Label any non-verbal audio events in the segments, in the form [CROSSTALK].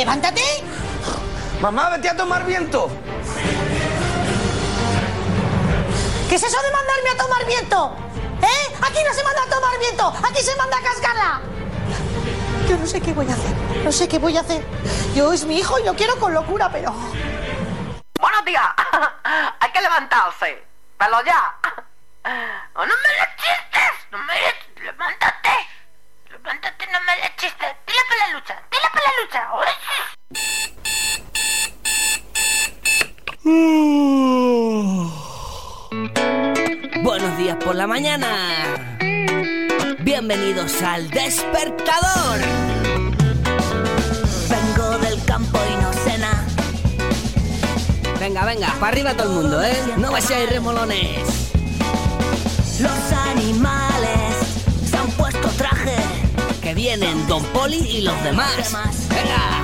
levántate. Mamá, vete a tomar viento. ¿Qué es eso de mandarme a tomar viento? ¿Eh? Aquí no se manda a tomar viento, aquí se manda a cascarla. Yo no sé qué voy a hacer, no sé qué voy a hacer. Yo es mi hijo y lo quiero con locura, pero... Buenos días. [LAUGHS] Hay que levantarse. Pero ya. Bienvenidos al despertador. Vengo del campo y no nada. Venga, venga, para arriba todo el mundo, ¿eh? No vayáis remolones. Los animales se han puesto traje. Que vienen Don Poli y los demás. Venga.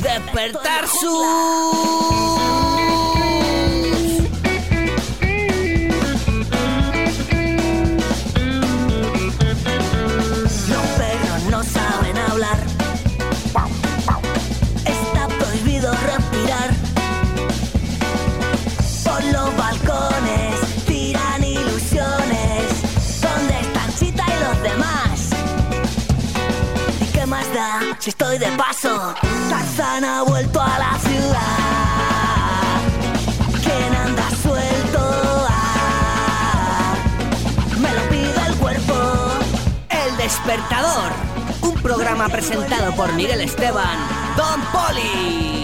Despertar su... paso? Tarzán ha vuelto a la ciudad. ¿Quién anda suelto? Me lo pide el cuerpo. El despertador. Un programa presentado por Miguel Esteban. Don Poli.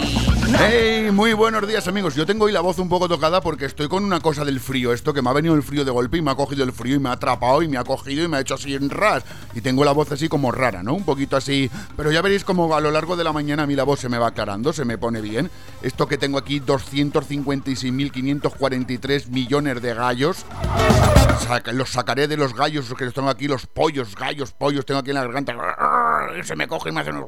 ¡Hey! Muy buenos días amigos. Yo tengo hoy la voz un poco tocada porque estoy con una cosa del frío. Esto que me ha venido el frío de golpe y me ha cogido el frío y me ha atrapado y me ha cogido y me ha hecho así en ras. Y tengo la voz así como rara, ¿no? Un poquito así. Pero ya veréis como a lo largo de la mañana a mí la voz se me va aclarando, se me pone bien. Esto que tengo aquí, 256.543 millones de gallos. Los sacaré de los gallos que los tengo aquí, los pollos, gallos, pollos, tengo aquí en la garganta. Se me cogen y me hacen...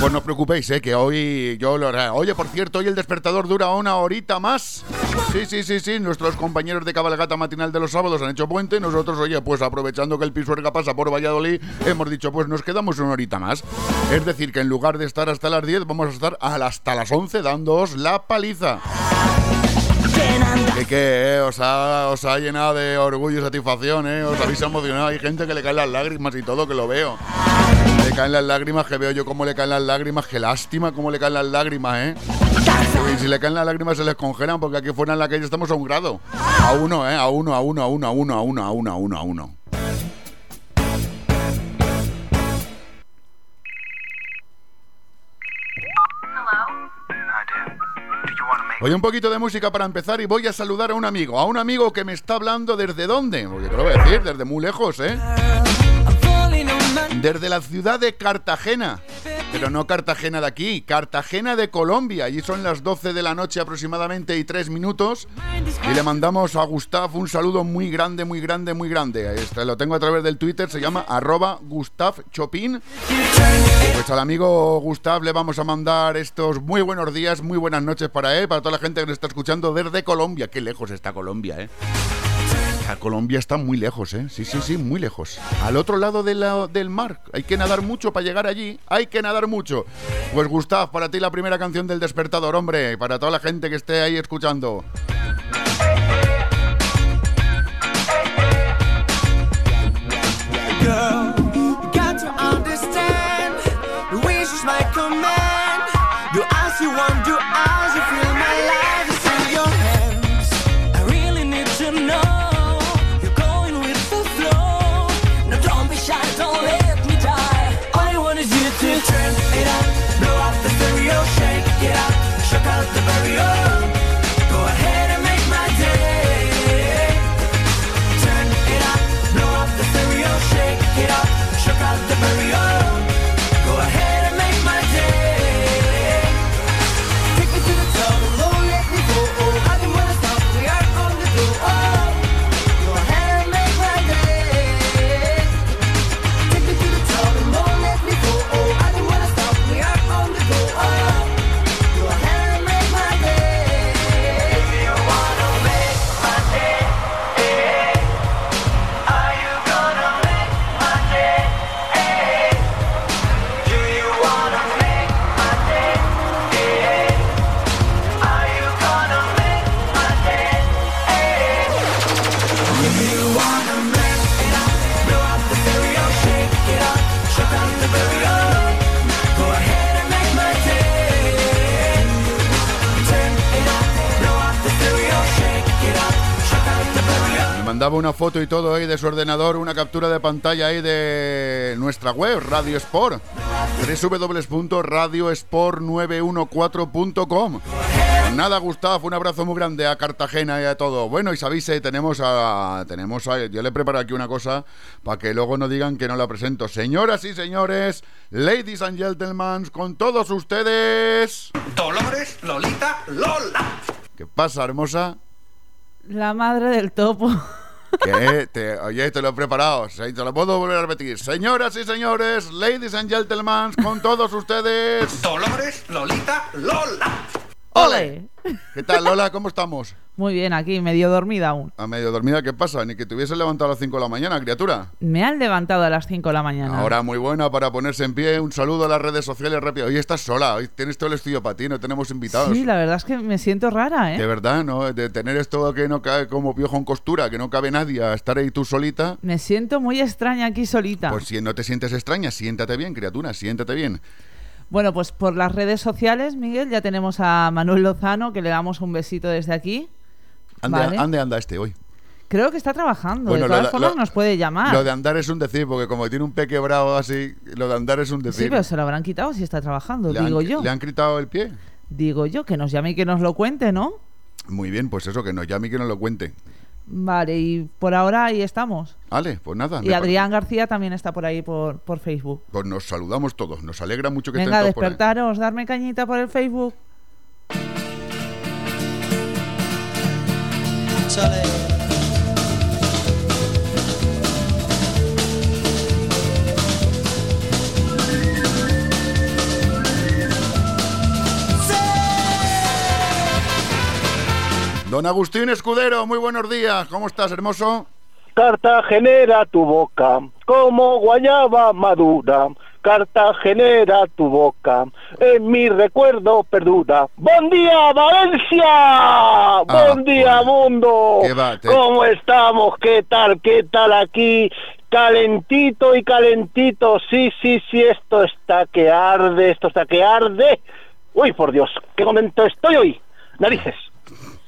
Pues no os preocupéis, ¿eh? que hoy yo lo haré. Oye, por cierto, hoy el despertador dura una horita más. Sí, sí, sí, sí. Nuestros compañeros de cabalgata matinal de los sábados han hecho puente. Nosotros, oye, pues aprovechando que el Pisuerga pasa por Valladolid, hemos dicho, pues nos quedamos una horita más. Es decir, que en lugar de estar hasta las 10, vamos a estar hasta las 11 dándoos la paliza. ¿Quién anda Que qué, eh? Os ha, os ha llenado de orgullo y satisfacción, ¿eh? Os habéis emocionado. Hay gente que le caen las lágrimas y todo, que lo veo. Le caen las lágrimas, que veo yo cómo le caen las lágrimas. Qué lástima cómo le caen las lágrimas, ¿eh? Y si le caen las lágrimas se les congelan porque aquí fuera en la calle estamos a un grado. A uno, ¿eh? A uno, a uno, a uno, a uno, a uno, a uno, a uno, a uno. Oye, un poquito de música para empezar y voy a saludar a un amigo. A un amigo que me está hablando desde dónde. Porque te lo voy a decir, desde muy lejos, ¿eh? Desde la ciudad de Cartagena. Pero no Cartagena de aquí, Cartagena de Colombia. Allí son las 12 de la noche aproximadamente y 3 minutos. Y le mandamos a Gustav un saludo muy grande, muy grande, muy grande. Este lo tengo a través del Twitter, se llama arroba Gustav Chopin. Pues al amigo Gustav le vamos a mandar estos muy buenos días, muy buenas noches para él, para toda la gente que nos está escuchando desde Colombia. Qué lejos está Colombia, ¿eh? Colombia está muy lejos, ¿eh? Sí, sí, sí, muy lejos. Al otro lado de la- del mar. Hay que nadar mucho para llegar allí. Hay que nadar mucho. Pues Gustav, para ti la primera canción del despertador, hombre. Para toda la gente que esté ahí escuchando. Mandaba una foto y todo ahí de su ordenador, una captura de pantalla ahí de nuestra web, Radio Sport. www.radiosport914.com. Nada, Gustavo, un abrazo muy grande a Cartagena y a todo. Bueno, y sabéis, eh, tenemos a. Tenemos a. Yo le preparo aquí una cosa para que luego no digan que no la presento. Señoras y señores, ladies and gentlemen, con todos ustedes. Dolores, Lolita, Lola. ¿Qué pasa, hermosa? La madre del topo. Que te, oye, te lo he preparado. Te lo puedo volver a repetir. Señoras y señores, ladies and gentlemen, con todos ustedes. Dolores, Lolita, Lola. ¡Ole! ¿Qué tal, Lola? ¿Cómo estamos? Muy bien, aquí, medio dormida aún. A medio dormida, ¿qué pasa? Ni que te hubieses levantado a las 5 de la mañana, criatura. Me han levantado a las 5 de la mañana. Ahora muy buena para ponerse en pie. Un saludo a las redes sociales rápido. Hoy estás sola, hoy tienes todo el estudio para ti, no tenemos invitados. Sí, la verdad es que me siento rara, ¿eh? De verdad, ¿no? De tener esto que no cae como piojo en costura, que no cabe nadie, a estar ahí tú solita. Me siento muy extraña aquí solita. Pues si no te sientes extraña, siéntate bien, criatura, siéntate bien. Bueno, pues por las redes sociales, Miguel, ya tenemos a Manuel Lozano, que le damos un besito desde aquí. Ande, Vale. ande anda este hoy. Creo que está trabajando. Bueno, de lo todas de- formas, lo- nos puede llamar. Lo de andar es un decir, porque como tiene un peque bravo así, lo de andar es un decir. Sí, pero se lo habrán quitado si está trabajando, ¿Le han- digo yo. ¿Le han quitado el pie? Digo yo, que nos llame y que nos lo cuente, ¿no? Muy bien, pues eso, que nos llame y que nos lo cuente. Vale, y por ahora ahí estamos. Vale, pues nada. Y Adrián García también está por ahí por, por Facebook. Pues nos saludamos todos. Nos alegra mucho que Venga, estén todos por ahí. despertaros, darme cañita por el Facebook. Don Agustín Escudero, muy buenos días. ¿Cómo estás, hermoso? Cartagenera tu boca, como guayaba madura. Cartagenera tu boca, en mi recuerdo perdura. ¡Buen día, Valencia! ¡Buen día, mundo! ¿Cómo estamos? ¿Qué tal? ¿Qué tal aquí? Calentito y calentito. Sí, sí, sí, esto está que arde, esto está que arde. Uy, por Dios, qué momento estoy hoy. Narices.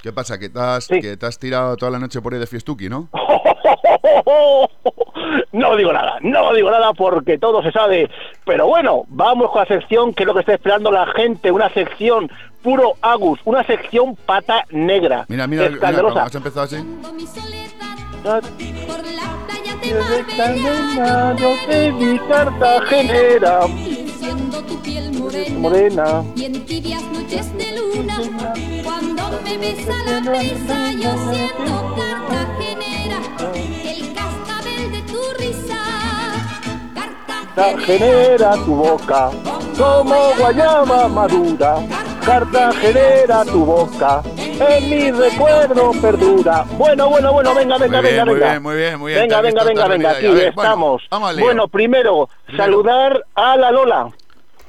¿Qué pasa? Que te has, Sí. que te has tirado toda la noche por ahí de fiestuki, ¿no? [LAUGHS] No digo nada, no digo nada porque todo se sabe. Pero bueno, vamos con la sección que es lo que está esperando la gente. Una sección puro Agus, una sección pata negra. Mira, mira, mira, escandalosa. has empezado así. morena. y en tibias noches de luna cuando me besa la brisa yo siento cartagenera el cascabel de tu risa Cartagenera tu boca, como guayaba madura. Cartagenera tu boca, en mi recuerdo perdura. Bueno, bueno, bueno, venga, venga, Muy bien, venga, muy venga. bien, muy bien, muy bien. Venga, venga, venga, venga, aquí ver, estamos. Bueno, primero, Primero. saludar a la Lola.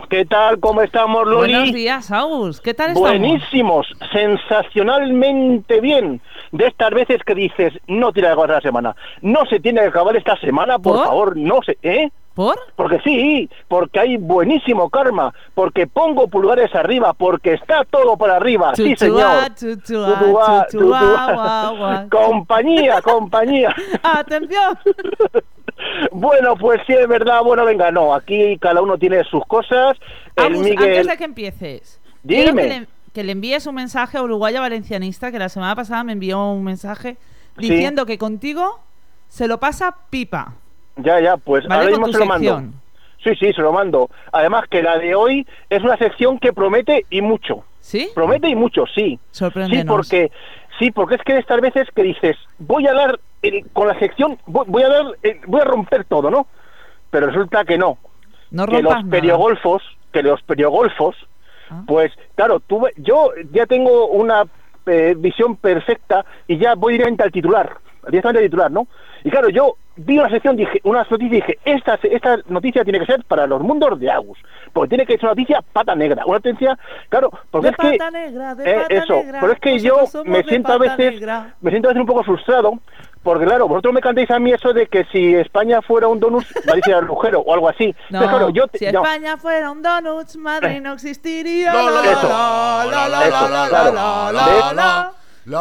¿Qué tal? ¿Cómo estamos, Loli? Buenos días, Agus. ¿Qué tal estamos? Buenísimos, sensacionalmente bien. De estas veces que dices, no tiene que acabar la semana. No se tiene que acabar esta semana, por ¿Por? favor, no se... ¿Eh? ¿Por? Porque sí, porque hay buenísimo karma, porque pongo pulgares arriba, porque está todo por arriba, sí señor. [LAUGHS] Compañía, compañía. [LAUGHS] ¡Atención! [LAUGHS] bueno, pues sí, es verdad, bueno, venga, no, aquí cada uno tiene sus cosas. El Agus, Miguel... antes de que empieces, Dime. que le, que le envíes un mensaje a Uruguaya Valencianista, que la semana pasada me envió un mensaje Sí. diciendo que contigo se lo pasa pipa. Ya, ya, pues ¿Vale? ahora mismo se lo mando. Sí, sí, se lo mando. Además que la de hoy es una sección que promete y mucho. ¿Sí? Promete y mucho, sí. Sí, porque sí, porque es que de estas veces que dices, voy a dar con la sección, voy, voy a dar, eh, voy a romper todo, ¿no? Pero resulta que no. No que los nada. periogolfos, que los periogolfos, Ah. pues claro, tuve, yo ya tengo una eh, visión perfecta y ya voy directamente al titular, directamente al titular, ¿no? Y claro, yo vi una sección, dije, una noticia y dije, esta, esta noticia tiene que ser para los mundos de Agus, porque tiene que ser una noticia pata negra, una noticia, claro, porque De es que pata negra, de eh, pata eso, negra, pero es que yo nosotros me siento a veces, negra. me siento a veces un poco frustrado, porque claro, vosotros me cantáis a mí eso de que si España fuera un donut, Valencia era el agujero o algo así. No, Entonces, claro, yo te- si no. España fuera un donuts, Madrid no existiría. La,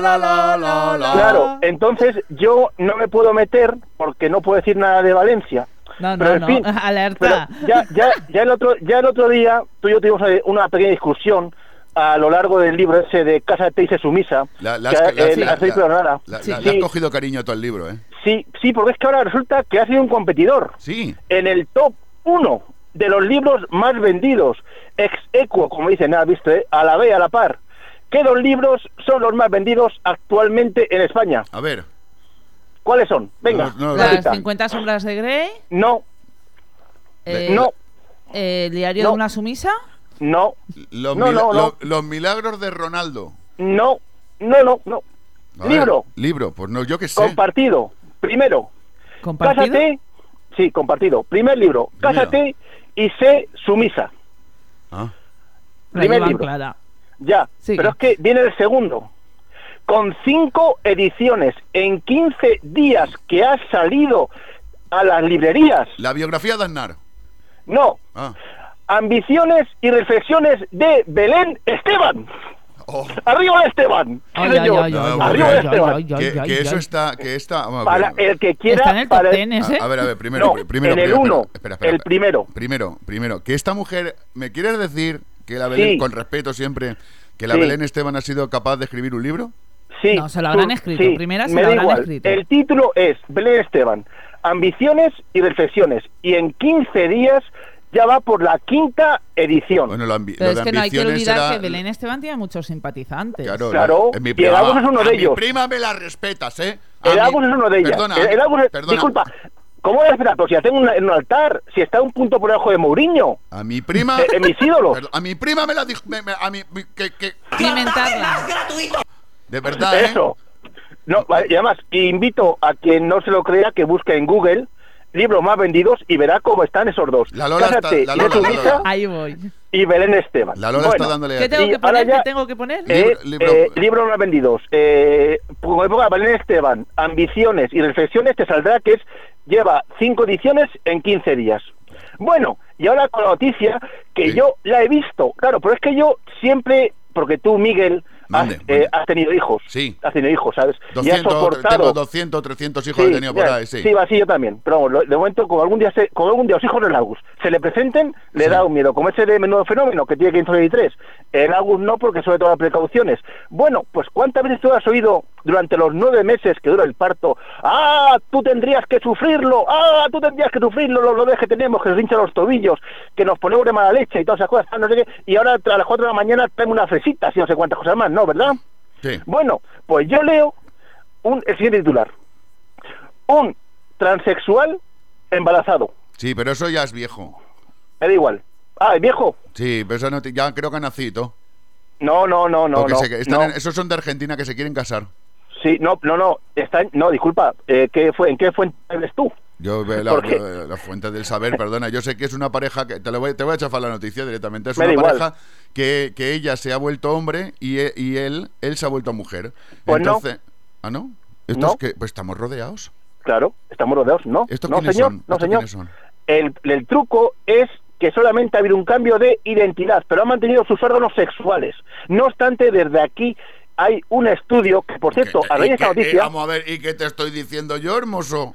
la, La, la, la, claro. la, De- la, la. La, la, la, la, la. Claro, entonces yo no me puedo meter porque no puedo decir nada de Valencia. No, Pero, no, en no. fin, [LAUGHS] Alerta. Pero ya, ya, ya, el otro, ya el otro día tú y yo tuvimos una pequeña discusión a lo largo del libro ese de Cásate y sé sumisa. La, la que, has- la- has la- la- Sí, has cogido cariño a todo el libro, ¿eh? sí, sí, porque es que ahora resulta que ha sido un competidor. Sí. En el top 1 de los libros más vendidos, ex equo, como dicen, ¿has visto? eh? A la vez, a la par. ¿Qué dos libros son los más vendidos actualmente en España? A ver. ¿Cuáles son? Venga. No, no, Las Lolita. 50 sombras de Grey. No, eh, no, el diario No. de una sumisa. no, Los, No, mila- no, no. lo- los milagros de Ronaldo. no, no, no, no. A ver, Libro. libro, pues no, yo qué sé. Compartido. Primero, Compartido. Cásate. Sí, compartido. Primer libro, Primero. Cásate y sé sumisa. Ah, primer libro. clara. Ya. Pero es que viene el segundo. Con cinco ediciones en 15 días que ha salido a las librerías. la biografía de Aznar. No. Ah. Ambiciones y reflexiones de Belén Esteban. Oh. Arriba Esteban. Arriba Esteban. que, eso está, que está. vamos a Para ver. el que quiera. Está en el para el- ese. A, a ver, a ver, primero, No, primero, en el primero, uno, espera, espera, el primero. Primero, primero, que esta mujer, ¿me quieres decir que la Belén, Sí. con respeto siempre, que la Sí. Belén Esteban ha sido capaz de escribir un libro? Sí, No, se lo habrán tú- escrito. sí, Primera se me lo habrán igual. escrito. El título es Belén Esteban, ambiciones y reflexiones. Y en 15 días ya va por la quinta edición. Bueno, lo, ambi- Pero lo es de que no hay que ambiciones olvidar era- que Belén Esteban tiene muchos simpatizantes. Claro, Claro, la- mi y el prima. Agus es uno A de mi ellos. prima me la respetas, ¿eh? A el mi- Agus es uno de ellas. Perdona, el, el Agus es- perdona. Disculpa, ¿cómo voy a esperar? Pero si ya tengo en un altar, si está un punto por debajo de Mourinho, A mi prima. eh, en mis ídolos. Perdón, A mi prima me la dijo. me- me- a mi, que, que- Cimentarla. de verdad, ¿eh? Eso. No, vale, y además, invito a quien no se lo crea que busque en Google libros más vendidos y verá cómo están esos dos. La Lola está- la Lola, la Lola. Ahí voy. y Belén Esteban. La Lola Bueno, está dándole. ¿Qué tengo que poner? ya- ¿Qué tengo que poner? Eh, Libro- libro- eh, libros más vendidos. Eh, como época Belén Esteban, ambiciones y reflexiones, te saldrá que es lleva cinco ediciones en 15 días. Bueno, y ahora con la noticia que Sí. yo la he visto, claro, pero es que yo siempre, porque tú, Miguel, has, Mande, eh, mande. has tenido hijos. Sí. Has tenido hijos, ¿sabes? y has 200, soportado. tengo 200, 300 hijos he tenido por ya, ahí, sí. va, sí, yo también. Pero vamos, de momento, como algún día se, como algún día los hijos del Agus se le presenten, le Sí. da un miedo. Como ese de menudo fenómeno que tiene 15 El Agus no, porque sobre todas las precauciones. Bueno, pues ¿cuántas veces tú has oído durante los nueve meses que dura el parto? ¡Ah, tú tendrías que sufrirlo! ¡Ah, tú tendrías que sufrirlo! Los dolores que tenemos, que nos hinchan los tobillos, que nos ponemos de mala leche y todas esas cosas, no sé qué. Y ahora a las 4 de la mañana tengo una fresita y no sé cuántas cosas más, ¿no? ¿Verdad? Sí. Bueno, pues yo leo un, el siguiente titular. Un transexual embarazado. Sí, pero eso ya es viejo. Me da igual. Ah, ¿es viejo? Sí, pero eso no te- ya creo que ha nacido. No, no, no, no. No, se- están no. en- esos son de Argentina que se quieren casar. Sí, no, no, no. Está, no, disculpa. Eh, ¿qué fue, ¿En qué fuente eres tú? Yo veo la, ¿Por qué? la- la fuente del saber, perdona. Yo sé que es una pareja que te, lo voy, te voy a chafar la noticia directamente. Es Me una pareja que, que ella se ha vuelto hombre y, e- y él él se ha vuelto mujer. Pues no. Entonces, ¿ah no? Esto No. es que pues estamos rodeados. Claro, estamos rodeados. No, ¿Estos no, señor. son? No, ¿Estos señor. son? El, el truco es que solamente ha habido un cambio de identidad, pero ha mantenido sus órganos sexuales. No obstante, desde aquí hay un estudio que, por cierto, a raíz de esta eh, noticia... vamos a ver, ¿y qué te estoy diciendo yo, hermoso?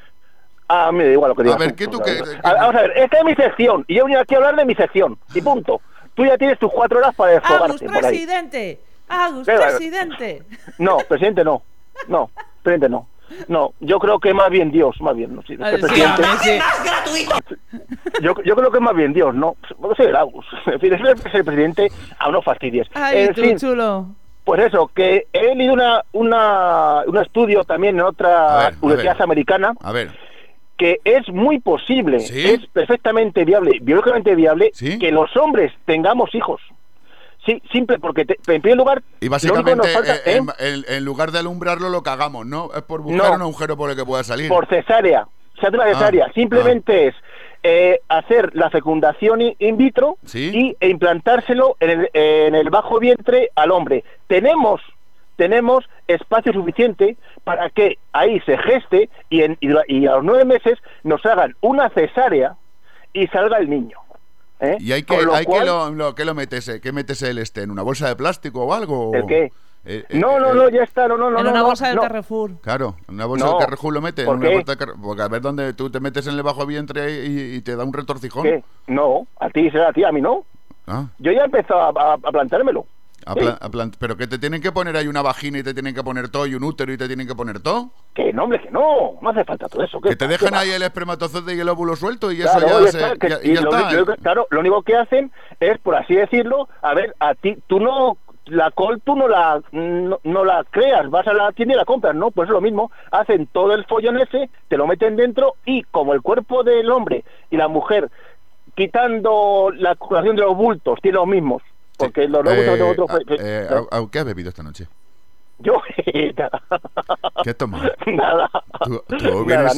Ah, me da igual lo que digas. ver, ¿qué tú qué- A- Vamos a ver, esta es mi sección y yo he venido aquí a hablar de mi sección y punto. Tú ya tienes tus cuatro horas para Agus, desfogarte por ahí. presidente. Agus, presidente. No, presidente no. No, presidente no. No, yo creo que más bien Dios, más bien. No, sí, A este a presidente- sí. yo, yo creo que más bien Dios, no. No sé, el Agus. [LAUGHS] En fin, es el, es el presidente, a no fastidies. Ay, en tú, fin, chulo. pues eso, que he leído una, una, un estudio también en A otra ver, a universidad ver. americana A ver, que es muy posible, ¿Sí? es perfectamente viable, biológicamente viable, ¿Sí? que los hombres tengamos hijos. Sí, simple, porque te- en primer lugar, y básicamente nos falta, eh, ¿eh? en, lugar de alumbrarlo lo cagamos, ¿no? Es por buscar No. un agujero por el que pueda salir. por cesárea, se hace una cesárea, Ah, simplemente es eh, hacer la fecundación in, in vitro Sí. y e implantárselo en el, en el bajo vientre al hombre. Tenemos tenemos espacio suficiente para que ahí se geste y, en, y, a los nueve meses nos hagan una cesárea y salga el niño. ¿eh? Y hay que, Con lo hay que lo, lo- ¿qué lo metes? eh? ¿Qué metes el este? ¿En una bolsa de plástico o algo? ¿El qué? Eh, eh, No, no, eh, no, ya está, no, no, no. en una no, bolsa del no. Carrefour. Claro, en una bolsa No. de Carrefour lo metes, en ¿Por una qué? bolsa de Carrefour, porque a ver dónde tú te metes en el bajo vientre y, y te da un retorcijón. ¿Qué? No, a ti será a ti, a mí no. Ah, Yo ya he empezado a, a- a plantármelo. A Sí. pla- a plant- pero que te tienen que poner ahí una vagina y te tienen que poner todo y un útero y te tienen que poner todo. Que no, hombre, que no, no hace falta todo eso. ¿qué Que te dejan ahí el espermatozoide y el óvulo suelto y Claro, eso ya, se, está, que- ya- y ya lo está. único- claro, lo único que hacen es, por así decirlo, a ver, a ti, tú no, la col tú no la, no, no la creas, vas a la tienda y la compras, ¿no? Pues es lo mismo, hacen todo el follón ese, te lo meten dentro y como el cuerpo del hombre y la mujer, quitando la curación de los bultos, tiene los mismos, porque los lobos Eh, son otros... ah, eh, ¿Qué has bebido esta noche? Yo, nada. [LAUGHS] ¿Qué has tomado? [LAUGHS] Nada. Tú, tú Nada, vienes,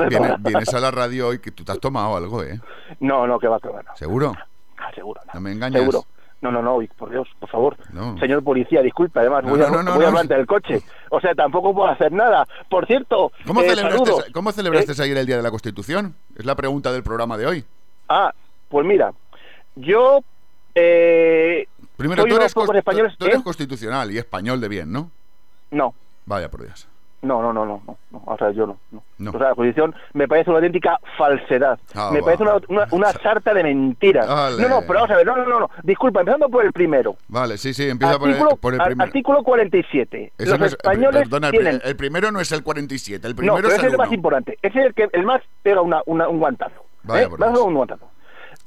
no a la radio hoy que tú te has tomado algo, ¿eh? No, no, que va, que va, no. ¿Seguro? Ah, seguro, no. Me engañes. Seguro. No, no, no, por Dios, por favor. No. Señor policía, disculpe, además No, voy, a, no, voy a del coche. O sea, tampoco puedo hacer nada. Por cierto, ¿Cómo, eh, celebraste, saludos. ¿cómo celebraste Eh, ayer el Día de la Constitución? Es la pregunta del programa de hoy. ah, pues mira, yo... Eh, Primero, soy tú eres, cos- españoles... tú eres ¿eh? constitucional y español de bien, ¿no? No, Vaya por Dios. no, no, no, no, no, no, o sea, yo no. no. No. O sea, la Constitución me parece una auténtica falsedad. Ah, me va. parece una, una, una [LAUGHS] sarta de mentiras. Vale. No, no, pero vamos a ver, no, no, no, no. Disculpa, empezando por el primero. Vale, sí, sí, empieza por Artículo, el, por el primero. artículo 47. Ese Los no es- españoles perdona, el, tienen... el primero no es el 47, el No, primero pero es ese el es el más importante. Ese es el que el más pega una, una- un guantazo. Vaya ¿eh? por Más un guantazo.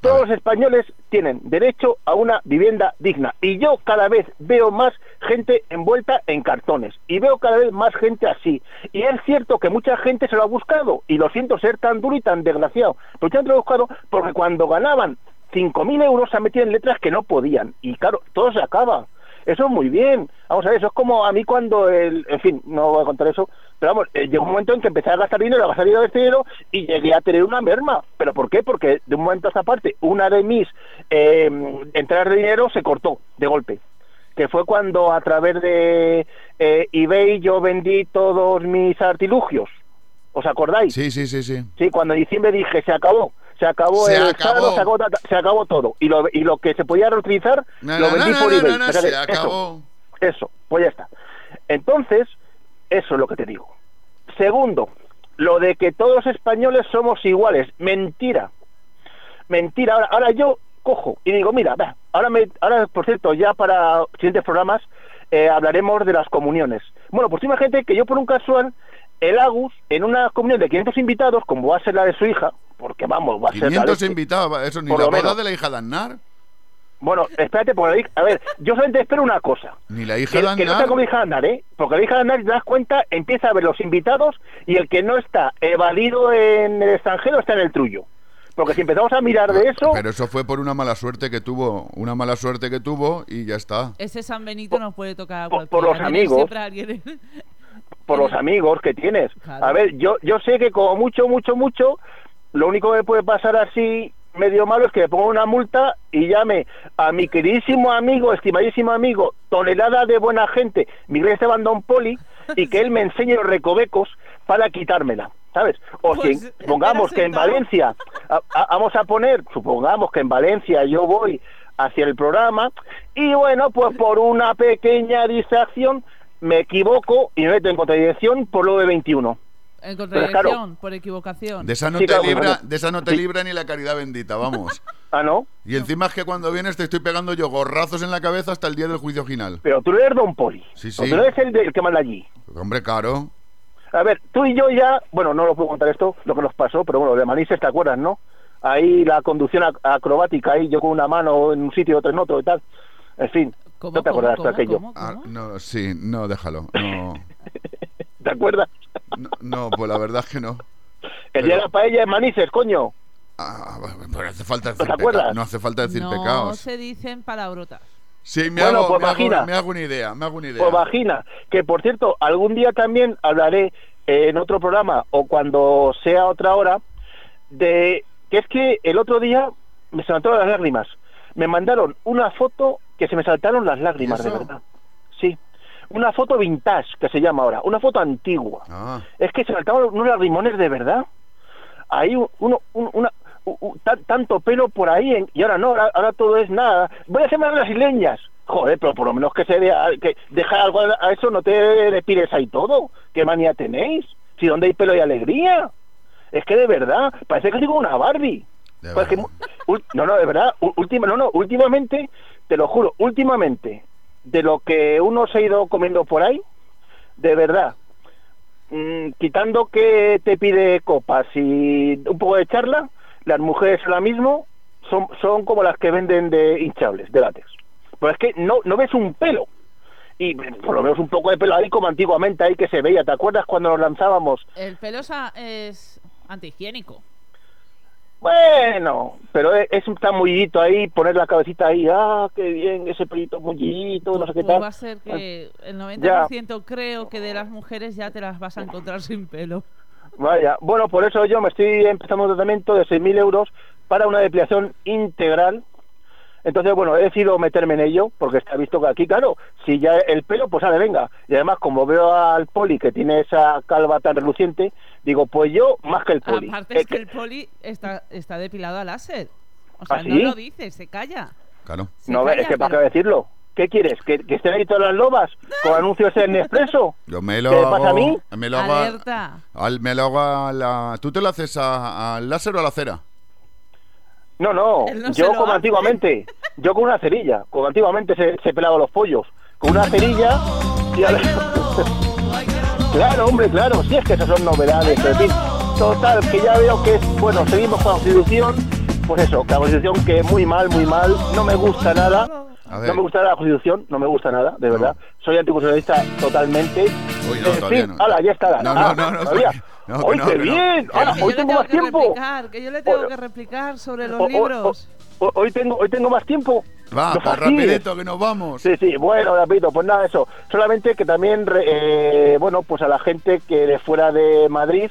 Todos los españoles tienen derecho a una vivienda digna. Y yo cada vez veo más gente envuelta en cartones. Y veo cada vez más gente así. Y es cierto que mucha gente se lo ha buscado. Y lo siento ser tan duro y tan desgraciado. Pero se lo ha buscado porque cuando ganaban 5.000 euros se metían en letras que no podían. Y claro, todo se acaba. Eso es muy bien. Vamos a ver, eso es como a mí cuando, el, en fin, no voy a contar eso, pero vamos, eh, llegó un momento en que empecé a gastar dinero, a gastar dinero de dinero y llegué a tener una merma. ¿Pero por qué? Porque de un momento a esta parte, una de mis eh, entradas de dinero se cortó de golpe. Que fue cuando a través de eh, eBay yo vendí todos mis artilugios. ¿Os acordáis? Sí, sí, sí, sí. Sí, cuando en diciembre dije, se acabó. Se acabó Se el acabó. Estado, se acabó, se todo. Y lo, y lo que se podía reutilizar, No, lo no, vendí no, por eBay. O sea se eso, acabó. eso, pues ya está. Entonces, eso es lo que te digo. Segundo, lo de que todos los españoles somos iguales. Mentira. Mentira. Ahora, ahora yo cojo y digo, mira, va, ahora, me, ahora, por cierto, ya para siguientes programas eh, hablaremos de las comuniones. Bueno, pues imagínate que yo por un casual, el Agus, en una comunión de 500 invitados, como va a ser la de su hija, porque vamos, va a ser la 500 leche. invitados, eso ni la boda de la hija de Aznar, Bueno, espérate, porque, a ver, yo solamente espero una cosa. ni la hija Que, de que no sea como la hija de Aznar, ¿eh? Porque la hija de Aznar, si te das cuenta, empieza a ver los invitados y el que no está evadido en el extranjero está en el trullo. Porque si empezamos a mirar de eso, Pero eso fue por una mala suerte que tuvo, una mala suerte que tuvo y ya está. Ese San Benito nos puede tocar a por- por los amigos. [LAUGHS] siempre alguien- por los amigos que tienes. Claro. A ver, yo, yo sé que como mucho, mucho, mucho, lo único que puede pasar así medio malo es que le ponga una multa y llame a mi queridísimo amigo, estimadísimo amigo, tonelada de buena gente, Miguel Esteban Don Poli, y que él me enseñe los recovecos para quitármela, ¿sabes? O Pues, si supongamos que en. Valencia, a- a- vamos a poner, supongamos que en Valencia yo voy hacia el programa y bueno, pues por una pequeña distracción me equivoco y me meto en contradicción por lo de 21. En Pero contradicción, claro. por equivocación. De esa no Sí, te claro, libra, de esa no te Sí. libra ni la caridad bendita, vamos. [LAUGHS] Ah, ¿no? Y encima es que cuando vienes te estoy pegando yo gorrazos en la cabeza hasta el día del juicio final. Pero tú no eres Don Poli. Sí, O sí. Tú no eres el, del que manda allí. Hombre, caro. A ver, tú y yo ya, bueno, no lo puedo contar esto, lo que nos pasó, pero bueno, de Manises te acuerdas, ¿no? Ahí la conducción ac- acrobática, ahí yo con una mano en un sitio, otro en otro y tal. En fin, ¿Cómo, no te cómo, de aquello. cómo, Ah, no, sí, no, déjalo. No, [LAUGHS] ¿Te acuerdas? no, no, pues la verdad es que no. El día de la paella en Manises, coño. Ah, pero hace falta ¿No decir te acuerdas? No hace falta decir no pecados. se dicen palabrotas. Sí, me, Bueno, hago, pues me, hago, vagina. me hago una idea, me hago una idea. Pues vagina. Que por cierto, algún día también hablaré eh, en otro programa o cuando sea otra hora de que es que el otro día me saltaron las lágrimas. Me mandaron una foto que se me saltaron las lágrimas, ¿Y de verdad. Una foto vintage, que se llama ahora. Una foto antigua. Ah, Es que se saltaron unos lagrimones de verdad. Ahí un- uno, un- una, tanto pelo por ahí en- y ahora no, ahora, ahora todo es nada. Voy a hacer más brasileñas. Joder, pero por lo menos que se vea, que deja algo a eso, no te le pires ahí todo. ¿Qué manía tenéis? Si donde hay pelo y alegría. Es que de verdad, parece que digo una Barbie. Pues que no, no, de verdad, última, no, no, últimamente, te lo juro, últimamente, de lo que uno se ha ido comiendo por ahí, de verdad, mm, quitando que te pide copas y un poco de charla, las mujeres ahora mismo son, son como las que venden de hinchables, de látex. Pues es que no, no ves un pelo. Y por lo menos un poco de pelo ahí como antiguamente ahí que se veía. ¿Te acuerdas cuando nos lanzábamos? El pelo es antihigiénico. Bueno, pero es, es está mullidito ahí, poner la cabecita ahí, ah, qué bien, ese pelito mullidito, no sé qué tal. va a ser que el Ya. 90% creo que de las mujeres ya te las vas a encontrar sin pelo. Vaya, bueno, por eso yo me estoy empezando un tratamiento de 6.000 euros para una depilación integral. Entonces, bueno, he decidido meterme en ello, porque está visto que aquí, claro, si ya el pelo, pues sale, venga. Y además, como veo al poli que tiene esa calva tan reluciente, digo, pues yo más que el poli. Aparte Eh, es que el poli está, está depilado a láser. O ¿Ah, sea, sí? no lo dice, se calla. Claro. Se No, calla, es que para pero- qué decirlo. ¿Qué quieres? ¿Que, que estén ahí todas las lobas con anuncios en Nespresso? Yo me lo ¿Qué hago. pasa a mí? Me lo hago. Alerta. al- me lo hago a la. ¿Tú te lo haces a- al láser o a la cera? No, no, yo como hace. antiguamente, yo con una cerilla, como antiguamente se, se pelaba los pollos, con una cerilla y ahora- Claro, hombre, claro, sí es que esas son novedades, pero en fin, total, que ya veo que es, bueno, seguimos con la Constitución, pues eso, que la Constitución que muy mal, muy mal, no me gusta nada, A no me gusta la Constitución, no me gusta nada, de verdad, soy anticonstitucionalista totalmente. Uy, no, en fin, no. hala, ya está. No, no, Ah, no, no, todavía. No, que ¡Ay, no, qué no. bien! Hoy yo le tengo más que tiempo. replicar, que yo le tengo Hoy- que replicar sobre los Hoy- hoy- libros. hoy- hoy tengo, hoy tengo más tiempo. Va, pues rapidito que nos vamos. Sí, sí, bueno, rapidito, pues nada, eso. Solamente que también, re- eh, bueno, pues a la gente que de fuera de Madrid,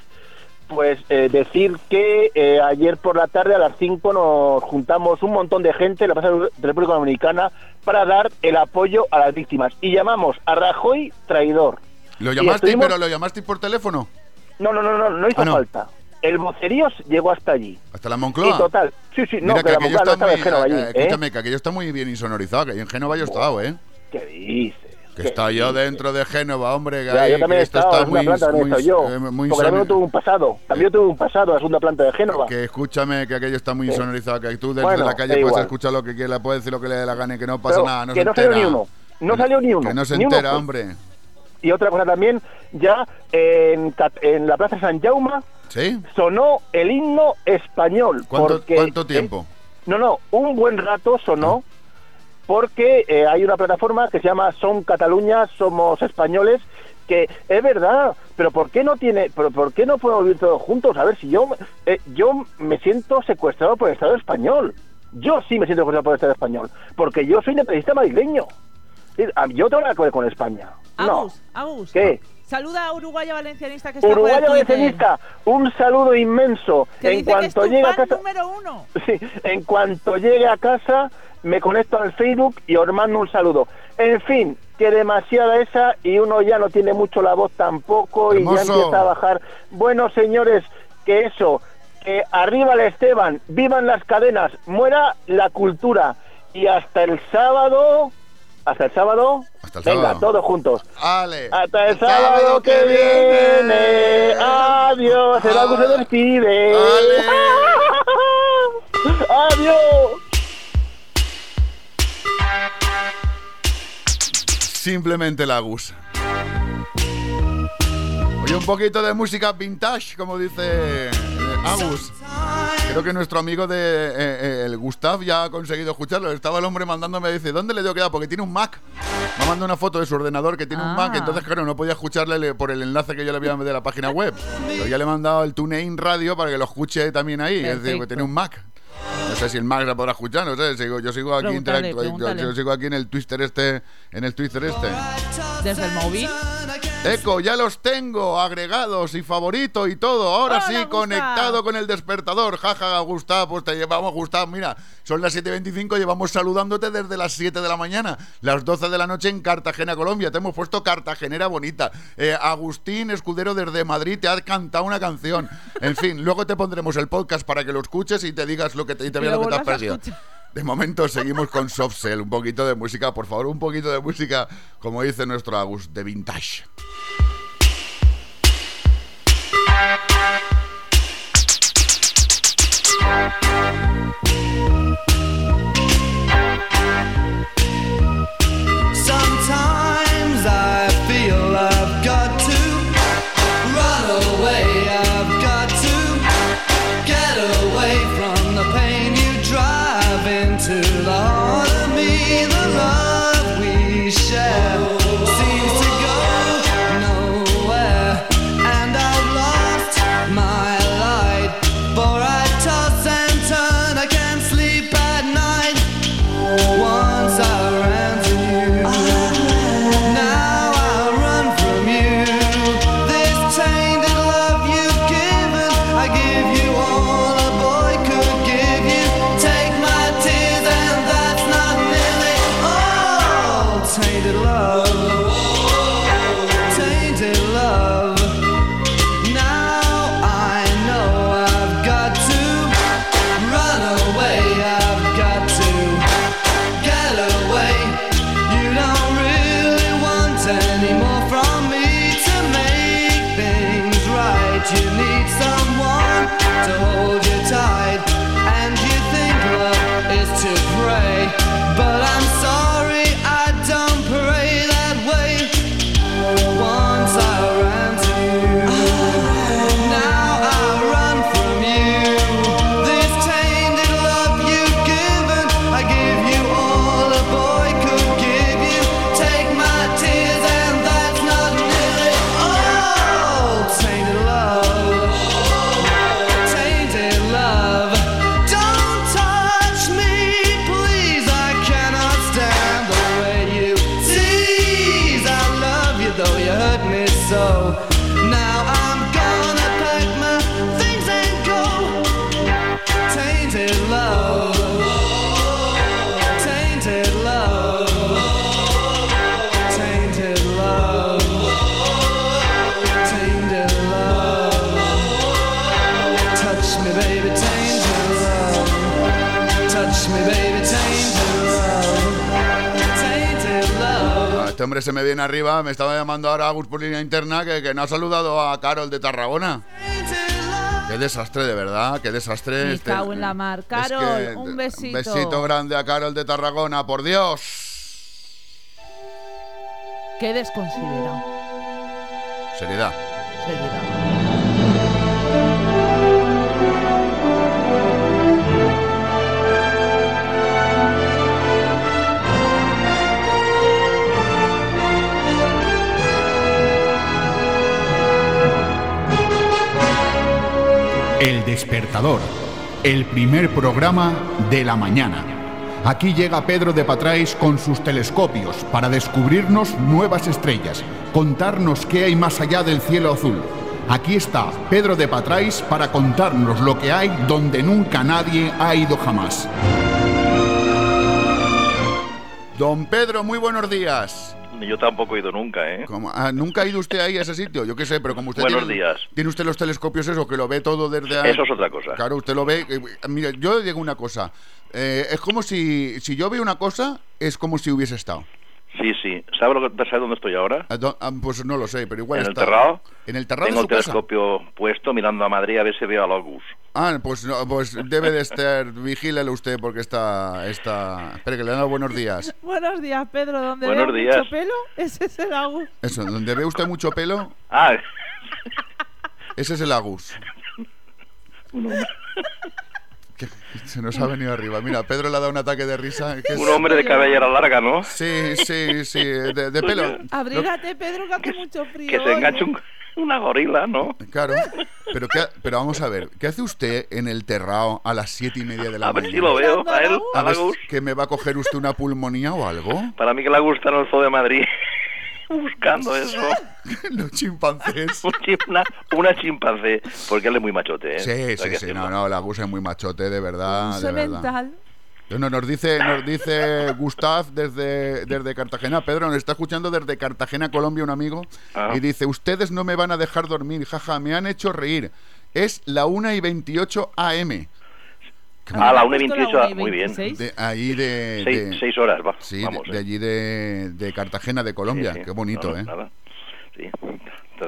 pues eh, decir que eh, ayer por la tarde a las 5 nos juntamos un montón de gente en la Plaza de República Dominicana para dar el apoyo a las víctimas. Y llamamos a Rajoy traidor. ¿Lo llamaste, estuvimos- pero lo llamaste por teléfono? No, no, no, no, no hizo Ah, no. falta. El vocerío llegó hasta allí. ¿Hasta la Moncloa? total, sí, sí, no, Mira, que, la aquello Moncloa no estaba en muy- Génova allí, eh, ¿eh? Escúchame, que aquello está muy bien insonorizado, que yo en Génova yo he estado, ¿eh? ¿Qué dices? Que ¿Qué está yo dentro de Génova, hombre. Que Ya, ahí, yo también que he esto estado está muy, planta, muy, estado yo. eh, muy porque también tuve un pasado. También tuve un pasado, la segunda planta de Génova. Que escúchame, que aquello está muy Sí. insonorizado, que tú desde Bueno, la calle puedes igual. escuchar lo que quieras, puedes decir lo que le dé la gana y que no pasa Pero nada, no que se no salió entera. ni uno. No Que- salió ni uno. Que no se Ni uno entera, hombre. Y otra cosa también, ya en, en la Plaza San Jaume ¿Sí? sonó el himno español. ¿Cuánto, eh, tiempo? no, no, un buen rato sonó porque eh, hay una plataforma que se llama Son Cataluña, Somos Españoles, que es verdad, pero ¿por qué no tiene, pero por qué no podemos vivir todos juntos? A ver, si yo, eh, yo me siento secuestrado por el Estado español. Yo sí me siento secuestrado por el Estado español, porque yo soy independentista madrileño. Es decir, a- Yo tengo nada que ver con España. No. Agus, Agus. ¿Qué? Saluda a Uruguaya Valencianista que está por Uruguaya Valencianista, un saludo inmenso. Que en dice que es cuanto tu llegue a casa, número uno. [LAUGHS] Sí, en cuanto llegue a casa, me conecto al Facebook y os mando un saludo. En fin, que demasiada esa y uno ya no tiene mucho la voz tampoco y ya empieza a bajar. Bueno, señores, que eso, que arriba el Esteban, vivan las cadenas, muera la cultura y hasta el sábado, hasta el sábado, Hasta el venga, sábado. todos juntos. Ale. Hasta el sábado que viene. Adiós. El Agus se despide. [LAUGHS] Adiós. Simplemente Lagus. Oye, un poquito de música vintage, como dice Agus. Creo que nuestro amigo de eh, eh, el Gustav ya ha conseguido escucharlo. Estaba el hombre mandándome, dice, ¿dónde le tengo que dar? Porque tiene un Mac. Me manda una foto de su ordenador que tiene un Ah. Mac, entonces claro, no podía escucharle le- por el enlace que yo le había de la página web. Pero ya le he mandado el TuneIn Radio para que lo escuche también ahí. Es decir, que tiene un Mac. No sé si el Mac la podrá escuchar, no sé. Sigo, yo sigo aquí yo- yo sigo aquí en el Twitter este, en el Twitter este. Desde el móvil. Eco, ya los tengo agregados y favorito y todo. Ahora Hola, sí, conectado con el despertador. Jaja, Gustav, pues te llevamos, Gustav. Mira, son las 7.25, llevamos saludándote desde las 7 de la mañana. Las 12 de la noche en Cartagena, Colombia. Te hemos puesto Cartagenera bonita. Eh, Agustín Escudero desde Madrid te ha cantado una canción. En fin, luego te pondremos el podcast para que lo escuches y te digas lo que te, y te veas lo que te has perdido. De momento seguimos con Soft Cell. Un poquito de música, por favor, un poquito de música, como dice nuestro Agus, de vintage. Sometimes I feel I've got to run away. share. Este hombre se me viene arriba, me estaba llamando ahora Agus por línea interna que, que no ha saludado a Carol de Tarragona. Qué desastre, de verdad, qué desastre. Me este- cago en la mar. es Carol, que- un besito. besito grande a Carol de Tarragona, por Dios. Qué desconsiderado. Seriedad. El despertador, el primer programa de la mañana. Aquí llega Pedro de Patrais con sus telescopios para descubrirnos nuevas estrellas, contarnos qué hay más allá del cielo azul. Aquí está Pedro de Patrais para contarnos lo que hay donde nunca nadie ha ido jamás. Don Pedro, muy buenos días. Yo tampoco he ido nunca, ¿eh? Ah, ¿Nunca ha ido usted ahí a ese sitio? Yo qué sé, pero como usted Buenos tiene, días. tiene usted los telescopios eso, que lo ve todo desde ahí. Eso es otra cosa. Claro, usted lo ve. eh, mira, yo le digo una cosa. Eh, es como si, si yo veo una cosa, es como si hubiese estado. Sí, sí. ¿Sabe, lo que, ¿sabe dónde estoy ahora? Ah, Pues no lo sé, pero igual ¿En el está. terrado? En el terrado Tengo de el casa. telescopio puesto mirando a Madrid a ver si veo a Logus. Ah, pues, no, pues debe de estar. Vigílele usted porque está. está... Espere, que le dan buenos días. [LAUGHS] Buenos días, Pedro. ¿Dónde Buenos veo días. mucho pelo? [LAUGHS] Ese es el Agus. Eso, donde ve usted mucho pelo, Ah, ese es el Agus. Que se nos ha venido arriba. Mira, Pedro le ha dado un ataque de risa. que es- un hombre de cabellera larga, ¿no? Sí, sí, sí, de, de pelo. Abrígate, Pedro, que hace mucho frío. Que se enganche un- [LAUGHS] una gorila, ¿no? Claro. Pero, ¿qué- pero vamos a ver, ¿qué hace usted en el terrao a las siete y media de la A ver mañana? si lo veo a él, a A ver. ¿Que me va a coger usted una pulmonía o algo? Para mí que le gusta en el Zoo de Madrid. [LAUGHS] Buscando eso. [LAUGHS] Los chimpancés. Un chim- Una, una chimpancé. Porque él es muy machote, ¿eh? Sí, sí, sí, no, no, la Gus es muy machote, de verdad, de verdad. No, nos dice, nos dice Gustav desde, desde Cartagena. Pedro, nos está escuchando desde Cartagena, Colombia, un amigo. Ah. Y dice, ustedes no me van a dejar dormir, jaja, me han hecho reír. Es la 1 y 28 AM. A la ¿Han 1 y puesto 28, la 1 y muy bien. 26? De ahí de... Seis, de- seis horas, va. Sí, vamos. de, de eh. allí de, de Cartagena, de Colombia. Sí, sí. Qué bonito, No, ¿eh? nada. Sí.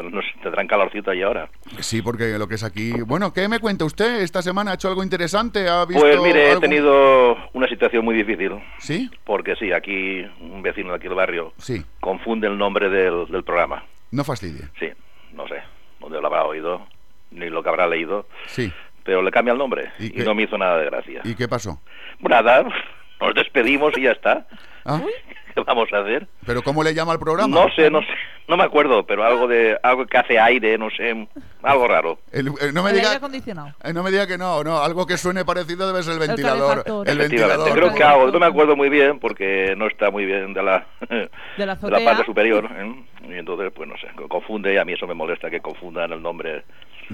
Nos- te traen calorcito allí ahora. Sí, porque lo que es aquí... Bueno, ¿qué me cuenta usted? ¿Esta semana ha hecho algo interesante? ¿Ha visto Pues mire, he tenido una situación muy difícil. ¿Sí? Porque sí, aquí un vecino de aquí del barrio Sí. confunde el nombre del, del programa. No fastidie. Sí, no sé dónde lo habrá oído, ni lo que habrá leído, Sí. pero le cambia el nombre ¿Y no me hizo nada de gracia. ¿Y qué pasó? Nada, nos despedimos y ya está. Ah, ¿Qué vamos a hacer? ¿Pero cómo le llama al programa? No sé, no sé, no me acuerdo, pero algo de algo que hace aire, no sé, algo raro. El- el- no me El aire diga... acondicionado. eh, no me diga que no, no, algo que suene parecido debe ser el ventilador. El, ventilador. creo que algo, no me acuerdo muy bien porque no está muy bien de la, [LAUGHS] De la de la parte superior. ¿eh? Y entonces, pues no sé, co- confunde y a mí eso me molesta que confundan el nombre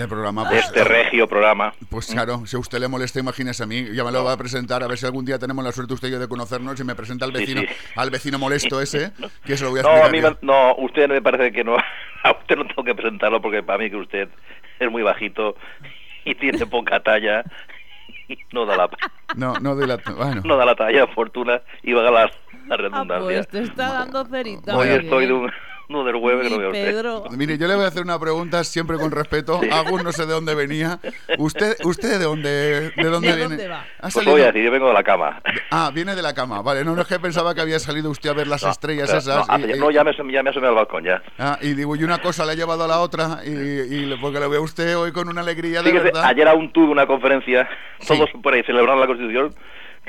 Programa. de Pues, este regio programa. pues claro, si a usted le molesta, imagínese a mí. Ya me lo va a presentar, a ver si algún día tenemos la suerte usted y yo de conocernos y me presenta al vecino, sí. al vecino molesto ese, que se lo voy a No, explicar. a mí me- no, usted me parece que no, [LAUGHS] a usted no tengo que presentarlo porque para mí que usted es muy bajito y tiene poca talla y no da la, No, no de la... Bueno. no da la talla, fortuna y va a la, la Ah, redundancia. pues te está dando cerita. Hoy estoy de un, no del huevo que no. Pedro. Mire, yo le voy a hacer una pregunta siempre con respeto. Agus no sé de dónde venía. ¿Usted usted de dónde, de dónde ¿De viene? dónde va? ¿Ha Pues voy a decir, yo vengo de la cama. Ah, viene de la cama. Vale, no, no es que pensaba que había salido usted a ver las No, estrellas pero- esas. No, hace- y, y- no, ya me, ya me asomé al balcón ya. ah, y digo, y una cosa le ha llevado a la otra. Y, y porque le veo a usted hoy con una alegría de Fíjese, verdad. ayer aún tuve una conferencia, Sí. todos por ahí celebrando la Constitución,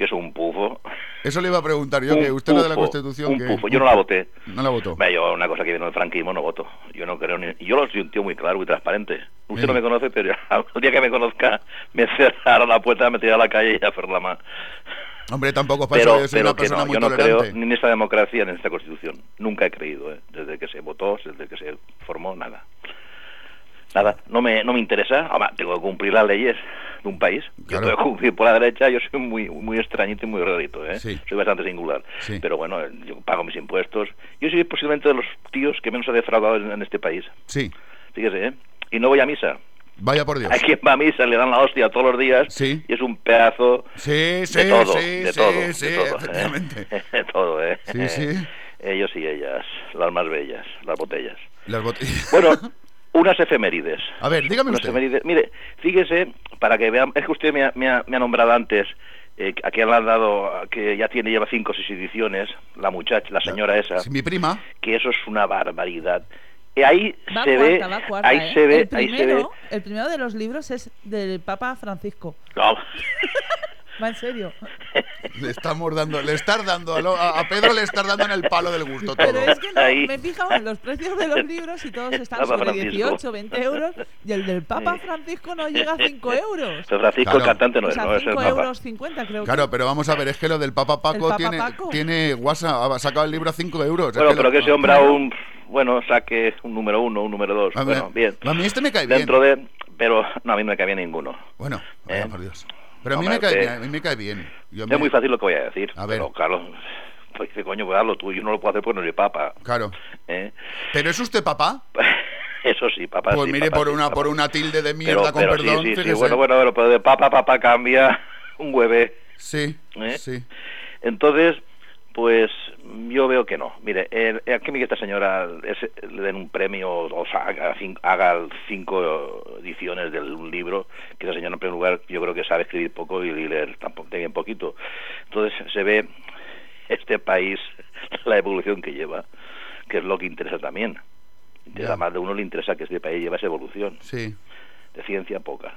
que es un pufo. Eso le iba a preguntar yo, Un que usted lo de la pufo, Constitución. un que- pufo. Yo no la voté. No la votó. Yo una cosa que viene del franquismo no voto. Yo no creo ni... Yo lo soy un tío muy claro, muy transparente. Usted Bien. no me conoce, pero [LAUGHS] el día que me conozca me cerrará la puerta, me tirará a la calle y a hacer la más. Hombre, tampoco pasa Pero, yo soy pero una persona no, muy yo no tolerante. creo ni en esta democracia ni en esta Constitución. Nunca he creído, ¿eh? desde que se votó, desde que se formó, nada. Nada, no me, no me interesa. Ahora, tengo que cumplir las leyes de un país. Claro. Yo tengo que cumplir por la derecha, yo soy muy muy extrañito y muy rarito, ¿eh? Sí. Soy bastante singular. Sí. Pero bueno, yo pago mis impuestos. Yo soy posiblemente de los tíos que menos ha defraudado en, en este país. Sí, Fíjese, ¿eh? Y no voy a misa. vaya por Dios. [LAUGHS] Hay quien va a misa, le dan la hostia todos los días Sí. y es un pedazo Sí, sí, de todo, sí, de sí, todo, sí, de todo, ¿eh? efectivamente. [LAUGHS] De todo, ¿eh? Sí, sí. [LAUGHS] Ellos y ellas, las más bellas, las botellas. Las botellas. Bueno, unas efemérides. A ver, dígame Unas usted. efemérides. Mire, fíjese, para que vean, es que usted me ha, me ha- me ha nombrado antes, eh, a quien le han dado, que ya tiene, lleva cinco o seis ediciones, la muchacha, la señora esa, Sí, Mi prima. que eso es una barbaridad. Y ahí Va se cuarta, ve, va cuarta, ahí ¿eh? se ve, el ahí se ve. primero, el primero de los libros es del Papa Francisco. No. [LAUGHS] Va en serio. Le estamos dando, le estás dando a, lo- a- Pedro le estás dando en el palo del gusto todo. Pero es que no, me he fijado en los precios de los libros y todos están Papa sobre Francisco. 18, 20 euros y el del Papa. Francisco no llega a 5 [LAUGHS] euros. Pero Francisco Claro. el cantante no O es, sea, no es el 5 Papa. euros 50 creo Claro, que. pero vamos a ver, es que lo del Papa Paco Papa tiene, Paco. tiene WhatsApp, ha sacado el libro a 5 euros. es Bueno, que pero lo- que ese hombre aún, bueno, saque un número uno, un número dos. A ver, Bueno, bien. A mí este me cae bien. Dentro de... Pero no, a mí no me cae bien ninguno. Bueno, vaya ¿Eh? por Dios. Pero a mí, Hombre, me cae, a mí me cae bien. Yo me- Es muy fácil lo que voy a decir. A ver. Pero, Carlos, pues dice, coño, pues hazlo tú. Yo no lo puedo hacer porque no soy papa. Claro. ¿eh? ¿Pero es usted papá? [LAUGHS] Eso sí, papá. Pues sí, mire, papá por sí, una papá. por una tilde de mierda, Pero- con pero perdón, sí, bueno, bueno, bueno, pero de papa, papá cambia [LAUGHS] un hueve. Sí, ¿eh? sí. Entonces, pues yo veo que no. Mire, el, el que esta señora es- le den un premio o sea, haga, haga cinco ediciones de un libro, que esa señora en primer lugar yo creo que sabe escribir poco y leer tampoco bien poquito. Entonces se ve este país, [LAUGHS] la evolución que lleva, que es lo que interesa también. Interesa Ya. más de uno le interesa que este país lleva esa evolución. Sí, De ciencia poca.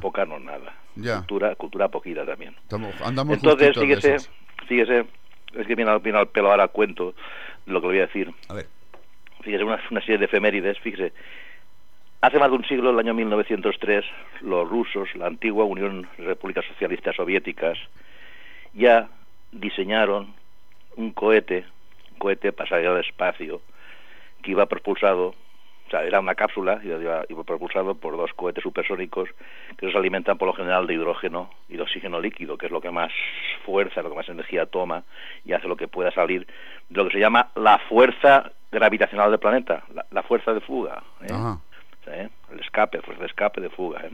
Poca no nada. Cultura, cultura poquita también. Estamos- andamos Entonces, fíjese, fíjese, es que viene al, viene al pelo ahora cuento lo que le voy a decir. A ver. Fíjese, una, una serie de efemérides, fíjese. Hace más de un siglo, el año 1903, los rusos, la antigua Unión Repúblicas Socialistas Soviéticas, ya diseñaron un cohete, un cohete para salir al espacio, que iba propulsado, sea, era una cápsula, iba, iba- propulsado por dos cohetes supersónicos que se alimentan por lo general de hidrógeno y de oxígeno líquido, que es lo que más fuerza, lo que más energía toma y hace lo que pueda salir de lo que se llama la fuerza gravitacional del planeta, la, la fuerza de fuga. ¿eh? Ajá. ¿Eh? el escape, fuerza de escape, de fuga. ¿eh?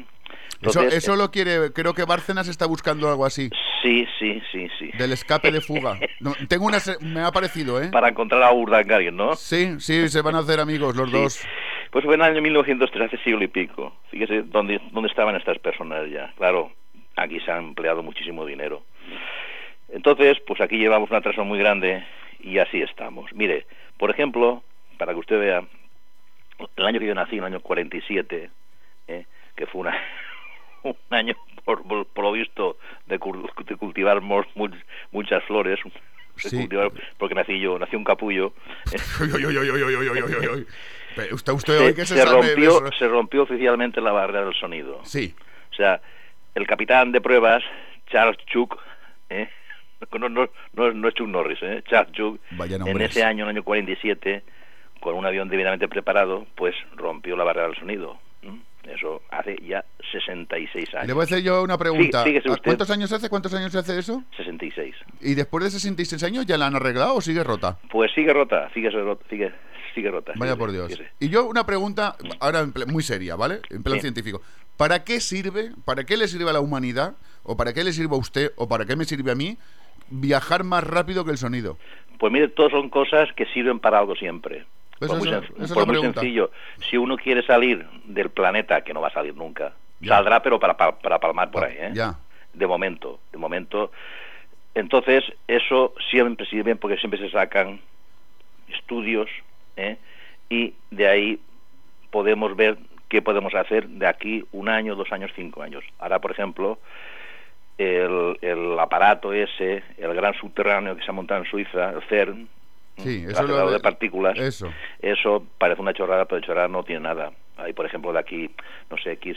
Eso, Entonces, eso lo quiere, creo que Bárcenas está buscando algo así, Sí, sí, sí, sí. del escape de fuga. [LAUGHS] No, tengo una, me ha parecido, ¿eh? Para encontrar a Urdangarin, ¿no? Sí, sí, se van a hacer amigos los Sí. dos. Pues fue en el año 1903, hace siglo y pico. Fíjese dónde, dónde estaban estas personas ya. Claro, aquí se ha empleado muchísimo dinero. Entonces, pues aquí llevamos una atraso muy grande y así estamos. Mire, por ejemplo, para que usted vea, el año que yo nací, en el año 47, ¿eh? que fue una, [LAUGHS] un año por, por, lo visto de, cultivar muchas flores, porque nací yo, nací un capullo. usted, usted hoy que se, se rompió, se rompió oficialmente la barrera del sonido. Sí. O sea, el capitán de pruebas, Charles Chuck, ¿eh? [LAUGHS] no, no, es Chuck Norris, ¿eh? Charles Chuck, en ese año, en el año 47, con un avión debidamente preparado, pues rompió la barrera del sonido. Eso hace ya 66 años. le voy a hacer yo una pregunta. Sí, fíjese ¿A usted. ¿Cuántos años hace? ¿Cuántos años hace eso? 66. ¿Y después de 66 años ya la han arreglado o sigue rota? Pues sigue rota, sigue, rota, sigue, sigue rota. Vaya por Dios. Y yo una pregunta, ahora muy seria, ¿vale? En plan científico. ¿Para qué sirve, para qué le sirve a la humanidad, o para qué le sirve a usted, o para qué me sirve a mí, viajar más rápido que el sonido? Pues mire, todas son cosas que sirven para algo siempre. Pues Por muy, eso- sen- esa es por la muy pregunta. sencillo, si uno quiere salir del planeta, que no va a salir nunca, Ya. saldrá pero para, para, para palmar por ahí, ¿eh? Ya. De momento, de momento. Entonces, eso siempre sirve porque siempre se sacan estudios, ¿eh? Y de ahí podemos ver qué podemos hacer de aquí un año, dos años, cinco años. Ahora, por ejemplo, el, el aparato ese, el gran subterráneo que se ha montado en Suiza, el CERN, Sí, el eso lo de- de partículas, Eso. eso parece una chorrada, pero de chorrada no tiene nada. Hay, por ejemplo, de aquí, no sé, X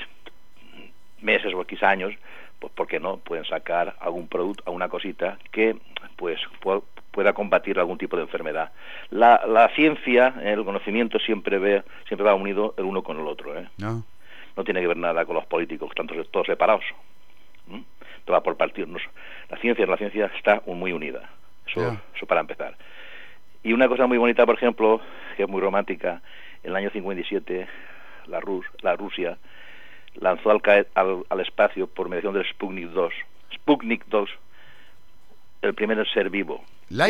meses o X años, pues ¿por qué no? Pueden sacar algún producto, alguna cosita que pues pu- pueda combatir algún tipo de enfermedad. La, la ciencia, eh, el conocimiento siempre ve, siempre va unido el uno con el otro, ¿eh? No. no tiene que ver nada con los políticos, que están todos, separados. ¿Mm? Todo va por partidos. La ciencia, la ciencia está muy unida. Eso, eso para empezar. Y una cosa muy bonita, por ejemplo, que es muy romántica, en el año 57 la, Rus, la Rusia lanzó al, al, al espacio por mediación del Sputnik 2, Sputnik 2, el primer ser vivo.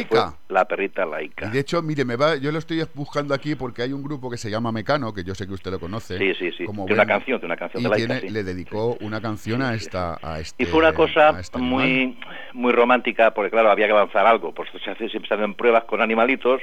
Fue La perrita laica. Y de hecho, mire, me va, yo lo estoy buscando aquí porque hay un grupo que se llama Mecano, que yo sé que usted lo conoce. Sí, sí, sí. como Tiene una canción, tiene una canción y de tiene- sí. le dedicó una canción a esta a este Y fue una cosa este animal. muy muy romántica, porque claro, había que avanzar algo. Pues se hace, siempre se hacen pruebas con animalitos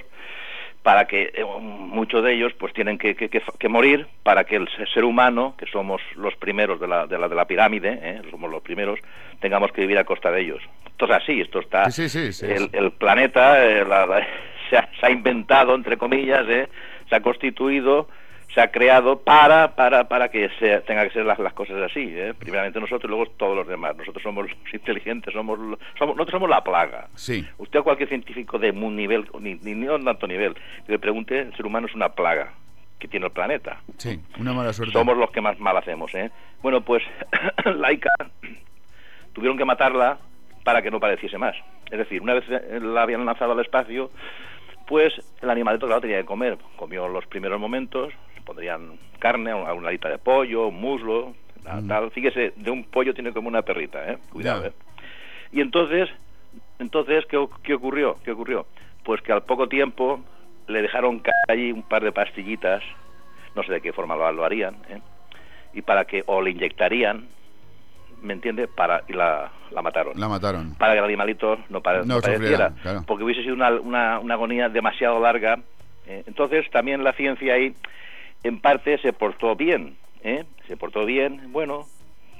para que eh, muchos de ellos pues tienen que, que- que- que morir para que el ser humano, que somos los primeros de la, de la, de la pirámide, ¿eh? somos los primeros, tengamos que vivir a costa de ellos. Esto es así, esto está... Sí, sí, sí, el, el planeta eh, la- la- [LAUGHS] se, ha, se ha inventado, entre comillas, ¿eh? se ha constituido, se ha creado para para para que se, tenga que ser las, las cosas así. ¿eh? Primeramente nosotros y luego todos los demás. Nosotros somos los [LAUGHS] inteligentes, somos, somos nosotros somos la plaga. Sí. Usted a cualquier científico de un nivel, ni, ni, ni de tanto nivel, que le pregunte, el ser humano es una plaga que tiene el planeta. Sí, una mala suerte. Somos los que más mal hacemos, ¿eh? Bueno, pues [COUGHS] Laika [COUGHS] tuvieron que matarla para que no padeciese más. Es decir, una vez la habían lanzado al espacio, pues el animalito, claro, tenía que comer. Comió los primeros momentos, se pondrían carne, una alita de pollo, un muslo, tal, tal. Fíjese, de un pollo tiene como una perrita, ¿eh? Cuidado. ¿eh? Y entonces, entonces ¿qué, qué ocurrió? ¿Qué ocurrió? Pues que al poco tiempo le dejaron caer allí un par de pastillitas, no sé de qué forma lo, lo harían, ¿eh? y para que, o le inyectarían, ¿me entiende? Para, y la, la mataron. La mataron. Para que el animalito no, pare- No no sufriera, claro. porque hubiese sido una, una, una agonía demasiado larga. ¿eh? Entonces también la ciencia ahí, en parte, se portó bien, ¿eh? Se portó bien, bueno,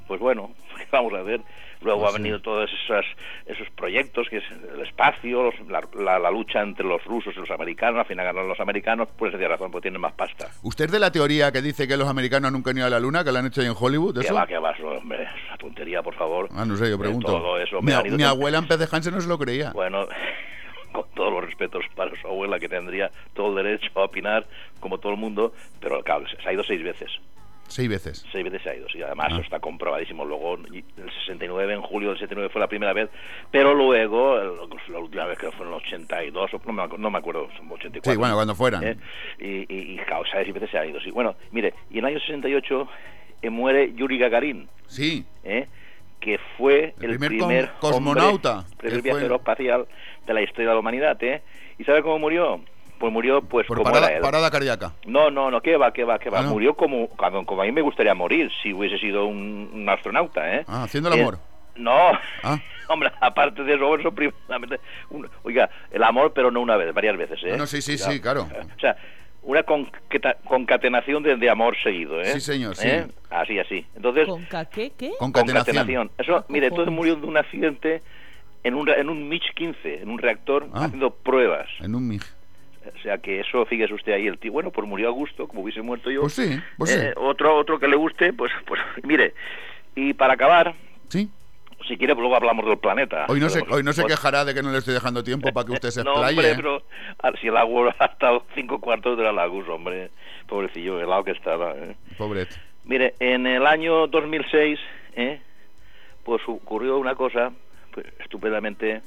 pues bueno, [LAUGHS] ¿qué vamos a ver? Luego Pues ha sí. venido todos esos, esos proyectos, que es el espacio, los- la, la- la lucha entre los rusos y los americanos, al final ganaron los americanos, pues de razón, porque tienen más pasta. ¿Usted es de la teoría que dice que los americanos nunca han ido a la luna, que la han hecho ahí en Hollywood? Que ¿Eso? va, que va, hombre, tontería, por favor. Ah, no sé, yo Eh, pregunto. todo eso, mi, abuela en pez de Hansen no se lo creía. Bueno, [LAUGHS] con todos los respetos para su abuela, que tendría todo el derecho a opinar, como todo el mundo, pero claro, se ha ido seis veces. Seis veces. Seis veces se ha ido, sí, además Ah. eso está comprobadísimo. Luego, el 69, en julio del 69 fue la primera vez, pero luego, el- la última vez que fue en el 82, o no me, no me acuerdo, son 84. Sí, bueno, cuando fueran. ¿eh? Y, y, y claro, seis veces se ha ido, sí. Bueno, mire, y en el año 68 eh, muere Yuri Gagarin. Sí. ¿eh? que fue el, primer cosmonauta, hombre, primer fue- viajero espacial de la historia de la humanidad, ¿eh? ¿Y sabe cómo murió? Pues murió pues Por como parada, parada cardíaca. No, no, no, que va, que va, que va. Ah, no. Murió como, como, como a mí me gustaría morir si hubiese sido un, un astronauta, ¿eh? Ah, haciendo el Eh, amor. No, Ah. [LAUGHS] hombre, aparte de eso, eso primeramente, un- oiga, el amor, pero no una vez, varias veces, ¿eh? No, sí, sí, sí, claro. [LAUGHS] O sea, una conqueta- concatenación de, de amor seguido, ¿eh? Sí, señor, sí. ¿Eh? Así, así. Entonces, ¿Con ca- qué? ¿Qué? Concatenación. Eso, mire, entonces murió de un accidente en un, en un MiG-15, en un reactor, Ah. haciendo pruebas. En un MIG. O sea, que eso, fíjese usted ahí, el tío, bueno, pues murió a gusto, como hubiese muerto yo. Pues sí, pues sí. Eh, otro, otro que le guste, pues, pues, mire. Y para acabar, Sí. Si quiere, pues luego hablamos del planeta. Hoy no, se, hoy no se pues, quejará de que no le estoy dejando tiempo para que usted se [LAUGHS] No, explaye. hombre, ¿eh? pero si el agua [LAUGHS] ha estado cinco cuartos de la Lagus, hombre. Pobrecillo, el lado que estaba. ¿eh? Pobret. Mire, en el año 2006, ¿eh? pues ocurrió una cosa pues, estupendamente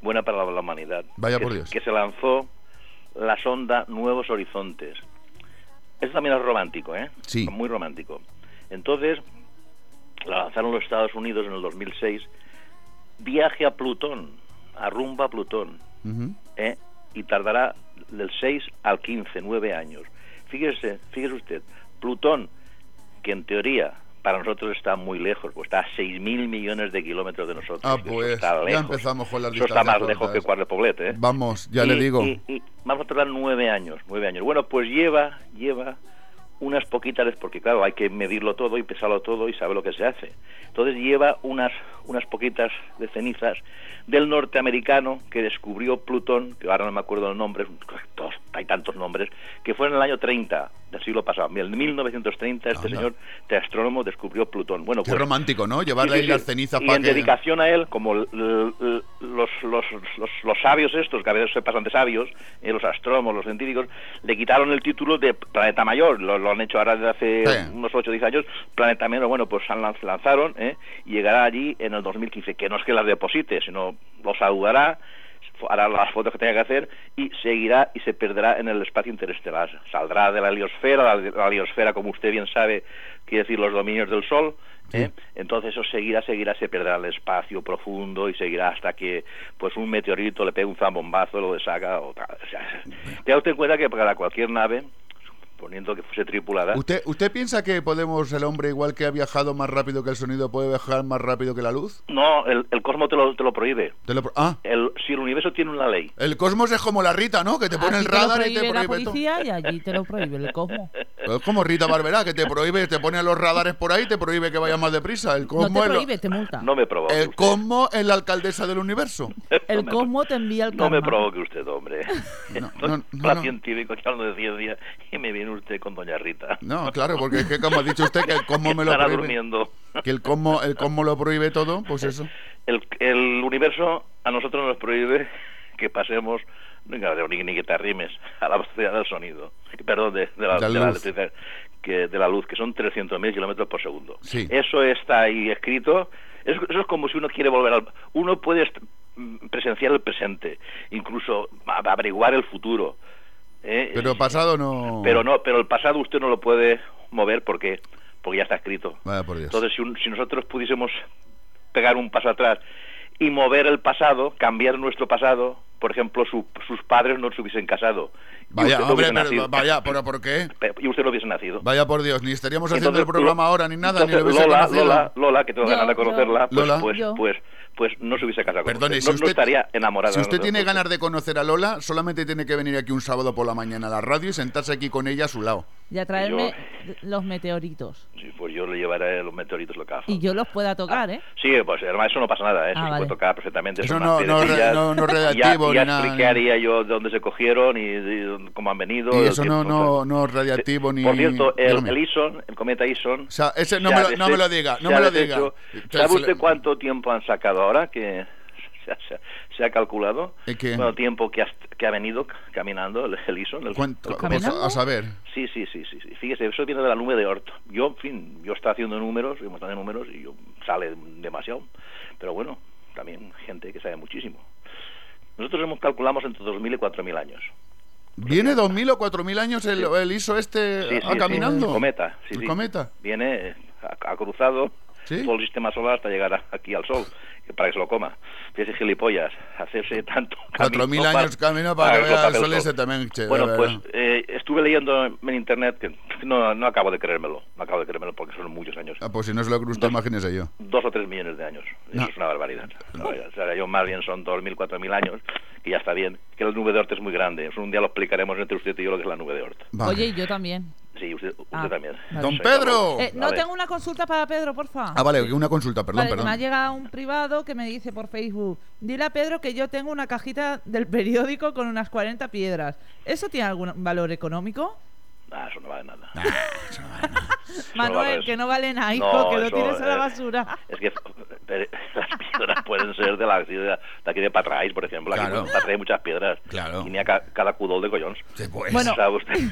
buena para la humanidad. Vaya que, por Dios. Que se lanzó la sonda Nuevos Horizontes. Eso también es romántico, ¿eh? Sí. Muy romántico. Entonces, la lanzaron los Estados Unidos en el 2006. Viaje a Plutón, a rumba a Plutón. Ujú. ¿eh? y tardará del 6 al 15, 9 años. Fíjese, fíjese usted, Plutón, que en teoría para nosotros está muy lejos, pues está a 6.000 millones de kilómetros de nosotros. Ah, pues está ya lejos. empezamos con las Eso está más lejos que Cuarle Poblet, ¿eh? Vamos, ya Y- le digo. Y, y vamos a tardar nueve años, nueve años. Bueno, pues lleva, lleva unas poquitas, porque claro, hay que medirlo todo y pesarlo todo y saber lo que se hace. Entonces lleva unas, unas poquitas de cenizas del norteamericano que descubrió Plutón, que ahora no me acuerdo el nombre, todos- hay tantos nombres, que fue en el año 30 del siglo pasado. En 1930 este Anda. señor, este astrónomo, descubrió Plutón. Bueno, Qué pues, romántico, ¿no? Llevarle Sí, ahí sí, las sí. cenizas y para en que... dedicación a él, como los, los, los, los sabios estos, que a veces se pasan de sabios, eh, los astrónomos, los científicos, le quitaron el título de planeta mayor. Lo, lo han hecho ahora desde hace Sí. unos 8 o 10 años. Planeta menor, bueno, pues lanzaron eh, y llegará allí en el 2015. Que no es que las deposite, sino los saludará hará las fotos que tenga que hacer y seguirá y se perderá en el espacio interestelar. Saldrá de la heliosfera, la, la heliosfera, como usted bien sabe, quiere decir los dominios del Sol. ¿eh? Entonces eso seguirá, seguirá, se perderá el espacio profundo y seguirá hasta que pues un meteorito le pegue un zambombazo, lo deshaga. O tal. O sea, tenga usted en cuenta que para cualquier nave, poniendo que fuese tripulada, ¿Usted, ¿Usted piensa que podemos, el hombre, igual que ha viajado más rápido que el sonido, puede viajar más rápido que la luz? no, el, el cosmos te lo, te lo prohíbe. Te lo pro- ah, El, si el universo tiene una ley, el cosmos es como la Rita, ¿no? Que te pone Aquí el te radar y te prohíbe la prohíbe todo. policía y allí te lo prohíbe el cosmo. [LAUGHS] Es como Rita Barberá, que te prohíbe, te pone los radares por ahí y te prohíbe que vayas más deprisa. El No cosmo, te es, lo- prohíbe, te multa. no me provoque. el usted. cosmo es la alcaldesa del universo. [LAUGHS] El cosmo te envía el No me provoque usted, hombre. No, [LAUGHS] no, no, no. científico, hablando de ciencia, y me viene usted con doña Rita. No, claro, porque es que como ha dicho usted que el cosmo [LAUGHS] me lo prohíbe, durmiendo. que el cosmo, el lo prohíbe todo, pues eso. El, el universo a nosotros nos prohíbe que pasemos, no, ni, ni que te arrimes, a la velocidad del sonido. Perdón, de, de la, De de la que, de la luz, que son 300.000 kilómetros por segundo. Sí. Eso está ahí escrito. Es- eso es como si uno quiere volver al... Uno puede mm, presenciar el presente, incluso averiguar el futuro. ¿Eh? Pero pasado no. Pero no, pero el pasado usted no lo puede mover porque porque ya está escrito. Vaya por Dios. Entonces, si, un- si nosotros pudiésemos pegar un paso atrás y mover el pasado, cambiar nuestro pasado, por ejemplo, su- sus padres no se hubiesen casado. Vaya, no hombre, hubiese pero- nacido. vaya, pero ¿por qué? Y usted no hubiese nacido. Vaya por Dios, ni estaríamos haciendo Entonces, el programa Lo- ahora ni nada, ni lo hubiese Lola, conocido. Lola, Lola, que tengo Yo, ganas de yo. conocerla, pues, Lola. pues, Yo. pues, pues no se hubiese casado con Perdone, usted. si no, no usted, estaría enamorada. si usted tiene ganas de conocer a Lola, solamente tiene que venir aquí un sábado por la mañana a la radio y sentarse aquí con ella a su lado. Y a traerme los meteoritos. Sí, pues yo le llevaré los meteoritos lo que haga Y yo los pueda tocar, ¿eh? Sí, pues además eso no pasa nada, ¿eh? eso Ah, se vale. puede tocar perfectamente. Eso no- no re- ya- no- no es radiactivo ya, ya ni nada, explicaría yo de dónde se cogieron y, de cómo han venido. Y eso no, no, no es radiactivo ni. Por cierto, el, el Ison, el cometa Ison... O sea, ese no me lo- no me lo diga, no me lo diga. ¿Sabe usted cuánto tiempo han sacado ahora que [LAUGHS] se ha, se ha- se ha calculado? ¿Y? ¿Cuánto tiempo que ha, que ha venido caminando el, el Ison? El, ¿Cuánto? a saber. Sí, sí, sí, sí, sí. Fíjese, eso viene de la nube de Oort. Yo, en fin, yo estaba haciendo números, hemos estado de números y yo sale demasiado. Pero bueno, también gente que sabe muchísimo. Nosotros hemos calculamos entre 2.000 y 4.000 años. ¿Viene 2.000 o 4.000 años el, el ISO este Sí, ah, sí, caminando? sí, el cometa, sí, ¿El sí. cometa? Viene, ha cruzado ¿Sí? todo el sistema solar hasta llegar a- aquí al Sol, para que se lo coma. Fíjese gilipollas, hacerse tanto Cuatro mil años camino para que lo vea el sol ese también. che, Bueno, pues eh, estuve leyendo en internet que no, no acabo de creérmelo, no acabo de creérmelo porque son muchos años. Ah, pues si no es lo que usted, imagínese yo. Dos o tres millones de años. Eso No. es una barbaridad. barbaridad. O sea, yo más bien son dos mil, cuatro mil años, que ya está bien. Que la nube de Oort es muy grande. Eso un día lo explicaremos entre usted y yo lo que es la nube de Oort. Oye, y yo también. Sí, usted, usted Ah, también. vale. ¡Don Pedro! Eh, no Vale. tengo una consulta para Pedro, porfa. Ah, vale, una consulta, perdón, Vale, perdón. me ha llegado un privado que me dice por Facebook, dile a Pedro que yo tengo una cajita del periódico con unas 40 piedras. ¿Eso tiene algún valor económico? Ah, eso no vale nada. [LAUGHS] Manuel, que no vale nada, hijo, No, que lo eso, tires a la eh, basura. Es que [LAUGHS] las piedras pueden ser de, la, de aquí de Patrais, por ejemplo. Aquí Claro. en Patrais hay muchas piedras. Claro. Y ni a ca- cada cudol de collons. pues. Bueno. ¿Sabe usted? [LAUGHS]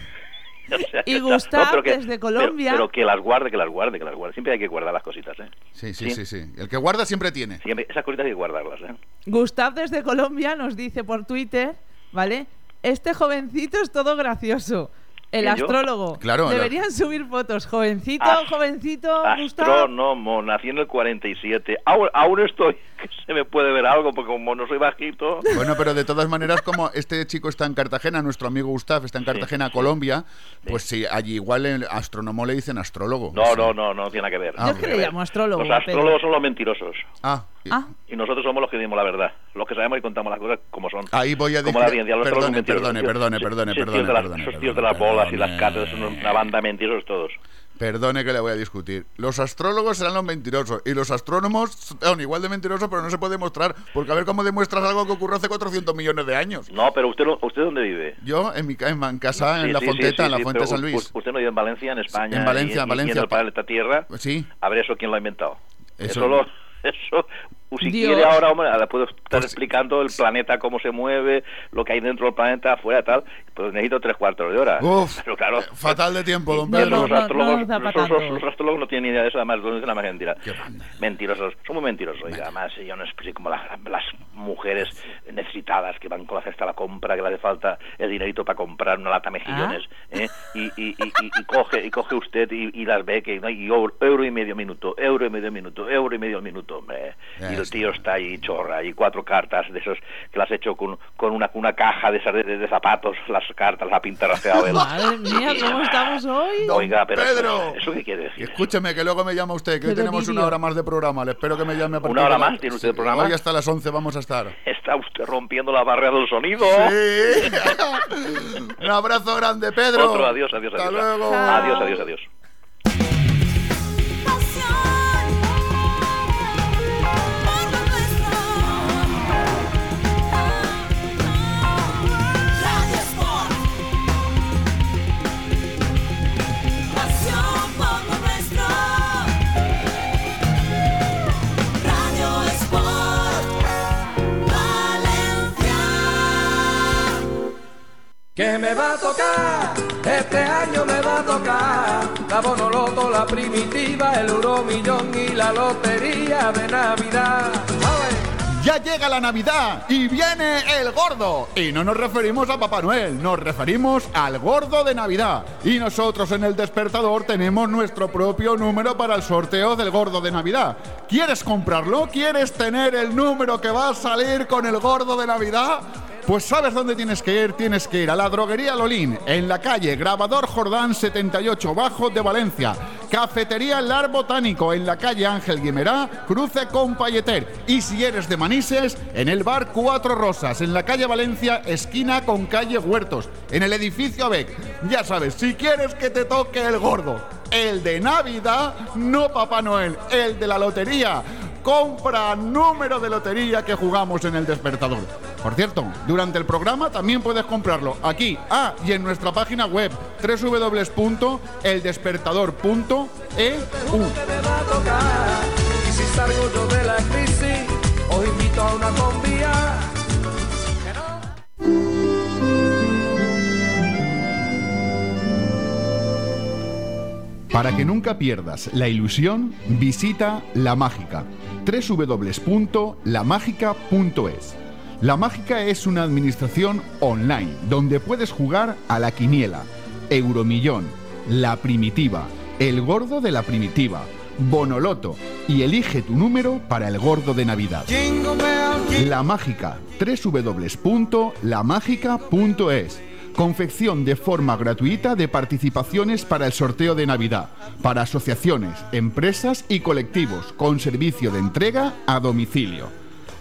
[LAUGHS] O sea, Y está- Gustav, pero que- desde Colombia. Pero, pero que las guarde, que las guarde, que las guarde. Siempre hay que guardar las cositas, ¿eh? Sí, sí, sí, sí. El que guarda siempre tiene. Siempre, esas cositas hay que guardarlas, ¿eh? Gustav desde Colombia nos dice por Twitter, ¿vale? Este jovencito es todo gracioso. El astrólogo. Claro, la- Deberían subir fotos. Jovencito, Ast- jovencito, Gustav. Astrónomo, nací en el 47. Aún, aún estoy, que se me puede ver algo, porque como no soy bajito... Bueno, pero de todas maneras, como este chico está en Cartagena, nuestro amigo Gustav está en Cartagena, Colombia, pues sí, allí igual el astrónomo le dicen astrólogo. No, no, no, no tiene nada que ver. Ah, Yo es que le llamo astrólogo. Los astrólogos Pedro. son los mentirosos. Ah, y- Ah, Y nosotros somos los que decimos la verdad. Los que sabemos y contamos las cosas como son. ahí voy a Como la decir. Perdone, mentirosos. perdone, perdone, perdone, esos tíos perdone, de las- perdone, Esos tíos de las perdone, bolas y las perdone. cartas son una banda de mentirosos todos. Perdone que le voy a discutir. Los astrólogos serán los mentirosos y los astrónomos son igual de mentirosos, pero no se puede demostrar. Porque a ver cómo demuestras algo que ocurrió hace 400 millones de años. No, pero usted, ¿usted dónde vive? Yo en mi en casa, en la sí, Fonteta, sí, en la Fuente pero San Luis. Usted no vive en Valencia, en España. En Valencia, y, y- y Valencia, en el planeta Tierra. Sí. A ver eso quién lo ha inventado. Eso- Eso, lo, [LAUGHS] eso si Dios. quiere ahora, hombre, le puedo estar Pues- explicando el planeta, cómo se mueve, lo que hay dentro del planeta, afuera, tal. Pues necesito tres cuartos de hora. Uf, Pero claro, fatal de tiempo, don No, Pedro. no, los, no, astrólogos, da pa' los- los- los astrólogos no tienen ni idea de eso, además, es una más mentira. Mentirosos, son muy mentirosos, oiga, además yo no sé como las, las mujeres necesitadas que van con la cesta a la compra, que le hace falta el dinerito para comprar una lata de mejillones, Ah. ¿eh? y, y, y, y- y coge y coge usted y, y las ve que no hay euro, euro y medio minuto, euro y medio minuto, euro y medio minuto, hombre. Ya y el tío está ahí chorra, y cuatro cartas de esos que las ha hecho con, con una, una caja de, esas de, de zapatos, las cartas, las ha pintarrajeado él. [LAUGHS] Madre mía, ¿cómo estamos hoy? Don Oiga, pero Pedro. eso, ¿eso qué quiere decir? Escúcheme, que luego me llama usted, que hoy tenemos una hora más de programa. Le espero que me llame a partir ¿Una hora de la- más tiene usted de programa? Hoy hasta las 11 vamos a estar. [LAUGHS] Está usted rompiendo la barrera del sonido. Sí. [LAUGHS] Un abrazo grande, Pedro. Otro, adiós, adiós, Hasta adiós. luego. Adiós, adiós, adiós. Que me va a tocar, este año me va a tocar la Bonoloto, la primitiva, el Euromillón y la lotería de Navidad. Ya llega la Navidad y viene el gordo. Y no nos referimos a Papá Noel, nos referimos al gordo de Navidad. Y nosotros en el despertador tenemos nuestro propio número para el sorteo del gordo de Navidad. ¿Quieres comprarlo? ¿Quieres tener el número que va a salir con el gordo de Navidad? Pues sabes dónde tienes que ir, tienes que ir a la droguería Lolín, en la calle Grabador Jordán 78 Bajo de Valencia. Cafetería Lar Botánico, en la calle Ángel Guimerá, cruce con Payeter. Y si eres de Manises, en el bar Cuatro Rosas, en la calle Valencia, esquina con calle Huertos, en el edificio ABEC. Ya sabes, si quieres que te toque el gordo, el de Navidad, no Papá Noel, el de la lotería. Compra número de lotería que jugamos en el despertador. Por cierto, durante el programa también puedes comprarlo aquí, ah, y en nuestra página web www.eldespertador.eu. Para que nunca pierdas la ilusión, visita La Mágica, www.lamágica.es. La Mágica es una administración online donde puedes jugar a la quiniela, Euromillón, La Primitiva, El Gordo de la Primitiva, Bonoloto y elige tu número para el gordo de Navidad. La Mágica, www.lamágica.es. Confección de forma gratuita de participaciones para el sorteo de Navidad, para asociaciones, empresas y colectivos, con servicio de entrega a domicilio.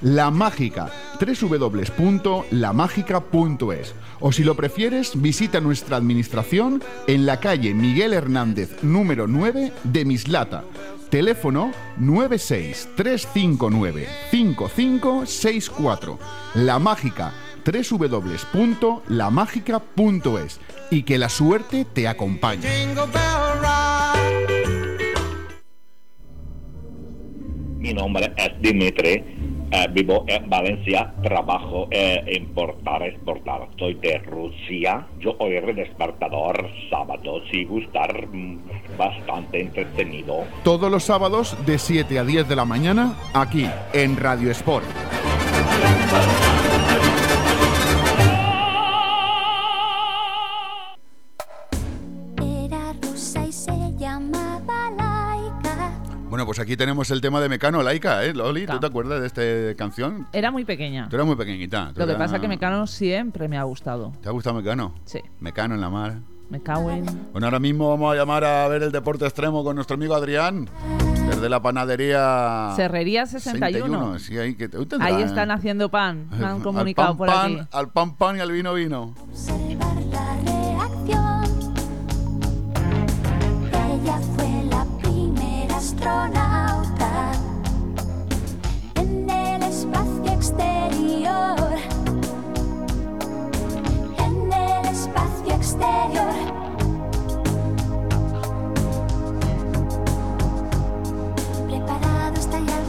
La Mágica, www.lamágica.es. O si lo prefieres, visita nuestra administración en la calle Miguel Hernández, número 9 de Mislata. Teléfono 963595564. La Mágica, www.lamágica.es. Y que la suerte te acompañe. Mi nombre es Dimitri, eh, vivo en Valencia, trabajo en importar, exportar. Soy de Rusia. Yo oiré despertador sábados y gustar mm, bastante entretenido. Todos los sábados de 7 a 10 de la mañana, aquí en Radio Sport. Bueno, pues aquí tenemos el tema de Mecano Laika, ¿eh, Loli? ¿Tú te acuerdas de esta canción? Era muy pequeña. Tú eras muy pequeñita. Lo que pasa es que Mecano siempre me ha gustado. ¿Te ha gustado Mecano? Sí. Mecano en la mar. Me cago en... Bueno, ahora mismo vamos a llamar a ver el deporte extremo con nuestro amigo Adrián, desde la panadería... Serrería 61. Sí, ahí, que, hoy tendrá, Ahí ¿eh? están haciendo pan. Me [LAUGHS] han Al comunicado pan, por pan, aquí. Al pan pan y al vino vino. Observar la reacción. En el espacio exterior. En el espacio exterior. Preparado está ya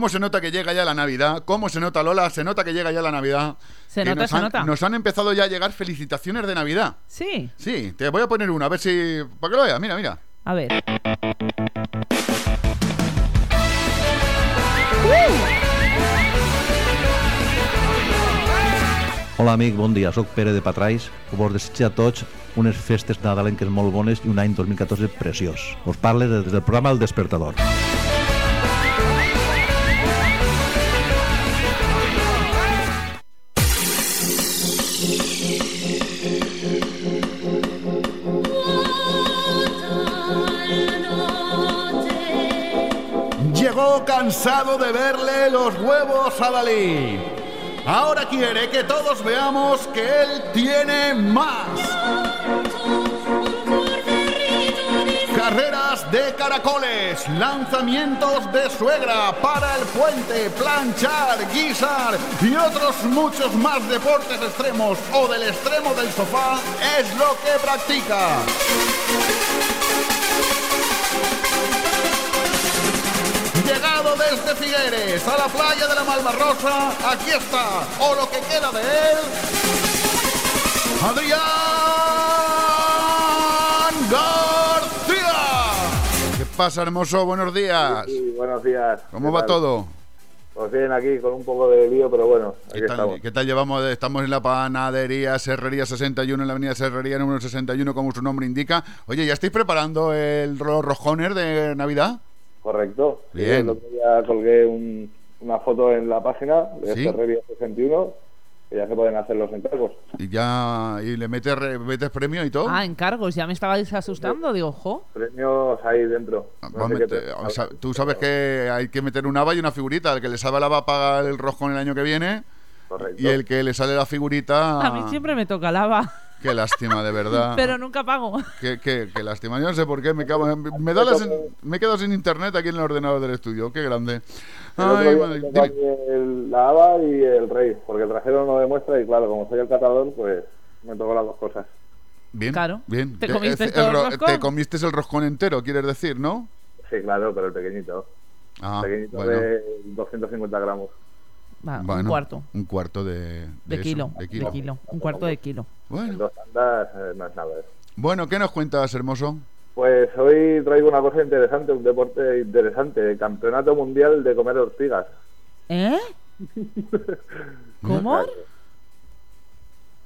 ¿cómo se nota que llega ya la Navidad? ¿Cómo se nota, Lola? Se nota que llega ya la Navidad. Se nota, nos se han, nota. Nos han empezado ya a llegar felicitaciones de Navidad. Sí. Sí, te voy a poner una, a ver si... Para que lo veas, mira, mira. A ver. Hola amic, bon dia, sóc Pere de Patrais. Vos desitjo a tots unes festes nadalenques molt bones i un any 2014 preciós. Us parle des del programa El Despertador. Cansado de verle los huevos a Dalí. Ahora quiere que todos veamos que él tiene más. Carreras Carreras de caracoles, lanzamientos de suegra para el puente, planchar, guisar y otros muchos más deportes extremos o del extremo del sofá es lo que practica. Desde Figueres a la playa de la Malvarrosa, aquí está, o lo que queda de él, Adrián García. ¿Qué pasa, hermoso? Buenos días. Sí, buenos días. ¿Cómo ¿Qué va tal? todo? Pues bien, aquí con un poco de lío, pero bueno, aquí ¿Qué tal, estamos. qué tal llevamos? Estamos en la panadería Serrería 61, en la avenida Serrería número 61, como su nombre indica. Oye, ¿ya estáis preparando el los roscones de Navidad? Correcto. Sí, Bien. el otro día colgué un- una foto en la página de ¿Sí? Ferrería 61 que ya se pueden hacer los encargos. Y ya y le metes, re- metes premio y todo. Ah, encargos, ya me estabais asustando, digo, jo. Premios ahí dentro. No Va a sé qué meter- premios o sea, tú sabes que hay que meter un haba y una figurita. El que le salga la va a pagar el roscón el año que viene. Correcto. Y el que le sale la figurita. A mí siempre me toca lava, Qué lástima, de verdad. [LAUGHS] pero nunca pago. Qué, qué- qué lástima. Yo no sé por qué me, cago en- me, da la sen- me he quedado sin internet aquí en el ordenador del estudio. Qué grande. El otro Ay, día madre- me tocó dime. aquí el- la haba y el rey, porque el trajero no demuestra y claro, como soy el catador, pues me tocó las dos cosas. Bien, Claro. bien. ¿Te De- comiste el todo el ro- roscón? Te comiste el roscón entero, quieres decir, ¿no? Sí, claro, pero el pequeñito. Ah, pequeñito bueno. de 250 gramos. Va, Bueno, un cuarto Un cuarto de, de, eso, kilo, de de kilo. un cuarto de kilo. Bueno. En dos tandas eh, no es nada. Bueno, ¿qué nos cuentas, hermoso? Pues hoy traigo una cosa interesante, un deporte interesante, Campeonato Mundial de Comer Ortigas. ¿Eh? [LAUGHS] ¿Cómo?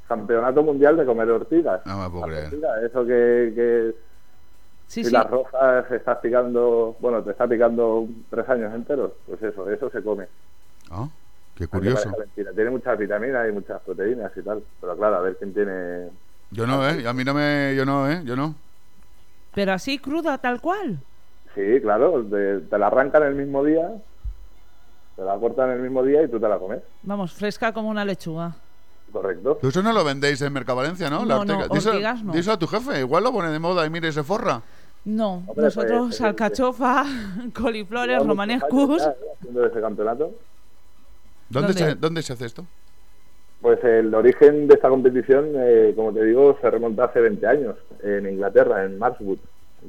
Campeonato Mundial de Comer Ortigas. No me puedo creer. Eso que, que Sí, si sí. las rojas estás picando, bueno, te está picando tres años enteros, pues eso, eso se come. Ah, qué curioso. Tiene muchas vitaminas y muchas proteínas y tal, pero claro, a ver quién tiene... Yo no, ¿eh? A mí no me... Yo no, ¿eh? Yo no. Pero así cruda, tal cual. Sí, claro, te, te la arrancan el mismo día, te la cortan el mismo día y tú te la comes, Vamos, fresca como una lechuga. correcto. Tú eso no lo vendéis en Mercavalencia, ¿no? No, no, Díselo- ortigas no. díselo a tu jefe. Igual lo pone de moda y mire, se forra. No, Hombre, nosotros pues, alcachofa, [LAUGHS] coliflores, romanescus. ¿eh? haciendo ese campeonato. ¿Dónde, ¿Dónde? Se, ¿Dónde se hace esto? Pues el origen de esta competición, eh, como te digo, se remonta hace 20 años, en Inglaterra, en Marshwood,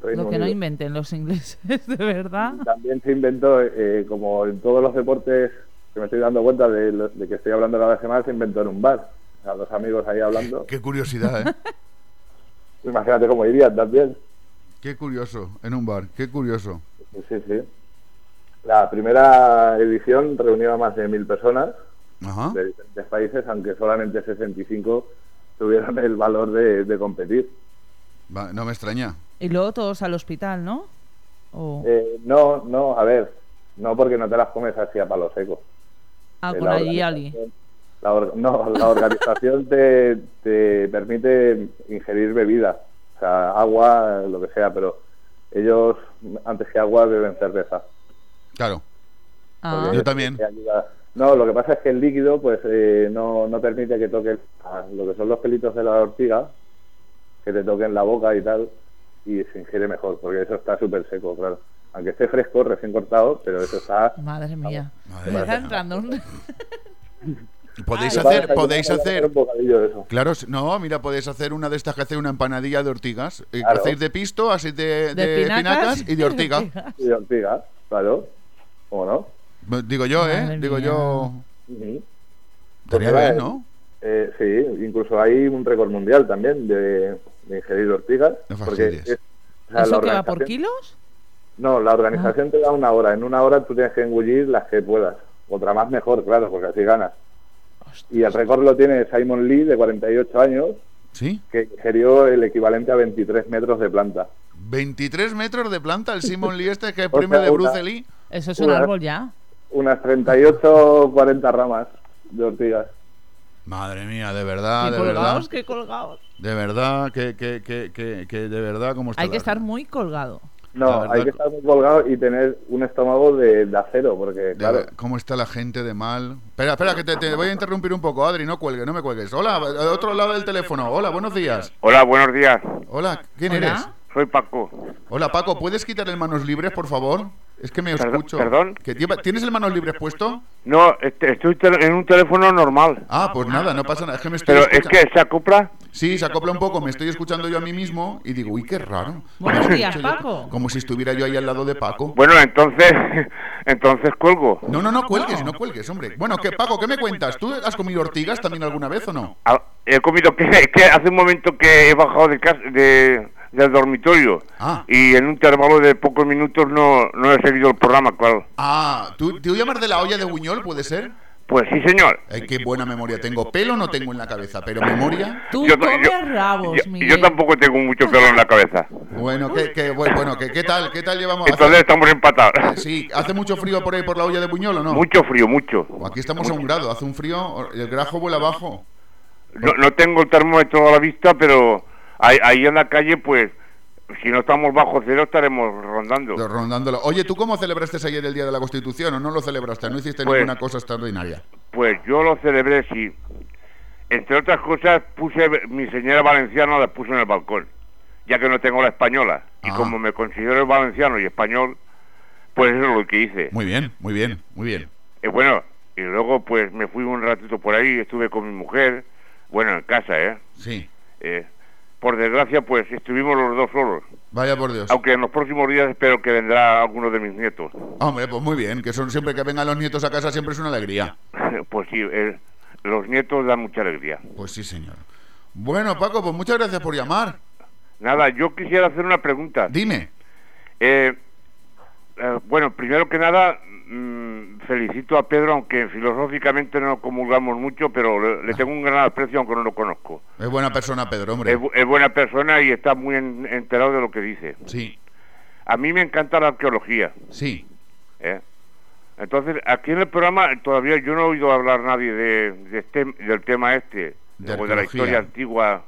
Reino Lo que no inventen los ingleses, [LAUGHS] de verdad. También se inventó, eh, como en todos los deportes que me estoy dando cuenta de, lo- de que estoy hablando cada semana, se inventó en un bar. O sea, dos amigos ahí hablando. Qué curiosidad, ¿eh? [LAUGHS] Imagínate cómo irían también. Qué curioso. En un bar. Qué curioso. Sí, sí. La primera edición reunió a más de mil personas Ajá. de diferentes países, aunque solamente 65 tuvieron el valor de, de competir. Va, no me extraña. Y luego todos al hospital, ¿no? O Eh, no, no, a ver, no porque no te las comes así a palo seco. ah, eh, con la la Yali. La or- no, la organización te, te permite ingerir bebida, o sea, agua, lo que sea, pero ellos, antes que agua, beben cerveza. Claro. Ah. Yo también. te ayuda. No, lo que pasa es que el líquido pues eh, no, no permite que toque lo que son los pelitos de la ortiga, que te toquen la boca y tal, y se ingiere mejor, porque eso está súper seco, claro. Aunque esté fresco, recién cortado, pero eso está... Madre mía. Madre Me mía. está entrando un... [LAUGHS] Podéis Ay. hacer, podéis hacer hacer. un bocadillo de eso. Claro, no, mira, podéis hacer una de estas que hace una empanadilla de ortigas. Eh, Claro. Hacéis de pisto, así de, De [LAUGHS] espinacas y de ortiga. Y de ortiga, claro. ¿Cómo no? Digo yo, ¿eh? Madre Digo mía. yo. Ujú. Estaría Pues bien, ¿no? Eh, sí, incluso hay un récord mundial también de, de ingerir ortigas. No porque fastidies. es- o sea, ¿Eso que va por kilos? No, la organización te da una hora. En una hora tú tienes que engullir las que puedas. Otra más mejor, claro, porque así ganas. Y el récord lo tiene Simon Lee, de 48 años, ¿Sí? que ingirió el equivalente a 23 metros de planta. 23 metros de planta el [LAUGHS] Simon Lee este que es O premio sea, de una- Bruce Lee. Eso es un árbol ya. Unas 38 40 ramas de ortigas. Madre mía, de verdad, qué de verdad. colgados, qué colgados. De verdad, que, que, que, que, que de verdad, como está Hay que estar muy colgado. No, verdad hay que estar muy colgado y tener un estómago de, de acero, porque, de claro, ver- ¿Cómo está la gente de mal? Espera, espera, que te, te voy a interrumpir un poco, Adri, no cuelgues, no me cuelgues. Hola, al otro lado del teléfono. Hola, buenos días. Hola, buenos días. Hola, ¿quién Hola. eres? soy Paco. Hola Paco, ¿puedes quitar el manos libres, por favor? Es que me Perdón- escucho. ¿perdón? ¿Que lleva- ¿Tienes el manos libres puesto? No, este, estoy en un teléfono normal. Ah, pues nada, no pasa nada. Es que me estoy Pero es que se acopla. Sí, se acopla un poco. Me estoy escuchando yo a mí mismo y digo, uy, qué raro. Buenos días, Paco. Como si estuviera yo ahí al lado de Paco. Bueno, entonces, [LAUGHS] entonces cuelgo. No, no, no cuelgues, no cuelgues, hombre. Bueno, ¿qué, Paco, ¿qué me cuentas? ¿Tú has comido ortigas también alguna vez o no? Ah, He comido que, que hace un momento que he bajado de casa, de, del dormitorio Ah. y en un intervalo de pocos minutos no, no he seguido el programa, claro. Ah, ¿tú, ¿tú llamas de la olla de Buñol, puede ser? Pues sí, señor. Ay, qué buena memoria tengo. Pelo no tengo en la cabeza, pero memoria. Tú Yo- comes yo- rabos, Yo, Miguel. yo tampoco tengo mucho pelo en la cabeza. Bueno, ¿qué, qué, bueno, bueno, ¿qué, qué tal? ¿Qué tal llevamos? Entonces estamos empatados. [LAUGHS] Sí, ¿hace mucho frío por ahí por la olla de Buñol o no? Mucho frío, mucho. Aquí estamos a un grado, hace un frío, el grajo vuela abajo. No, no tengo el termómetro a la vista, pero ahí, ahí en la calle, pues, si no estamos bajo cero, estaremos rondando. Rondándolo. Oye, ¿tú cómo celebraste ayer el Día de la Constitución o no lo celebraste? ¿No hiciste Pues- ninguna cosa extraordinaria? Pues yo lo celebré, sí. Entre otras cosas, puse mi señora valenciana, la puse en el balcón, ya que no tengo la española. Y Ah. como me considero valenciano y español, pues eso es lo que hice. Muy bien, muy bien, muy bien. Y bueno, y luego pues me fui un ratito por ahí, estuve con mi mujer, bueno, en casa, ¿eh? Sí. Eh, por desgracia, pues estuvimos los dos solos. Vaya por Dios. Aunque en los próximos días espero que vendrá alguno de mis nietos. Hombre, pues muy bien, que son siempre que vengan los nietos a casa siempre es una alegría. [LAUGHS] pues sí, eh, los nietos dan mucha alegría. Pues sí, señor. Bueno, Paco, pues muchas gracias por llamar. Nada, yo quisiera hacer una pregunta. Dime. Eh, eh, bueno, primero que nada, mm, felicito a Pedro, aunque filosóficamente no comulgamos mucho, pero le, le tengo un gran aprecio, aunque no lo conozco. Es buena persona, Pedro, hombre. Es, bu- es buena persona y está muy en- enterado de lo que dice. Sí, A mí me encanta la arqueología. sí. ¿eh? Entonces, aquí en el programa todavía yo no he oído hablar nadie de, de este, del tema este, De o de la historia antigua.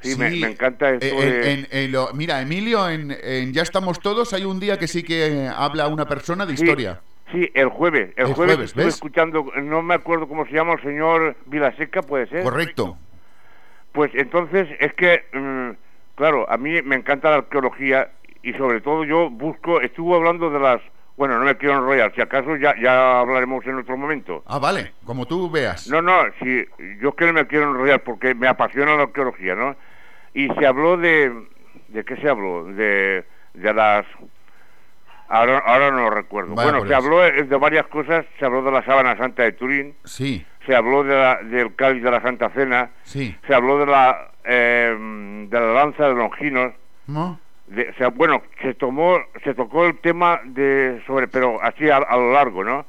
Sí, Me, me encanta esto Eh, de... en- lo- mira, Emilio, en, en Ya estamos todos, hay un día que sí que eh, habla una persona de Sí, historia. Sí, el jueves. El, El jueves, jueves, estuve escuchando, no me acuerdo cómo se llama el señor Vilaseca, puede ser. Correcto. Pues entonces es que, mm, claro, a mí me encanta la arqueología y sobre todo yo busco, estuve hablando de las, bueno, no me quiero enrollar, si acaso ya, ya hablaremos en otro momento. Ah, vale, como tú veas. No, no, si, yo es que no me quiero enrollar porque me apasiona la arqueología, ¿no? Y se habló de, ¿de qué se habló? De, de las, ahora, ahora no lo recuerdo. Vaya bueno, se habló de varias cosas, se habló de la sábana santa de Turín, Sí, se habló de la- del cáliz de la Santa Cena, sí. se habló de la, eh, de la lanza de Longinos, ¿No? de- sea, bueno, se tomó, se tocó el tema de sobre, pero así a, a lo largo, ¿no?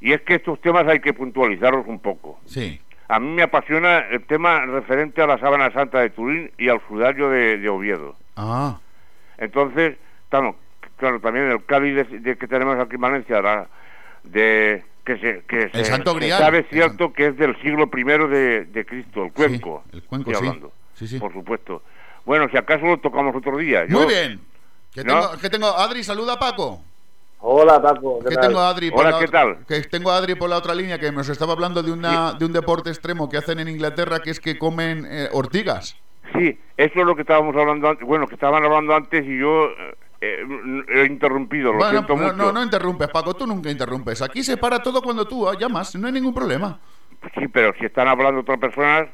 Y es que estos temas hay que puntualizarlos un poco. Sí. A mí me apasiona el tema referente a la sábana santa de Turín y al sudario de, de Oviedo. Ah, Entonces, claro, claro también el cáliz de, de que tenemos aquí en Valencia, la- de que se, que se, Santo se Grial. sabe El cierto que es del siglo I de, de Cristo, el cuenco. el cuenco, estoy sí. hablando, Sí, sí. Por supuesto. Bueno, si acaso lo tocamos otro día. Muy bien. Que ¿No? tengo, que tengo, Adri, saluda a Paco. Hola, Paco. ¿qué Que tal? tengo a Adri por Hola, la ¿qué otra- tal? Que tengo a Adri por la otra línea que nos estaba hablando de una de un deporte extremo que hacen en Inglaterra que es que comen eh, ortigas. Sí, eso es lo que estábamos hablando antes, bueno, que estaban hablando antes y yo eh, eh, he interrumpido, lo Bueno, siento no, mucho. no, no interrumpes, Paco, tú nunca interrumpes. Aquí se para todo cuando tú llamas, no hay ningún problema. Sí, pero si están hablando otras personas,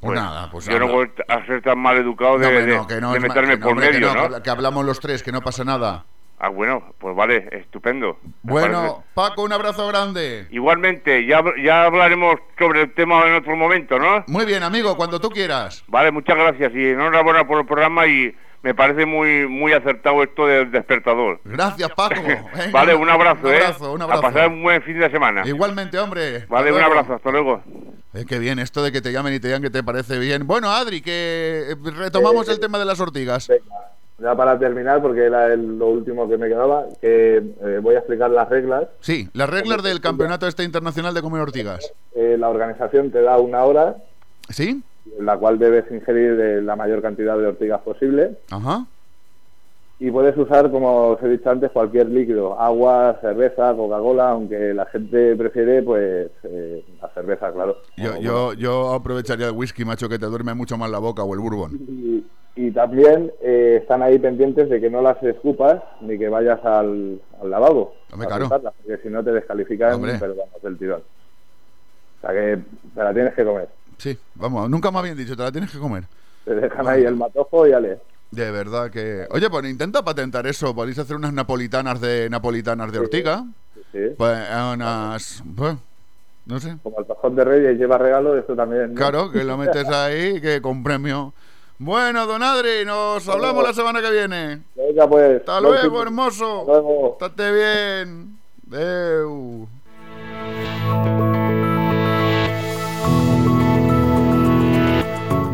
Pues nada, pues yo no habla. voy a ser tan mal educado de, No, de- no, que no de meterme que no, por hombre, que medio, no, ¿no? que habla- que hablamos los tres, que no pasa nada. Ah, bueno, pues vale, estupendo. Bueno. Paco, un abrazo grande. Igualmente, ya, ya hablaremos sobre el tema en otro momento, ¿no? Muy bien, amigo, cuando tú quieras. Vale, muchas gracias y enhorabuena por el programa y me parece muy muy acertado esto del despertador. Gracias, Paco. [LAUGHS] Venga, vale, un abrazo, un ¿eh? abrazo, un abrazo. A pasar un buen fin de semana. Igualmente, hombre. Vale, un abrazo, hasta luego. Eh, qué bien, esto de que te llamen y te digan que te parece bien. Bueno, Adri, que eh, retomamos Eh, el tema de las ortigas. Ya para terminar, porque era el- lo último que me quedaba, que eh, voy a explicar las reglas. Sí, las reglas del campeonato este internacional de comer ortigas. Eh, la organización te da una hora ¿Sí? En la cual debes ingerir eh, la mayor cantidad de ortigas posible Ajá. y puedes usar, como os he dicho antes, cualquier líquido, agua, cerveza, Coca-Cola, aunque la gente prefiere pues eh, la cerveza, claro. Yo, yo, yo aprovecharía el whisky, macho, que te duerme mucho más la boca o el bourbon. Y, Y también eh, están ahí pendientes de que no las escupas ni que vayas al, al lavabo. Hombre, claro. porque si no te descalifican, pero vamos, del tirón. O sea que te la tienes que comer. Sí, vamos, nunca me habían dicho, te la tienes que comer. Te dejan ahí el matojo y ale. De verdad que. Oye, pues intenta patentar eso. Podéis hacer unas napolitanas de napolitanas de ortiga. Sí. Pues eh, unas. pues, no sé. Como el pajón de Reyes lleva regalo, esto también. ¿no? Claro, que lo metes [LAUGHS] ahí, que con premio. Bueno, don Adri, nos hablamos la semana que viene. Venga, pues. Hasta luego, hermoso. Hasta luego. Estate bien. Deu.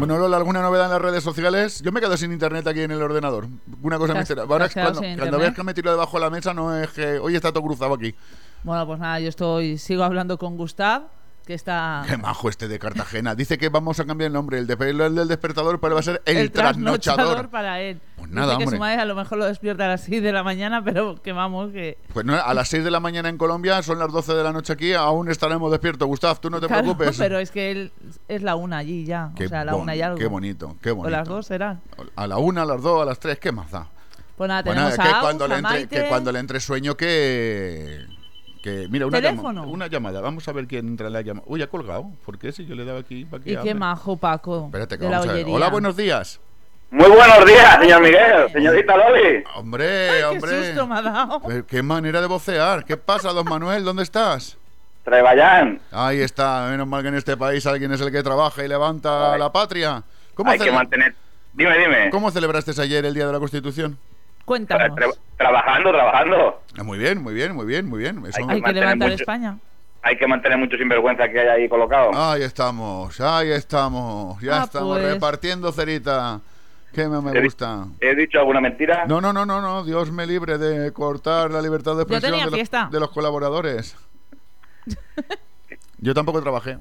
Bueno, Lola, ¿alguna novedad en las redes sociales? Yo me quedo sin internet aquí en el ordenador. Una cosa ¿Te me has- entera. te Ahora, cuando, cuando veas que me tiro debajo de la mesa, no es que hoy está todo cruzado aquí. Bueno, pues nada, yo estoy, sigo hablando con Gustav, que está... Qué majo este de Cartagena. Dice que vamos a cambiar el nombre. El, de, el del despertador pero va a ser el, trasnochador. para él. Pues Dice nada, que hombre. su madre a lo mejor lo despierta a las 6 de la mañana, pero que vamos, que... Pues no, a las 6 de la mañana en Colombia, son las 12 de la noche aquí, aún estaremos despiertos. Gustav, tú no te Claro, preocupes. pero es que él es la una allí ya. Qué o sea, la bon- una y algo. Qué bonito, qué bonito. O las dos serán. A la una, a las dos, a las tres, ¿qué más da? Pues nada, Bueno, tenemos a que Agus, cuando, le a entre, Maite. que cuando le entre sueño que... que mira, una, Teléfono. llama- una llamada. Vamos a ver quién entra en la llamada. Uy, ha colgado. ¿Por qué? Si yo le daba aquí para que Y qué majo, Paco. Espérate, que de la vamos a ver. Hola, buenos días. Muy buenos días, señor Miguel, señorita Loli. Hombre, hombre. Qué susto me ha dado. Qué manera de vocear. ¿Qué pasa, don Manuel? ¿Dónde estás? Treballán. Ahí está. Menos mal que en este país alguien es el que trabaja y levanta la patria. ¿Cómo, Hay que mantener. Dime, dime. ¿Cómo celebraste ayer el Día de la Constitución? Cuéntanos. Tra- trabajando, trabajando. Ah, Muy bien, muy bien, muy bien, muy bien. Eso- Hay Hay que levantar mucho- España. Hay que mantener mucho sinvergüenza que hay ahí colocado. Ahí estamos, ahí estamos. Ya Ah, estamos pues. repartiendo cerita. Que me, me He gusta. ¿He dicho alguna mentira? No, no, no, no, no. Dios me libre de cortar la libertad de expresión los, de los colaboradores. [LAUGHS] Yo tampoco trabajé.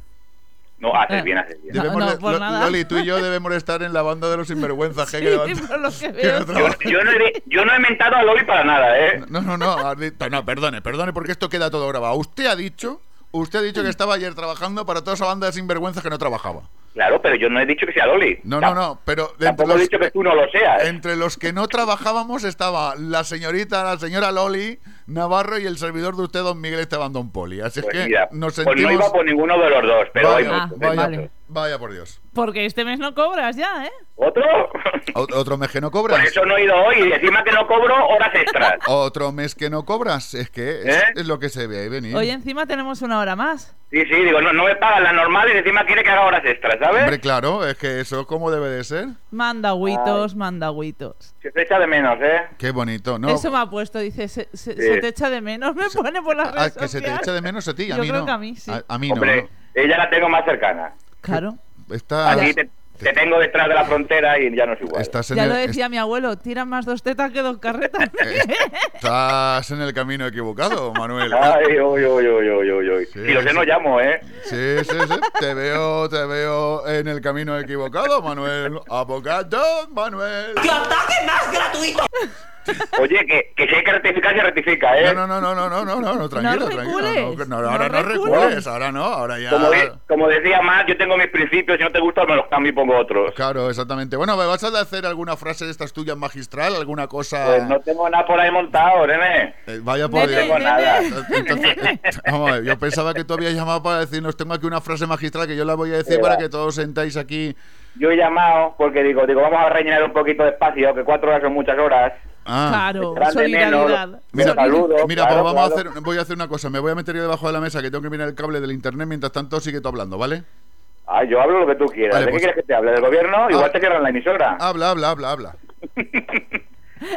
No, haces bien, haces bien. No, Debemos no, de- por Lo- nada. Loli, tú y yo debemos estar en la banda de los sinvergüenzas [LAUGHS] Sí, que que [LAUGHS] Yo, no he, yo no he mentado a Loli para nada, ¿eh? No, no, no, dicho- no, perdone, perdone, porque esto queda todo grabado. Usted ha dicho, usted ha dicho que estaba ayer trabajando para toda esa banda de sinvergüenzas que no trabajaba. Claro, pero yo no he dicho que sea Loli. No, no, no, pero Tampoco he los, dicho que tú no lo seas. entre los que no trabajábamos estaba la señorita, la señora Loli Navarro y el servidor de usted, don Miguel Esteban Don Poli. Así es Pues que mira, nos pues sentimos... no iba por ninguno de los dos, pero vaya, hay Ah, vaya, vale. Vaya por Dios. Porque este mes no cobras ya, ¿eh? ¿Otro? Ot- Otro mes que no cobras. Por eso no he ido hoy y encima que no cobro horas extras. [LAUGHS] Otro mes que no cobras. Es que es, ¿Eh? es lo que se ve ahí venir. Hoy encima tenemos una hora más. Sí, sí, digo, no, no me pagan las normales y encima quiere que haga horas extras, ¿sabes? Hombre, claro, es que eso como debe de ser. Mandagüitos, mandagüitos. Se te echa de menos, ¿eh? Qué bonito, ¿no? Eso me ha puesto, dice, se, se- Sí. se te echa de menos, me pone por las Ah, redes que se te sociales. echa de menos a ti, a Yo mí creo no. que a mí sí. A, a mí no, Hombre, ella la tengo más cercana. Claro. Está, Aquí te, te tengo detrás de la frontera y ya no es igual. estás, en Ya el, lo decía mi abuelo, tira más dos tetas que dos carretas. [LAUGHS] estás en el camino equivocado, Manuel. Ay, uy, uy, uy, uy, uy, uy. Sí, si lo sé, sí. no llamo, ¿eh? Sí, sí, sí. Te veo, te veo en el camino equivocado, Manuel. Abogado, Manuel. Oye, que, que si hay que rectificar, se rectifica, ¿eh? No, no, no, no, no, no, no, no, tranquilo, tranquilo. recules, No, no, ahora no no recules. ahora no, ahora ya. Como, de- como decía más, yo tengo mis principios, si no te gustan me los cambio y pongo otros. Claro, exactamente. Bueno, ¿me vas a hacer alguna frase de estas tuyas magistral? ¿Alguna cosa? Pues no tengo nada por ahí montado, nene. Eh, vaya por No Dios. tengo nada. Entonces, vamos a ver, yo pensaba que tú habías llamado para decirnos, tengo aquí una frase magistral que yo la voy a decir Sí, para va. que todos sentáis aquí. Yo he llamado porque digo, digo, vamos a rellenar un poquito de espacio, que cuatro horas son muchas horas. Ah, Claro, menos solidaridad. Mira, claro, pues vamos claro. a hacer, voy a hacer una cosa, me voy a meter yo debajo de la mesa que tengo que mirar el cable del internet, mientras tanto sigue tú hablando, ¿vale? Ah, yo hablo lo que tú quieras. Vale, ¿De pues- qué quieres que te hable? ¿Del gobierno? Igual Ah. te cierran la emisora. Habla, habla, habla, habla. [LAUGHS]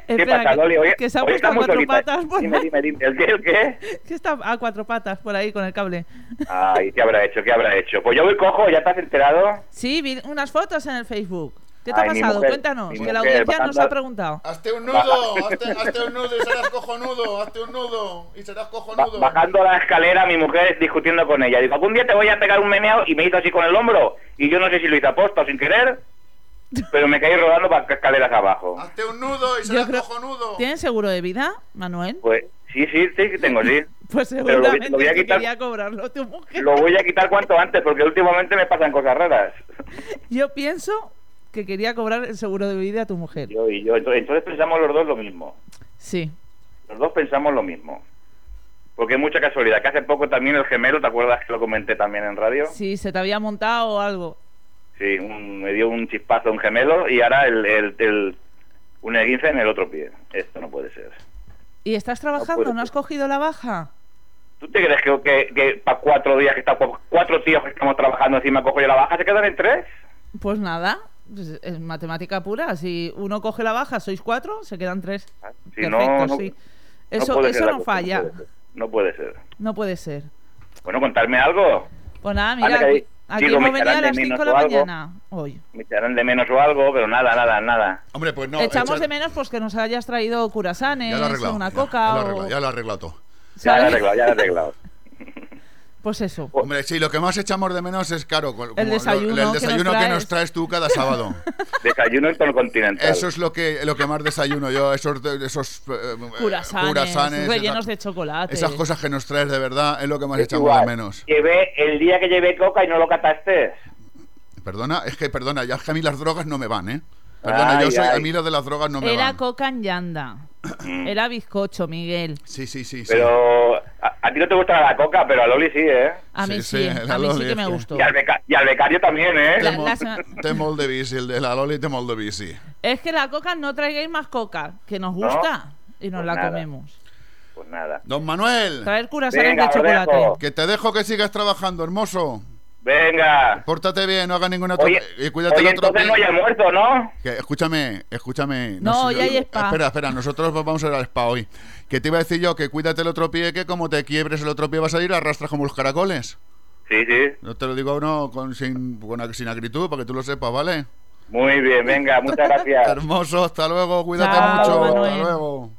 ¿Qué Espera, pasa, Loli? Oye, que se ha puesto a cuatro solita. patas por Dime, dime, dime. ¿El qué? ¿El qué? Que está a cuatro patas por ahí con el cable. Ay, ¿qué habrá hecho? ¿Qué habrá hecho? Pues yo voy cojo, ¿ya estás enterado? Sí, vi unas fotos en el Facebook. ¿Qué te Ay, ha pasado? mujer, Cuéntanos, que la mujer, audiencia nos ha preguntado. Hazte un nudo, hazte, hazte un nudo y serás cojonudo, hazte un nudo y serás Ba- cojonudo. bajando la escalera, mi mujer discutiendo con ella. Digo, algún día te voy a pegar un meneado y me hizo así con el hombro. Y yo no sé si lo hice aposta o sin querer, pero me caí rodando para escaleras abajo. Hazte un nudo y serás creo- cojonudo. ¿Tienes seguro de vida, Manuel? Pues sí, sí, sí, que tengo, sí. [LAUGHS] Pues Pero lo voy- seguramente lo voy a quitar. quería cobrarlo tu mujer. Lo voy a quitar cuanto antes porque últimamente me pasan cosas raras. Yo pienso que quería cobrar el seguro de vida a tu mujer. Yo y yo. Entonces, entonces pensamos los dos lo mismo. Sí. Los dos pensamos lo mismo. Porque es mucha casualidad. Que hace poco también el gemelo, ¿te acuerdas que lo comenté también en radio? Sí, se te había montado o algo. Sí, un- me dio un chispazo un gemelo y ahora el, el, el- un esguince en el otro pie. Esto no puede ser. ¿Y estás trabajando? ¿No has cogido la baja? ¿Tú te crees que, que, que para cuatro días que estamos, cuatro tíos que estamos trabajando encima cojo yo la baja, se quedan en tres? Pues nada, pues es matemática pura. Si uno coge la baja, sois cuatro, se quedan tres. Si Perfecto, no, no- sí. no Eso, puede eso no falla. No puede ser. No puede ser. Bueno, contarme algo. Pues nada, mira, aquí, aquí digo, hemos venido a las 5 menos de la mañana hoy. Me echarán de menos o algo, pero nada, nada, nada. Hombre, pues no. Echamos echa- de menos pues que nos hayas traído curasanes, una ya, coca ya lo he o... arreglado, ya lo arreglado todo. Ya lo arreglado, ya lo he arreglado. [LAUGHS] Pues eso. Hombre, sí, lo que más echamos de menos es, claro, como desayuno el que desayuno nos que nos traes tú cada sábado. [LAUGHS] Desayuno intercontinental. Eso es lo que, lo que más desayuno yo, esos, esos eh, Curasanes, curasanes, rellenos esa- de chocolate. esas cosas que nos traes de verdad es lo que más Es echamos igual. de menos. Llevé el día que llevé coca y no lo cataste. Perdona, es que perdona, ya es que a mí las drogas no me van, ¿eh? Perdona, yo Ay, soy, a ay. mí lo de las drogas no me Era van. coca en llanda. Era bizcocho, Miguel. Sí, sí, sí. sí. Pero a, a ti no te gusta la coca, pero a Loli sí, ¿eh? A mí Sí, sí, a mí sí que es me que- gustó. Y al, beca- y al becario también, ¿eh? La- la sema- Té molt de bici, el de la Loli té molt de bici. Es que la coca no traigáis más coca, que nos ¿No? gusta y nos Pues la nada. comemos. Pues nada. Don Manuel. Traer curasanes de chocolate. Que te dejo que sigas trabajando, hermoso. Venga. Pórtate bien, no hagas ninguna otra... Oye, y cuídate oye, el otro entonces no hay almuerzo, ¿no? Que, escúchame, escúchame. No, sé, yo- hay spa. Espera, espera, nosotros vamos a ir al spa hoy. Que te iba a decir yo que cuídate el otro pie, que como te quiebres el otro pie vas a ir a arrastrar como los caracoles. Sí, sí. No te lo digo no con, sin, con, sin acritud, para que tú lo sepas, ¿vale? Muy bien, venga, muchas gracias. [LAUGHS] Hermoso, hasta luego, cuídate Chao, mucho, Manuel. hasta luego.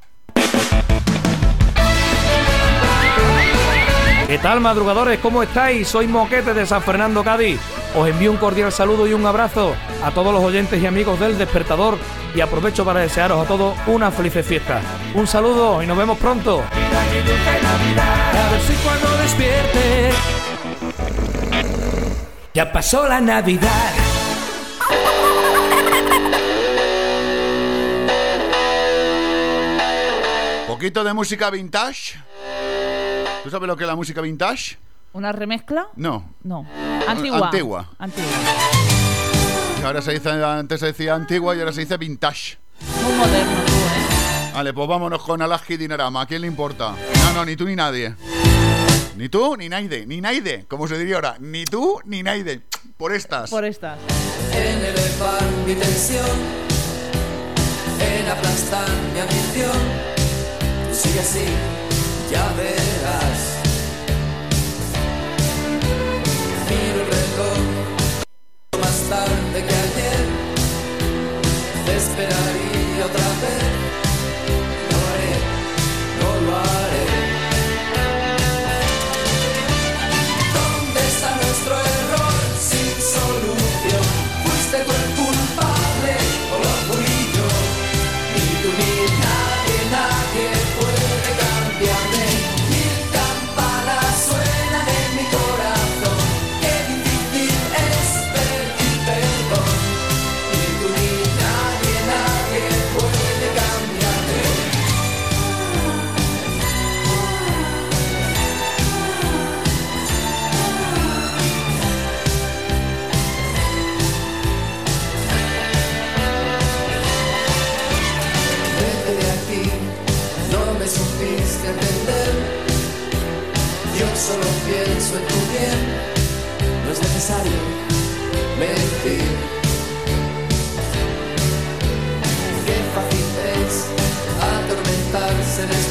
¿Qué tal, madrugadores? ¿Cómo estáis? Soy Moquete de San Fernando, Cádiz. Os envío un cordial saludo y un abrazo a todos los oyentes y amigos del Despertador y aprovecho para desearos a todos una feliz fiesta. Un saludo y nos vemos pronto. A ver si cuando despierte ya pasó la Navidad. Poquito de música vintage. ¿Tú sabes lo que es la música vintage? ¿Una remezcla? No. No. Antigua. Antigua. Antigua. Ahora se dice, antes se decía antigua y ahora se dice vintage. Muy moderno tú, ¿eh? Vale, pues vámonos con Alaski Dinarama. ¿A quién le importa? No, no, ni tú ni nadie. Ni tú ni nadie. Ni nadie, como se diría ahora. Ni tú ni nadie. Por estas. Por estas. En elevar mi tensión, en aplastar mi ambición. Sigue así, ya verás. pensar de que ayer.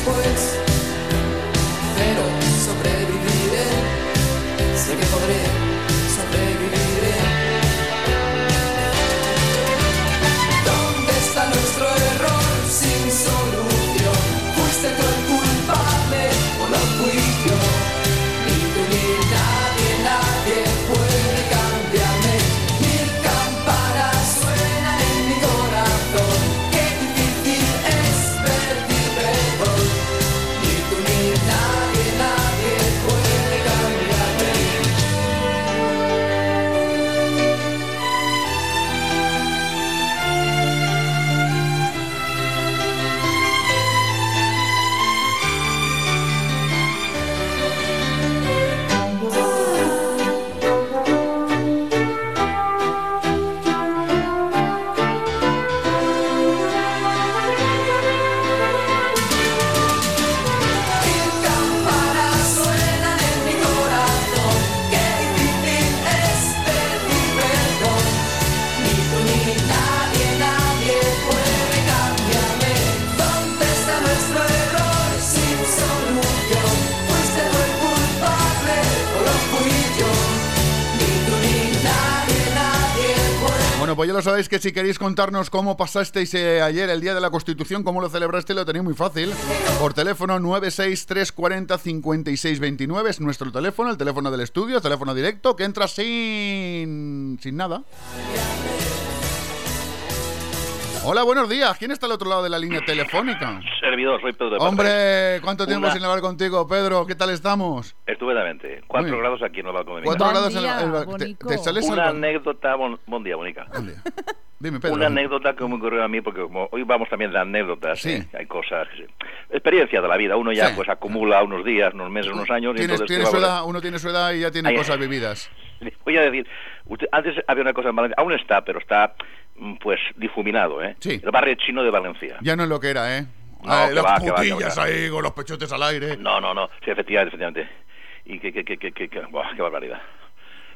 Después, pero sobreviviré, sé que podré, lo sabéis que si queréis contarnos cómo pasasteis eh, ayer el Día de la Constitución, cómo lo celebraste, lo tenéis muy fácil. Por teléfono 963405629 es nuestro teléfono, el teléfono del estudio, teléfono directo, que entra sin... sin nada. Hola, buenos días. ¿Quién está al otro lado de la línea telefónica? Servidor, soy Pedro de. Hombre, ¿cuánto tiempo Una- sin hablar contigo, Pedro? ¿Qué tal estamos? Estupendamente. Cuatro Muy grados aquí en el balcón de mi Cuatro grados en el- el- te, te sales al Una anécdota, bon, buen día, Mónica. [LAUGHS] Dime, Pedro. Una anécdota que me ocurrió a mí, porque como hoy vamos también de anécdotas, Sí. ¿eh? hay cosas, que se- experiencia de la vida. Uno ya Sí. pues acumula unos días, unos meses, unos años. y entonces tienes te su edad, uno tiene su edad y ya tiene cosas vividas. [LAUGHS] Voy a decir, usted, antes había una cosa en Valencia, aún está, pero está pues difuminado, ¿eh? Sí. El barrio chino de Valencia. Ya no es lo que era, ¿eh? No, Ay, que las va, que va, que putillas va. ahí con los pechotes al aire. No, no, no, sí, efectivamente, efectivamente. Y que, que, que, que, que- buah, qué barbaridad.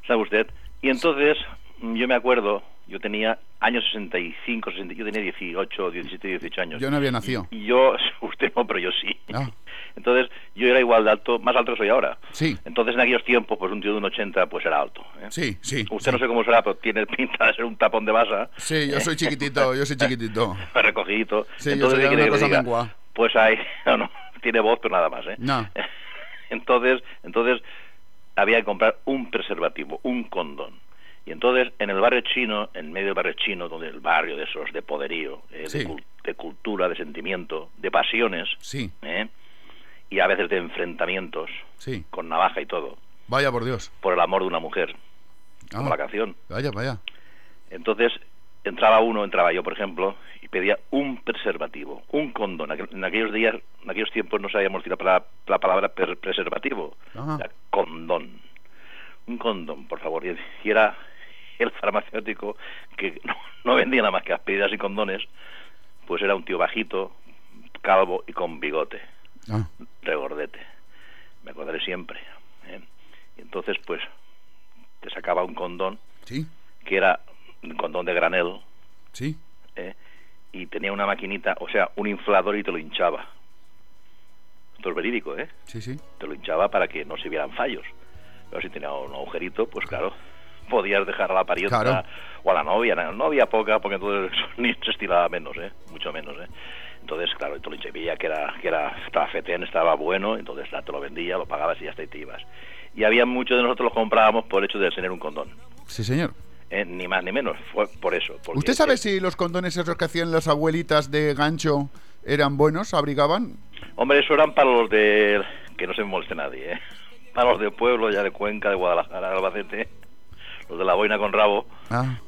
¿Sabe usted? Y entonces, mm, yo me acuerdo, yo tenía años 65, 60, yo tenía 18, 17, 18 años. Yo no había nacido. Y yo, [LAUGHS] usted no, pero yo sí. Ah. Entonces, yo era igual de alto, más alto que soy ahora. Sí. Entonces, en aquellos tiempos, pues un tío de un 80, pues era alto. ¿eh? Sí, sí. Usted no sé cómo será, pero tiene pinta de ser un tapón de masa. Sí, yo soy chiquitito, yo soy chiquitito. [LAUGHS] Recogidito. Sí, yo Entonces, soy ¿qué quiere una cosa diga? Pues ahí, [LAUGHS] no, no, tiene voz, pero nada más, ¿eh? No. [LAUGHS] Entonces, entonces había que comprar un preservativo, un condón. Y entonces, en el barrio chino, en medio del barrio chino, donde el barrio de esos de poderío, eh, Sí. de, de cultura, de sentimiento, de pasiones, Sí, ¿eh? Y a veces de enfrentamientos, sí. con navaja y todo, Vaya por Dios. por el amor de una mujer, como Ah. la canción. Vaya, vaya. Entonces, entraba uno, entraba yo, por ejemplo, y pedía un preservativo, un condón. En aquellos días, en aquellos tiempos no sabíamos decir la palabra, la palabra per- preservativo. Era condón. Un condón, por favor. Y y era el farmacéutico que [LAUGHS] no, no vendía nada más que aspirinas y condones, pues era un tío bajito, calvo y con bigote, Ah. regordete. Me acordaré siempre. ¿eh? Y entonces, pues, te sacaba un condón Sí, que era un condón de granel sí. ¿eh? y tenía una maquinita, o sea, un inflador y te lo hinchaba. Esto es verídico, ¿eh? Sí, sí. Te lo hinchaba para que no se vieran fallos. Pero si tenía un agujerito, pues claro, podías dejar a la parienta Claro. o a la novia. No, no había poca, porque entonces [LAUGHS] ni se estilaba menos, ¿eh? Mucho menos, ¿eh? Entonces, claro, hinché, veía que era, que era, estaba fetén, estaba bueno, entonces ya te lo vendía, lo pagabas y ya te ibas. Y había muchos de nosotros los comprábamos por el hecho de tener un condón. Sí, señor. ¿eh? Ni más ni menos, fue por eso. ¿Usted sabe si los condones esos que hacían las abuelitas de gancho eran buenos, abrigaban? Hombre, eso eran para los de... que no se me moleste nadie, ¿eh? [LAUGHS] Para los del pueblo, ya de Cuenca, de Guadalajara, de Albacete, los de la boina con rabo. Ah,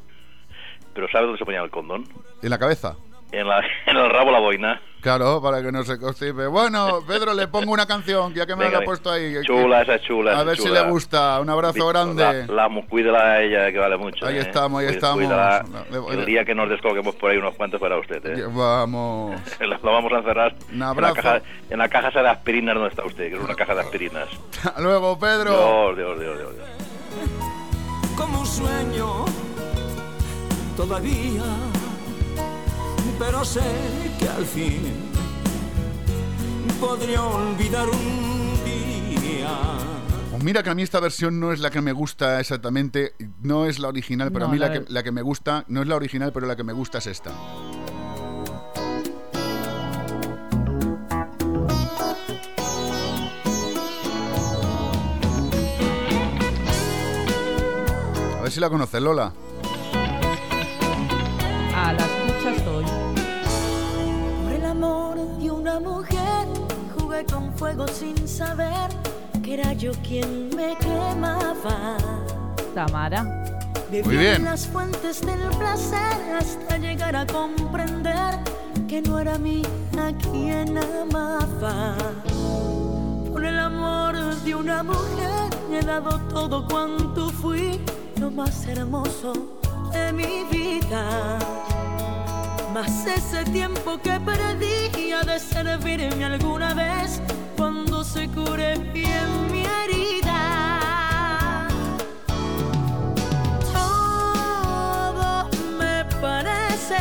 Pero ¿sabe dónde se ponía el condón? en la cabeza. En, la, [LAUGHS] en el rabo la boina. Claro, para que no se constipe. Bueno, Pedro, le pongo una canción, ya que me Venga, la ha puesto ahí. Chula, esa chula. A esa ver si le gusta. Un abrazo grande. La, la, cuídela a ella, que vale mucho. Ahí ¿eh? estamos, ahí estamos. cuídala. El día que nos descolguemos por ahí unos cuantos para usted, ¿eh? Vamos. [LAUGHS] Lo vamos a encerrar Un en la, abrazo. caja, en la caja esa de aspirinas donde está usted, que es una caja de aspirinas. [LAUGHS] Hasta luego, Pedro. Dios, Dios, Dios, Dios. Dios. como un sueño todavía, pero sé que al fin podría olvidar un día. Pues mira que a mí esta versión no es la que me gusta exactamente, no es la original, pero No, a mí la, la que, la que me gusta, no es la original, pero la que me gusta es esta. A ver si la conoces, Lola. Jugué con fuego sin saber que era yo quien me quemaba. Tamara. Bebí Muy bien. en las fuentes del placer hasta llegar a comprender que no era a mí a quien amaba. Por el amor de una mujer he dado todo cuanto fui, lo más hermoso de mi vida. Mas ese tiempo que perdí ha de servirme alguna vez cuando se cure bien mi herida. Todo me parece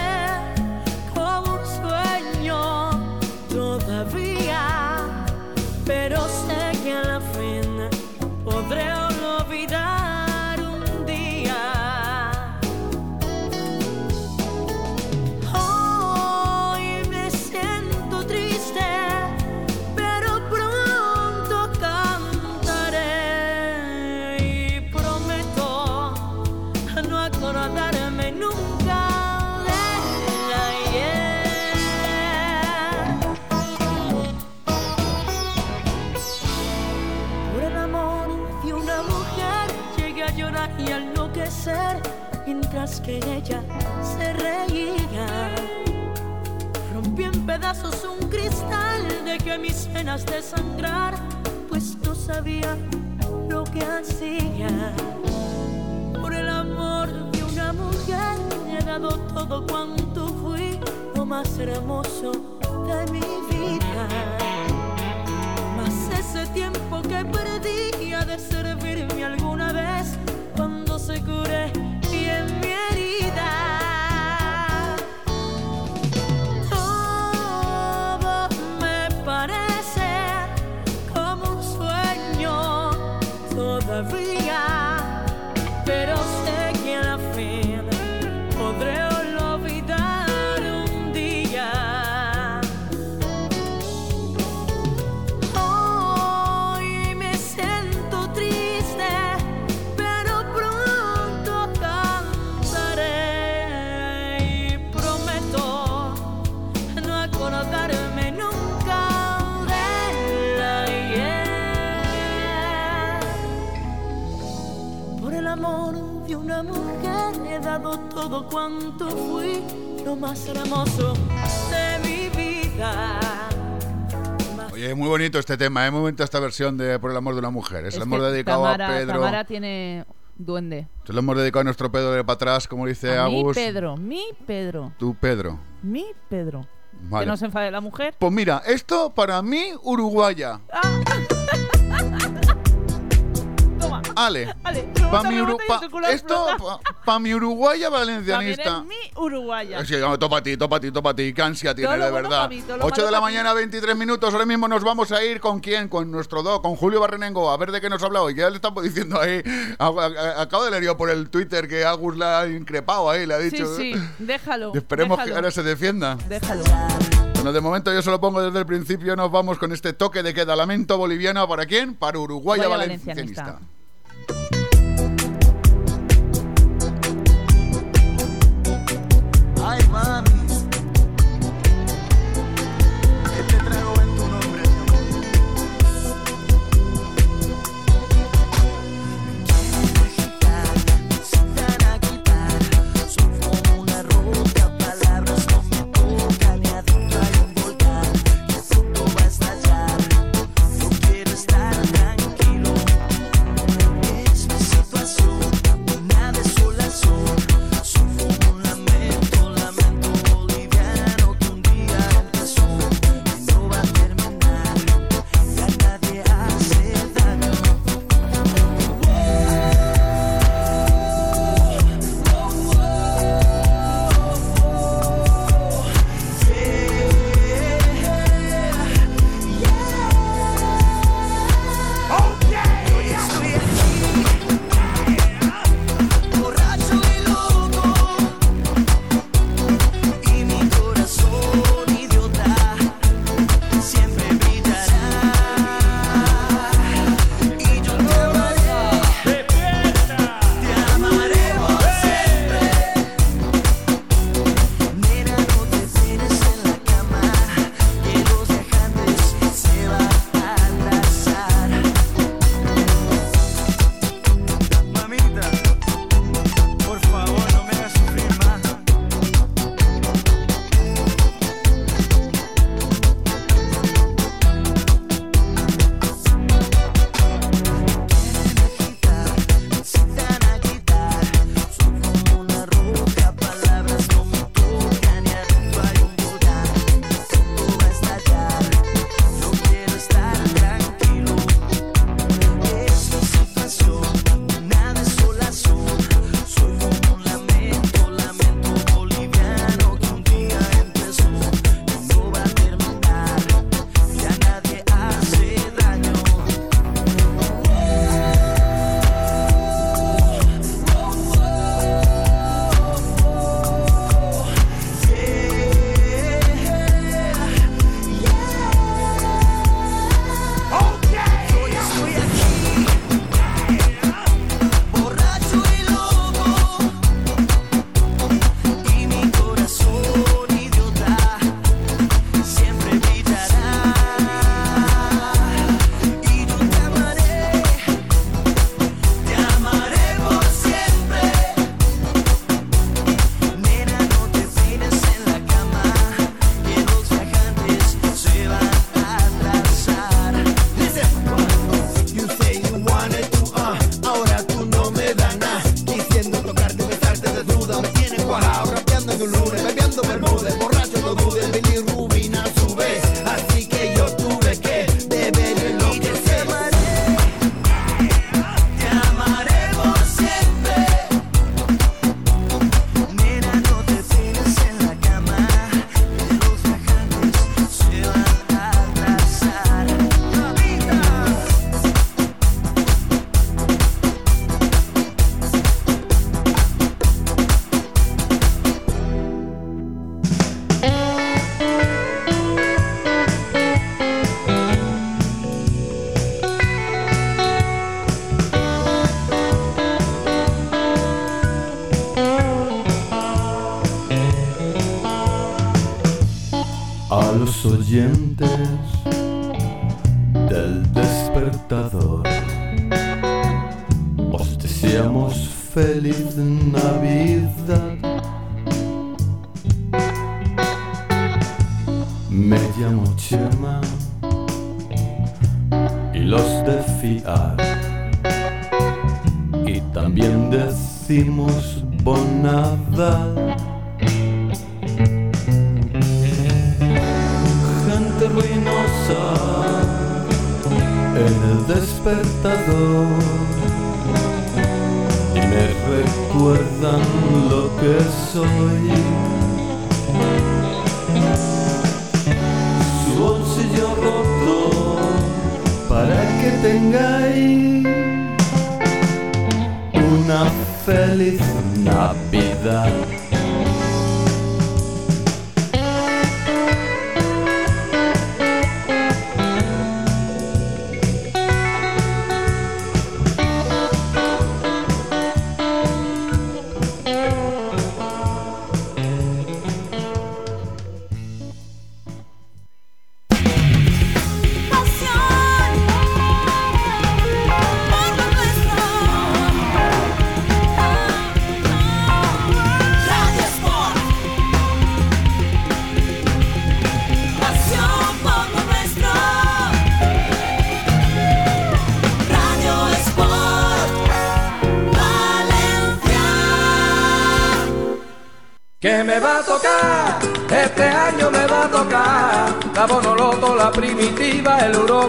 que ella se reía. Rompí en pedazos un cristal de que mis venas desangrar, pues no sabía lo que hacía. Por el amor de una mujer he dado todo cuanto fui, lo más hermoso de mi vida. Más ese tiempo que perdí ha de servirme alguna vez cuando se cure dado todo cuanto fui, lo más hermoso de mi vida. Oye, muy bonito este tema, ¿eh? muy bonita esta versión de Por el amor de una mujer. Se Es lo hemos que dedicado Tamara, a Pedro. Tamara tiene duende. Se lo hemos dedicado a nuestro Pedro de para atrás, como dice A mi Agus. Pedro, mi Pedro, Tú, Pedro. mi Pedro. Vale. Que no se enfade la mujer. Pues mira, esto para mí, Uruguaya. Ale. Pa mi Uru- pa- esto, para mi Uruguaya También valencianista. es mi uruguaya. Sí, no, topa a ti, topa ti, topa ti. Qué ansia tiene, de verdad. mí, todo lo 8 de la mañana, 23 minutos. Ahora mismo nos vamos a ir con quién? Con nuestro do, con Julio Barrenengo. A ver de qué nos ha hablado. Y ya le estamos [LAUGHS] diciendo ahí. Acabo de leer yo por el Twitter que Agus la ha increpado ahí, le ha Sí, dicho. sí, déjalo. Esperemos que ahora se defienda. Déjalo. Bueno, de momento yo se lo pongo desde el principio. Nos vamos con este toque de queda lamento boliviano. ¿Para quién? Para Uruguaya Uruguaya valencianista. valencianista. Ay, mami. Oyentes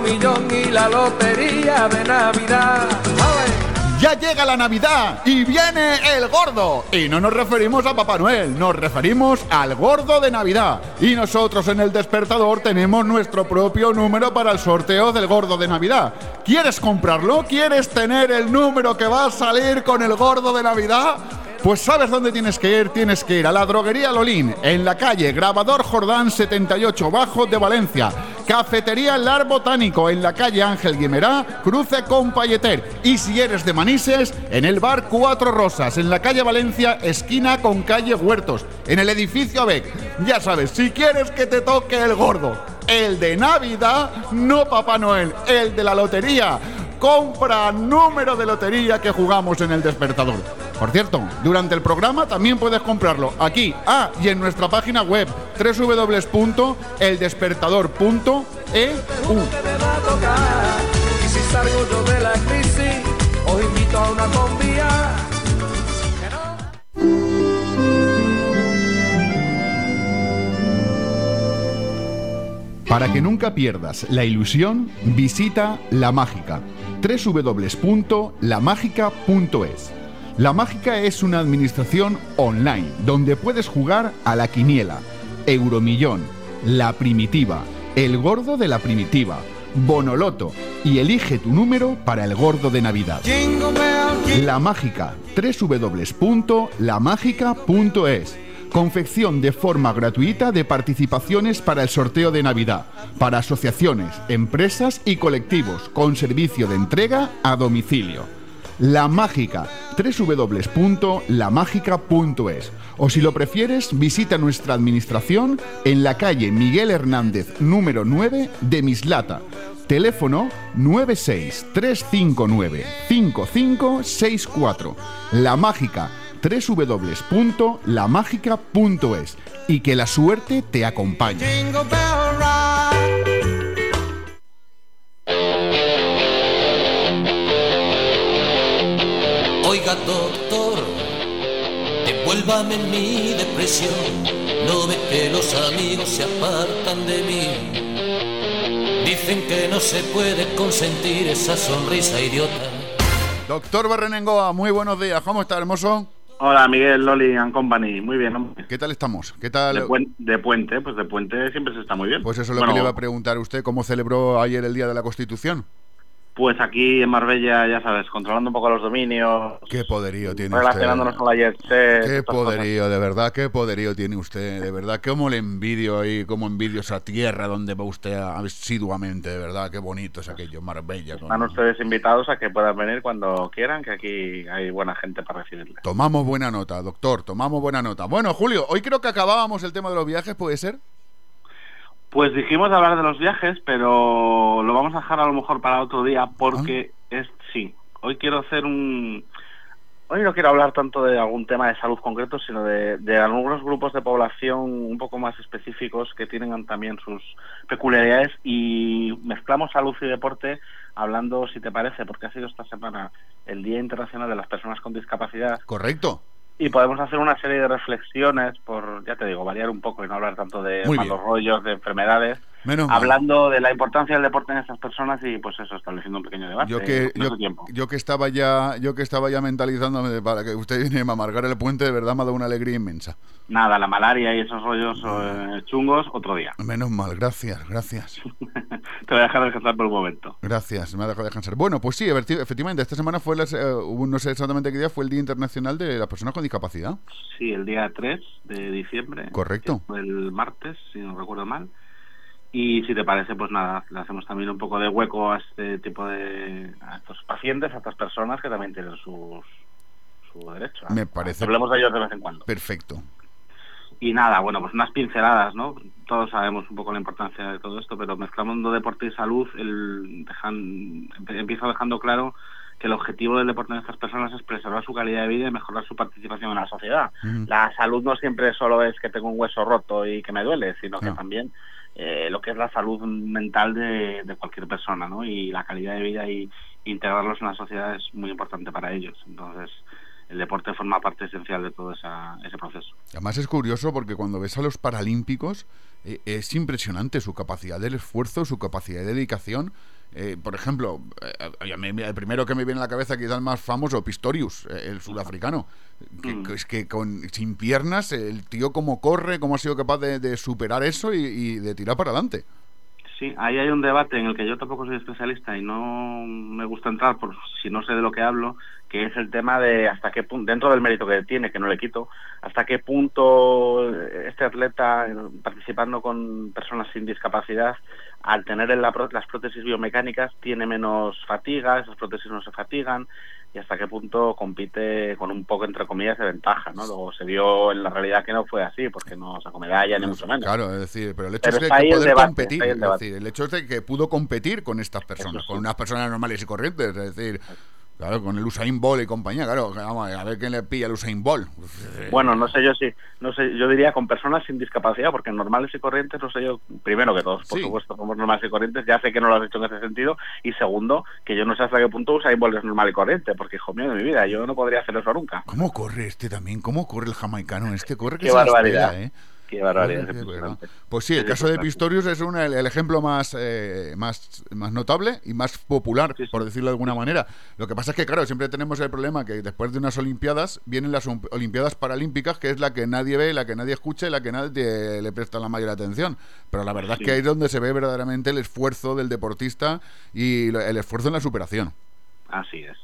y la Lotería de Navidad. Ya llega la Navidad y viene el gordo. Y no nos referimos a Papá Noel, nos referimos al gordo de Navidad. Y nosotros en el despertador tenemos nuestro propio número para el sorteo del gordo de Navidad. ¿Quieres comprarlo? ¿Quieres tener el número que va a salir con el gordo de Navidad? Pues sabes dónde tienes que ir, tienes que ir a la droguería Lolín, en la calle Grabador Jordán 78 Bajo de Valencia. Cafetería Lar Botánico en la calle Ángel Guimerá, cruce con Payeter. Y si eres de Manises, en el bar Cuatro Rosas, en la calle Valencia, esquina con calle Huertos, en el edificio ABEC. Ya sabes, si quieres que te toque el gordo, el de Navidad, no Papá Noel, el de la lotería. Compra número de lotería que jugamos en el despertador. Por cierto, durante el programa también puedes comprarlo aquí, ah, y en nuestra página web www.eldespertador.eu. Y si salgo yo de la crisis, os invito a una combia. Para que nunca pierdas la ilusión, visita La Mágica, www.lamágica.es. La Mágica es una administración online donde puedes jugar a la quiniela, Euromillón, La Primitiva, El Gordo de la Primitiva, Bonoloto y elige tu número para el Gordo de Navidad. La Mágica, www.lamágica.es. Confección de forma gratuita de participaciones para el sorteo de Navidad, para asociaciones, empresas y colectivos, con servicio de entrega a domicilio. La Mágica, www.lamágica.es. O si lo prefieres, visita nuestra administración en la calle Miguel Hernández, número 9 de Mislata. Teléfono 963595564. La Mágica, www.lamágica.es. Y que la suerte te acompañe. Oiga, doctor, Envuélvame en mi depresión. No ve que los amigos se apartan de mí. Dicen que no se puede consentir esa sonrisa idiota. Doctor Barrenengoa, muy buenos días. ¿Cómo está, hermoso? Hola, Miguel, Loli and Company. Muy bien, hombre. ¿Qué tal estamos? ¿Qué tal? De, puen- de puente, pues de puente siempre se está muy bien. Pues eso es lo Bueno, que le iba a preguntar a usted. ¿Cómo celebró ayer el Día de la Constitución? Pues aquí en Marbella, ya sabes, controlando un poco los dominios, Qué poderío tiene relacionándonos usted. con la jet Qué cosas. poderío, de verdad, qué poderío tiene usted, de verdad. Cómo le envidio ahí, cómo envidio esa tierra donde va usted asiduamente, de verdad. Qué bonito es aquello, Marbella. con- Están ustedes invitados a que puedan venir cuando quieran, que aquí hay buena gente para recibirles. Tomamos buena nota, doctor, tomamos buena nota. Bueno, Julio, hoy creo que acabábamos el tema de los viajes, ¿puede ser? Pues dijimos de hablar de los viajes, pero lo vamos a dejar a lo mejor para otro día porque Ah. es sí. Hoy quiero hacer un hoy no quiero hablar tanto de algún tema de salud concreto, sino de, de algunos grupos de población un poco más específicos que tienen también sus peculiaridades y mezclamos salud y deporte hablando, si te parece, porque ha sido esta semana el Día Internacional de las Personas con Discapacidad Correcto. Y podemos hacer una serie de reflexiones por, ya te digo, variar un poco y no hablar tanto de Muy malos rollos, de enfermedades, Menos mal. hablando de la importancia del deporte en estas personas y pues eso, estableciendo un pequeño debate. Yo que, yo, que estaba ya, yo que estaba ya mentalizándome para que usted viene a amargar el puente, de verdad me ha dado una alegría inmensa. Nada, la malaria y esos rollos eh, chungos, otro día. Menos mal, gracias, gracias. [LAUGHS] Te voy a dejar descansar por un momento. Gracias, me ha dejado descansar. Bueno, pues sí, efecti- efectivamente, esta semana fue, la, eh, no sé exactamente qué día, fue el Día Internacional de las Personas con Discapacidad. Sí, el día 3 de diciembre. Correcto. el martes, si no recuerdo mal. Y si te parece, pues nada, le hacemos también un poco de hueco a este tipo de... a estos pacientes, a estas personas que también tienen sus, su derecho. Me parece Hablemos de ellos de vez en cuando. perfecto. Y nada, bueno, pues unas pinceladas, ¿no? Todos sabemos un poco la importancia de todo esto, pero mezclando deporte y salud, el dejan, empiezo dejando claro que el objetivo del deporte en estas personas es preservar su calidad de vida y mejorar su participación en la sociedad. La salud no siempre solo es que tengo un hueso roto y que me duele, sino que también eh, lo que es la salud mental de, cualquier persona, ¿no? Y la calidad de vida y integrarlos en la sociedad es muy importante para ellos. Entonces, el deporte forma parte esencial de todo ese proceso. Además es curioso porque cuando ves a los paralímpicos eh, es impresionante su capacidad del esfuerzo, su capacidad de dedicación. Eh, por ejemplo, eh, el primero que me viene a la cabeza, quizás el más famoso, Pistorius, eh, el sudafricano. Que, que es que con, sin piernas, el tío cómo corre, cómo ha sido capaz de, de superar eso y, y de tirar para adelante. Sí, ahí hay un debate en el que yo tampoco soy especialista y no me gusta entrar por si no sé de lo que hablo, que es el tema de hasta qué punto, dentro del mérito que tiene, que no le quito, hasta qué punto este atleta eh, participando con personas sin discapacidad, al tener las prótesis biomecánicas, tiene menos fatiga, esas prótesis no se fatigan y hasta qué punto compite con un poco, entre comillas, de ventaja, ¿no? Luego se vio en la realidad que no fue así, porque no sacó medalla, ni mucho menos. Claro, es decir, pero el hecho Pero es que, está que ahí el poder debate, competir, está ahí el es debate. decir, el hecho es de que pudo competir con estas personas, con unas personas normales y corrientes, es decir, claro, con el Usain Bolt y compañía, claro, vamos a ver quién le pilla el Usain Bolt. Bueno, no sé yo si, no sé, yo diría con personas sin discapacidad, porque normales y corrientes, no sé yo, primero que todos, por Sí. supuesto, somos normales y corrientes, ya sé que no lo has hecho en ese sentido, y segundo, que yo no sé hasta qué punto Usain Bolt es normal y corriente, porque hijo mío de mi vida, yo no podría hacer eso nunca. ¿Cómo corre este también? ¿Cómo corre el jamaicano este? Corre que Qué se barbaridad. ¿eh? Qué barbaridad, qué. Pues sí, el caso de. Pistorius es un- el, el ejemplo más, eh, más, más notable y más popular, por decirlo de alguna manera. Lo que pasa es que, claro, siempre tenemos el problema que después de unas Olimpiadas vienen las Olimpiadas Paralímpicas, que es la que nadie ve, la que nadie escucha y la que nadie le presta la mayor atención. Pero la verdad Sí. es que ahí es donde se ve verdaderamente el esfuerzo del deportista y el esfuerzo en la superación. Así es.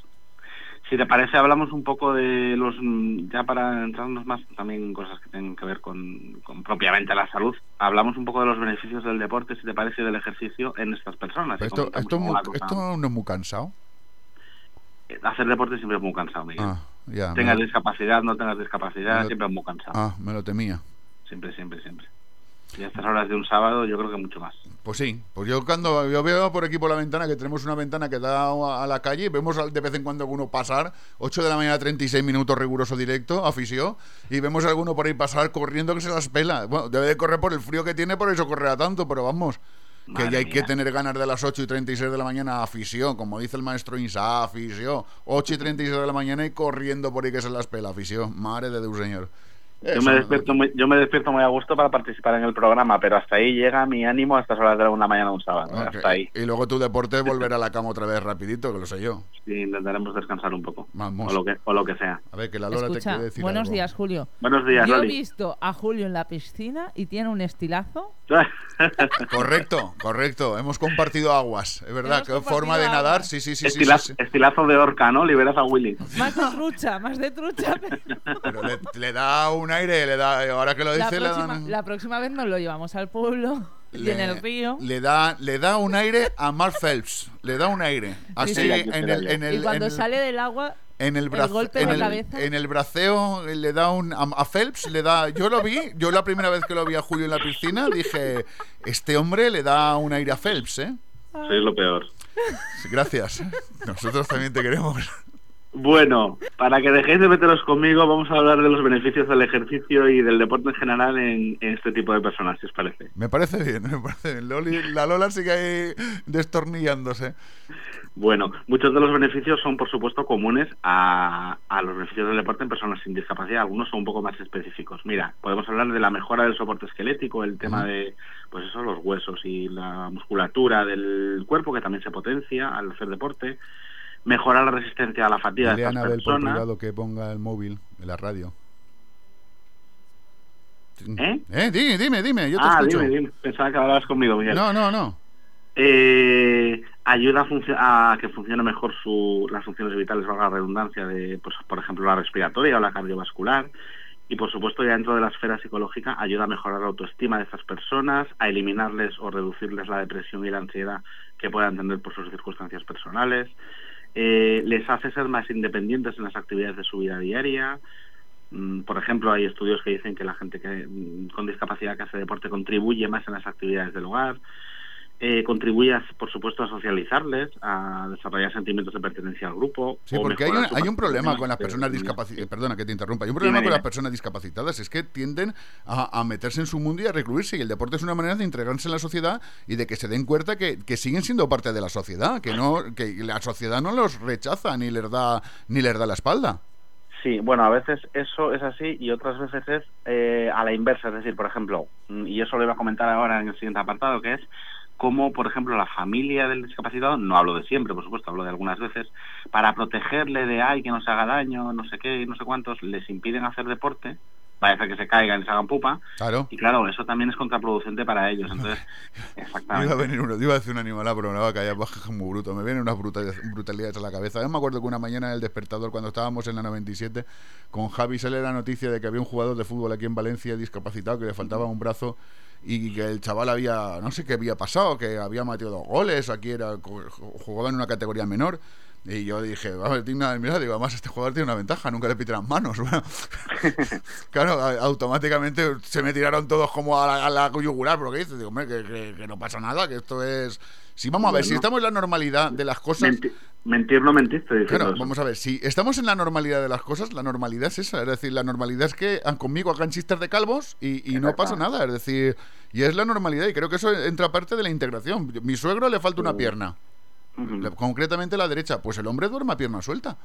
Si te parece, hablamos un poco de los, mm, ya para entrarnos más también cosas que tienen que ver con, con propiamente la salud, hablamos un poco de los beneficios del deporte, si te parece, del ejercicio en estas personas. Esto, esto, es muy- esto no es muy cansado. Hacer deporte siempre es muy cansado, Miguel. Ah, ya. tengas me- discapacidad, no tengas discapacidad, lo- siempre es muy cansado. Ah, me lo temía. Siempre, siempre, siempre. Y a estas horas de un sábado yo creo que mucho más. Pues sí, pues yo cuando yo veo por aquí por la ventana que tenemos una ventana que da a, la calle, vemos de vez en cuando alguno pasar, 8 de la mañana 36 minutos riguroso directo, afición, y vemos a alguno por ahí pasar corriendo que se las pela. Bueno, debe de correr por el frío que tiene, por eso correrá tanto, pero vamos, que ya hay que tener ganas de las 8 y 36 de la mañana afición, como dice el maestro Insa, afición. 8 y 36 de la mañana y corriendo por ahí que se las pela, afición. Madre de Dios, señor. Yo me, despierto muy, yo me despierto muy a gusto para participar en el programa, pero hasta ahí llega mi ánimo a estas horas de la una mañana de un sábado. Ok. Hasta ahí. Y luego tu deporte es volver a la cama otra vez rapidito, que lo sé yo. Sí, intentaremos descansar un poco. Vamos. O lo que, o lo que sea. A ver, que la Lola te Escucha, quiere decir buenos algo. días, Julio. Buenos días, Yo he Loli. visto a Julio en la piscina y tiene un estilazo. [LAUGHS] Correcto, correcto. Hemos compartido aguas, es verdad. Hemos Qué forma de compartido nadar, aguas. sí, sí, sí. sí, Estila- sí, sí. Estilazo de orca, ¿no? Liberas a Willy. Más de trucha, más de trucha. Pero le, le da un aire, le da, ahora que lo La dice, le próxima, dan- la próxima vez nos lo llevamos al pueblo [LAUGHS] y le- en el río. Le da, le da un aire a Mark Phelps. Le da un aire. Así sí. en el, en el, y cuando en el- sale del agua, en el, el brazo- golpe en de el- cabeza. en el braceo le da un a, a Phelps le da yo lo vi yo la primera vez que lo vi a Julio en la piscina dije este hombre le da un aire a Phelps eh Sois lo peor. Sí, gracias nosotros también te queremos Bueno, para que dejéis de meteros conmigo, vamos a hablar de los beneficios del ejercicio y del deporte en general en, en este tipo de personas, si os parece. me parece bien [LAUGHS] me parece bien Loli- la Lola sigue ahí destornillándose Bueno, muchos de los beneficios son, por supuesto, comunes a, a los beneficios del deporte en personas sin discapacidad. Algunos son un poco más específicos. Mira, podemos hablar de la mejora del soporte esquelético, el tema de, pues eso, los huesos y la musculatura del cuerpo, que también se potencia al hacer deporte. Mejorar la resistencia a la fatiga Dile de a estas Anabel por personas. privado que ponga el móvil en la radio ¿Eh? eh dime dime dime yo te ah, escucho dime, dime. Pensaba que hablabas conmigo, Miguel. no no no Eh, ayuda a, a que funcione mejor su, las funciones vitales, valga la redundancia, de, pues, por ejemplo, la respiratoria o la cardiovascular. Y, por supuesto, ya dentro de la esfera psicológica, ayuda a mejorar la autoestima de estas personas, a eliminarles o reducirles la depresión y la ansiedad que puedan tener por sus circunstancias personales. Eh, les hace ser más independientes en las actividades de su vida diaria. Mm, Por ejemplo, hay estudios que dicen que la gente que, mm, con discapacidad que hace deporte contribuye más en las actividades del hogar. Eh, contribuye, a- por supuesto, a socializarles, a desarrollar sentimientos de pertenencia al grupo. Sí, porque hay un, mejorar su hay un problema con las personas discapacitadas. Perdona que te interrumpa. Hay un problema con las personas discapacitadas. Es que tienden a, a meterse en su mundo y a recluirse. Y el deporte es una manera de integrarse en la sociedad y de que se den cuenta que, que siguen siendo parte de la sociedad. Que no que la sociedad no los rechaza ni les da, ni les da la espalda. Sí, bueno, a veces eso es así y otras veces es eh, a la inversa. Es decir, por ejemplo, y eso lo iba a comentar ahora en el siguiente apartado, que es cómo, por ejemplo, la familia del discapacitado, no hablo de siempre, por supuesto, hablo de algunas veces, para protegerle de, ay, que no se haga daño, no sé qué, no sé cuántos, les impiden hacer deporte, parece que se caigan y se hagan pupa, Claro. y claro, eso también es contraproducente para ellos. Entonces, [LAUGHS] Iba a exactamente. venir uno, iba a decir un animal, pero me va a baja muy bruto. Me vienen unas brutalidades, brutalidades a la cabeza. Yo me acuerdo que una mañana en el despertador, cuando estábamos en la 97, con Javi sale la noticia de que había un jugador de fútbol aquí en Valencia discapacitado que le faltaba un brazo y que el chaval había, no sé qué había pasado, que había metido dos goles, aquí era jugaba en una categoría menor. Y yo dije, a ver, digna de mirar, digo, además este jugador tiene una ventaja, nunca le pitan las manos. Bueno, [LAUGHS] claro, automáticamente se me tiraron todos como a la, a la yugular, pero ¿qué dices? Digo, hombre, que, que- que no pasa nada, que esto es... Si vamos a ver, si Bueno. estamos en la normalidad de las cosas... Menti- mentir no mentiste, Claro, vamos a ver, si estamos en la normalidad de las cosas, la normalidad es esa, es decir, la normalidad es que conmigo hagan chistes de calvos y, y no pasa nada, es decir, y es la normalidad y creo que eso entra parte de la integración. Mi suegro le falta una pierna, concretamente la derecha, pues el hombre duerme a pierna suelta.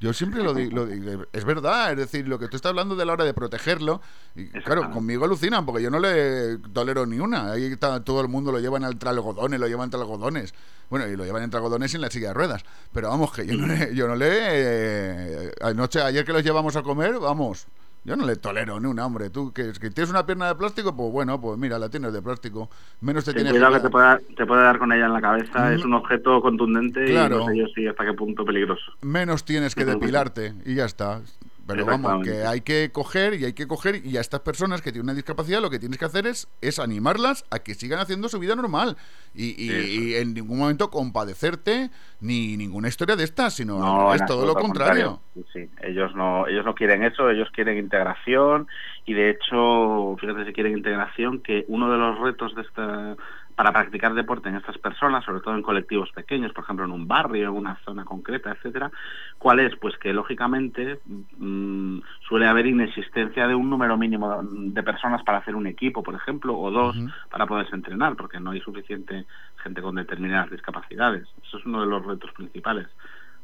Yo siempre lo digo, es verdad, es decir, lo que tú estás hablando de la hora de protegerlo, y claro, conmigo alucinan porque yo no le tolero ni una, ahí está, todo el mundo lo llevan entre algodones, lo llevan entre algodones, bueno, y lo llevan entre algodones y en la silla de ruedas, pero vamos, que yo no le, yo no le eh, anoche, ayer que los llevamos a comer, vamos, yo no le tolero ni una, hombre, tú que, que tienes una pierna de plástico, pues bueno, pues mira, la tienes de plástico, menos te tienes cuidado que te puede, dar, te puede dar con ella en la cabeza, Mm. es un objeto contundente Claro. y no sé yo si hasta qué punto peligroso. menos tienes que depilarte y ya está. Pero vamos, que hay que coger y hay que coger y a estas personas que tienen una discapacidad lo que tienes que hacer es, es animarlas a que sigan haciendo su vida normal y, y- y en ningún momento compadecerte ni ninguna historia de estas, sino No, es todo lo contrario. Sí. ellos no, ellos no quieren eso, ellos quieren integración y de hecho, fíjate si quieren integración, que uno de los retos de esta para practicar deporte en estas personas, sobre todo en colectivos pequeños, por ejemplo en un barrio, en una zona concreta, etcétera, ¿cuál es? Pues que lógicamente mm, suele haber inexistencia de un número mínimo de personas para hacer un equipo, por ejemplo, o dos para poderse entrenar, porque no hay suficiente gente con determinadas discapacidades. Eso es uno de los retos principales,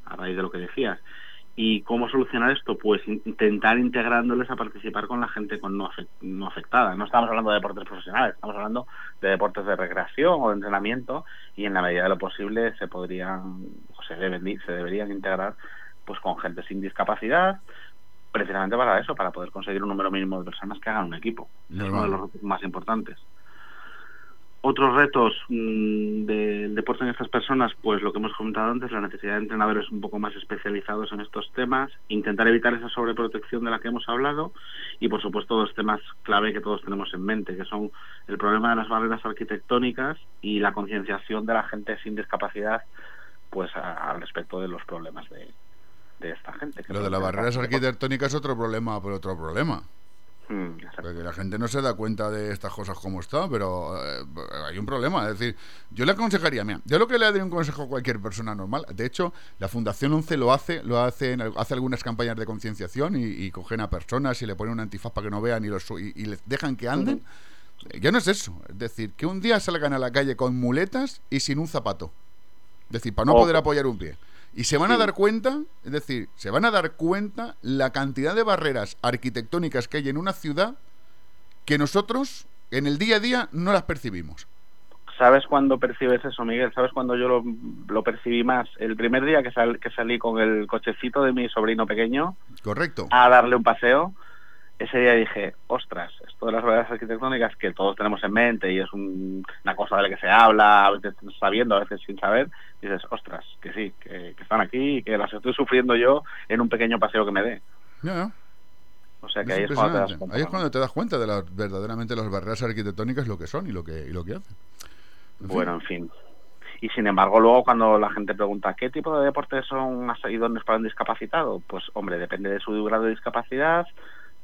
a raíz de lo que decías. ¿Y cómo solucionar esto? Pues in- intentar integrándoles a participar con la gente con no, no afectada. No estamos hablando de deportes profesionales, estamos hablando de deportes de recreación o de entrenamiento y en la medida de lo posible se podrían o se deben se deberían integrar pues con gente sin discapacidad precisamente para eso, para poder conseguir un número mínimo de personas que hagan un equipo. Es uno de los más importantes. Otros retos mm, del deporte en estas personas, pues lo que hemos comentado antes, la necesidad de entrenadores un poco más especializados en estos temas, intentar evitar esa sobreprotección de la que hemos hablado y por supuesto dos temas clave que todos tenemos en mente, que son el problema de las barreras arquitectónicas y la concienciación de la gente sin discapacidad pues a- al respecto de los problemas de, de esta gente. que Lo de las barreras arquitectónicas es otro problema, pero otro problema. Mm, Porque la gente no se da cuenta de estas cosas como está, pero eh, hay un problema. Es decir, yo le aconsejaría, mira, yo lo que le daría un consejo a cualquier persona normal, de hecho, la Fundación 11 lo hace, lo hace, hace algunas campañas de concienciación y, y cogen a personas y le ponen un antifaz para que no vean y, los, y, y les dejan que anden. Ya no es eso, es decir, que un día salgan a la calle con muletas y sin un zapato. Es decir, para no poder apoyar un pie. Y se van a dar cuenta, es decir, se van a dar cuenta la cantidad de barreras arquitectónicas que hay en una ciudad que nosotros en el día a día no las percibimos. ¿Sabes cuándo percibes eso, Miguel? ¿Sabes cuándo yo lo, lo percibí más? El primer día que, sal- que salí con el cochecito de mi sobrino pequeño Correcto. a darle un paseo, ese día dije, ostras, esto de las barreras arquitectónicas que todos tenemos en mente y es un- una cosa de la que se habla, a veces sabiendo, a veces sin saber, dices, ostras, que sí, que, que están aquí y que las estoy sufriendo yo en un pequeño paseo que me dé. Ya, ya. O sea que Es ahí es cuando te das cuenta. Ahí es cuando te das cuenta de las, verdaderamente las barreras arquitectónicas lo que son y lo que, y lo que hacen. En fin. Bueno, en fin. Y sin embargo, luego cuando la gente pregunta qué tipo de deportes son más idóneos para un discapacitado, pues hombre, depende de su grado de discapacidad,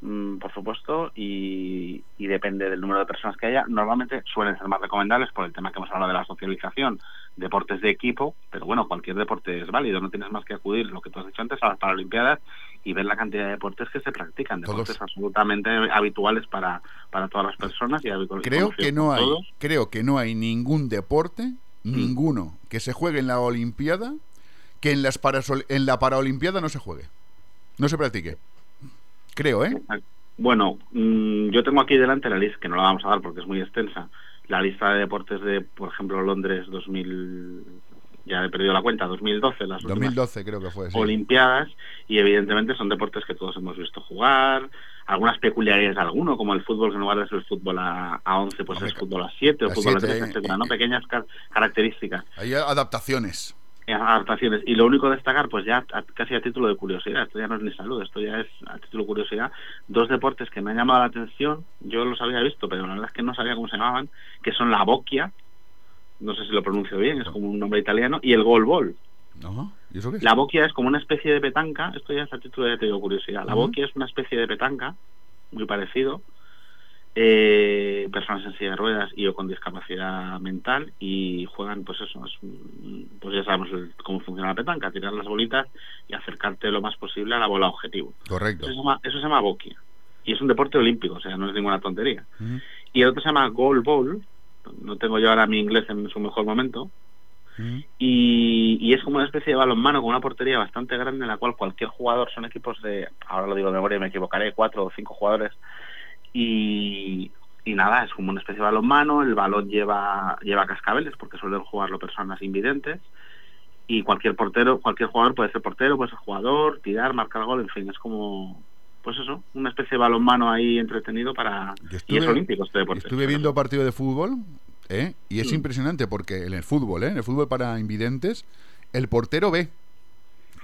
por supuesto, y, y depende del número de personas que haya. Normalmente suelen ser más recomendables por el tema que hemos hablado de la socialización, deportes de equipo, pero bueno, cualquier deporte es válido, no tienes más que acudir, lo que tú has dicho antes, a las Paralimpiadas y ver la cantidad de deportes que se practican, deportes absolutamente habituales para, para todas las personas y Creo que no hay, todos. creo que no hay ningún deporte, ninguno, que se juegue en la Olimpiada que en, las parasol- en la Paraolimpiada no se juegue. No se practique. Creo, ¿eh? Bueno, mm, yo tengo aquí delante la lista, que no la vamos a dar porque es muy extensa, la lista de deportes de, por ejemplo, Londres 2000, ya he perdido la cuenta, 2012, las últimas 2012 creo que fue. sí. Olimpiadas, y evidentemente son deportes que todos hemos visto jugar, algunas peculiaridades de alguno, como el fútbol, que en lugar de ser fútbol a, a 11, pues es fútbol a 7 o fútbol a 7, 13, eh, etcétera, ¿no? Pequeñas car- características. Hay adaptaciones. Eh, adaptaciones. Y lo único a destacar, pues ya a- casi a título de curiosidad, esto ya no es ni salud, esto ya es a título de curiosidad, dos deportes que me han llamado la atención, yo los había visto, pero la verdad es que no sabía cómo se llamaban, que son la boccia, no sé si lo pronuncio bien, es como un nombre italiano, y el. Ajá. ¿Y eso qué es? La boquia es como una especie de petanca, esto ya es a título de curiosidad. La boquia es una especie de petanca, muy parecido. Eh, personas en silla de ruedas y o con discapacidad mental y juegan, pues eso, es pues ya sabemos el- cómo funciona la petanca, tirar las bolitas y acercarte lo más posible a la bola objetivo. Correcto. Eso se llama, eso se llama boquia. Y es un deporte olímpico, o sea, no es ninguna tontería. Y el otro se llama goal ball, no tengo yo ahora mi inglés en su mejor momento, y, y es como una especie de balonmano con una portería bastante grande en la cual cualquier jugador son equipos de, ahora lo digo de memoria y me equivocaré, cuatro o cinco jugadores y, y nada, es como una especie de balonmano, el balón lleva, lleva cascabeles porque suelen jugarlo personas invidentes y cualquier portero, cualquier jugador puede ser portero, puede ser jugador, tirar, marcar gol, en fin, es como pues eso, una especie de balonmano ahí entretenido para y es olímpico este deporte. Estuve viendo partido de fútbol ¿eh? y es Mm. impresionante porque en el fútbol, ¿eh? en el fútbol para invidentes, el portero ve.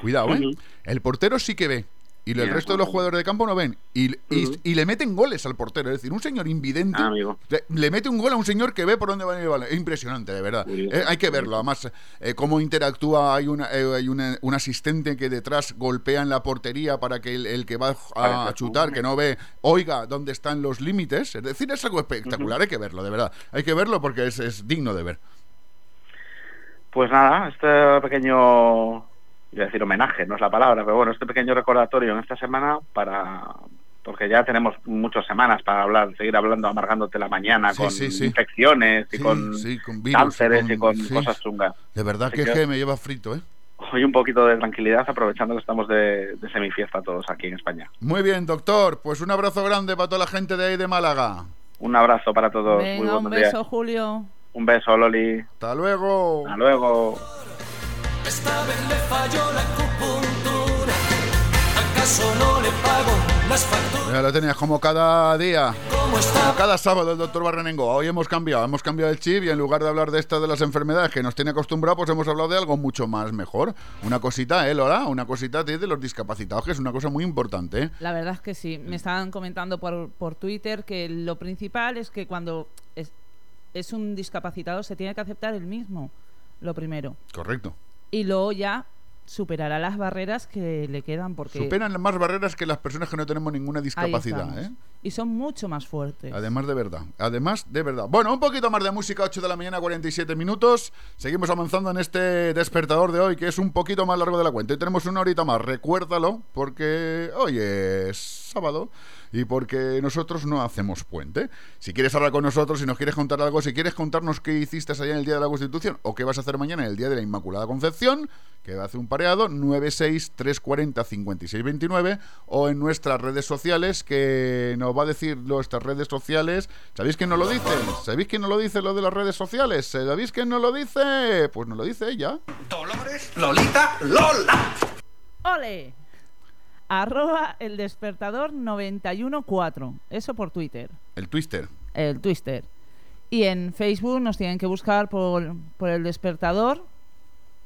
Cuidado, ¿eh? El portero sí que ve. Y el resto de los pues, jugadores de campo no ven. Y, y- le meten goles al portero. Es decir, un señor invidente Ah, amigo. le, le mete un gol a un señor que ve por dónde va a ir el balón. Es impresionante, de verdad. Eh, hay que verlo. Además, eh, cómo interactúa. Hay, una, eh, hay una- un asistente que detrás golpea en la portería para que el, el que va a chutar, que no ve, oiga dónde están los límites. Es decir, es algo espectacular. Hay que verlo, de verdad. Hay que verlo porque es, es digno de ver. Pues nada, este pequeño, iba a decir homenaje, no es la palabra, pero bueno, este pequeño recordatorio en esta semana para porque ya tenemos muchas semanas para hablar, seguir hablando, amargándote la mañana Sí, con sí, sí. Sí, infecciones y con sí, con virus, cánceres y con sí. cosas chungas. De verdad Así que, es que- me lleva frito, ¿eh? Hoy un poquito de tranquilidad, aprovechando que estamos de, de semifiesta todos aquí en España. Muy bien, doctor. Pues un abrazo grande para toda la gente de ahí de Málaga. Un abrazo para todos. Muy Venga, un buenos días. beso, Julio. Un beso, Loli. Hasta luego. Hasta luego. Esta vez le falló la acupuntura. ¿Acaso no le pago las facturas? Ya lo tenías como cada día. Como cada sábado el doctor Barrenengo. Hoy hemos cambiado, hemos cambiado el chip y en lugar de hablar de estas de las enfermedades que nos tiene acostumbrados, pues hemos hablado de algo mucho más mejor. Una cosita, ¿eh, Lola? Una cosita de de los discapacitados, que es una cosa muy importante, ¿eh? La verdad es que sí. Me estaban comentando por, por Twitter que lo principal es que cuando es, es un discapacitado se tiene que aceptar el mismo, lo primero. Correcto. Y luego ya superará las barreras que le quedan porque Superan más barreras que las personas que no tenemos ninguna discapacidad. ¿eh? Y son mucho más fuertes. Además de verdad, además de verdad. Bueno, un poquito más de música, 8 de la mañana, 47 minutos. Seguimos avanzando en este despertador de hoy, que es un poquito más largo de la cuenta. Y tenemos una horita más, recuérdalo, porque hoy es sábado y porque nosotros no hacemos puente. Si quieres hablar con nosotros, si nos quieres contar algo, si quieres contarnos qué hiciste allá en el Día de la Constitución o qué vas a hacer mañana en el Día de la Inmaculada Concepción, que va a hacer un pareado, 963405629 o en nuestras redes sociales, que nos va a decir nuestras redes sociales. ¿Sabéis quién nos lo dice? ¿Sabéis quién nos lo dice lo de las redes sociales? ¿Sabéis quién nos lo dice? Pues nos lo dice ella. Dolores, Lolita, Lola. ¡Ole! Arroba el despertador 914. Eso por Twitter. El twister. El Twister. Y en Facebook nos tienen que buscar por, por el despertador.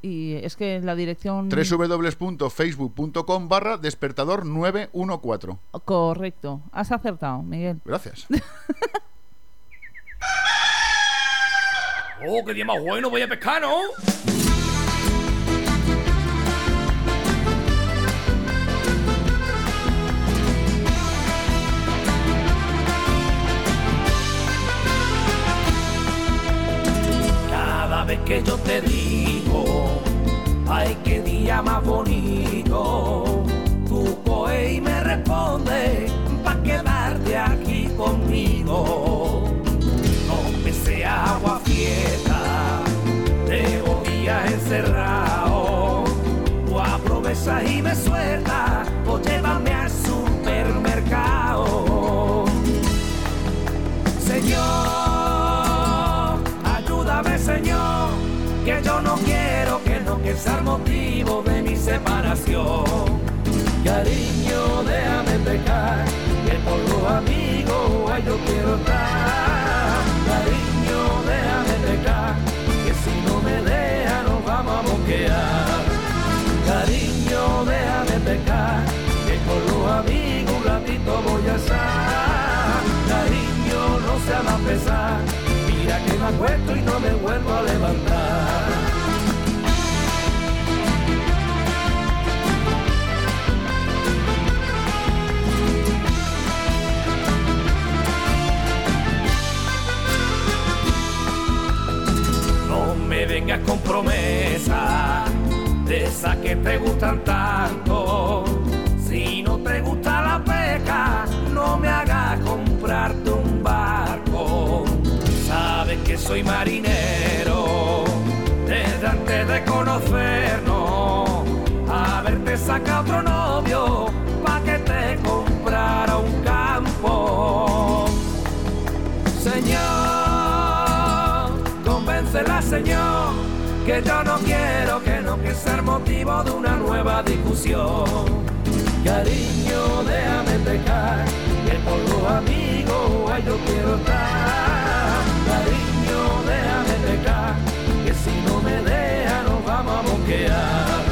Y es que la dirección. www.facebook.com barra despertador 914. Correcto. Has acertado, Miguel. Gracias. [LAUGHS] Oh, qué día más bueno, voy a pescar, ¿no? Vez que yo te digo, ay, qué día más bonito, tú coge y me responde, pa' quedarte aquí conmigo. No me sea agua fiesta, tengo días encerrado, tú aprovechas y me sueltas, o llévame al supermercado. Señor, el motivo de mi separación. Cariño, déjame pecar, que por los amigos ay, yo quiero estar. Cariño, déjame pecar, que si no me deja nos vamos a boquear. Cariño, déjame pecar, que con los amigos un ratito voy a estar. Cariño, no se haga pesar, mira que me acuesto y no me vuelvo a levantar. Vengas con promesas de esas que te gustan tanto. Si no te gusta la pesca, no me hagas comprarte un barco. Sabes que soy marinero desde antes de conocernos. Haberte sacado otro novio pa' que te comprara un campo. Señor, convéncela, Señor, que yo no quiero que no que ser motivo de una nueva discusión. Cariño, déjame pecar, que por los amigos ay, yo quiero estar. Cariño, déjame pecar, que si no me deja nos vamos a boquear.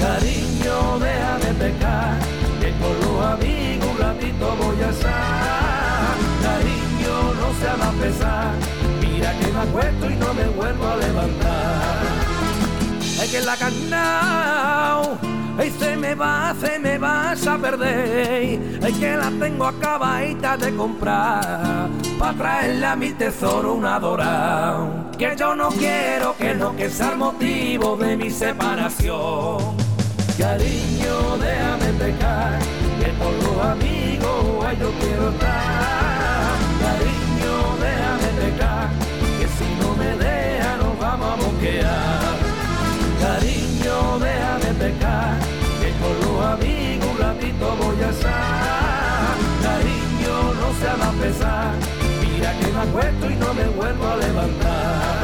Cariño, déjame pecar, que por los amigos un ratito voy a estar. Cariño, no se va a pesar acuesto y no me vuelvo a levantar. Es que la carnao, ay, se me va, se me vas a perder. Es que la tengo acabadita de comprar. Pa' traerle a mi tesoro una dorada. Que yo no quiero que no que sea el motivo de mi separación. Cariño, déjame pecar, que por los amigos yo quiero estar. Cariño, déjame pecar, deja vamos a moquear. Cariño, déjame pecar, que con los amigos un ratito voy a estar. Cariño, no se va a pesar, mira que me acuesto y no me vuelvo a levantar.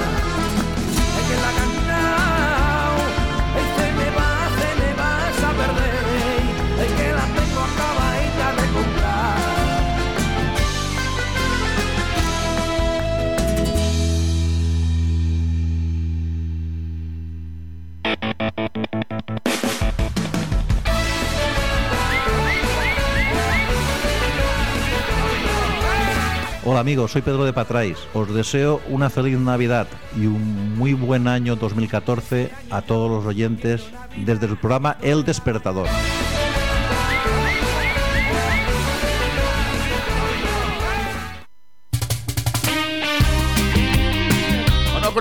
Amigos, soy Pedro de Patrais. Os deseo una feliz Navidad y un muy buen año 2014 a todos los oyentes desde el programa El Despertador.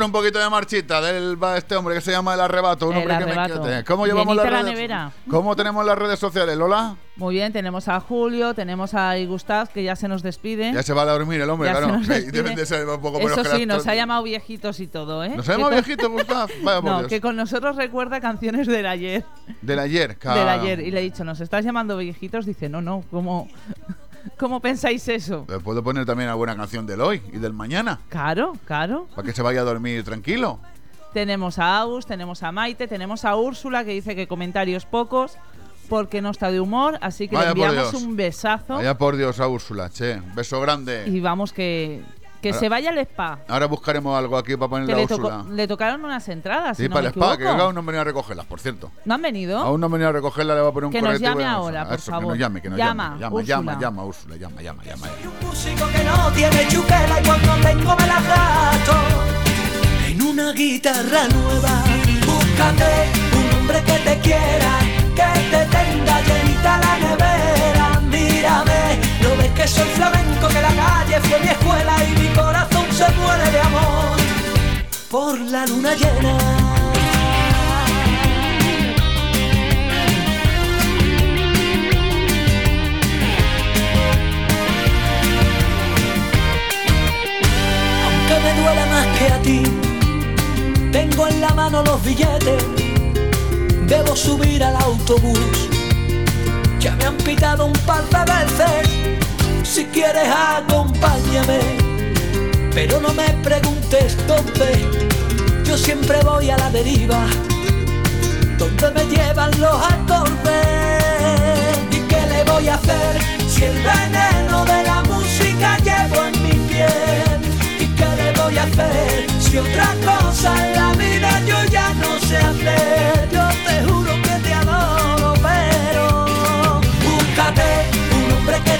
Un poquito de marchita del este hombre que se llama El Arrebato, un El hombre que me Arrebato. ¿Cómo llevamos las la redes? ¿Cómo tenemos las redes sociales, Lola? Muy bien, tenemos a Julio, tenemos a Gustav, que ya se nos despide. Ya se va a dormir el hombre, Ya claro. Sí. [LAUGHS] Deben de ser un poco Eso sí, nos ha llamado viejitos y todo, ¿eh? ¿Nos ha llamado Que con- viejito, Gustav? [LAUGHS] Vaya por no, Dios. que con nosotros recuerda canciones del ayer. Del ayer, claro. Del ayer. Y le he dicho, ¿nos estás llamando viejitos? Dice, no, no, ¿cómo, ¿cómo pensáis eso? Le puedo poner también alguna canción del hoy y del mañana, Claro, claro. para que se vaya a dormir tranquilo. Tenemos a Agus, tenemos a Maite, tenemos a Úrsula, que dice que comentarios pocos porque no está de humor. Así que Vaya le por enviamos Dios. un besazo Vaya por Dios a Úrsula, che. Beso grande. y vamos que, que Ahora- se vaya al spa. Ahora buscaremos algo aquí para Que ponerle a le, tocó- Úrsula. le tocaron unas entradas. Sí, si no para me el spa, que aún no han venido a recogerlas, por cierto. ¿No han venido? Aún no han venido a recogerla, le va a poner un Que nos llame ahora, por eso, favor. Que nos llame, que nos Llama, llame. Llama, Úrsula. llama, llama, Úrsula, llama, llama, llama. músico que no tiene chuquera y cuando tengo me la gasto en una guitarra nueva. Búscate un hombre que te quiera, que te tenga llenita la nevera. Mírame, no que soy flamenco, que la calle fue mi escuela y mi corazón se muere de amor por la luna llena. aunque me duele más que a ti. Tengo en la mano los billetes, debo subir al autobús. Ya me han pitado un par de veces, si quieres acompáñame. Pero no me preguntes dónde, yo siempre voy a la deriva, donde me llevan los acordes. ¿Y qué le voy a hacer si el veneno de la música llevo en mi piel? ¿Y qué le voy a hacer si otra cosa en la vida yo ya no sé hacer? Yo te juro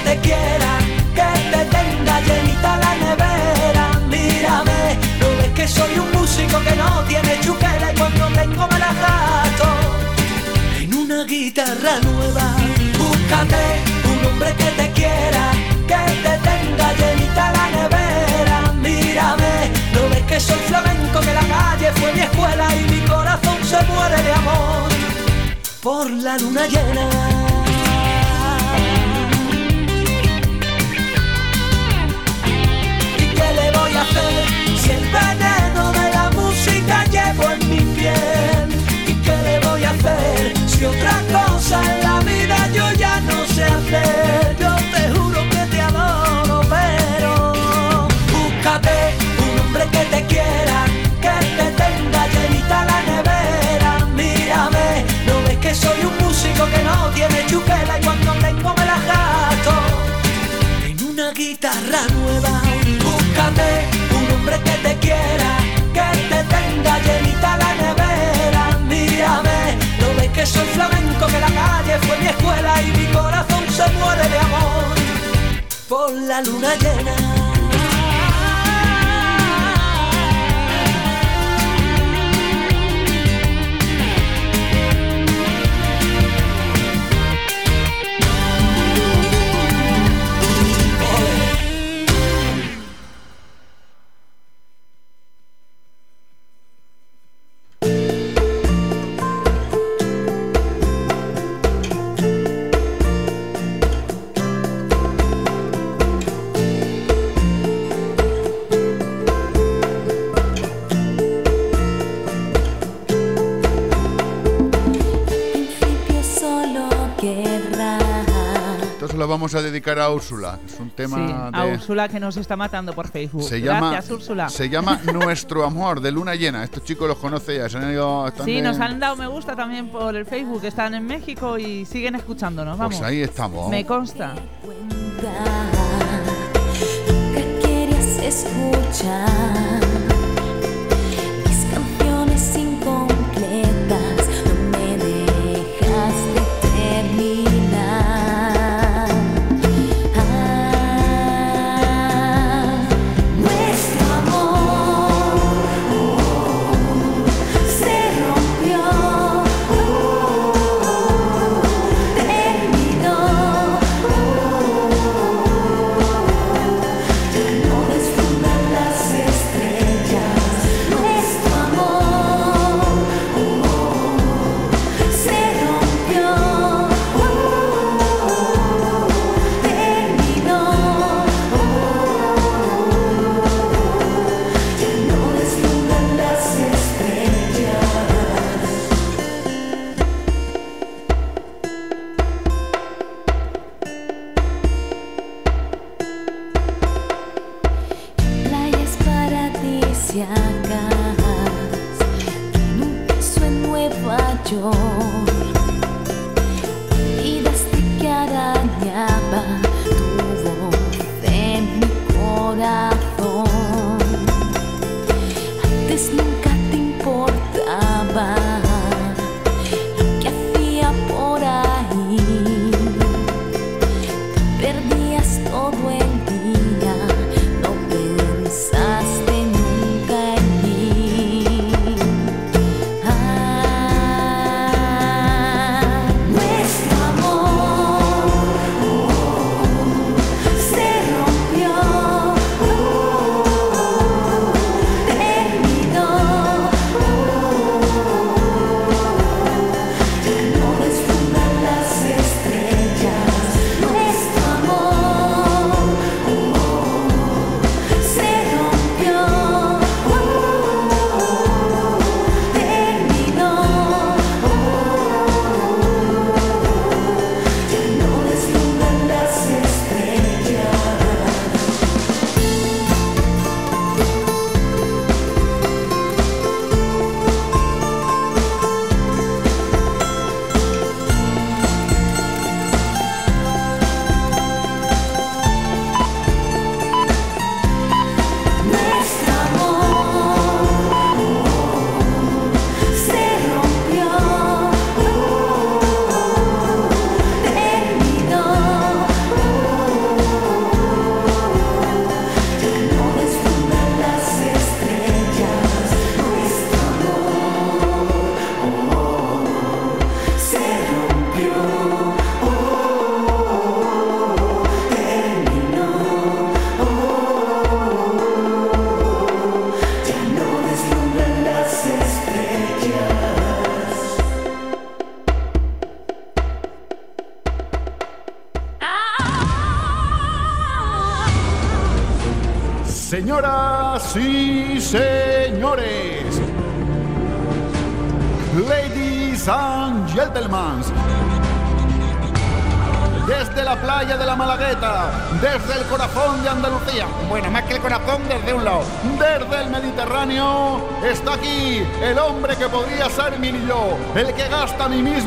te quiera, que te tenga llenita la nevera. Mírame, no ves que soy un músico que no tiene chuquera y cuando tengo me la gasto en una guitarra nueva. Búscate un hombre que te quiera, que te tenga llenita la nevera. Mírame, no ves que soy flamenco, que la calle fue mi escuela y mi corazón se muere de amor por la luna llena. Si otra cosa en la vida yo ya no sé hacer? Yo te juro que te adoro, pero búscate un hombre que te quiera, que te tenga llenita la nevera. Mírame, no ves que soy un músico que no tiene chupela y cuando tengo me la gasto en una guitarra nueva. Búscate un hombre que te quiera, que te tenga llenita la nevera. Soy flamenco, que la calle fue mi escuela y mi corazón se muere de amor por la luna llena. Vamos a dedicar a Úrsula. Es un Sí, tema a de... Úrsula que nos está matando por Facebook. Se llama, Gracias, Úrsula. se llama Nuestro Amor, de Luna Llena. Estos chicos los conoce ya, se han ido... están Sí, de- nos han dado me gusta también por el Facebook, están en México y siguen escuchándonos. Vamos. Pues ahí estamos. Me consta. que querías escuchar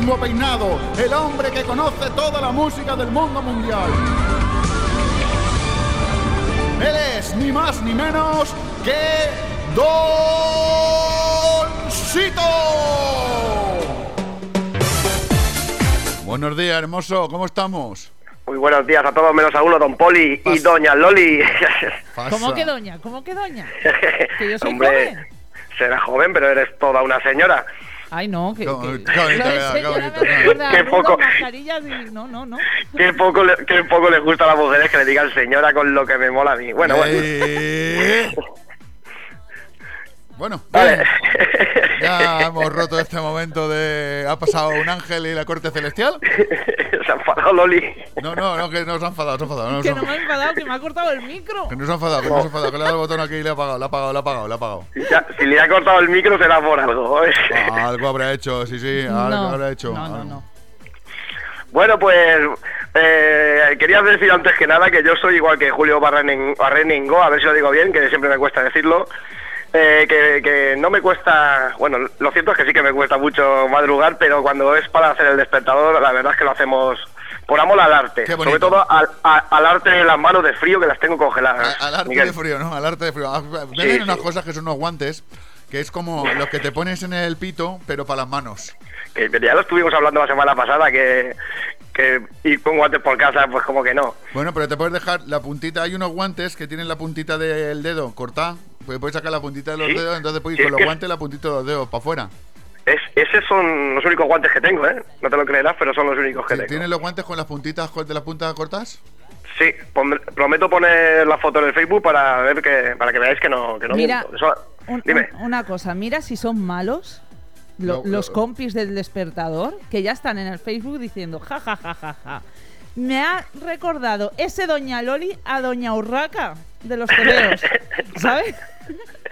mismo peinado, el hombre que conoce toda la música del mundo mundial. Él es ni más ni menos que Doncito. Buenos días, hermoso, ¿cómo estamos? Muy buenos días a todos, menos a uno, don Poli y doña Loli. ¿Cómo que doña? ¿Cómo que doña? [LAUGHS] Que yo soy Hombre, joven. serás joven, pero eres toda una señora. Ay, no, que. qué poco- y. No, no, no. Qué poco, le, qué poco les gusta a las mujeres que le digan señora con lo que me mola a mí. Bueno, bueno. [LAUGHS] Bueno, Vale. bien. ya hemos roto este momento de... ¿Ha pasado un ángel y la corte celestial? [LAUGHS] Se ha enfadado Loli. No, no, no, que no se ha enfadado, se ha enfadado. No, Que se no me he enfadado, que me ha cortado el micro. Que no se ha enfadado, que no se ha enfadado, que le ha dado el botón aquí y le ha apagado, le ha apagado, le ha apagado, le ha apagado. Ya, si le ha cortado el micro será por algo. ¿eh? Algo habrá hecho, sí, sí, algo No, habrá hecho. no, no, no. Bueno, pues Eh, quería decir antes que nada que yo soy igual que Julio Barreningo, a ver si lo digo bien, que siempre me cuesta decirlo. Eh, que, que no me cuesta, bueno, lo cierto es que sí que me cuesta mucho madrugar, pero cuando es para hacer el despertador, la verdad es que lo hacemos por amor al arte. Sobre todo al, al arte de las manos de frío que las tengo congeladas. Al arte Miguel. de frío, ¿no? Al arte de frío. Ah, Venden Sí, unas cosas que son unos guantes, que es como los que te pones en el pito, pero para las manos. Que ya lo estuvimos hablando la semana pasada, que, que ir con guantes por casa, pues como que no. Bueno, pero te puedes dejar la puntita. Hay unos guantes que tienen la puntita del dedo cortada. Pues puedes sacar la puntita de los Sí. dedos, entonces puedes ir con los que- guantes la puntita de los dedos para afuera. Es, esos son los únicos guantes que tengo, ¿eh? No te lo creerás, pero son los únicos que tengo. ¿Tienes los guantes con las puntitas de las puntas cortas? Sí, pon- prometo poner la foto en el Facebook para ver que para que veáis que no que no Mira, miento. Eso- Un- dime. un- una cosa, mira si son malos lo- No, los no. compis del despertador que ya están en el Facebook diciendo ja ja ja ja ja. Me ha recordado ese Doña Loli a Doña Urraca de los tebeos, [LAUGHS] ¿sabes?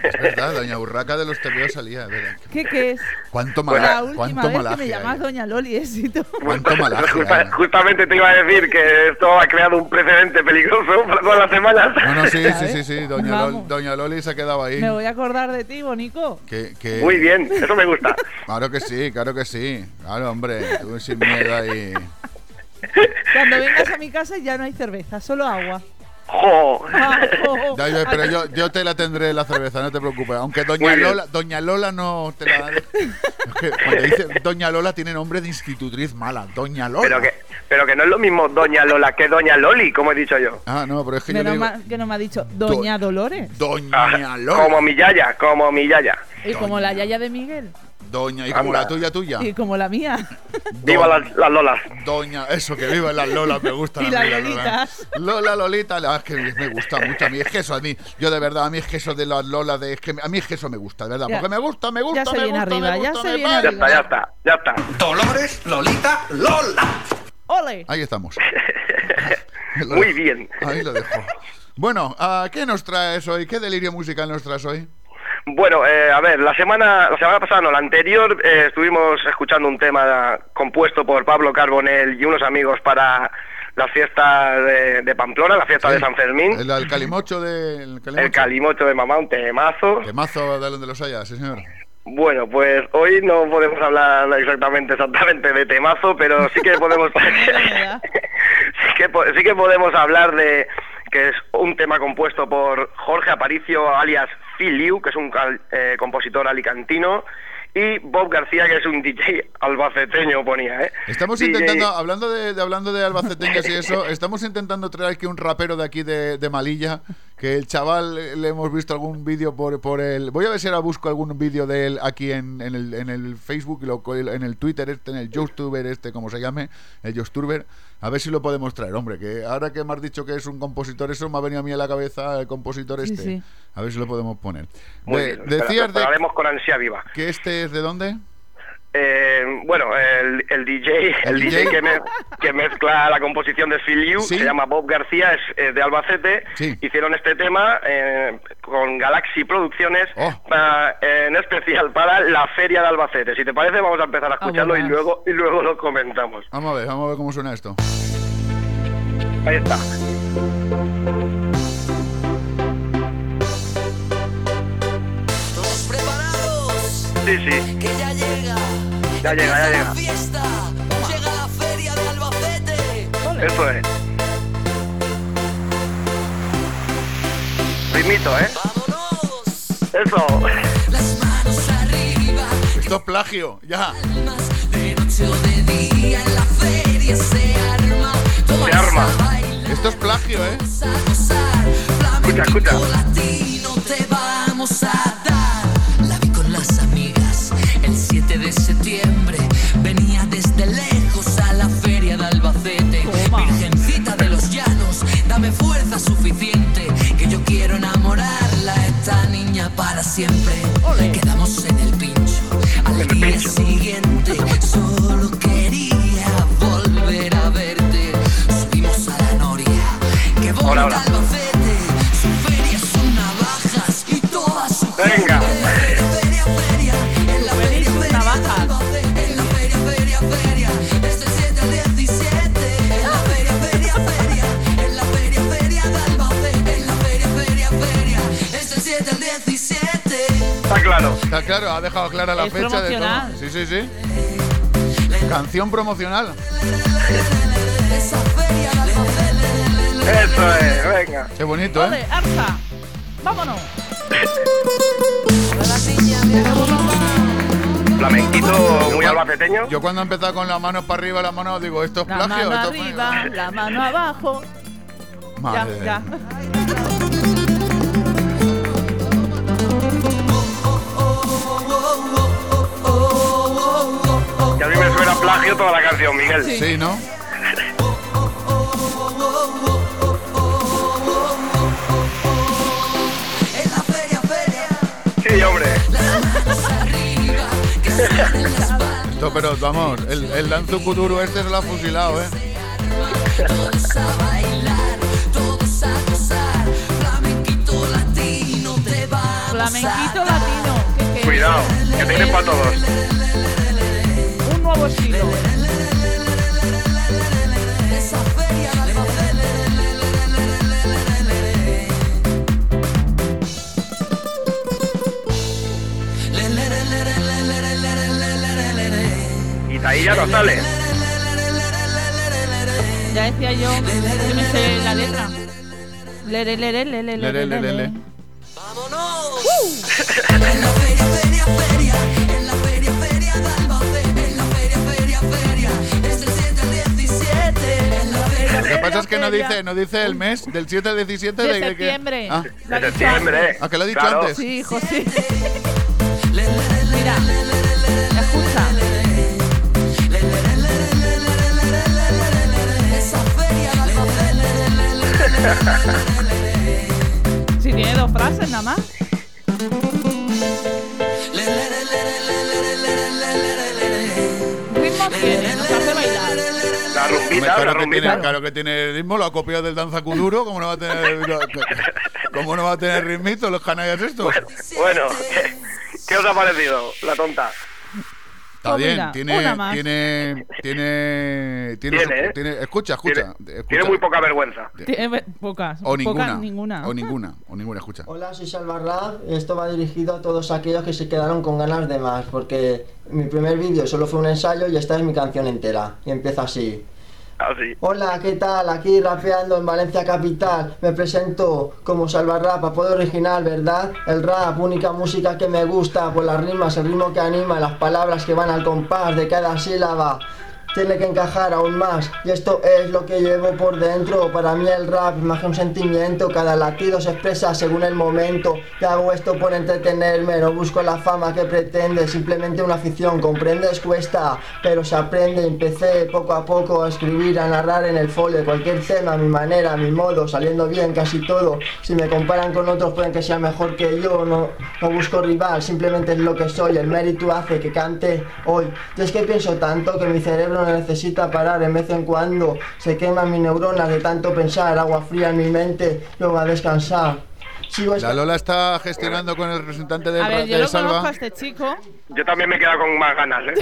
Es verdad, Doña Urraca de los TVO salía. verdad. ¿Qué, qué es? ¿Cuánto, la mala, última cuánto vez que me malaje llamas. Doña Loli, éxito. Cuánto malaje Justa- justamente te iba a decir que esto ha creado un precedente peligroso para todas las semanas. No, no, sí, sí, sí, sí. Doña, Lol- Vamos. Doña Loli se ha quedado ahí. Me voy a acordar de ti, Bonico. Que, que- Muy bien, eso me gusta. Claro que sí, claro que sí. Claro, hombre, tú sin miedo ahí. Cuando vengas a mi casa ya no hay cerveza, solo agua. ¡Jo! Ah, pero yo, yo te la tendré la cerveza, no te preocupes. Aunque Doña. Lola, Doña Lola no te la. Es que cuando dice Doña Lola tiene nombre de institutriz mala. Doña Lola. Pero que pero que no es lo mismo Doña Lola que Doña Loli, como he dicho yo. Ah, no, pero es que Menos digo. que no me ha dicho Doña Dolores. Doña Lola. Como mi yaya, como mi yaya. Y como la yaya de Miguel. Doña, y como Anda. la tuya, tuya. Y como la mía. Viva las, las Lolas. Doña, eso, que viva las Lolas, me gusta. [LAUGHS] Y la las Lolitas. Lola, Lolita, la- es que me gusta mucho. A mí es que eso, a mí, yo de verdad, a mí es que eso de las Lolas, de, es que a mí es que eso me gusta, de verdad. Ya. Porque me gusta, me gusta, Ya se me viene gusta, arriba, me ya gusta, se me viene va. Ya está, ya está, ya está. Dolores, Lolita, Lola. ¡Ole! Ahí estamos. [LAUGHS] Muy bien. Ahí lo dejo. Bueno, ¿a ¿qué nos traes hoy? ¿Qué delirio musical nos traes hoy? Bueno, eh, a ver, la semana, la semana pasada, no, la anterior, eh, estuvimos escuchando un tema compuesto por Pablo Carbonell y unos amigos para las fiestas de, de Pamplona, la fiesta Sí. de San Fermín. El, el calimocho de. El calimocho. El calimocho de mamá, un temazo. Temazo de donde los haya, sí, señor. Bueno, pues hoy no podemos hablar exactamente exactamente de temazo, pero sí que podemos [LAUGHS] [LAUGHS] sí que sí que podemos hablar de que es un tema compuesto por Jorge Aparicio alias Phil Liu, que es un cal- eh, compositor alicantino y Bob García, que es un DJ albaceteño ponía, ¿eh? Estamos DJ intentando, hablando de, de- hablando de albaceteños y eso, estamos intentando traer aquí un rapero de aquí de, de Malilla, que el chaval eh, le hemos visto algún vídeo por, por el... Voy a ver si ahora busco algún vídeo de él aquí en, en el, en el Facebook, y lo- en el Twitter este, en el YouTuber este, como se llame, el YouTuber, a ver si lo podemos traer, hombre, que ahora que me has dicho que es un compositor, eso me ha venido a mí a la cabeza el compositor Sí, este. sí. A ver si lo podemos poner. Muy De- bien, decías de haremos con ansia viva. que este es de dónde? Eh, bueno, el, el DJ, el, ¿El DJ, DJ? que, me- que mezcla la composición de Phil Liu, Sí. se llama Bob García, es, de Albacete. Sí. Hicieron este tema eh, con Galaxy Producciones, Oh. en especial para la Feria de Albacete. Si te parece, vamos a empezar a escucharlo y luego, y luego lo comentamos. Vamos a ver, vamos a ver cómo suena esto. Ahí está. Sí, sí. Que ya llega. Ya llega, ya llega. la fiesta. Llega la feria de Albacete. Eso es. Ritmito, ¿eh? Eso. Las manos arriba. Esto es plagio, ya. De noche o de día en la feria se arma. Se arma. Esto es plagio, ¿eh? Escucha, escucha. latino te vamos a de septiembre. Venía desde lejos a la feria de Albacete. Virgencita de los llanos, dame fuerza suficiente. Que yo quiero enamorarla a esta niña para siempre. Quedamos en el pincho al día siguiente. Solo quería volver a verte. Subimos a la noria. Que bonita. Albacete. Su feria son navajas y toda su Venga. Está claro, ha dejado clara la Es fecha de todo. Sí, sí, sí. Canción promocional. Eso es, venga. Qué bonito, ¿eh? Ole, Arsa. Vámonos. Flamenquito muy albaceteño. Yo cuando he empezado con las manos para arriba, las manos, digo, esto es La plagio. mano esto es- arriba, la mano abajo. Madre Ya, ya. Y a mí me suena plagio toda la canción, Miguel. Sí, ¿no? Sí, hombre. Esto, pero vamos, el, el Danzu Kuduro este se lo ha fusilado, ¿eh? Todos a bailar, todos a gozar. Flamenquito latino te va a Flamenquito latino. que- que- Cuidado, que tienes para todos. Nuevo estilo. Y de ahí ya no sale. Ya decía yo que me sé la letra. Lere, lere, lere, lere, Lere, lere, lere. Que pasa es que no dice, no dice el mes, del 7 al 17 De de, que- septiembre. Ah, Lo ha De dicho septiembre. antes. ah, que lo ha dicho Claro. antes. Sí, hijo, sí. [LAUGHS] Mira, escucha. Si tiene dos frases nada más. Ritmo tiene, nos hace bailar. La Hombre, rumbita, la claro, que tiene, rumbita. claro que tiene ritmo, lo ha copiado del Danza Kuduro, ¿cómo no va a tener, cómo no va a tener ritmito los canallas estos? Bueno, ¿qué, qué os ha parecido, la tonta? Está Pues bien, mira, tiene, tiene, tiene, tiene, Tiene, su- ¿eh? tiene- escucha, escucha, Tiene, escucha. tiene muy poca vergüenza. Tiene ve- pocas. o ninguna, Pocas, ninguna. o ninguna, o ninguna, escucha. Hola, soy Salvarrap. Esto va dirigido a todos aquellos que se quedaron con ganas de más, porque mi primer vídeo solo fue un ensayo y esta es mi canción entera. Y empieza así. Así. Hola, ¿qué tal? Aquí rapeando en Valencia Capital. Me presento como Salvarrap, apodo original, ¿verdad? El rap, única música que me gusta, por las rimas, el ritmo que anima, las palabras que van al compás de cada sílaba. Tiene que encajar aún más y esto es lo que llevo por dentro. Para mí el rap es más que un sentimiento, cada latido se expresa según el momento. Y hago esto por entretenerme, no busco la fama que pretende, simplemente una afición. Comprendes, cuesta, pero se aprende. Empecé poco a poco a escribir, a narrar en el folio cualquier tema, mi manera, mi modo, saliendo bien casi todo. Si me comparan con otros pueden que sea mejor que yo, no, no busco rival, simplemente es lo que soy. El mérito hace que cante hoy. Y es que pienso tanto que mi cerebro no necesita parar de vez en cuando. Se queman mis neuronas de tanto pensar, agua fría en mi mente, luego a descansar. La Lola está gestionando con el representante del A ver, yo de lo conozco Salva. a este chico. Yo también me he quedado con más ganas, ¿eh?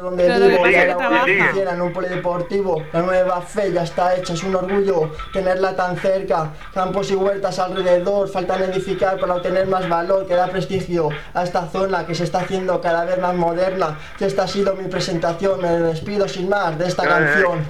donde Pero lo que vivo, pasa es que trabaja. oficina en un polideportivo. La nueva fe ya está hecha, es un orgullo tenerla tan cerca. Campos y huertas alrededor, faltan edificar para obtener más valor, que da prestigio a esta zona que se está haciendo cada vez más moderna. Y esta ha sido mi presentación, me despido sin más de esta Eh, canción.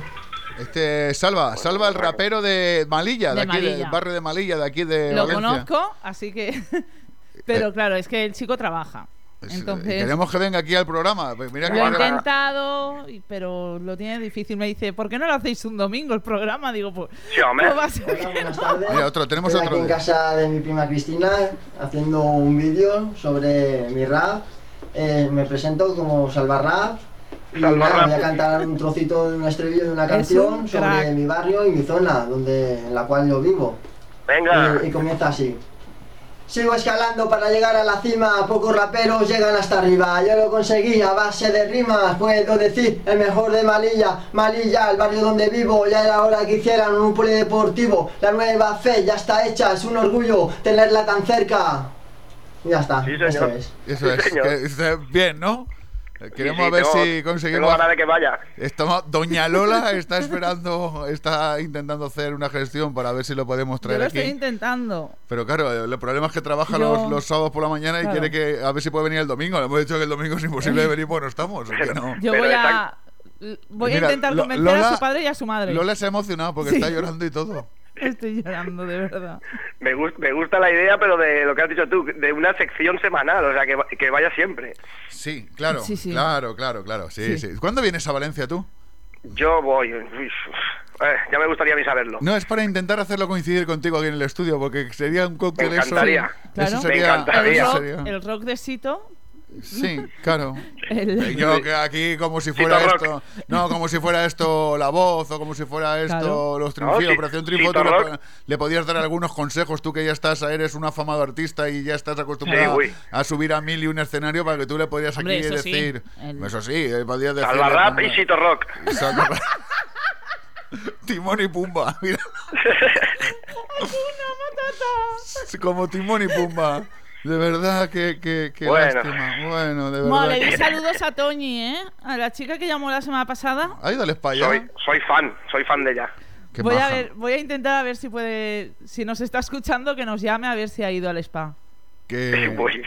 Este Salva, Salva el rapero de Malilla, de, De aquí Malilla. del barrio de Malilla, de aquí de Lo Valencia. conozco, así que. [LAUGHS] Pero claro, es que el chico trabaja. Entonces. queremos que venga aquí al programa. Pues mira que Lo he intentado, y- pero lo tiene difícil. Me dice, ¿por qué no lo hacéis un domingo el programa? Digo, pues. Sí, hombre. pues va a ser- Mira, otro, tenemos Estoy otro. aquí en casa de mi prima Cristina haciendo un vídeo sobre mi rap. Eh, me presento como Salvarrap. Y Salvarrap. nada, voy a cantar un trocito de un estribillo de una canción un sobre mi barrio y mi zona, donde, en la cual yo vivo. Venga. Y, y comienza así. Sigo escalando para llegar a la cima, pocos raperos llegan hasta arriba. Yo lo conseguí a base de rimas, puedo decir el mejor de Malilla. Malilla, el barrio donde vivo, ya era hora que hicieran un polideportivo. La nueva fe ya está hecha, es un orgullo tenerla tan cerca. Y ya está, Sí, eso es. Eso Sí, es, señor. que- bien, ¿no? Queremos Sí, sí, a ver tengo- si Tengo conseguimos. ganas de que vaya. Estamos, Doña Lola está esperando, está intentando hacer una gestión para ver si lo podemos Yo traer lo aquí. estoy intentando. Pero claro, el problema es que trabaja Yo- los, los sábados por la mañana y Claro. quiere que a ver si puede venir el domingo. Le hemos dicho que el domingo es imposible de venir, pues no estamos. no. [LAUGHS] Yo voy a, voy a Mira, intentar convencer a Lola- su padre y a su madre. Lola se ha emocionado porque Sí. está llorando y todo. [LAUGHS] [LAUGHS] Estoy llorando, de verdad. Me, gus- me gusta la idea, pero de lo que has dicho tú, de una sección semanal, o sea, que, va- que vaya siempre. Sí, claro, Sí, sí. claro, claro, claro. Sí, sí. Sí. ¿Cuándo vienes a Valencia tú? Yo voy. uf, eh, ya me gustaría a mí saberlo. No, es para intentar hacerlo coincidir contigo aquí en el estudio, porque sería un cóctel Me eso. encantaría. Claro. Eso sería, el, eso rock, sería- el rock de Sito. Sí, claro. El- Yo que aquí como si fuera Rock. esto, no, como si fuera esto la voz o como si fuera esto Claro. los triunfos, No, Operación Triunfo, tú le, podías dar algunos consejos, tú que ya estás, eres un afamado artista y ya estás acostumbrado Sí, a subir a mil y un escenario para que tú le podías aquí Hombre, eso sí, decir, el- eso sí, eh, podías decir Salvarrap y Sito Rock. [LAUGHS] Timón y Pumba, mira. [LAUGHS] Como Timón y Pumba. De verdad que, que, que Bueno. lástima. Bueno, de verdad. Vale, que- di saludos a Toñi, ¿eh? A la chica que llamó la semana pasada. Ay, dale para allá. Soy, soy fan, soy fan de ella. Qué Voy a, ver, voy a intentar a ver si puede, si nos está escuchando, que nos llame a ver si ha ido al spa. Que, [LAUGHS] Muy bien.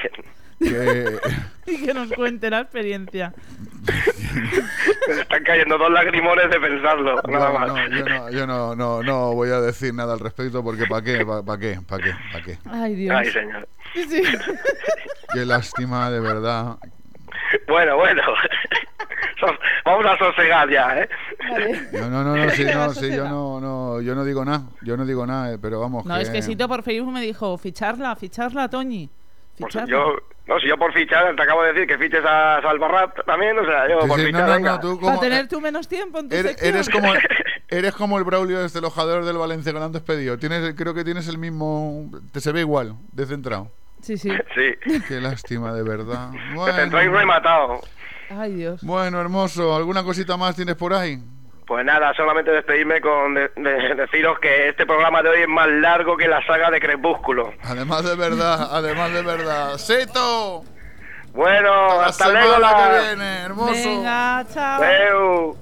que- [LAUGHS] Y que nos cuente la experiencia. [LAUGHS] Me están cayendo dos lagrimones de pensarlo, nada más. no, yo no, yo no, no, no voy a decir nada al respecto porque ¿para qué? ¿Para qué? ¿Para qué? ¿Para qué? Ay, Dios. Ay, señor. Sí. Qué lástima, de verdad. Bueno, bueno. Vamos a sosegar ya, ¿eh? No, no, no, no, sí, no, sí, yo no, no, yo no digo nada, yo no digo nada, eh, pero vamos No, que... es que Sito por Facebook me dijo, ficharla, ficharla, Toñi. Pues yo, no, si yo por fichar, te acabo de decir que fiches a Salvarrap también, o sea, yo Sí, por sí, fichar, no, no, no, tú Para tener tú menos tiempo en tu Eres, eres como [LAUGHS] eres como el Braulio este el ojador del Valencia que lo han despedido. Tienes, creo que tienes el mismo, te se ve igual, descentrado. Sí, sí. [LAUGHS] Sí. Qué lástima, de verdad. [LAUGHS] Te centráis rematado. Ay, Dios. Bueno, hermoso. ¿Alguna cosita más tienes por ahí? Pues nada, solamente despedirme con de- de- deciros que este programa de hoy es más largo que la saga de Crepúsculo. Además de verdad, [LAUGHS] además de verdad. ¡Seto! Bueno, la hasta luego. la- que viene, hermoso. Venga, chao. Adeu.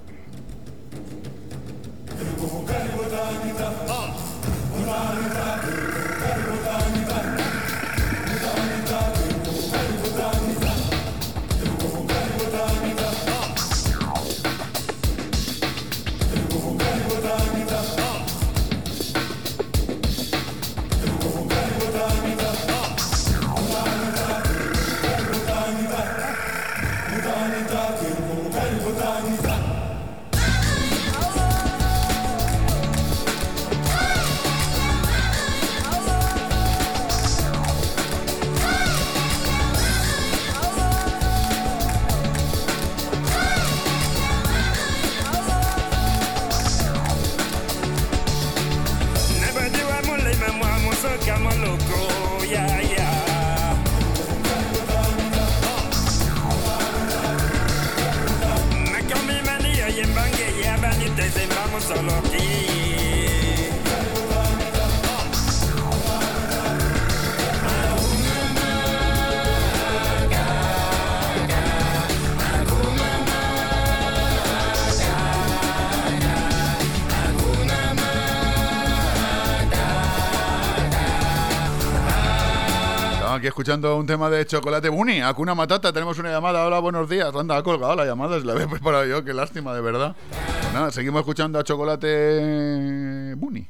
Escuchando un tema de chocolate Bunny, Hakuna Matata. Tenemos una llamada. Hola, buenos días. Anda, ha colgado la llamada. Se la había [LAUGHS] preparado yo. Qué lástima, de verdad. Pues nada, seguimos escuchando a chocolate Bunny.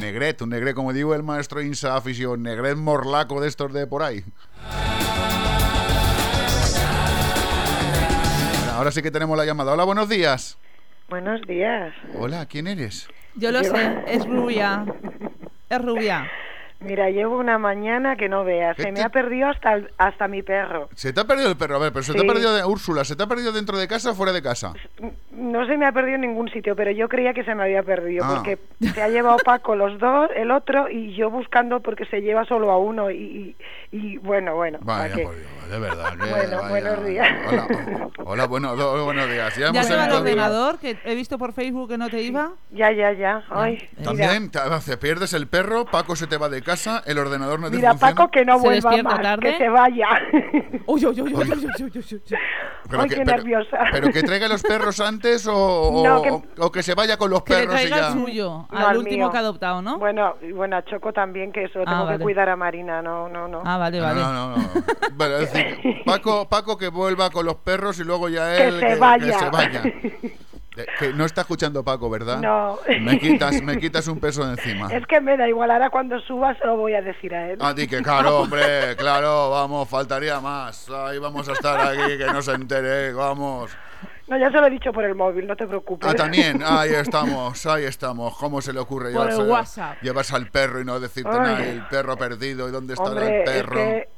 Negret, un negret, como digo el maestro Insa afición, negret morlaco de estos de por ahí. Bueno, ahora sí que tenemos la llamada. Hola, buenos días. Buenos días. Hola, ¿quién eres? Yo lo sé, es rubia. Es rubia. Mira, llevo una mañana que no veas. ¿Qué Se me ha perdido hasta, el- hasta mi perro. Se te ha perdido el perro, a ver, pero se te ha perdido de Úrsula, ¿se te ha perdido dentro de casa o fuera de casa? no se me ha perdido en ningún sitio, pero yo creía que se me había perdido, ah. porque se ha llevado Paco los dos, el otro, y yo buscando porque se lleva solo a uno, y, y bueno, bueno. Vaya, por Dios, de verdad. Que [LAUGHS] bueno, vaya. buenos días. Hola, oh, hola bueno, do, oh, buenos días. ¿Ya, ¿Ya se va el ordenador, que he visto por Facebook que no te iba? Ya, ya, ya. Ay, eh. También, te, te, pierdes el perro, Paco se te va de casa, el ordenador no te Mira, funciona. Paco, que no vuelva se más, tarde. que se vaya. uy, uy, uy, uy, uy, uy, uy, uy. Pero Ay, que, qué pero, nerviosa. Pero que traiga los perros antes [LAUGHS] o, o- No, que- o- o que se vaya con los Que le perros y traiga ya. el suyo, No, al al último mío. que ha adoptado, ¿no? Bueno, y bueno, a Choco también, que eso lo Ah, tengo vale. que cuidar a Marina, no, no, no. Ah, vale, vale. no, no, no. Bueno, es decir, [LAUGHS] Paco, Paco que vuelva con los perros y luego ya Que él se vaya. se vaya. [LAUGHS] Eh, Que no está escuchando Paco, ¿verdad? No. Me quitas, me quitas un peso de encima. Es que me da igual, ahora cuando suba se lo voy a decir a él. A ti que claro, [LAUGHS] hombre, claro, vamos, faltaría más. Ahí vamos a estar aquí, que no se entere, vamos. No, ya se lo he dicho por el móvil, no te preocupes. Ah, también, [LAUGHS] ahí estamos, ahí estamos. ¿Cómo se le ocurre Por el llevarse- WhatsApp. llevarse al perro y no decirte Ay. nada, el perro perdido y dónde estará Hombre, el perro? es que...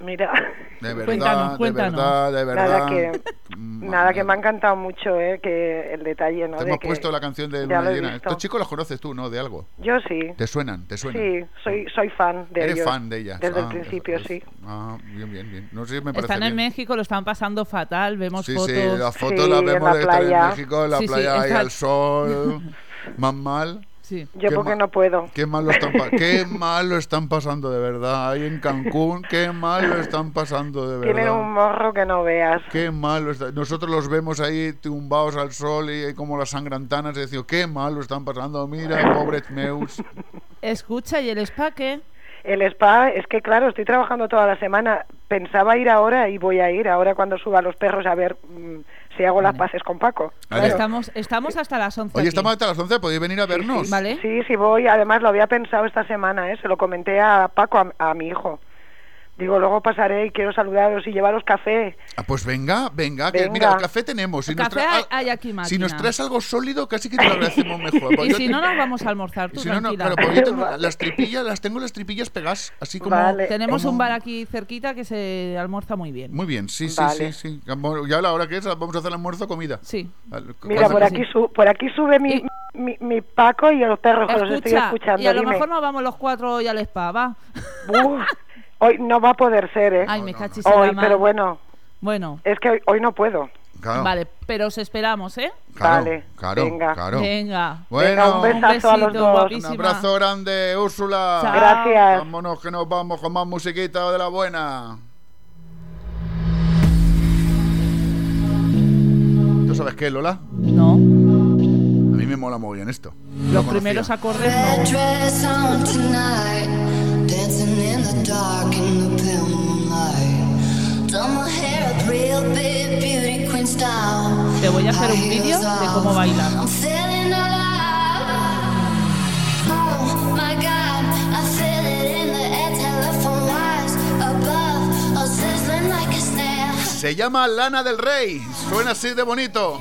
Mira... De verdad, Cuéntanos, de cuéntanos. verdad, de verdad. Nada que, nada que me ha encantado mucho, eh, que el detalle, ¿no? Te de hemos que- puesto la canción de Luna Llena. Estos chicos los conoces tú, ¿no? De algo. Yo sí. ¿Te suenan? ¿Te suenan? Sí, soy, soy fan de Eres ellos. fan de ellas. Desde Ah, el principio, sí. Ah, bien, bien, bien. No sé si me parece Están en bien. México, lo están pasando fatal, vemos Sí, fotos. sí, las fotos las vemos de estar en México, en la Sí, sí, playa ahí está- al sol, [LAUGHS] más mal. Sí. Yo porque no puedo. Qué mal, lo están qué [LAUGHS] mal lo están pasando de verdad. Ahí en Cancún, qué mal lo están pasando de verdad. Tienen un morro que no veas. Qué mal lo está- Nosotros los vemos ahí tumbados al sol y como las sangrantanas y decimos, qué mal lo están pasando. Mira, pobres meus. Escucha, ¿y el spa qué? El spa, es que claro, estoy trabajando toda la semana. Pensaba ir ahora y voy a ir ahora cuando suba los perros a ver mm, si hago las paces con Paco. Vale. Estamos, estamos hasta las 11. Oye, aquí. estamos hasta las 11, ¿podéis venir a vernos? ¿Vale? Sí, sí voy. Además lo había pensado esta semana, ¿eh? Se lo comenté a Paco, a, a mi hijo. Digo, luego pasaré y quiero saludaros y llevaros café. Ah, pues venga, venga, que mira, el café tenemos. Si, nos Café hay, hay aquí si nos traes algo sólido, casi que te lo agradecemos [LAUGHS] mejor. Pues Y si te- no, nos vamos a almorzar, tú si no, no, claro, porque yo tengo [LAUGHS] las tripillas, las tengo las tripillas pegadas, así como... Tenemos como- un bar aquí cerquita que se almuerza muy bien. Muy bien, sí, sí, Vale. sí, sí. Ya a la hora que es, vamos a hacer el almuerzo, comida. Sí. Mira, por aquí, su- por aquí sube mi, mi, mi Paco y los perros que los estoy Escucha, escuchando. y a lo dime. mejor nos vamos los cuatro hoy al spa, va. Uf, [LAUGHS] hoy no va a poder ser, ¿eh? Ay, me cachis en la Hoy, pero bueno. Bueno. Es que hoy, hoy no puedo. Vale, pero os esperamos, ¿eh? Claro, Vale, claro, venga. claro. Venga. Bueno, Venga, un besazo a los besito, dos. guapísima. Un abrazo grande, Úrsula. Chao. Gracias. Vámonos que nos vamos con más musiquita de la buena. ¿Tú sabes qué, Lola? No. A mí me mola muy bien esto. Los primeros acordes no. dress on tonight, te voy a hacer un vídeo de cómo bailar. Se llama Lana del Rey. Suena así de bonito.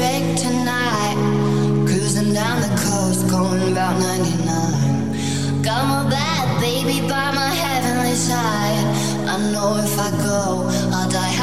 Electric tonight. Cruising down the coast, going about 99. Bad baby by my heavenly side. I know if I go, I'll die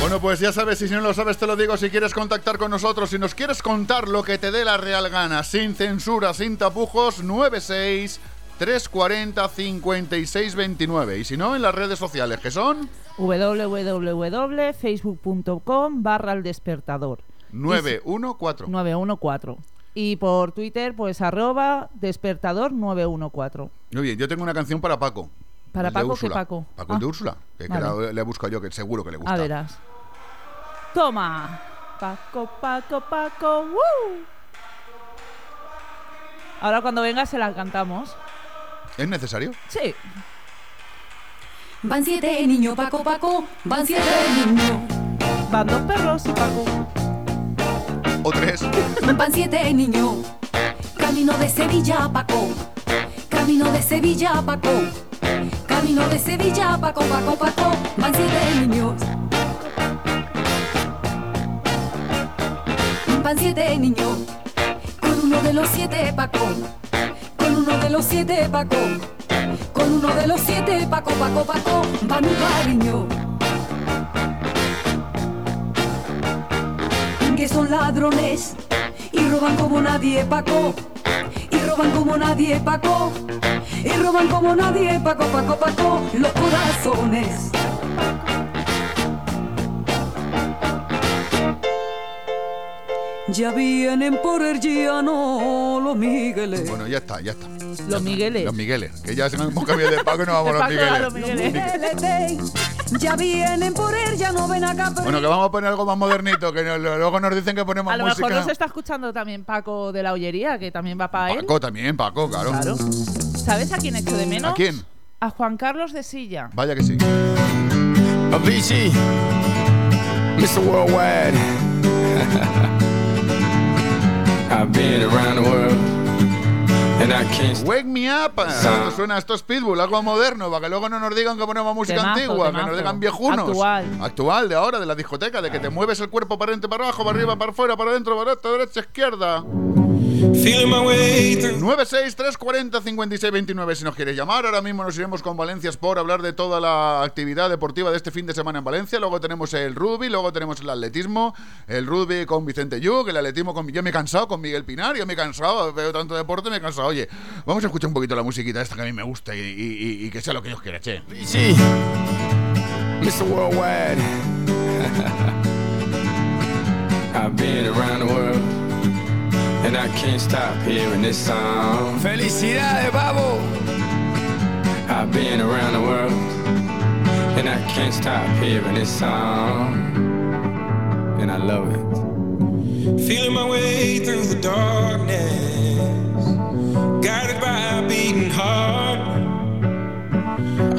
Bueno, pues ya sabes, y si no lo sabes te lo digo, si quieres contactar con nosotros, si nos quieres contar lo que te dé la real gana, sin censura, sin tapujos, 96 340 56 29. Y si no, en las redes sociales, que son www.facebook.com barra el despertador. 914. 914. Y por Twitter, pues arroba despertador 914. Muy bien, yo tengo una canción para Paco. ¿Para Paco qué. Paco? Paco el de Ah, Úrsula, que, que la- le he buscado yo, que seguro que le gusta. A verás. Toma. Paco, Paco, Paco. ¡woo! Ahora cuando venga se la cantamos. ¿Es necesario? Sí. Van siete niños, Paco, Paco, van siete niños. Van dos perros y Paco. O tres. Van siete niños. Camino de Sevilla, Paco. Camino de Sevilla, Paco. Camino de Sevilla, Paco, Paco, Paco. Van siete niños. Van siete niños. Con uno de los siete, Paco. Con uno de los siete, Paco. Con uno de los siete, Paco, Paco, Paco. Van un cariño. que son ladrones y roban como nadie, Paco. Roban como nadie, Paco. Y roban como nadie, Paco, Paco, Paco. Los corazones. Ya vienen por el llano los Migueles. Bueno, ya está, ya está. Los Migueles. Los Migueles, que ya hemos cambiado de Paco y nos vamos a los Migueles. Ya vienen por el llano, ven acá. Bueno, que vamos a poner algo más modernito, que no- luego nos dicen que ponemos A lo música. mejor nos está escuchando también Paco de la Ollería, que también va para él. Paco también, Paco, claro. Claro. ¿Sabes a quién echo de menos? ¿A quién? A Juan Carlos de Silla. Vaya que sí. Avicii, Mr. Worldwide. [LAUGHS] I've been around the world, Wake me up. Suena, esto es Pitbull, algo moderno, para que luego no nos digan que ponemos música Temazo, antigua, que temazo. nos digan viejunos. Actual. Actual, de ahora, de la discoteca, de que te mueves el cuerpo para adentro, para abajo, para arriba, para afuera, para adentro, para derecha, derecha, izquierda. 96 340 56 29 si nos quieres llamar. Ahora mismo nos iremos con Valencia Sport a hablar de toda la actividad deportiva de este fin de semana en Valencia. Luego tenemos el rugby, luego tenemos el atletismo, el rugby con Vicente Yuk, el atletismo con... Yo me he cansado con Miguel Pinar, yo me he cansado, veo tanto deporte, me he cansado. Oye, vamos a escuchar un poquito la musiquita esta que a mí me gusta y, y- y- y que sea lo que Dios quiera, che. Avicii, Mr. Worldwide. [LAUGHS] I've been around the world, and I can't stop hearing this song. Felicidades, babo. I've been around the world, and I can't stop hearing this song. And I love it. Feeling my way through the darkness, guided by a beating heart.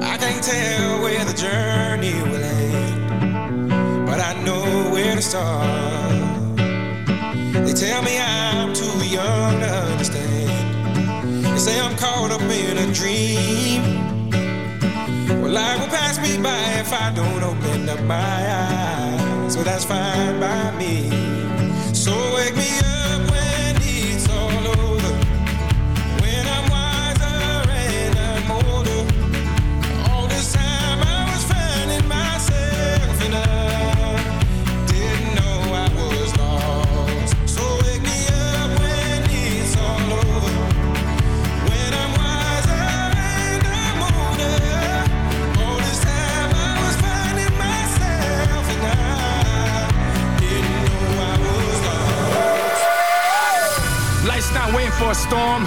I can't tell where the journey will end, but I know where to start. They tell me I'm too young to understand. They say I'm caught up in a dream. Well, life will pass me by if I don't open up my eyes. So that's fine by me. So wake me up a storm.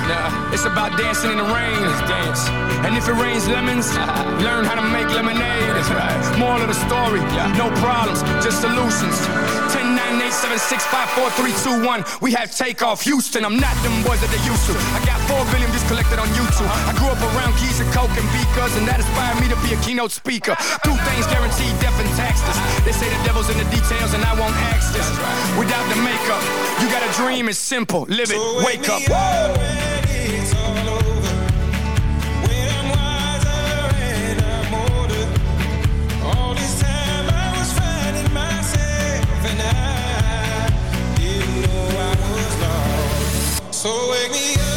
It's about dancing in the rain. dance. And if it rains lemons, [LAUGHS] learn how to make lemonade. That's right. Moral of the story, no problems, just solutions. 10, 9, 8, 7, 6, 5, 4, 3, 2, 1. We have takeoff. Houston, I'm not them boys that they used to. I got 4 billion views collected on YouTube. I grew up around keys and coke and beakers, and that inspired me to be a keynote speaker. Two things guaranteed death and taxes. They say the devil's in the details, and I won't ask this. Without the makeup, you got a dream, it's simple. Live it, wake up. So wake me up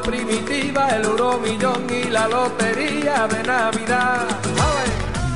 primitiva, el Euromillón y la Lotería de Navidad.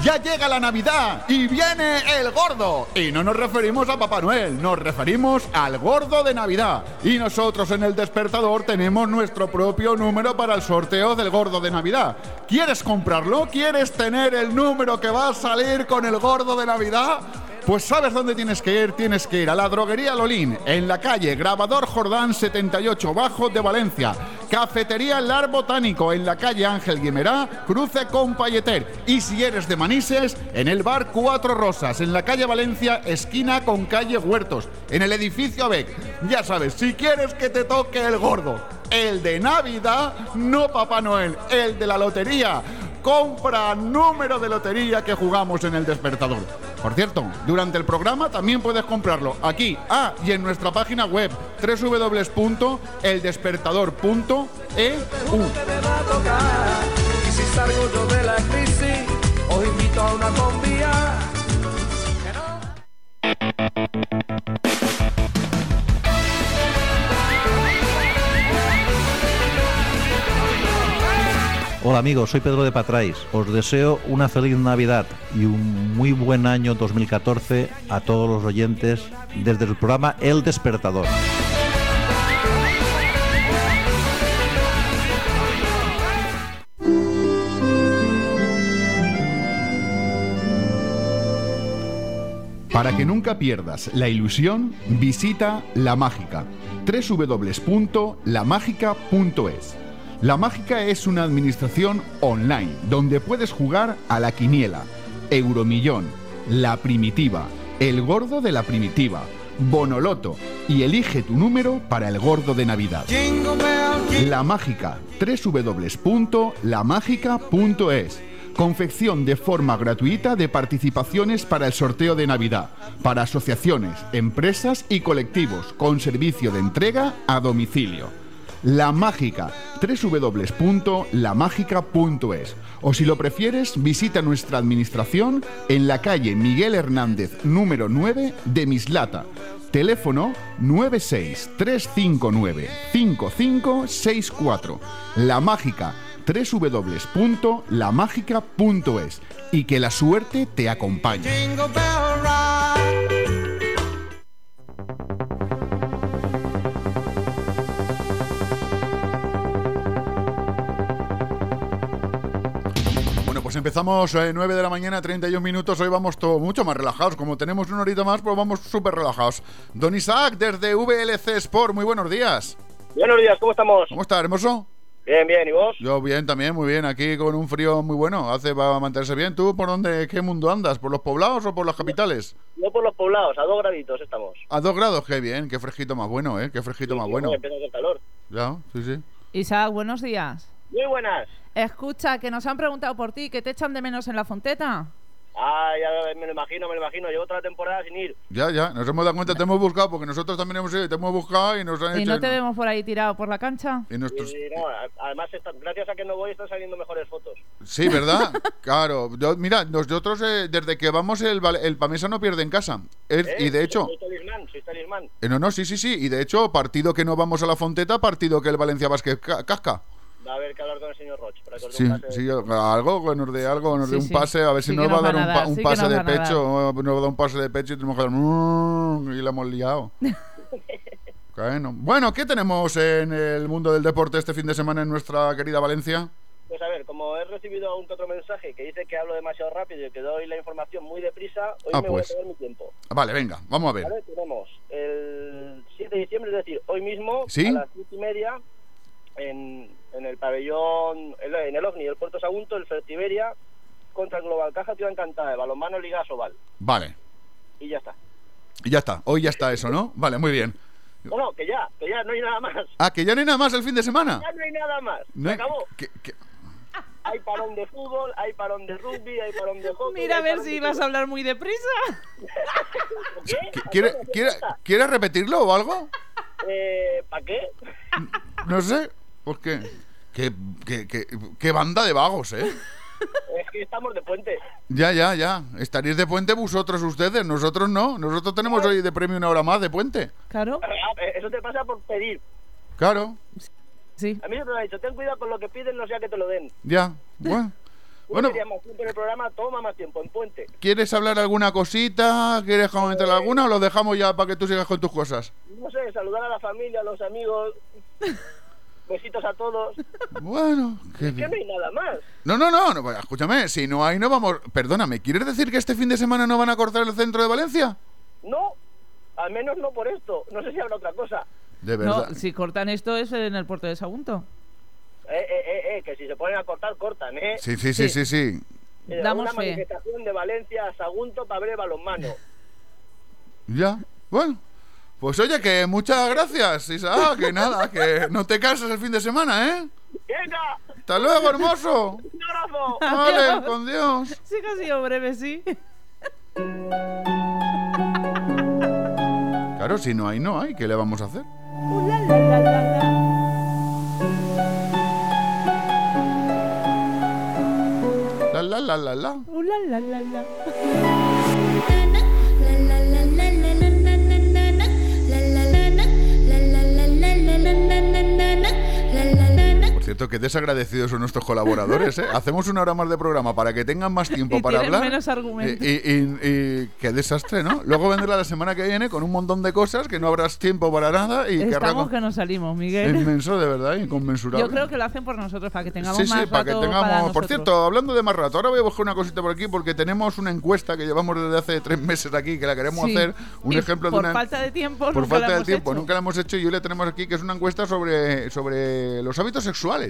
Ya llega la Navidad y viene el gordo. Y no nos referimos a Papá Noel, nos referimos al gordo de Navidad. Y nosotros en el despertador tenemos nuestro propio número para el sorteo del gordo de Navidad. ¿Quieres comprarlo? ¿Quieres tener el número que va a salir con el gordo de Navidad? Pues sabes dónde tienes que ir, tienes que ir a la droguería Lolín, en la calle Grabador Jordán 78 Bajo de Valencia. Cafetería Lar Botánico, en la calle Ángel Guimerá, cruce con Payeter. Y si eres de Manises, en el bar Cuatro Rosas, en la calle Valencia, esquina con calle Huertos, en el edificio ABEC. Ya sabes, si quieres que te toque el gordo, el de Navidad, no Papá Noel, el de la lotería. Compra número de lotería que jugamos en el despertador. Por cierto, durante el programa también puedes comprarlo aquí, ah, y en nuestra página web www.eldespertador.eu. Y si salgo yo de la invito a una. Hola amigos, soy Pedro de Patrais. Os deseo una feliz Navidad y un muy buen año 2014 a todos los oyentes desde el programa El Despertador. Para que nunca pierdas la ilusión, visita La Mágica, www.lamágica.es. La Mágica es una administración online donde puedes jugar a la quiniela, Euromillón, La Primitiva, El Gordo de la Primitiva, Bonoloto y elige tu número para el Gordo de Navidad. La Mágica, www.lamágica.es. Confección de forma gratuita de participaciones para el sorteo de Navidad, para asociaciones, empresas y colectivos, con servicio de entrega a domicilio. La Mágica, www.lamágica.es. O si lo prefieres, visita nuestra administración en la calle Miguel Hernández, número 9 de Mislata. Teléfono 963595564. La Mágica, www.lamágica.es. Y que la suerte te acompañe. Empezamos eh, 9 de la mañana, 31 minutos. Hoy vamos todo mucho más relajados. Como tenemos una horita más, pues vamos súper relajados. Don Isaac, desde VLC Sport, muy buenos días. Buenos días, ¿cómo estamos? ¿Cómo está, hermoso? Bien, bien, ¿y vos? Yo bien también, muy bien. Aquí con un frío muy bueno. Hace para mantenerse bien. ¿Tú por dónde, qué mundo andas? ¿Por los poblados o por las capitales? Yo por los poblados, a dos graditos estamos. A dos grados, qué bien. Qué fresquito más bueno, ¿eh? Qué fresquito más bueno. Empieza hacer calor. Ya, sí, sí. Isaac, buenos días. Muy buenas. Escucha, que nos han preguntado por ti, que te echan de menos en la fonteta. Ah, ya me lo imagino, me lo imagino. Llevo toda la temporada sin ir. Ya, ya, nos hemos dado cuenta, te hemos buscado, porque nosotros también hemos ido, te hemos buscado y nos han ¿Y hecho... no te vemos por ahí tirado por la cancha? y nuestros- Y no, además, está- gracias a que no voy, están saliendo mejores fotos. Sí, ¿verdad? [LAUGHS] claro. Yo- mira, nosotros eh, desde que vamos el, el Pamesa no pierde en casa. Es- ¿Eh? Y de hecho... Soy talismán, soy talismán. eh, no, no, sí, sí, sí. Y de hecho, partido que no vamos a la Fonteta, partido que el Valencia Vázquez ca- casca. Va a haber que hablar con el señor Roch para que os dé Sí, un pase. sí, algo, que nos dé algo, nos dé Sí, un sí. pase, a ver si nos va a dar un, a pa- dar, pase de a pecho, nos va a dar un pase de pecho y tenemos que dar "Mm", y la hemos liado. [LAUGHS] Bueno. bueno, ¿qué tenemos en el mundo del deporte este fin de semana en nuestra querida Valencia? Pues a ver, como he recibido un otro mensaje que dice que hablo demasiado rápido y que doy la información muy deprisa, hoy Ah, me pues. voy a tomar mi tiempo. Vale, venga, vamos a ver. ¿Vale? Tenemos el 7 de diciembre, es decir, hoy mismo, ¿Sí? a las 7 y media, en, en el pabellón, en el OVNI del Puerto Sagunto, el Fertiberia contra el Global Caja Ciudad Encantada de balonmano Liga Sobal. Vale, Y ya está. y ya está, hoy ya está eso, ¿no? Vale, muy bien. No, no, que ya, que ya no hay nada más. Ah, que ya no hay nada más el fin de semana. Ya no hay nada más. No Se hay- acabó. Hay parón de fútbol, hay parón de rugby, hay parón de hockey. Mira a ver si todo. a hablar muy deprisa. ¿qui- ¿Quiere, quiere, ¿Quiere repetirlo o algo? Eh, ¿Para qué? No sé, pues qué. Qué, qué- qué- qué banda de vagos, ¿eh? Es que estamos de puente. Ya, ya, ya. Estaréis de puente vosotros ustedes, nosotros no. Nosotros tenemos hoy de premio una hora más de puente. Claro. Eh, Eso te pasa por pedir. Claro, Sí. A mí se me ha dicho, ten cuidado con lo que piden, no sea que te lo den. ya. Bueno. Bueno, Bueno, más tiempo en el programa, toma más tiempo en puente. ¿quieres hablar alguna cosita? ¿Quieres comentar alguna o lo dejamos ya para que tú sigas con tus cosas? No sé, saludar a la familia, a los amigos. [LAUGHS] Besitos a todos. Bueno, qué Es que no hay nada más. No, no, no, no, escúchame, si no hay, no vamos. Perdóname, ¿quieres decir que este fin de semana no van a cortar el centro de Valencia? No, al menos no por esto. No sé si habrá otra cosa. De verdad. No, si cortan esto es en el puerto de Sagunto. Eh, eh, eh, eh, que si se ponen a cortar, cortan, ¿eh? Sí, sí, sí, sí, sí. Eh, Damos una fe. manifestación de Valencia a Sagunto para ver balonmano. Ya, bueno. Pues oye, que muchas gracias, Isa. Que nada, que no te cases el fin de semana, ¿eh? ¡Venga! Hasta luego, hermoso. ¡Un abrazo! Vale, Adiós. con Dios. Sí que ha sido breve, sí. Claro, si no hay, no hay. ¿Qué le vamos a hacer? Uh, la, la, la, la, la. La, la, la, la, la. Uh, la, la, la, la. Cierto, que desagradecidos son nuestros colaboradores, ¿eh? [LAUGHS] Hacemos una hora más de programa para que tengan más tiempo Y para hablar. menos argumentos. Y, y- y- qué desastre, ¿no? Luego vendrá la semana que viene con un montón de cosas que no habrás tiempo para nada y que Estamos que nos salimos, Miguel. inmenso, de verdad, inconmensurable. Yo creo que lo hacen por nosotros, para que tengamos Sí, sí, más para que tengamos. para por cierto, hablando de más rato, ahora voy a buscar una cosita por aquí porque tenemos una encuesta que llevamos desde hace tres meses aquí que la queremos Sí. hacer. Un Y ejemplo de por una. falta de tiempo, por nunca falta la de tiempo, hecho. nunca la hemos hecho y hoy la tenemos aquí que es una encuesta sobre, sobre los hábitos sexuales.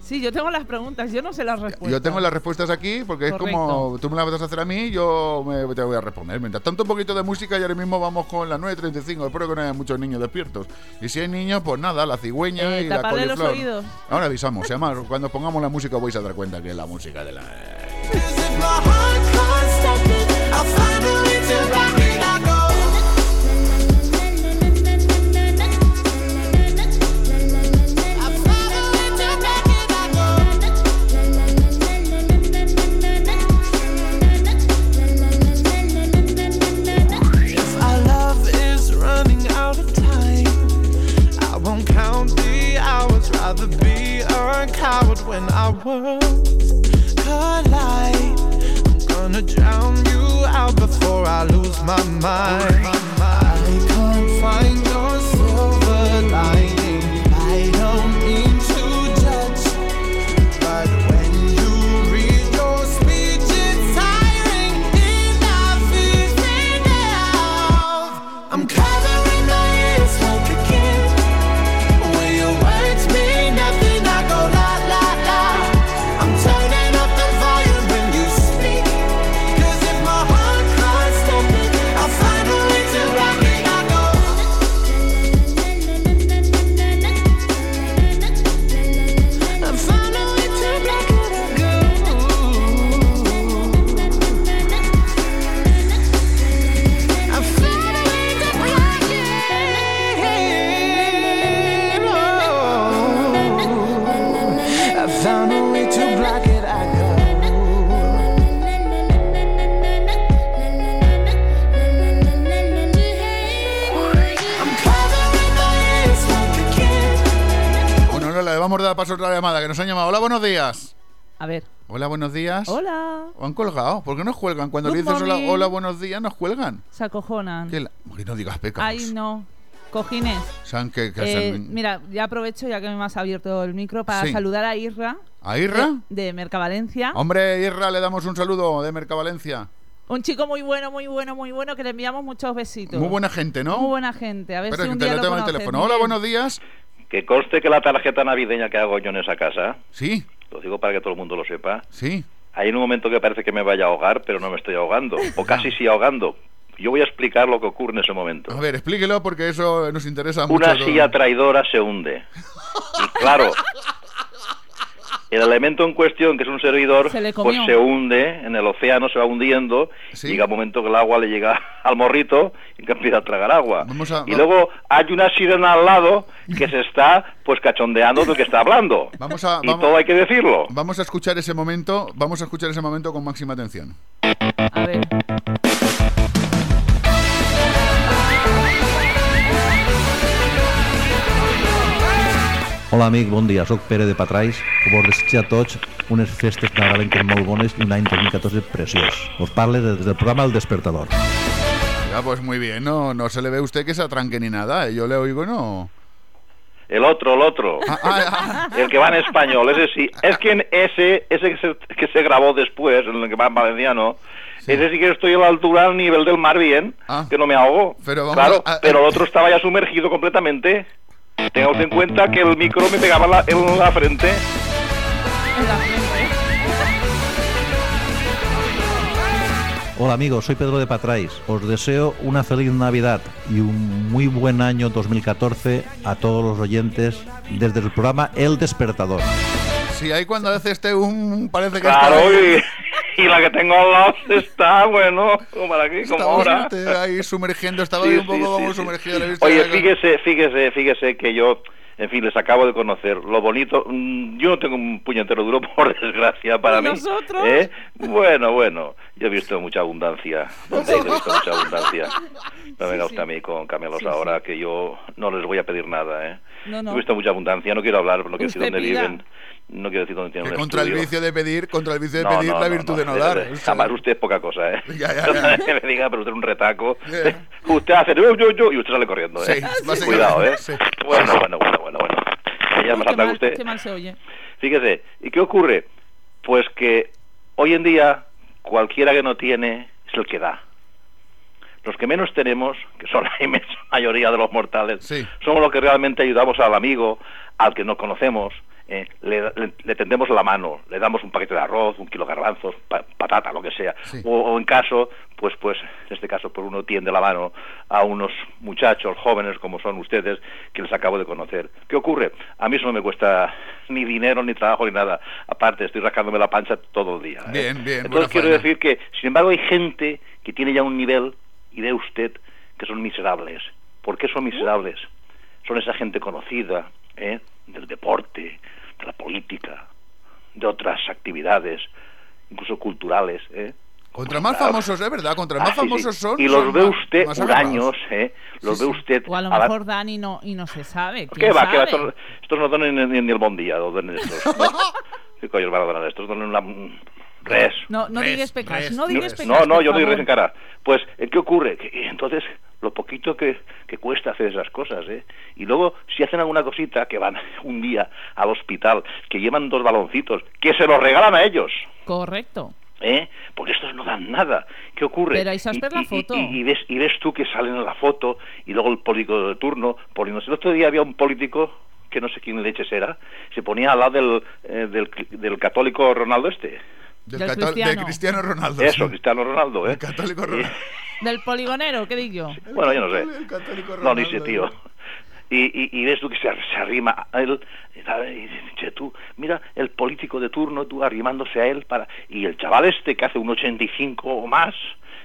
Sí, yo tengo las preguntas, yo no sé las respuestas. Yo tengo las respuestas aquí porque es como Correcto. tú me las vas a hacer a mí, yo me, te voy a responder. Mientras tanto, un poquito de música y ahora mismo vamos con las 9.35. Espero que no haya muchos niños despiertos. Y si hay niños, pues nada, la cigüeña Eh, y la taparle los coliflor. oídos. Ahora avisamos. y Además, cuando pongamos la música vais a dar cuenta que es la música de la. Count the hours. Rather be a coward when our worlds collide. I'm gonna drown you out before I lose my mind. I can't find Dar paso a otra llamada que nos han llamado. Hola, buenos días. A ver. Hola, buenos días. Hola. ¿O han colgado? ¿Por qué nos cuelgan? Cuando le dices hola, buenos días, nos cuelgan. Se acojonan. ¿Qué la- no digas pecados. Ay, no. Cojines. ¿Saben qué, qué Eh, hacen? mira, ya aprovecho ya que me has abierto el micro para Sí. saludar a Irra. ¿A Irra? De, de Mercavalencia. Hombre, Irra, le damos un saludo de Mercavalencia. Un chico muy bueno, muy bueno, muy bueno, que le enviamos muchos besitos. Muy buena gente, ¿no? Muy buena gente. A ver Espera, si un día lo el teléfono. Hola, buenos días. Que conste que la tarjeta navideña que hago yo en esa casa, Sí, lo digo para que todo el mundo lo sepa, sí. hay en un momento que parece que me vaya a ahogar, pero no me estoy ahogando, [LAUGHS] o casi sí ahogando. Yo voy a explicar lo que ocurre en ese momento. A ver, explíquelo porque eso nos interesa mucho. Una todo. silla traidora se hunde. Y claro, [LAUGHS] el elemento en cuestión, que es un servidor, Se pues se hunde en el océano, se va hundiendo, llega un momento que el agua le llega al morrito y que empieza a tragar agua. Vamos a- y luego hay una sirena al lado que [LAUGHS] se está pues cachondeando del que está hablando. Vamos a, y vamos- todo hay que decirlo. Vamos a escuchar ese momento, vamos a escuchar ese momento con máxima atención. A ver. Hola amic, bon dia, sóc Pere de Patrais. Vos desitjo a tots unes festes nadalenques molt bones i un any 2014 preciós. Us parle des del programa El Despertador. Ya, pues muy bien, no, no se le ve a usted que se atranque ni nada. ¿eh? Yo le oigo, no. El otro, el otro. Ah, El que va en español, ese sí. Es que en ese, ese que se, que se grabó después, en el que va en valenciano, ese sí que estoy a la altura, al nivel del mar bien, que no me ahogo. Ah. Pero vamos claro, a- a- pero el otro estaba ya sumergido completamente. Tenga usted en cuenta que el micro me pegaba la, en la frente. Hola amigos, soy Pedro de Patrais. Os deseo una feliz Navidad y un muy buen año 2014 a todos los oyentes desde el programa El Despertador. Sí, ahí cuando hace este un... parece que Claro, está... y, y la que tengo al lado [LAUGHS] está, bueno, como aquí, como ahora. ahí sumergiendo, estaba Sí, ahí un poco sí, como sí, sí. sumergido. Oye, fíjese, fíjese, fíjese que yo, en fin, les acabo de conocer. Lo bonito, mm, yo no tengo un puñetero duro, [LAUGHS] por desgracia, para ¿Y mí. nosotros? ¿eh? Bueno, bueno, yo he visto mucha abundancia. [LAUGHS] Donde he visto mucha abundancia. No venga usted a mí con camelos ahora, que yo no les voy a pedir nada, ¿eh? No, no. He visto mucha abundancia, no quiero hablar, no quiero decir dónde pida. viven, no quiero decir dónde tienen Que un contra el estudio. vicio de pedir, contra el vicio de No, pedir, no, la virtud no, de no dar. de- Usted- Jamás usted es poca cosa, ¿eh? Ya, ya, [LAUGHS] ya. que me diga, pero usted es un retaco. [LAUGHS] Usted hace yo, yo, yo, y usted sale corriendo, ¿eh? Sí, básicamente, Cuidado, ¿eh? sí. Bueno, bueno, bueno, bueno, bueno. Ya me Qué mal, usted. qué mal se oye. Fíjese, ¿y qué ocurre? Pues que hoy en día cualquiera que no tiene es el que da. Los que menos tenemos, que son la inmensa mayoría de los mortales, somos los que realmente ayudamos al amigo, al que no conocemos, eh, le, le- le tendemos la mano, le damos un paquete de arroz, un kilo de garbanzos, pa- patata, lo que sea. O, o en caso, pues, pues, en este caso, por uno tiende la mano a unos muchachos jóvenes como son ustedes, que les acabo de conocer. ¿Qué ocurre? A mí eso no me cuesta ni dinero, ni trabajo, ni nada. Aparte, estoy rascándome la pancha todo el día. ¿eh? Bien, Entonces quiero faena. decir que, sin embargo, hay gente que tiene ya un nivel, y ve usted, que son miserables. ¿Por qué son miserables? Son esa gente conocida, ¿eh? del deporte, de la política, de otras actividades, incluso culturales. ¿eh? Contra más famosos, es verdad, contra Ah, más sí, sí. famosos son. Y los son ve usted más huraños, ¿eh? Los Sí, ve sí. usted... O a lo a la- mejor dan y no, y no se sabe. ¿Qué ¿quién va? ¿Qué va? sabe? Estos, [LAUGHS] estos no donen ni, ni el bon día, lo donen estos. ¿Qué coño van a donar estos? Donen una... Res. No, no Res, digues pecas, res, no digues pecas. No, no, yo no favor. res en cara. Pues, ¿qué ocurre? Que entonces, lo poquito que, que cuesta hacer esas cosas, ¿eh? Y luego, si hacen alguna cosita, que van [LAUGHS] un día al hospital, que llevan dos baloncitos, que se los regalan a ellos. Correcto. ¿Eh? Porque estos no dan nada. ¿Qué ocurre? Pero ahí sabes Y- ver la y- foto. Y, y ves, y ves tú que salen en la foto y luego el político de turno poniéndose. El otro día había un político que no sé quién leches era, se ponía al lado del, eh, del, del católico Ronaldo este. Del, cató- de Cristiano Ronaldo. Eso, sí. Cristiano Ronaldo, ¿eh? católico Ronaldo. [LAUGHS] Del poligonero, ¿qué digo? Bueno, yo no sé. El católico No, ni Ronaldo, sé, tío. Y, y, y ves tú que se, se arrima a él y dice, "Che, tú, mira el político de turno, tú arrimándose a él para... Y el chaval este que hace un 85 o más,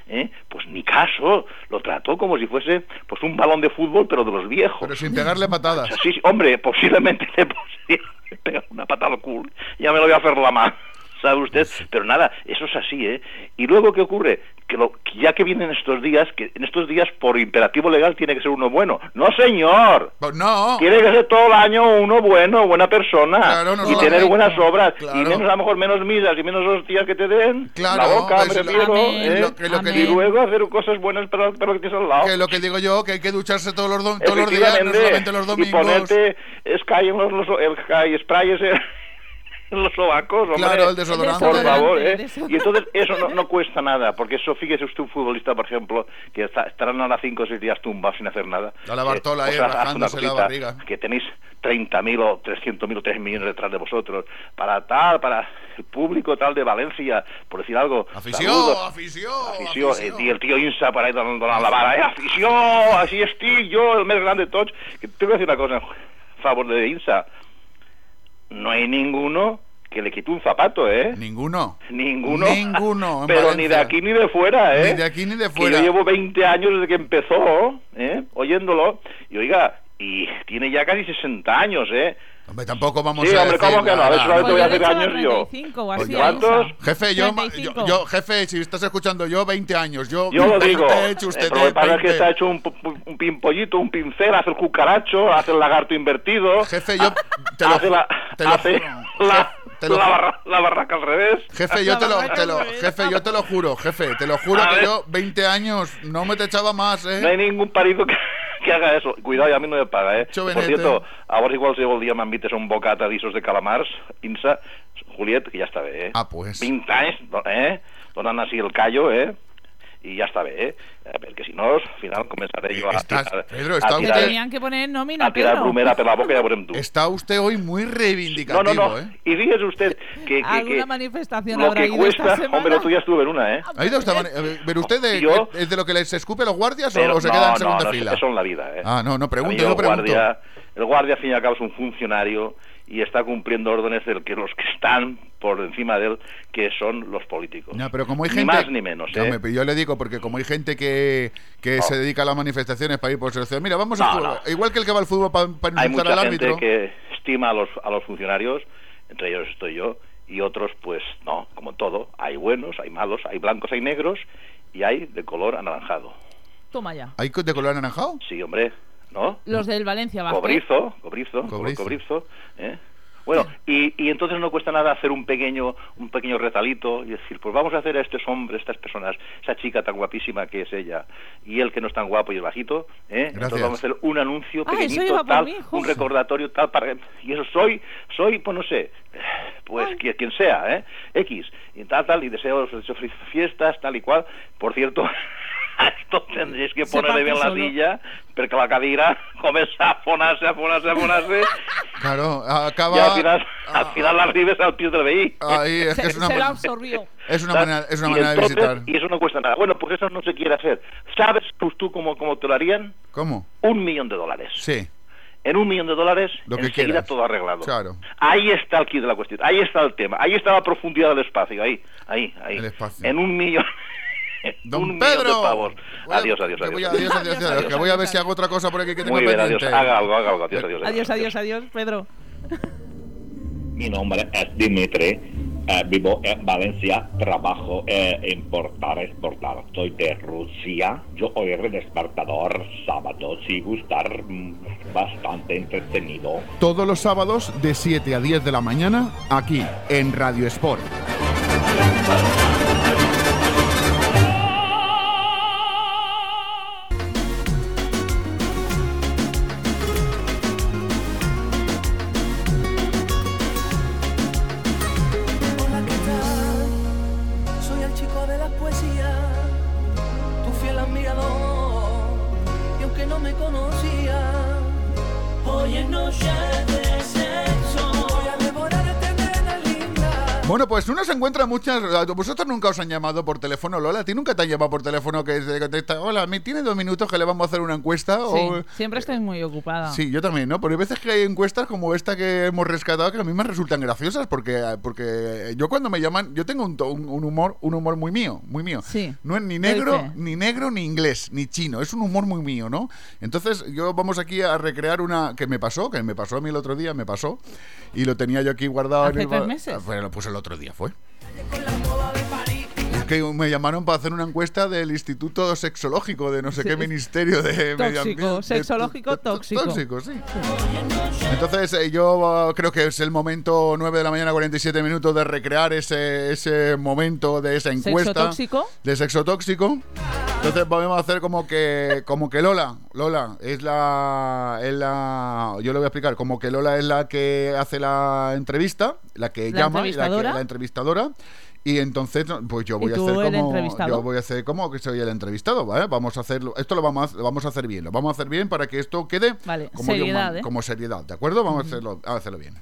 ¿eh? pues ni caso, lo trató como si fuese pues un balón de fútbol, pero de los viejos. Pero sin pegarle patadas. Sí, sí, hombre, posiblemente le, [LAUGHS] pega una patada al culo, ya me lo voy a hacer la mano. ¿Sabe usted? Pero nada, eso es así, ¿eh? Y luego, ¿qué ocurre? Que, lo, ya que vienen estos días, que en estos días, por imperativo legal, tiene que ser uno bueno. ¡No, señor! Pues no. Tiene que ser todo el año uno bueno, buena persona. Claro, no y tener buenas obras. Claro. Y menos, a lo mejor, menos misas y menos hostias que te den. Claro, la boca, es me lo- refiero. Amén. ¿eh? Lo que- lo que y luego hacer cosas buenas para, para lo que tienes al lado. Que lo que digo yo, que hay que ducharse todos los, todos los días, no solamente los Y domingos. ponerte Sky los, los- el Sky Spray ese los sobacos, hombre. Claro, el desodorante. Por favor, ¿eh? Y entonces eso no, no cuesta nada, porque eso, fíjese usted un futbolista, por ejemplo, que está- estarán ahora cinco o seis días tumbados sin hacer nada. A la Bartola una rajándose la barriga. Que tenéis 30.000 o 300.000 o 3 millones detrás de vosotros, para tal, para el público tal de Valencia, por decir algo. Afición, Saludos. afición, Afició, eh, y el tío Insa para ahí donando la vara, eh, afición, así estoy yo, el más grande de tots. Que tengo que decir una cosa en favor de Insa. No hay ninguno que le quite un zapato, ¿eh? Ninguno. Ninguno. Ninguno Pero ni de aquí ni de fuera, ¿eh? Ni de aquí ni de Que fuera. yo llevo 20 años desde que empezó, ¿eh? Oyéndolo. Y oiga, y tiene ya casi 60 años, ¿eh? Hombre, tampoco vamos Sí, a hombre, ¿cómo que no? A ver, solamente voy a hacer Pues años yo. 35 o así ¿Cuántos? Jefe, yo, yo, 35. yo- jefe, si estás escuchando, yo 20 años, yo, Yo lo 20 digo. he hecho usted Eh, pero lo que pasa es que 20. está hecho un, un pimpollito, un pincel, hace el cucaracho, hace el lagarto invertido. Jefe, yo te lo- hace la, te lo hace la, te lo la, barra- la barraca al revés. Jefe, yo te lo, te lo- jefe, yo te lo juro, jefe, te lo juro A que ver. yo 20 años no me te echaba más, ¿eh? No hay ningún parido que, que haga eso. Cuidado, y a mí no me paga, ¿eh? Por cierto, a ver si qualsevol dia m'invites a un bocata d'issos de calamars, Insa, Juliet, que ja està bé, eh? Ah, pues. 20 anys, eh? Donant així el callo, eh? I ja està bé, eh? Eh, Perquè si no, al final començaré jo a Estàs- tirar, Pedro, a està Que tirar, tenían que poner nómina, a tirar Pedro. bromera per la boca ja veurem tu. Está usted hoy muy No, reivindicativo, no, no. ¿eh? Y fíjese usted que, que, ¿Alguna que manifestación lo habrá que ido cuesta... esta semana? Hombre, tú ya estuve en una, ¿eh? ¿Ha ido esta mani- eh, ¿Pero usted de, Yo- es de lo que les escupe los guardias Pero o se no, queda en no, segunda no, fila? Eso en la vida, ¿eh? Ah, no, no, pregunto, A yo el pregunto. guardia, el guardia, al fin y al cabo, es un funcionario y está cumpliendo órdenes del que los que están por encima de él, que son los políticos. No, pero como hay ni gente... más ni menos, No, ¿eh? yo le digo, porque como hay gente que, que se dedica a las manifestaciones para ir por selección, mira, vamos a jugar. no. Igual que el que va al fútbol para, para Hay mucha al gente árbitro. que estima a los, a los funcionarios, entre ellos estoy yo, y otros, pues no, como todo. Hay buenos, hay malos, hay blancos, hay negros y hay de color anaranjado. Toma ya. ¿Hay de color anaranjado? Sí, hombre, ¿no? Los del Valencia Basket. Cobrizo, cobrizo, cobrizo, cobrizo, ¿eh? Bueno, y, y entonces no cuesta nada hacer un pequeño un pequeño retalito y decir, pues vamos a hacer a estos hombres, estas personas, esa chica tan guapísima que es ella, y él que no es tan guapo y es bajito, ¿eh? Entonces vamos a hacer un anuncio pequeñito, tal, mí, un recordatorio tal para y eso soy, soy, pues no sé, pues quien, quien sea, ¿eh? X, y tal, tal, y deseo, deseo felices fiestas, tal y cual. Por cierto, [LAUGHS] [LAUGHS] esto tendréis que ponerle bien la silla, porque la cadira comienza a fonarse, a fonarse, a fonarse. Claro, acaba... Y al final, al final la arribes al pie del veí. Ahí, es que es una, Se absorbió. es una manera, es una manera de visitar. Y eso no cuesta nada. Bueno, pues eso no se quiere hacer. ¿Sabes pues tú cómo, cómo te lo harían? ¿Cómo? Un millón de dólares. Sí, En un millón de dólares, lo que enseguida quieras. todo arreglado. Claro. Ahí está el kit de la cuestión. Ahí está el tema. Ahí está la profundidad del espacio. Ahí, ahí, ahí. El espacio. En un millón. [LAUGHS] Don un Pedro. millón de pavos. Adiós, adiós, que adiós. voy a- adiós, adiós, adiós, que voy a ver si hago otra cosa por aquí que tengo Muy bien, adiós. pendiente. Haga algo, haga algo. Adiós, adiós. Adiós, adiós, adiós, Pedro. Mi nombre es Dimitri, eh, vivo en Valencia, trabajo en importar, exportar. Soy de Rusia. Yo oiré el despertador sábado, si gustar, mm, bastante entretenido. Todos los sábados de 7 a 10 de la mañana, aquí en Radio Sport. Encuentra muchas. Vosotros nunca os han llamado por teléfono, Lola. ¿A ti nunca te han llamado por teléfono que se contesta? Hola, ¿me tiene dos minutos que le vamos a hacer una encuesta? Sí, O- siempre estoy muy ocupada. Sí, yo también, ¿no? Pero hay veces que hay encuestas como esta que hemos rescatado que a mí me resultan graciosas porque, porque yo cuando me llaman, yo tengo un, humor, un humor muy mío, muy mío. Sí. No es ni negro, ni negro, ni inglés, ni chino. Es un humor muy mío, ¿no? Entonces, yo vamos aquí a recrear una que me pasó, que me pasó a mí el otro día, me pasó, y lo tenía yo aquí guardado ¿Hace en el tres meses? Bueno, pues el otro día fue con la moda de París. Es que me llamaron para hacer una encuesta del Instituto Sexológico de no sé Sí. qué ministerio de Medio Ambiente. sexológico tóxico. Tóxico, sí. Entonces eh, yo uh, creo que es el momento 9 de la mañana 47 minutos de recrear ese, ese momento de esa encuesta tóxico? de sexo tóxico. Entonces vamos a hacer como que como que Lola, Lola es la es la yo le voy a explicar, como que Lola es la que hace la entrevista, la que La llama, y la, que- la entrevistadora. Y entonces, pues yo ¿Y voy a hacer como yo voy a hacer como que soy el entrevistado, ¿vale? Vamos a hacerlo, esto lo vamos a, lo vamos a hacer bien, lo vamos a hacer bien para que esto quede Vale, como yo seriedad, mando, ¿eh? como seriedad, ¿de acuerdo? Vamos a hacerlo, a hacerlo bien.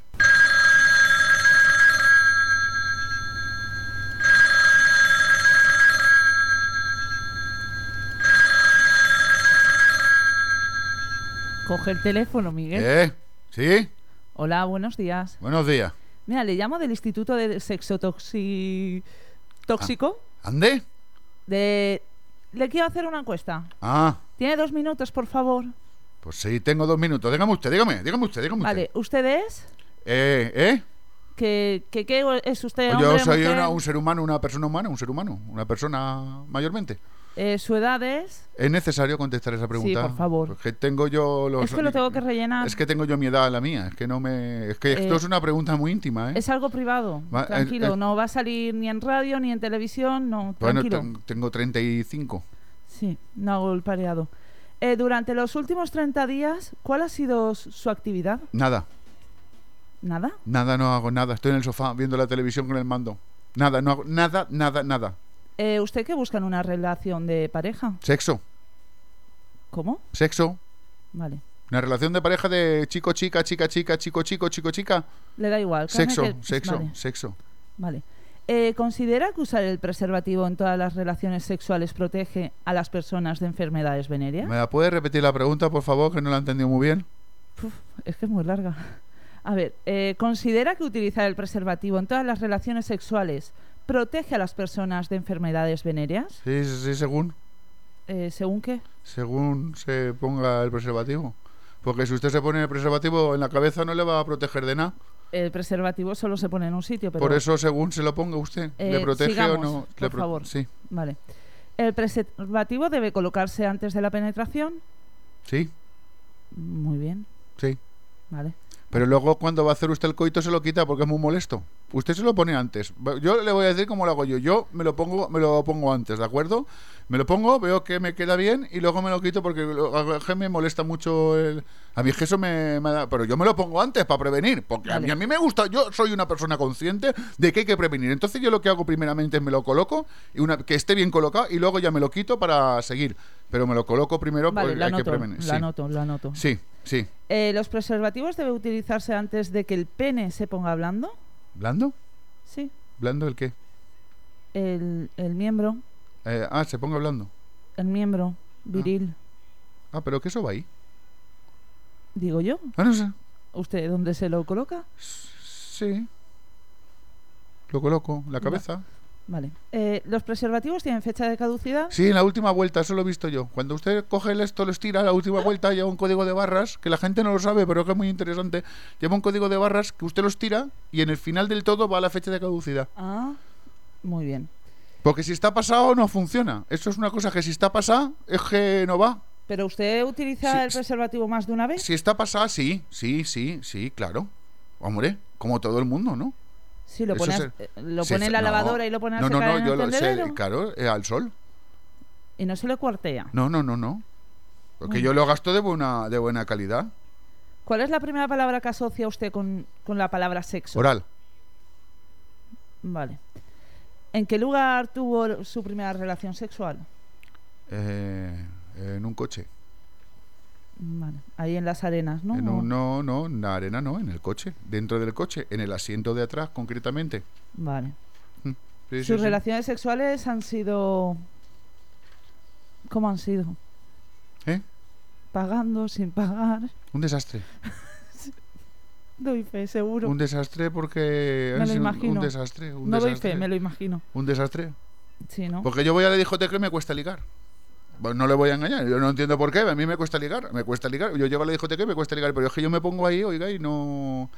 Coge el teléfono, Miguel. ¿Eh? ¿Sí? Hola, buenos días. Buenos días. Mira, le llamo del Instituto de Sexo Toxi- Tóxico. ¿Ande? De... Le quiero hacer una encuesta. Ah, ¿Tiene dos minutos, por favor? pues sí, tengo dos minutos. Dígame usted, dígame, dígame usted, dígame usted. Vale, ¿usted es? Eh, ¿eh? ¿Qué, qué, qué es usted? Yo hombre, soy mujer? una- un ser humano, una persona humana, un ser humano, una persona mayormente. Eh, ¿Su edad es? ¿Es necesario contestar esa pregunta? por favor. Porque tengo yo los... Es que lo tengo que rellenar. Es que tengo yo mi edad, la mía. Es que no me... Es que esto Eh, es una pregunta muy íntima, ¿eh? Es algo privado. Va, eh, tranquilo, no va a salir ni en radio ni en televisión, no. Bueno, tranquilo. ten- tengo 35. Sí, no hago el pareado. Eh, durante los últimos 30 días, ¿cuál ha sido su su actividad? Nada, ¿Nada? nada, no hago nada. Estoy en el sofá viendo la televisión con el mando. Nada, no hago nada, nada, nada. Eh, ¿Usted qué busca en una relación de pareja? Sexo, ¿Cómo? sexo. Vale. Una relación de pareja de chico, chica, chica, chica, chico, chico, chico, chica. Le da igual. Sexo, que- sexo, Vale. sexo. vale. Eh, ¿Considera que usar el preservativo en todas las relaciones sexuales protege a las personas de enfermedades venéreas? ¿Me la puede repetir la pregunta, por favor, que no la he entendido muy bien? Uf, es que es muy larga. A ver, eh, ¿considera que utilizar el preservativo en todas las relaciones sexuales protege a las personas de enfermedades venéreas? Sí, sí, sí, según, Eh, ¿Según qué? según se ponga el preservativo. Porque si usted se pone el preservativo en la cabeza no le va a proteger de nada. El preservativo solo se pone en un sitio, pero... Por eso, según se lo ponga usted, Eh, ¿le protege sigamos, o no? por Le favor. Sí, Vale. ¿El preservativo debe colocarse antes de la penetración? sí, Muy bien, sí. vale. Pero luego cuando va a hacer usted el coito se lo quita porque es muy molesto. Usted se lo pone antes. Yo le voy a decir cómo lo hago yo. Yo me lo pongo, me lo pongo antes, ¿de acuerdo? Me lo pongo, veo que me queda bien y luego me lo quito porque a me molesta mucho el... A mí es que eso me, me da... Pero yo me lo pongo antes para prevenir. Porque a, mí, a mí me gusta... Yo soy una persona consciente de que hay que prevenir. Entonces yo lo que hago primeramente es me lo coloco, y una, que esté bien colocado y luego ya me lo quito para seguir. Pero me lo coloco primero Vale, porque hay que prevenir. sí, sí. Eh, ¿Los preservativos deben utilizarse antes de que el pene se ponga blando? ¿Blando? Sí. ¿Blando el qué? El, el miembro, Eh, ah, se ponga blando. el miembro viril, Ah, pero que eso va ahí. digo yo. Ah, no sé. ¿Usted dónde se lo coloca? Sí. Lo coloco la cabeza. Vale. Eh, ¿Los preservativos tienen fecha de caducidad? Sí, en la última vuelta, eso lo he visto yo. Cuando usted coge el esto, lo estira, la última vuelta lleva un código de barras, que la gente no lo sabe, pero que es muy interesante. Lleva un código de barras que usted lo estira y en el final del todo va la fecha de caducidad. Ah, muy bien. Porque si está pasado, no funciona. Eso es una cosa que si está pasada, es que no va. ¿Pero usted utiliza Sí, el preservativo más de una vez? Si está pasada, sí, sí, sí, sí, claro. Hombre, como todo el mundo, ¿no? Sí, lo Eso pone, se- a- eh, lo pone en la no, lavadora y lo pone a No, no, no, yo lo sé, claro, eh, al sol. Y no se le cuartea. No, no, no, no. Porque yo lo gasto de buena, de buena calidad. ¿Cuál es la primera palabra que asocia usted con, con la palabra sexo? Oral. Vale. ¿En qué lugar tuvo su primera relación sexual? Eh, en un coche. Vale. Ahí en las arenas, ¿no? En un- no, no, en la arena no, en el coche, dentro del coche, en el asiento de atrás concretamente. Vale. Mm, sí, sí, Sus sí. relaciones sexuales han sido... ¿Cómo han sido? ¿Eh? Pagando, sin pagar. Un desastre. [LAUGHS] Doy fe, seguro. Un desastre porque... Me lo imagino. Un desastre. Un no doy fe, me lo imagino. Un desastre. Sí, ¿no? Porque yo voy a la discoteca y me cuesta ligar. Pues no le voy a engañar, yo no entiendo por qué, a mí me cuesta ligar, me cuesta ligar. Yo llego a la discoteca y me cuesta ligar, pero es que yo me pongo ahí, oiga, y no...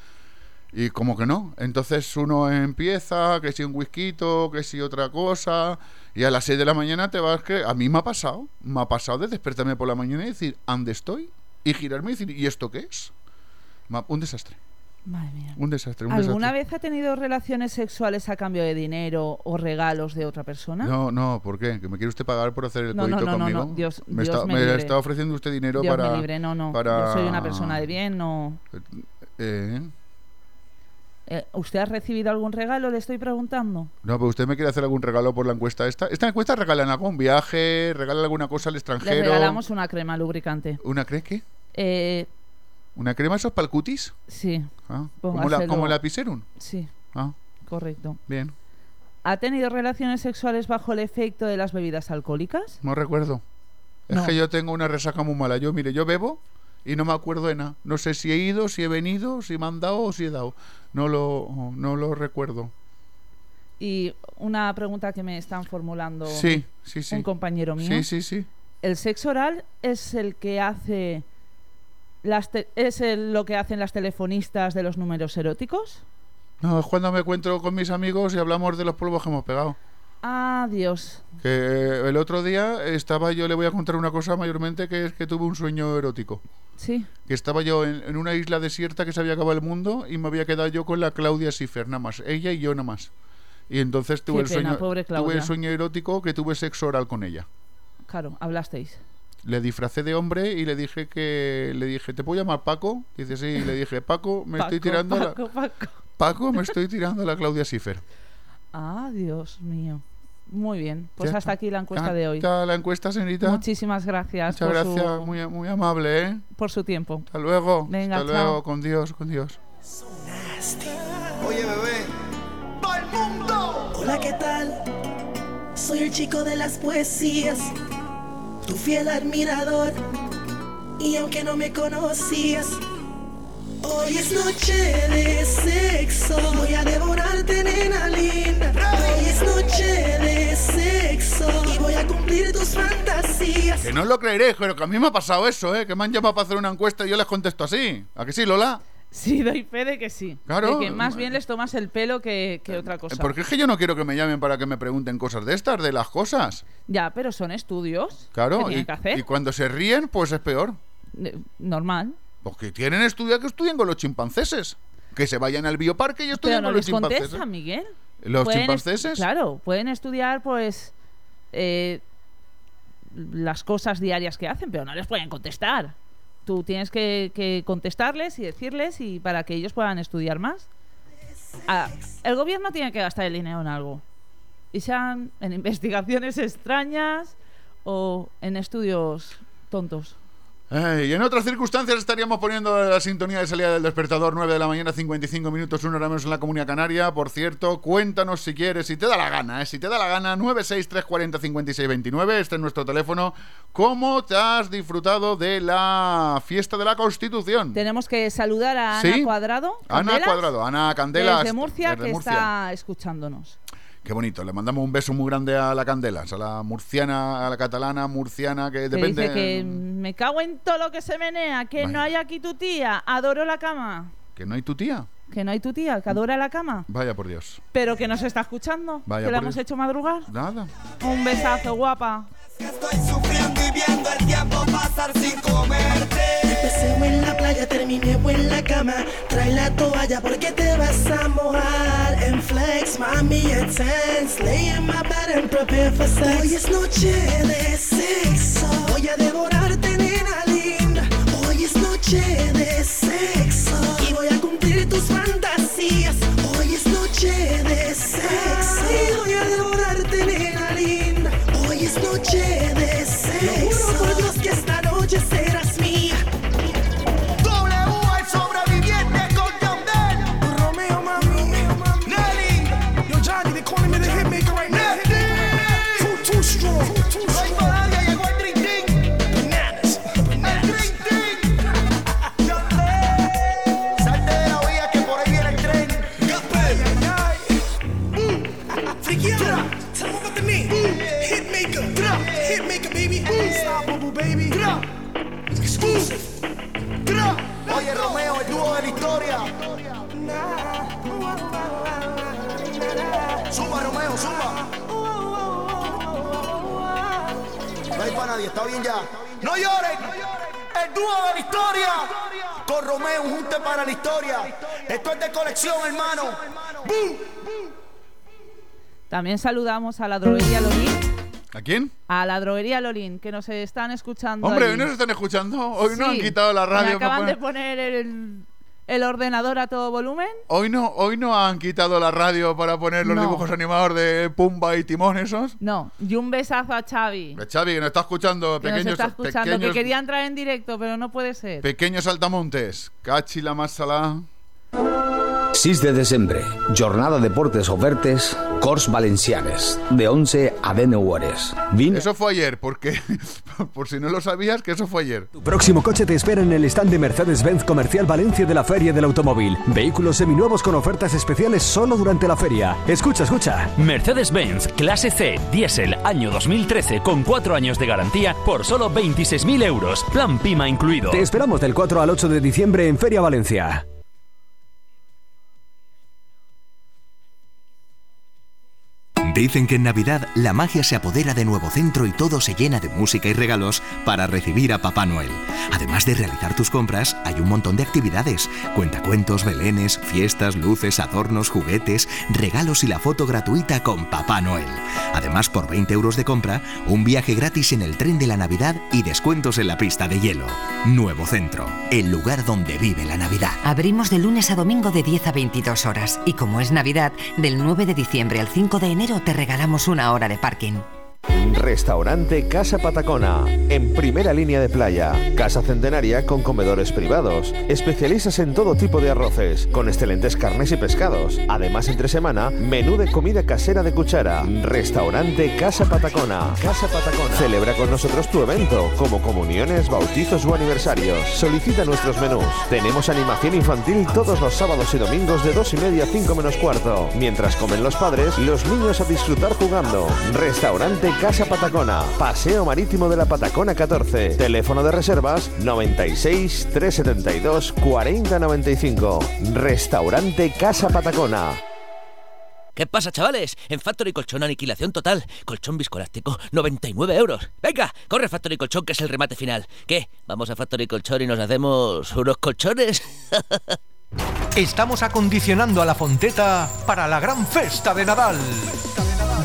Y como que no. Entonces uno empieza, que si un whisky, que si otra cosa, y a las 6 de la mañana te vas que... A mí me ha pasado, me ha pasado de despertarme por la mañana y decir, ¿dónde estoy? Y girarme y decir, ¿y esto qué es? Un desastre, Madre mía. un desastre, un ¿Alguna desastre. vez ha tenido relaciones sexuales a cambio de dinero o regalos de otra persona? No, no, ¿por qué? ¿Que me quiere usted pagar por hacer el No, coito no, no, conmigo? no, Dios- me, Dios está, me está ofreciendo usted dinero Dios para... me libre, no, no. para- Yo soy una persona de bien, no. Eh, Eh, ¿Usted ha recibido algún regalo? Le estoy preguntando. No, pero usted me quiere hacer algún regalo por la encuesta esta. ¿Esta encuesta regalan algún viaje? ¿Regalan alguna cosa al Le extranjero? regalamos una crema lubricante. ¿Una crema qué? Eh, ¿Una crema esos para el cutis? sí. Ah, ¿Como la, como? Sí, Ah, correcto. bien. ¿Ha tenido relaciones sexuales bajo el efecto de las bebidas alcohólicas? No recuerdo. Es No. que yo tengo una resaca muy mala. Yo, mire, yo bebo y no me acuerdo de nada. No sé si he ido, si he venido, si me han dado o si he dado. No lo, no lo recuerdo. Y una pregunta que me están formulando Sí, sí, sí. un compañero mío. Sí, sí, sí. ¿El sexo oral es el que hace las es lo que hacen las telefonistas de los números eróticos? No, es cuando me encuentro con mis amigos y hablamos de los polvos que hemos pegado. Ah, Dios. Que el otro día estaba yo, le voy a contar una cosa mayormente, que es que tuve un sueño erótico. Sí. Que estaba yo en, en una isla desierta que se había acabado el mundo y me había quedado yo con la Claudia Schiffer, nada más. Ella y yo nada más. Y entonces tuve, Qué el, pena, sueño, tuve el sueño erótico que tuve sexo oral con ella. Claro, hablasteis. Le disfracé de hombre y le dije que le dije, ¿te puedo llamar Paco? Dice, sí, y le dije, Paco, me estoy Paco, tirando a la Paco, Paco. Paco, me estoy tirando a la Claudia Schiffer. Ah, Dios mío. Muy bien. Pues Ya hasta está. aquí la encuesta Ya de hoy. está la encuesta, señorita. Muchísimas gracias. Muchas por gracias, su- muy, muy amable, ¿eh? por su tiempo. Hasta luego. Venga, Hasta chao. luego, con Dios, con Dios. Oye, bebé. ¡Todo el mundo! Hola, ¿qué tal? Soy el chico de las poesías, tu fiel admirador. Y aunque no me conocías, hoy es noche de sexo. Voy a devorarte, nena linda. Hoy es noche de sexo. Y voy a cumplir tus fantasías. Que no lo creeréis, pero que a mí me ha pasado eso, ¿eh? Que me han llamado para hacer una encuesta y yo les contesto así. ¿A que sí, Lola? Sí, doy fe de que sí. Claro. De que más bien les tomas el pelo que, que otra cosa. Porque es que yo no quiero que me llamen para que me pregunten cosas de estas, de las cosas. Ya, pero son estudios. Claro, ¿Qué y, tienen que hacer? y cuando se ríen, pues es peor. Eh, Normal. Porque tienen estudios que estudien con los chimpancéses. Que se vayan al bioparque y no con los les chimpancéses. contestan, Miguel. ¿Los chimpancéses? Claro, pueden estudiar, pues, eh, las cosas diarias que hacen, pero no les pueden contestar. Tú tienes que, que contestarles y decirles y para que ellos puedan estudiar más. Ah, el gobierno tiene que gastar el dinero en algo. Y sean en [LAUGHS] investigaciones extrañas o en estudios tontos. Eh, y en otras circunstancias estaríamos poniendo la sintonía de salida del despertador 9 de la mañana, 55 minutos, una hora menos en la Comunidad Canaria. Por cierto, cuéntanos si quieres, si te da la gana, ¿eh? si te da la gana, 963405629, este es nuestro teléfono. ¿Cómo te has disfrutado de la fiesta de la Constitución? Tenemos que saludar a Ana ¿Sí? Cuadrado. Ana Candelas, Cuadrado, Ana Candelas. Desde Murcia, desde que Murcia. está escuchándonos. Qué bonito, le mandamos un beso muy grande a la Candelas, a la murciana, a la catalana, murciana, que Que depende... dice que me cago en todo lo que se menea, que no hay aquí tu tía, adoro la cama. que no hay tu tía. Que no hay tu tía, que adora la cama. Vaya por Dios. Pero que nos está escuchando, Vaya que la hemos Dios. hecho madrugar. Nada. Un besazo, guapa. Sufriendo y viendo el tiempo pasar sin comerte. Empecé en la playa, terminé en la cama. Trae la toalla porque te vas a mojar. En flex, mami, intense. Lay in my bed and prepare for sex. Hoy es noche de sexo. Voy a devorarte, nena linda. Hoy es noche de sexo. Y voy a cumplir tus fantasías. Hoy es noche de Romeo, el dúo de la historia. Suba, Romeo, suba. No hay para nadie, está bien ya. ¡No lloren! El dúo de la historia. Con Romeo, un junte para la historia. Esto es de colección, hermano. ¡Bum! También saludamos a la droguería Lolín. ¿A quién? A la droguería Lolín, que nos están escuchando. Hombre, allí. hoy nos están escuchando. Hoy no han quitado la radio. Me acaban para de poner- el, el ordenador a todo volumen. Hoy no, hoy no han quitado la radio para poner los No. dibujos animados de Pumba y Timón esos. No, y un besazo a Xavi. Eh, Xavi, que nos está escuchando, Que nos pequeños, está escuchando, pequeños, que quería entrar en directo, pero no puede ser. pequeños saltamontes. Cachi la más salada. 6 de desembre, jornada de deportes ofertes, Corts Valencianes, de 11 a 19 hores. Vin Eso fue ayer, porque [LAUGHS] por si no lo sabías, que eso fue ayer. Próximo coche te espera en el stand de Mercedes-Benz Comercial Valencia de la Feria del Automóvil. Vehículos seminuevos con ofertas especiales solo durante la feria. Escucha, escucha. Mercedes-Benz Clase C Diesel año 2013 con 4 años de garantía por solo 26.000 euros. Plan PIMA incluido. Te esperamos del 4 al 8 de diciembre en Feria Valencia. Dicen que en Navidad la magia se apodera de Nuevo Centro y todo se llena de música y regalos para recibir a Papá Noel. Además de realizar tus compras, hay un montón de actividades. Cuentacuentos, belenes, fiestas, luces, adornos, juguetes, regalos y la foto gratuita con Papá Noel. Además, por 20 euros de compra, un viaje gratis en el tren de la Navidad y descuentos en la pista de hielo. Nuevo Centro, el lugar donde vive la Navidad. Abrimos de lunes a domingo de 10 a 22 horas y como es Navidad, del 9 de diciembre al 5 de enero te regalamos una hora de parking. Restaurante Casa Patacona, en primera línea de playa. Casa centenaria con comedores privados. Especialistas en todo tipo de arroces, con excelentes carnes y pescados. Además, entre semana, menú de comida casera de cuchara. Restaurante Casa Patacona. Casa Patacona. Celebra con nosotros tu evento, como comuniones, bautizos o aniversarios. Solicita nuestros menús. Tenemos animación infantil todos los sábados y domingos de 2 y media a 5 menos cuarto. Mientras comen los padres, los niños a disfrutar jugando. Restaurante Casa Patacona, Paseo Marítimo de la Patacona 14. Teléfono de reservas 96 372 4095. Restaurante Casa Patacona. ¿Qué pasa, chavales? En Factory Colchón Aniquilación Total. Colchón viscoelástico, 99 euros. Venga, corre Factory Colchón, que es el remate final. ¿Qué? ¿Vamos a Factory Colchón y nos hacemos unos colchones? [LAUGHS] Estamos acondicionando a la Fonteta para la gran festa de Nadal.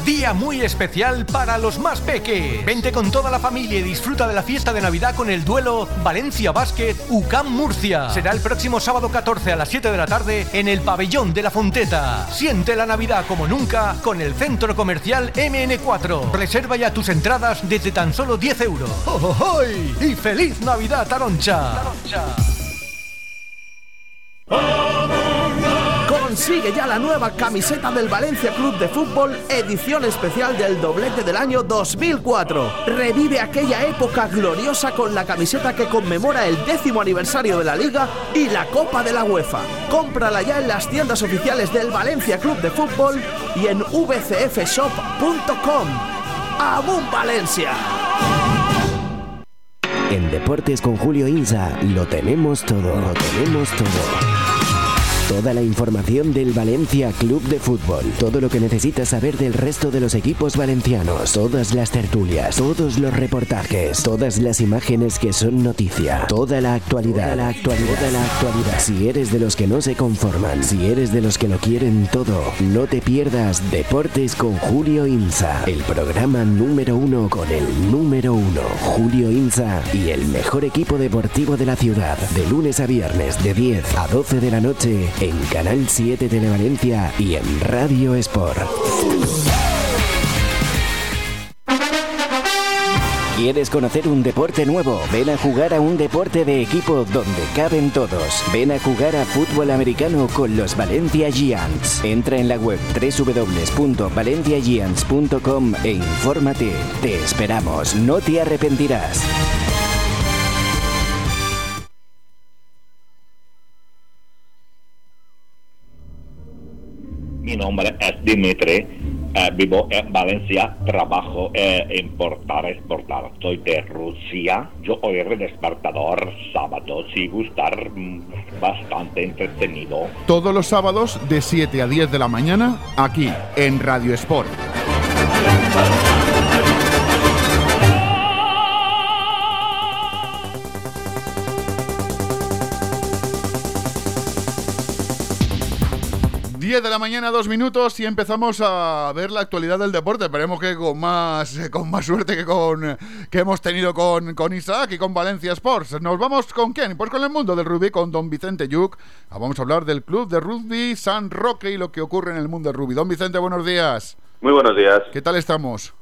Día muy especial para los más peques. Vente con toda la familia y disfruta de la fiesta de Navidad con el duelo Valencia Basket UCAM Murcia. Será el próximo sábado 14 a las 7 de la tarde en el pabellón de la Fonteta. Siente la Navidad como nunca con el centro comercial MN4. Reserva ya tus entradas desde tan solo 10 euros. ¡Oh, oh, oh! ¡Y feliz Navidad, Taroncha! Consigue ya la nueva camiseta del Valencia Club de Fútbol, edición especial del doblete del año 2004. Revive aquella época gloriosa con la camiseta que conmemora el décimo aniversario de la Liga y la Copa de la UEFA. Cómprala ya en las tiendas oficiales del Valencia Club de Fútbol y en vcfshop.com. ¡Amun Valencia! En Deportes con Julio Insa lo tenemos todo, lo tenemos todo. Toda la información del Valencia Club de Fútbol, todo lo que necesitas saber del resto de los equipos valencianos, todas las tertulias, todos los reportajes, todas las imágenes que son noticia, toda la actualidad, toda la actualidad, toda la actualidad. Si eres de los que no se conforman, si eres de los que lo quieren todo, no te pierdas Deportes con Julio Insa, el programa número uno con el número uno, Julio Insa y el mejor equipo deportivo de la ciudad, de lunes a viernes de 10 a 12 de la noche en Canal 7 Televalencia y en Radio Sport. ¿Quieres conocer un deporte nuevo? Ven a jugar a un deporte de equipo donde caben todos. Ven a jugar a fútbol americano con los Valencia Giants. Entra en la web www.valenciagiants.com e infórmate. Te esperamos, no te arrepentirás. Mi nombre es Dimitri eh, vivo en Valencia, trabajo eh, importar, exportar. Soy de Rusia. Yo oiré despertador sábado, si gustar, mm, bastante entretenido. Todos los sábados de 7 a 10 de la mañana, aquí en Radio Sport. 10 de la mañana, dos minutos y empezamos a ver la actualidad del deporte. Esperemos que con más, eh, con más suerte que con que hemos tenido con, con Isaac y con Valencia Sports. Nos vamos con quién? Pues con el mundo del rugby, con don Vicente Yuc. Ah, Vamos a hablar del club de rugby San Roque y lo que ocurre en el mundo del rugby. Don Vicente, buenos días. Muy buenos días. ¿Qué tal estamos?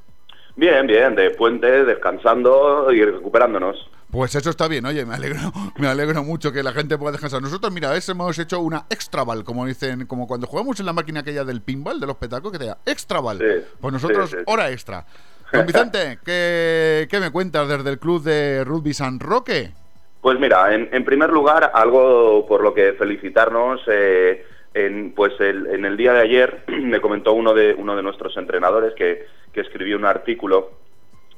Bien, bien, de puente, descansando y recuperándonos. Pues eso está bien, oye, me alegro, [LAUGHS] me alegro mucho que la gente pueda descansar. Nosotros, mira, ves, hemos hecho una extraval, como dicen, como cuando jugamos en la máquina aquella del pinball, de los petacos, que te da extraval. pues nosotros, sí, sí. hora extra. Don Vicente, [LAUGHS] ¿qué, ¿qué me cuentas desde el club de rugby San Roque? Pues mira, en, en primer lugar, algo por lo que felicitarnos. eh, en, pues el- en el día de ayer [CLEARS THROAT] me comentó uno de uno de nuestros entrenadores que, que escribió un artículo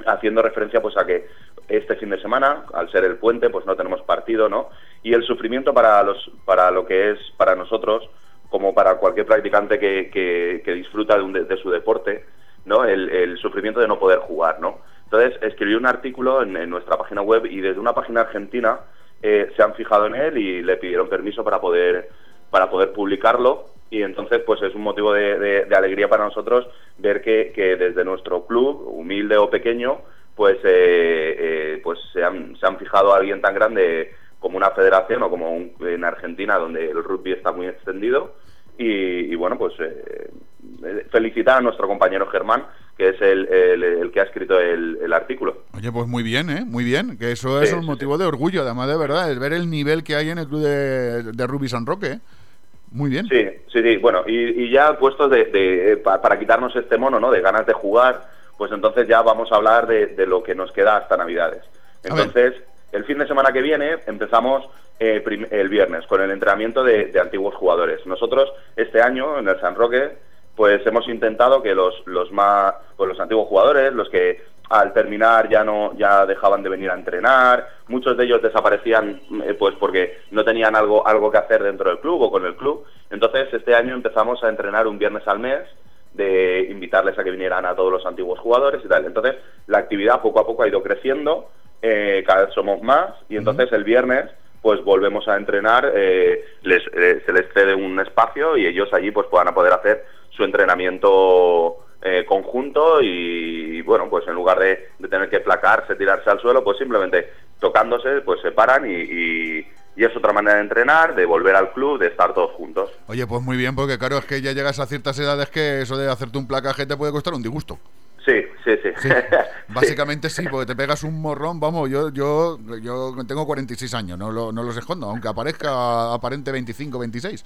haciendo referencia pues a que este fin de semana, al ser el puente, pues no tenemos partido, ¿no? Y el sufrimiento para los para lo que es para nosotros, como para cualquier practicante que, que- que disfruta de, un de- su deporte, ¿no? El, sufrimiento de no poder jugar, ¿no? Entonces escribió un artículo en, en nuestra página web y desde una página argentina eh, se han fijado en él y le pidieron permiso para poder para poder publicarlo y entonces pues es un motivo de, de- de alegría para nosotros ver que, que desde nuestro club humilde o pequeño pues eh, eh, pues se han, se han fijado a alguien tan grande como una federación o como un- en Argentina donde el rugby está muy extendido y, y bueno pues eh, eh, felicitar a nuestro compañero Germán que es el, el- el que ha escrito el, el artículo Oye, pues muy bien, ¿eh? Muy bien, que eso es Sí, un sí, motivo de orgullo, además de verdad, es ver el nivel que hay en el club de, de rugby San Roque. ¿eh? Muy bien. Sí, sí, sí. Bueno, y, y ya puestos de, de- pa- para quitarnos este mono, ¿no? De ganas de jugar, pues entonces ya vamos a hablar de, de lo que nos queda hasta Navidades. Entonces, el fin de semana que viene empezamos eh, el viernes con el entrenamiento de, de antiguos jugadores. Nosotros este año en el San Roque, pues hemos intentado que los, los más, pues los antiguos jugadores, los que al terminar ya no ya dejaban de venir a entrenar, muchos de ellos desaparecían eh, pues porque no tenían algo algo que hacer dentro del club o con el club. Entonces este año empezamos a entrenar un viernes al mes de invitarles a que vinieran a todos los antiguos jugadores y tal. Entonces la actividad poco a poco ha ido creciendo, eh, cada vez somos más y entonces el viernes pues volvemos a entrenar, eh, les, eh, se les cede un espacio y ellos allí pues puedan poder hacer su entrenamiento eh, conjunto y bueno pues en lugar de, tener que placarse, tirarse al suelo, pues simplemente tocándose pues se paran y, y- y es otra manera de entrenar, de volver al club, de estar todos juntos. Oye, pues muy bien, porque claro, es que ya llegas a ciertas edades que eso de hacerte un placaje te puede costar un disgusto. Sí, sí, sí. [LAUGHS] Sí, básicamente sí, porque te pegas un morrón, vamos, yo yo yo tengo 46 años, no, lo, no los escondo, aunque aparezca aparente 25, 26.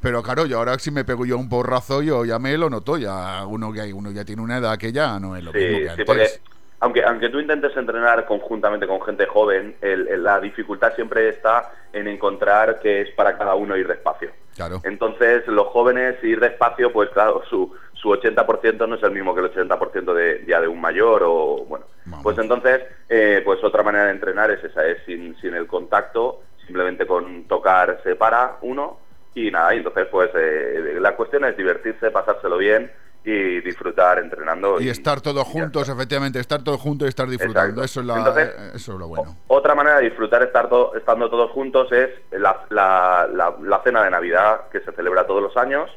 Pero claro, yo ahora si me pego yo un porrazo, yo ya me lo noto, ya uno que uno ya tiene una edad que ya no es lo mismo que antes. porque aunque, aunque tú intentes entrenar conjuntamente con gente joven, el- el- la dificultad siempre está en encontrar que es para cada uno ir despacio. Claro. Entonces, los jóvenes ir despacio, pues claro, su, su 80% no es el mismo que el 80% de, ya de un mayor o, bueno. Pues entonces, eh, pues otra manera de entrenar es esa, es sin, sin el contacto, simplemente con tocar se para uno y nada, y entonces pues eh, la cuestión es divertirse, pasárselo bien y disfrutar entrenando. Y estar todos juntos, efectivamente, estar todos juntos y estar disfrutando, eso es, la, Entonces, eh, eso es lo bueno. Otra manera de disfrutar estar to- estando todos juntos es la, la- la- la cena de Navidad que se celebra todos los años,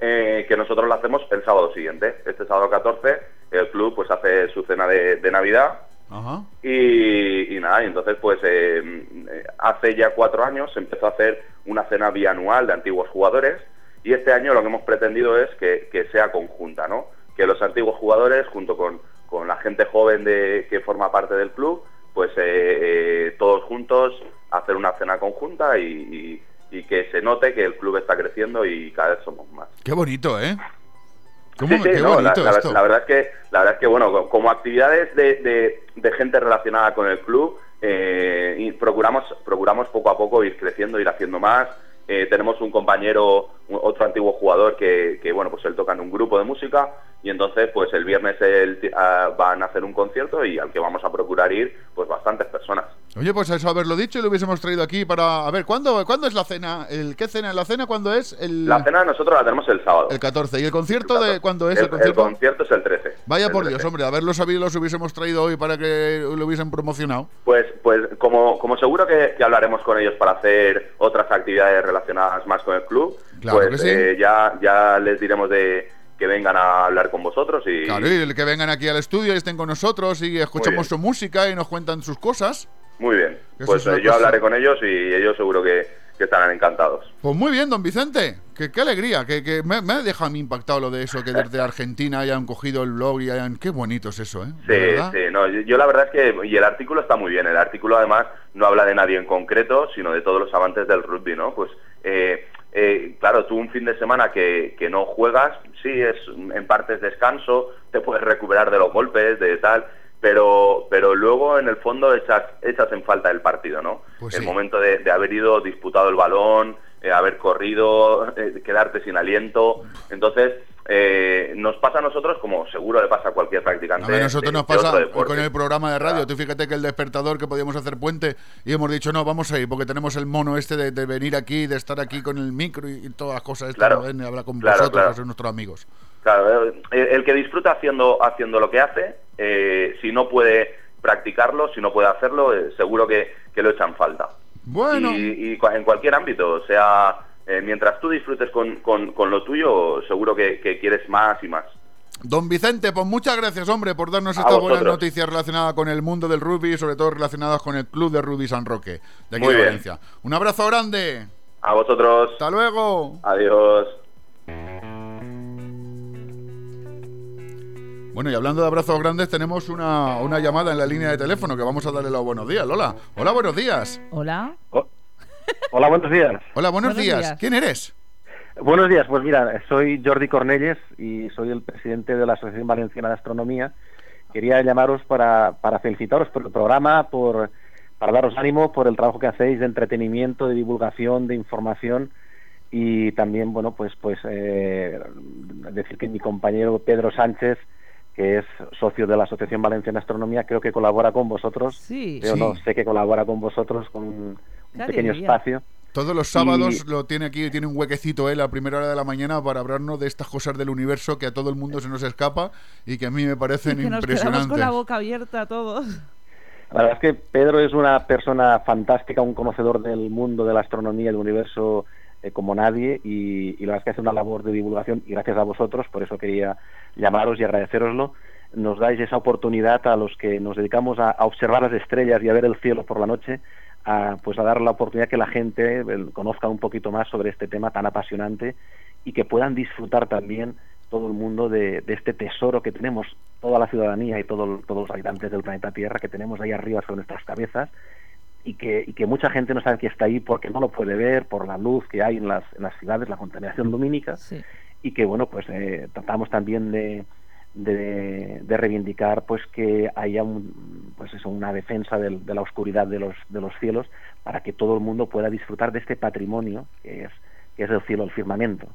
eh, que nosotros la hacemos el sábado siguiente. Este sábado 14 el club pues hace su cena de, de Navidad Ajá. y, y nada, y entonces pues eh, eh, hace ya cuatro años se empezó a hacer una cena bianual de antiguos jugadores y este año lo que hemos pretendido es que, que sea conjunta, ¿no? Que los antiguos jugadores junto con, con la gente joven de, que forma parte del club, pues eh, eh, todos juntos hacer una cena conjunta y, y- y que se note que el club está creciendo y cada vez somos más. Qué bonito, ¿eh? ¿Cómo, Sí, sí, qué no, bonito la, la- esto. la verdad es que la verdad es que bueno co- como actividades de, de- de gente relacionada con el club eh, y procuramos procuramos poco a poco ir creciendo ir haciendo más tenemos un compañero otro antiguo jugador que, que, bueno pues él toca en un grupo de música y entonces pues el viernes el, ah, van a hacer un concierto y al que vamos a procurar ir pues bastantes personas. Oye, pues eso haberlo dicho y lo hubiésemos traído aquí para... A ver, ¿cuándo, ¿cuándo es la cena? ¿El ¿Qué cena? ¿La cena cuándo es? El... La cena nosotros la tenemos el sábado. El 14. ¿Y el concierto de cuándo es? El, El, concierto? el concierto es el 13. Vaya El por 13. Dios, hombre, haberlo sabido los hubiésemos traído hoy para que lo hubiesen promocionado. Pues, pues como, como seguro que, que hablaremos con ellos para hacer otras actividades relacionadas más con el club, Claro pues que sí. eh, ya, ya les diremos de que vengan a hablar con vosotros y Claro, y el que vengan aquí al estudio y estén con nosotros y escuchamos su música y nos cuentan sus cosas. muy bien. Pues eh, yo cosa- hablaré con ellos y ellos seguro que, que estarán encantados. Pues muy bien, don Vicente. Que, qué alegría. Que, que me, me ha dejado a mí impactado lo de eso, que desde [LAUGHS] Argentina hayan cogido el blog y hayan... Qué bonito es eso, ¿eh? ¿De Sí, sí, no, yo, yo la verdad es que, y el artículo está muy bien, el artículo además no habla de nadie en concreto, sino de todos los amantes del rugby, ¿no? Pues, eh, eh, claro, tú un fin de semana que, que no juegas, sí, es en parte es descanso, te puedes recuperar de los golpes, de tal, pero, pero luego en el fondo echas, echas en falta el partido, ¿no? Pues el sí. momento de, de haber ido, disputado el balón, eh, haber corrido, eh, quedarte sin aliento, entonces... eh, nos pasa a nosotros como seguro le pasa a cualquier practicante A nosotros de- nos pasa con el programa de radio. Tú fíjate que el despertador que podíamos hacer puente y hemos dicho, no, vamos a ir porque tenemos el mono este de, de venir aquí, de estar aquí con el micro y, y todas las cosas. Esto Claro. ¿no? Habla con Claro, vosotros, claro. nuestros amigos. Claro, eh, el, el que disfruta haciendo, haciendo lo que hace, eh, si no puede practicarlo, si no puede hacerlo, eh, seguro que, que lo echan falta. Bueno. Y, y en cualquier ámbito, sea, eh, mientras tú disfrutes con, con- con lo tuyo, seguro que, que quieres más y más. Don Vicente, pues muchas gracias, hombre, por darnos estas buenas noticias relacionadas con el mundo del rugby y sobre todo relacionadas con el club de rugby San Roque, de aquí Muy de bien. Valencia. Un abrazo grande. A vosotros. Hasta luego. Adiós. Bueno, y hablando de abrazos grandes, tenemos una, una llamada en la línea de teléfono que vamos a darle los buenos días. Lola. Hola, buenos días. Hola. Hola, buenos días. Hola, buenos, Buenos días. días. ¿Quién eres? Buenos días, pues mira, soy Jordi Cornelles y soy el presidente de la Asociación Valenciana de Astronomía. Quería llamaros para, para felicitaros por el programa, por, para daros ánimo por el trabajo que hacéis de entretenimiento, de divulgación, de información y también, bueno, pues, pues eh, decir que mi compañero Pedro Sánchez, que es socio de la Asociación Valenciana de Astronomía, creo que colabora con vosotros. Sí. Yo Sí. no sé que colabora con vosotros con un, pequeño espacio. Todos los sábados Y- lo tiene aquí, tiene un huequecito él a primera hora de la mañana para hablarnos de estas cosas del universo que a todo el mundo se nos escapa y que a mí me parecen que nos quedamos impresionantes. con la boca abierta todos. La verdad es que Pedro es una persona fantástica, un conocedor del mundo de la astronomía y del universo eh, como nadie y, y la verdad es que hace una labor de divulgación y gracias a vosotros, por eso quería llamaros y agradeceroslo, nos dais esa oportunidad a los que nos dedicamos a, a observar las estrellas y a ver el cielo por la noche, a, pues a dar la oportunidad que la gente conozca un poquito más sobre este tema tan apasionante y que puedan disfrutar también todo el mundo de, de este tesoro que tenemos toda la ciudadanía y todo- todos los habitantes del planeta Tierra que tenemos ahí arriba sobre nuestras cabezas y que, y que mucha gente no sabe que está ahí porque no lo puede ver por la luz que hay en las, en las ciudades, la contaminación lumínica y que bueno pues eh, tratamos también de, de, de reivindicar pues que haya un, pues eso, una defensa de la oscuridad de los, de los cielos para que todo el mundo pueda disfrutar de este patrimonio que es, que es el cielo, el firmamento.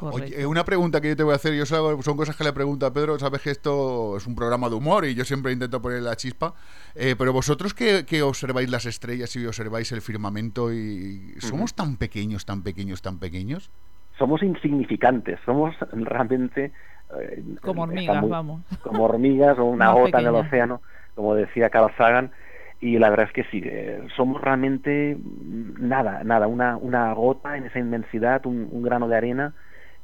Oye, una pregunta que yo te voy a hacer, yo sabo- son cosas que le pregunto a Pedro, sabes que esto es un programa de humor y yo siempre intento poner la chispa, eh, pero vosotros que, que observáis las estrellas y observáis el firmamento y somos tan pequeños, tan pequeños, tan pequeños. somos insignificantes, somos [LAUGHS] realmente Como está hormigas, muy- vamos. [LAUGHS] como hormigas o una gota en el océano, como decía Carl Sagan. Y la verdad es que sí, eh, somos realmente nada, nada, una, una gota en esa inmensidad, un, un grano de arena.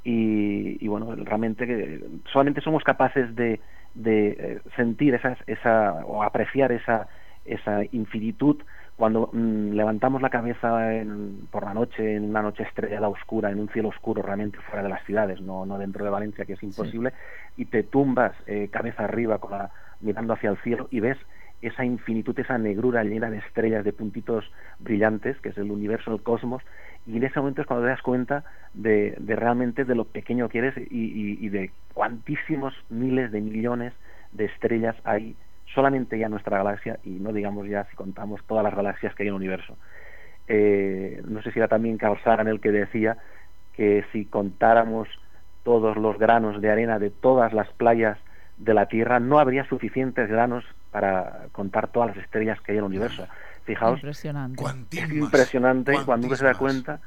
Y, y bueno, realmente que solamente somos capaces de, de eh, sentir esa, esa, o apreciar esa, esa infinitud cuando mm, levantamos la cabeza en- por la noche, en una noche estrellada oscura, en un cielo oscuro realmente fuera de las ciudades, no, no dentro de Valencia, que es imposible, y te tumbas eh, cabeza arriba con la, mirando hacia el cielo y ves esa infinitud, esa negrura llena de estrellas, de puntitos brillantes, que es el universo, el cosmos, y en ese momento es cuando te das cuenta de, de realmente de lo pequeño que eres y, y- y de cuantísimos miles de millones de estrellas hay solamente ya nuestra galaxia y no digamos ya si contamos todas las galaxias que hay en el universo. Eh, no sé si era también Carl Sagan el que decía que si contáramos todos los granos de arena de todas las playas de la Tierra, no habría suficientes granos para contar todas las estrellas que hay en el universo. Fijaos, Impresionante. es impresionante cuando uno se da cuenta,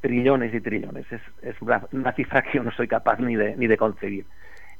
trillones y trillones. Es, es una, una cifra que yo no soy capaz ni de, ni de concebir.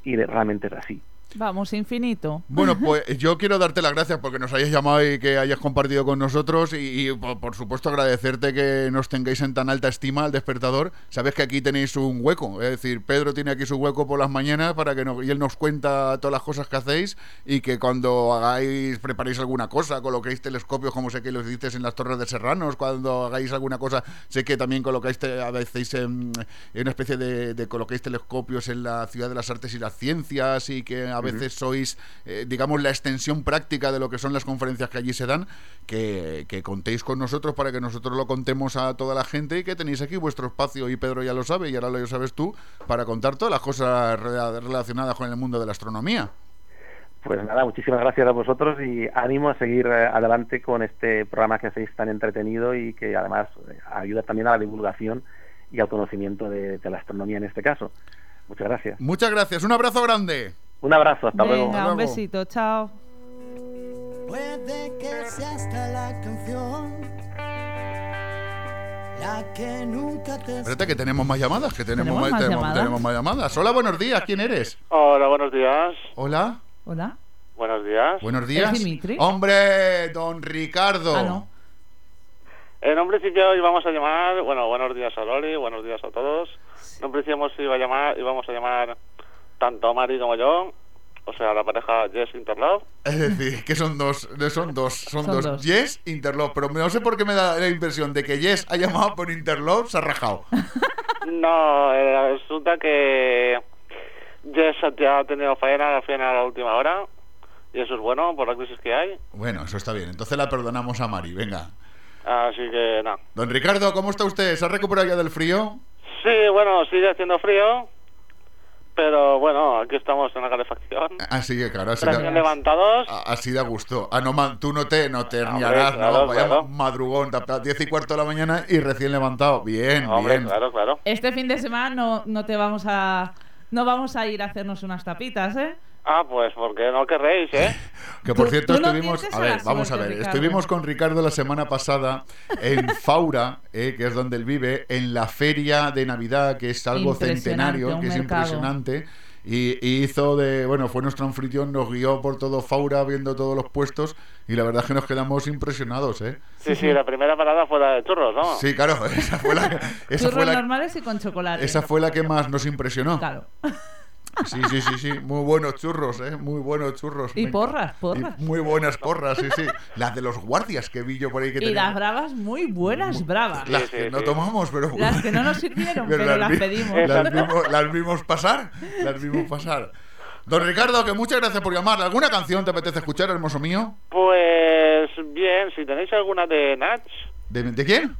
Y de- realmente es así. Vamos, infinito. Bueno, [LAUGHS] pues yo quiero darte las gracias porque nos hayas llamado y que hayas compartido con nosotros y, y, por, por supuesto agradecerte que nos tengáis en tan alta estima al despertador. Sabes que aquí tenéis un hueco, es decir, Pedro tiene aquí su hueco por las mañanas para que nos- y él nos cuenta todas las cosas que hacéis y que cuando hagáis, preparéis alguna cosa, coloquéis telescopios como sé que los dices en las Torres de Serranos, cuando hagáis alguna cosa, sé que también colocáis a veces en, en una especie de, de coloquéis telescopios en la Ciudad de las Artes y las Ciencias y que a veces sois, eh, digamos, la extensión práctica de lo que son las conferencias que allí se dan, que, que contéis con nosotros para que nosotros lo contemos a toda la gente y que tenéis aquí vuestro espacio, y Pedro ya lo sabe, y ahora lo sabes tú, para contar todas las cosas rela- relacionadas con el mundo de la astronomía. Pues nada, muchísimas gracias a vosotros y ánimo a seguir eh, adelante con este programa que hacéis tan entretenido y que además eh, ayuda también a la divulgación y al conocimiento de, de la astronomía en este caso. Muchas gracias. Muchas gracias, un abrazo grande. Un abrazo, hasta luego. Un besito, chao. Puede que sea hasta la canción la que nunca te Espérate que tenemos más llamadas, que tenemos, ¿Tenemos más tenemos- llamadas? tenemos más llamadas. Hola, buenos días, ¿quién eres? Hola, buenos días. Hola, Hola. Buenos días. buenos días. ¿Es Dimitri? Hombre, don Ricardo. Ah, no. En un principio íbamos a llamar, bueno, buenos días a Lori, buenos días a todos. En un principio iba a llamar, íbamos a llamar tanto Mari como yo, o sea, la pareja Jess Interlove. Es decir, que son dos, son dos, son, Son dos. dos. Yes, Interlove. Pero no sé por qué me da la impresión de que Yes ha llamado por Interlove, se ha rajado. [LAUGHS] No, eh, resulta que Jess ya ha tenido faena al final a la última hora, y eso es bueno por la crisis que hay. Bueno, eso está bien. Entonces la perdonamos a Mari. Venga. Así que nada. Don Ricardo, ¿cómo está usted? ¿Se ha recuperado ya del frío? Sí, bueno, sigue haciendo frío, pero bueno, aquí estamos en la calefacción. Así que, claro, así da, levantados. así da gusto. Ah, no, ma- tú no te, no te Hombre, herniarás, claro, ¿no? Vaya claro. madrugón, a 10 y cuarto de la mañana y recién levantado. Bien, Hombre, bien. claro, claro. Este fin de semana no, no te vamos a. No vamos a ir a hacernos unas tapitas, ¿eh? Ah, pues porque no querréis, ¿eh? [LAUGHS] Que por cierto estuvimos, a ver, vamos a ver, Ricardo. estuvimos con Ricardo la semana pasada en Faura, eh, que es donde él vive, en la feria de Navidad, que es algo centenario, que es mercado. impresionante. Y, y hizo de, bueno, fue nuestro anfitrión, nos guió por todo Faura viendo todos los puestos y la verdad es que nos quedamos impresionados, ¿eh? Sí, sí, la primera parada fue la de churros, ¿no? Sí, claro, [LAUGHS] esa fue la, esa Churros fue la, normales y con chocolate. esa fue la que más nos impresionó. Claro. Sí, sí, sí, sí, muy buenos churros, ¿eh? Muy buenos churros. Y Me- porras, porras. y muy buenas porras, sí, sí. Las de los guardias que vi yo por ahí que Y las bravas, muy buenas bravas. Las que no tomamos, pero... Las que no nos sirvieron, [LAUGHS] pero las vi- pedimos. Las vimos, las vimos pasar, las vimos pasar. Don Ricardo, que muchas gracias por llamar. ¿Alguna canción te apetece escuchar, hermoso mío? Pues bien, si tenéis alguna de Natch, ¿De, de quién?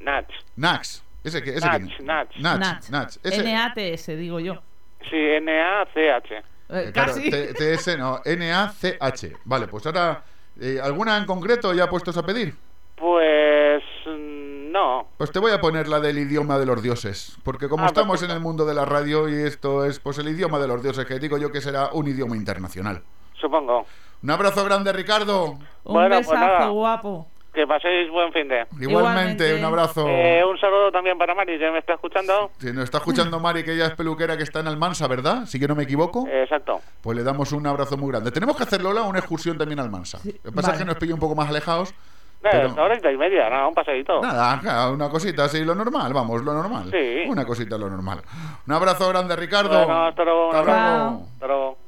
Natch. Nax. ¿Ese, qué- ese Nach? Nach. Nach, Nach. Nach. Ese- N-A-T-S, digo yo. Sí, N-A-C-H. Eh, Eh, claro, TS no, N-A-C-H. Vale, pues ahora, eh, ¿alguna en concreto ya puestos a pedir? Pues mm, no. Pues te voy a poner la del idioma de los dioses, porque como Ah, estamos en el mundo de la radio y esto es pues el idioma de los dioses, que digo yo que será un idioma internacional. Supongo. Un abrazo grande, Ricardo. Un Bueno, pues besazo, guapo. Que paséis buen fin de. Igualmente, un abrazo. Eh, un saludo también para Mari, que me está escuchando. Si nos está escuchando Mari, que ella es peluquera que está en Almansa, ¿verdad? Si yo no me equivoco. Exacto. Pues le damos un abrazo muy grande. Tenemos que hacer, Lola, una excursión también a Almansa. Lo que pasa es que nos pilla un poco más alejados. Eh, Pero- hasta hora y media, nada, un paseíto. Nada, una cosita así, lo normal, vamos, lo normal. Sí. Una cosita, lo normal. Un abrazo grande, Ricardo. Bueno, hasta luego. Hasta luego. Hasta luego.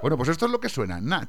Bueno, pues esto es lo que suena, Nach.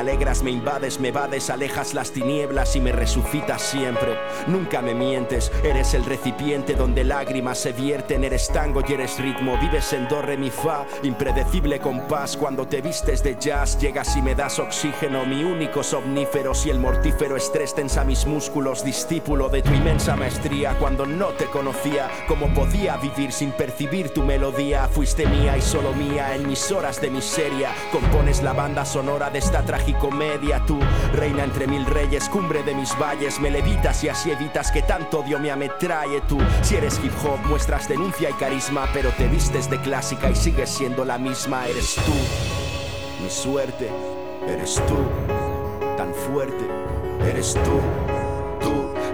alegras, me invades, me vades, alejas las tinieblas y me resucitas siempre. Nunca me mientes, eres el recipiente donde lágrimas se vierten, eres tango y eres ritmo, vives en do, re, mi, fa, impredecible compás. Cuando te vistes de jazz, llegas y me das oxígeno, mi único somnífero. Si el mortífero estrés tensa mis músculos, discípulo de tu inmensa maestría. Cuando no te conocía, cómo podía vivir sin percibir tu melodía. Fuiste mía y solo mía en mis horas de miseria. Compones la banda sonora de esta tragicomedia. Tú, reina entre mil reyes, cumbre de mis valles, me levitas y así evitas que tanto odio me ametrae. Tú, si eres hip hop, muestras denuncia y carisma, pero te vistes de clásica y sigues siendo la misma. Eres tú, mi suerte, eres tú, tan fuerte, eres tú.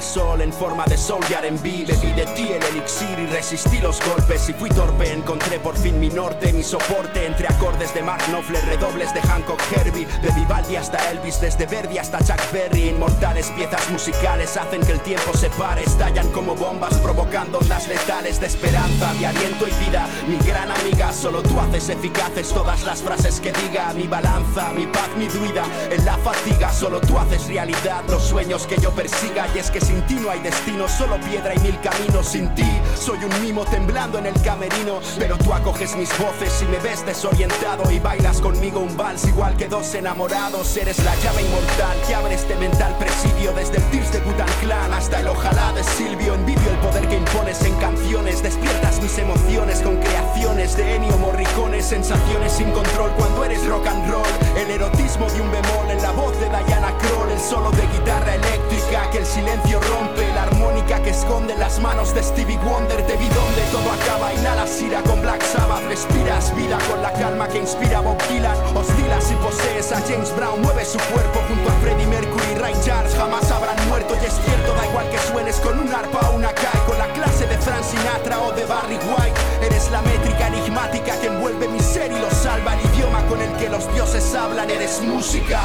sol en forma de soul y R&B Bebí de ti el elixir y resistí los golpes Y fui torpe, encontré por fin mi norte Mi soporte entre acordes de Mark Knopfler Redobles de Hancock Herbie. De Vivaldi hasta Elvis, desde Verdi hasta Chuck Berry. Inmortales piezas musicales hacen que el tiempo se pare. Estallan como bombas provocando ondas letales De esperanza, de aliento y vida. Mi gran amiga, solo tú haces eficaces Todas las frases que diga. Mi balanza, mi paz, mi druida En la fatiga, solo tú haces realidad Los sueños que yo persiga. Y es que sin ti no hay destino, solo piedra y mil caminos sin ti. Soy un mimo temblando en el camerino, pero tú acoges mis voces y me ves desorientado y bailas conmigo un vals igual que dos enamorados. Eres la llave inmortal que abre este mental presidio desde el Tears de Butan Clan hasta el ojalá de Silvio. Envidio el poder que impones en canciones, despiertas mis emociones con creaciones de Ennio Morricone, sensaciones sin control cuando eres rock and roll. El erotismo de un bemol en la voz de Diana Kroll, el solo de guitarra eléctrica que el silencio rompe la armónica que esconde las manos de Stevie Wonder. Te vi donde todo acaba inhalas ira con Black Sabbath. Respiras vida con la calma que inspira Bob Dylan. Oscilas y posees a James Brown mueve su cuerpo junto a Freddie Mercury Ray Charles. Jamás habrán muerto y es cierto da igual que suenes con un arpa o una kai con la clase de Frank Sinatra o de Barry White eres la métrica enigmática que envuelve mi ser y lo salva el idioma con el que los dioses hablan. Eres música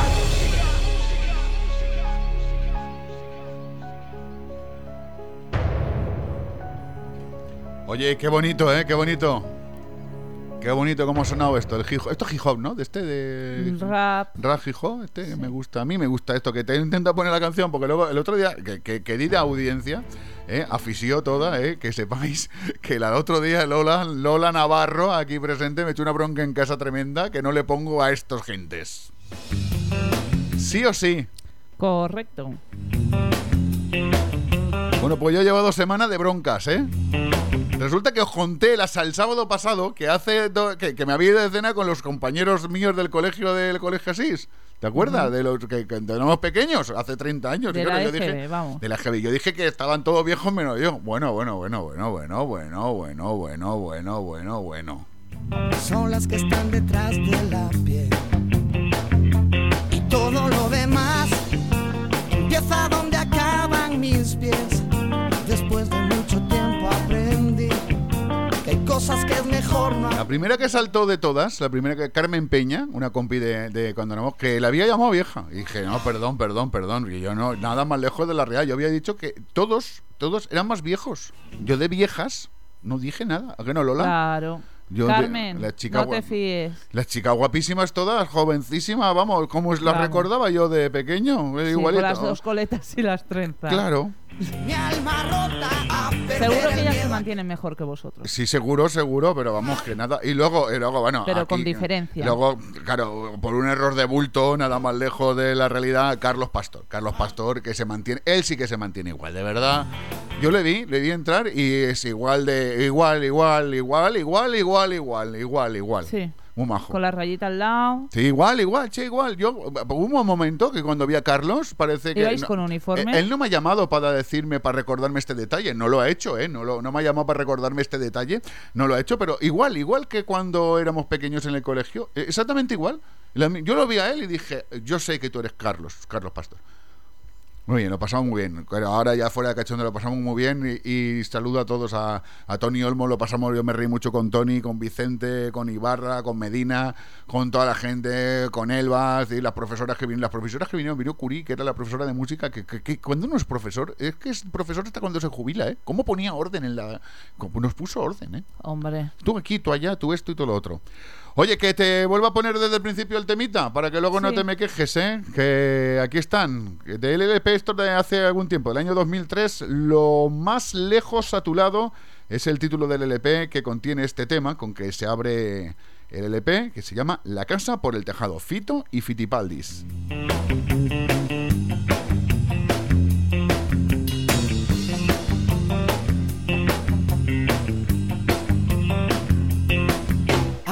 Oye, qué bonito, ¿eh? Qué bonito. Qué bonito cómo ha sonado esto. El hip hop. Esto es hip hop, ¿no? De este, de... Rap. Rap hip hop. Este me gusta. A mí me gusta esto. Que te intenta poner la canción porque luego el otro día, que, que, que di audiencia, ¿eh? afició toda, ¿eh? que sepáis [LAUGHS] que el otro día Lola, Lola Navarro, aquí presente, me echó una bronca en casa tremenda que no le pongo a estos gentes. Sí o sí. Correcto. Bueno, pues yo llevo dos semanas de broncas, ¿eh? Resulta que os conté las, el sábado pasado que hace do- que, que me había ido de cena con los compañeros míos del colegio del colegio Asís. ¿Te acuerdas? Ujú. De los que, que éramos pequeños, hace 30 años. De fíjate, la yo dije, EGB, vamos. De la EGB. Yo dije que estaban todos viejos menos yo. Bueno, bueno, bueno, bueno, bueno, bueno, bueno, bueno, bueno, bueno, bueno. son las que están detrás de la piel. Y todo lo demás empieza donde acaban mis pies. Después de mucho tiempo hay cosas que es mejor no La primera que saltó de todas, la primera que Carmen Peña, una compi de, de cuando éramos, que la había llamado vieja. Y dije, no, perdón, perdón, perdón. Y yo no, nada más lejos de la real. Yo había dicho que todos, todos eran más viejos. Yo de viejas no dije nada. ¿A qué no, Lola? Claro. Yo de- Carmen, la chica no te fíes. Las chicas guapísimas todas, jovencísimas, vamos, como las Vamos. recordaba yo de pequeño, Sí, igualito. con las dos coletas y las trenzas. Claro. Mi alma rota a Seguro que ellas se mantienen mejor que vosotros. Sí, seguro, seguro, pero vamos, que nada. Y luego, y luego bueno. Pero con diferencia. Luego, claro, por un error de bulto, nada más lejos de la realidad, Carlos Pastor. Carlos Pastor, que se mantiene, él sí que se mantiene igual, de verdad. Yo le vi, le vi entrar y es igual de. Igual, igual, igual, igual, igual, igual, igual, igual. Sí. Muy majo. Con la rayita al lado. Sí, igual, igual, che, igual. Yo hubo un momento que cuando vi a Carlos parece que ¿Ibais no- con uniforme? Eh, Él no me ha llamado para decirme, para recordarme este detalle. No lo ha hecho, ¿eh? No, lo, no me ha llamado para recordarme este detalle. No lo ha hecho, pero igual, igual que cuando éramos pequeños en el colegio. eh, Exactamente igual. Yo lo vi a él y dije, yo sé que tú eres Carlos, Carlos Pastor. Muy bien, lo pasamos muy bien. Pero ahora ya fuera de cachondo lo pasamos muy bien y, y saludo a todos, a, a Tony Olmo, lo pasamos, yo me reí mucho con Tony, con Vicente, con Ibarra, con Medina, con toda la gente, con Elbas y las profesoras que vinieron, las profesoras que vinieron, vino Curí, que era la profesora de música, que, que- que cuando uno es profesor, es que es profesor hasta cuando se jubila, ¿eh? ¿Cómo ponía orden en la... cómo nos puso orden, ¿eh? Hombre. Tú aquí, tú allá, tú esto y todo lo otro. Oye, que te vuelva a poner desde el principio el temita, para que luego no te me quejes, ¿eh? Que aquí están. De LLP, esto de hace algún tiempo, del año 2003, lo más lejos a tu lado es el título del LP que contiene este tema, con que se abre el LP, que se llama La casa por el tejado, Fito y Fitipaldis.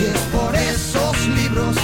Si es por esos libros,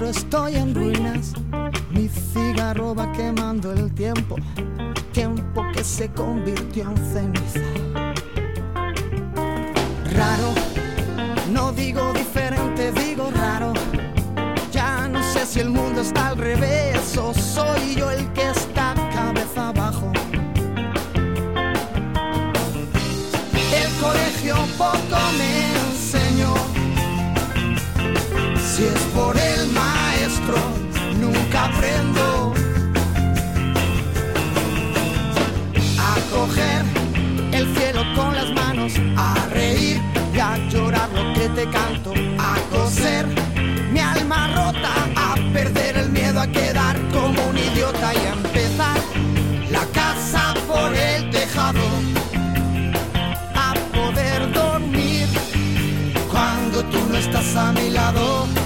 por dentro estoy en ruinas. Mi cigarro va quemando el tiempo, tiempo que se convirtió en ceniza. Raro, no digo diferente, digo raro. Ya no sé si el mundo está al revés estás a mi lado.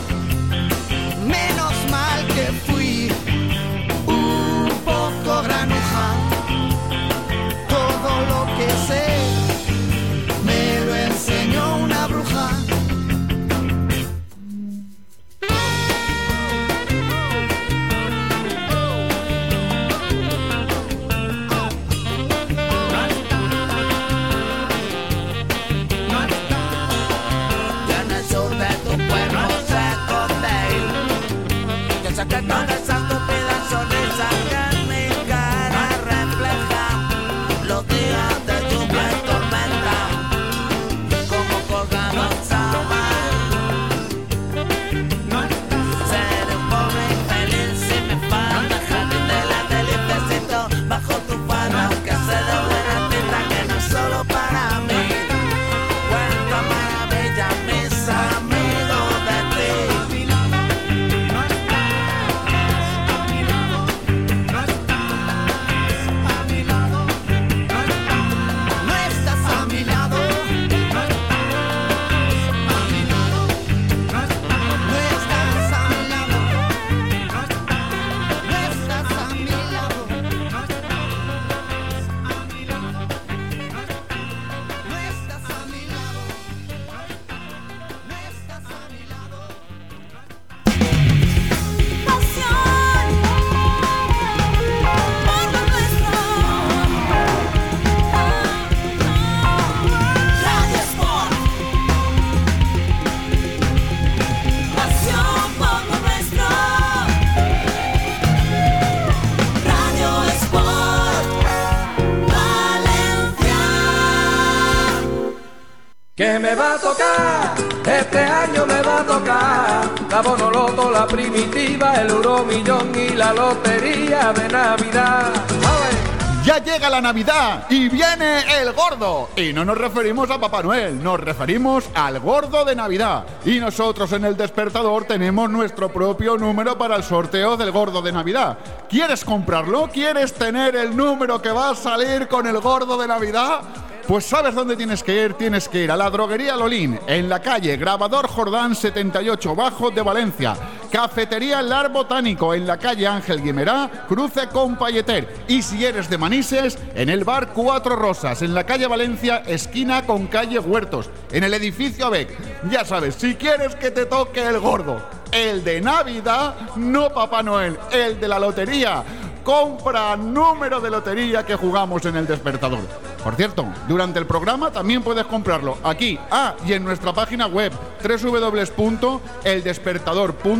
Que me va a tocar, este año me va a tocar la bonoloto, la primitiva, el euromillón y la lotería de Navidad. Ya llega la Navidad y viene el gordo. Y no nos referimos a Papá Noel, nos referimos al gordo de Navidad. Y nosotros en el despertador tenemos nuestro propio número para el sorteo del gordo de Navidad. ¿Quieres comprarlo? ¿Quieres tener el número que va a salir con el gordo de Navidad? Pues sabes dónde tienes que ir, tienes que ir a la droguería Lolín, en la calle Grabador Jordán 78, Bajo de Valencia. Cafetería Lar Botánico, en la calle Ángel Guimerá, cruce con Payeter. Y si eres de Manises, en el bar Cuatro Rosas, en la calle Valencia, esquina con calle Huertos, en el edificio ABEC. Ya sabes, si quieres que te toque el gordo, el de Navidad, no Papá Noel, el de la lotería compra número de lotería que jugamos en el despertador. Por cierto, durante el programa también puedes comprarlo aquí, ah, y en nuestra página web www.eldespertador.eu.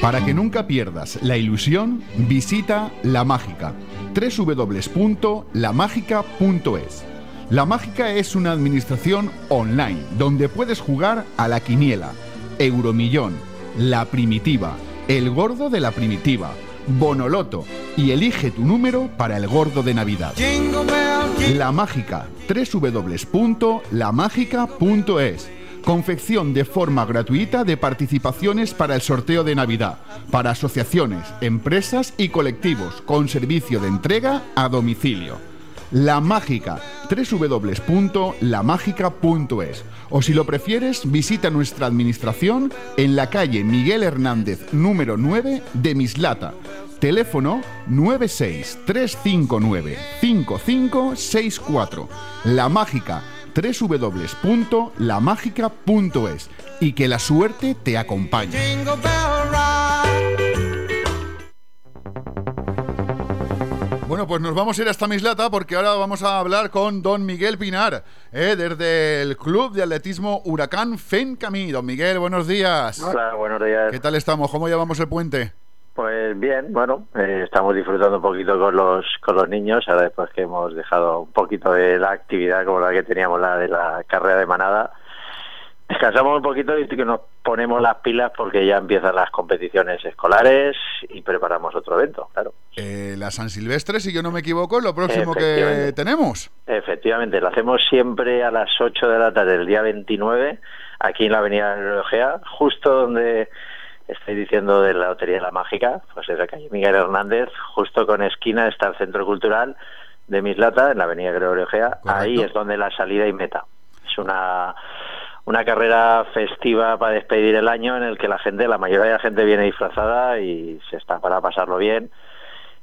Para que nunca pierdas la ilusión, visita La Mágica, www.lamágica.es. La Mágica es una administración online donde puedes jugar a la quiniela, Euromillón, La Primitiva, El Gordo de la Primitiva, Bonoloto y elige tu número para el Gordo de Navidad. La Mágica, www.lamágica.es. Confección de forma gratuita de participaciones para el sorteo de Navidad, para asociaciones, empresas y colectivos, con servicio de entrega a domicilio. La Mágica, www.lamágica.es. O si lo prefieres, visita nuestra administración en la calle Miguel Hernández, número 9 de Mislata. Teléfono 963595564. La Mágica, www.lamágica.es. Y que la suerte te acompañe. Bueno, pues nos vamos a ir hasta Mislata porque ahora vamos a hablar con don Miguel Pinar, eh, desde el Club de Atletismo Huracán Fencamí. Don Miguel, buenos días. Hola, buenos días. ¿Qué tal estamos? ¿Cómo llevamos el puente? Pues bien, bueno, eh, estamos disfrutando un poquito con los con los niños, ahora después que hemos dejado un poquito de la actividad como la que teníamos la de la carrera de manada. Descansamos un poquito y que nos ponemos las pilas porque ya empiezan las competiciones escolares y preparamos otro evento, claro. Eh, la San Silvestre, si yo no me equivoco, es lo próximo que tenemos. Efectivamente, lo hacemos siempre a las 8 de la tarde del día 29, aquí en la Avenida Egea, justo donde estoy diciendo de la Lotería de la Mágica, pues es la calle Miguel Hernández, justo con esquina está el Centro Cultural de Mislata, en la Avenida Gregorio Egea, ahí es donde la salida y meta. Es una una carrera festiva para despedir el año en el que la gente, la mayoría de la gente viene disfrazada y se está para pasarlo bien.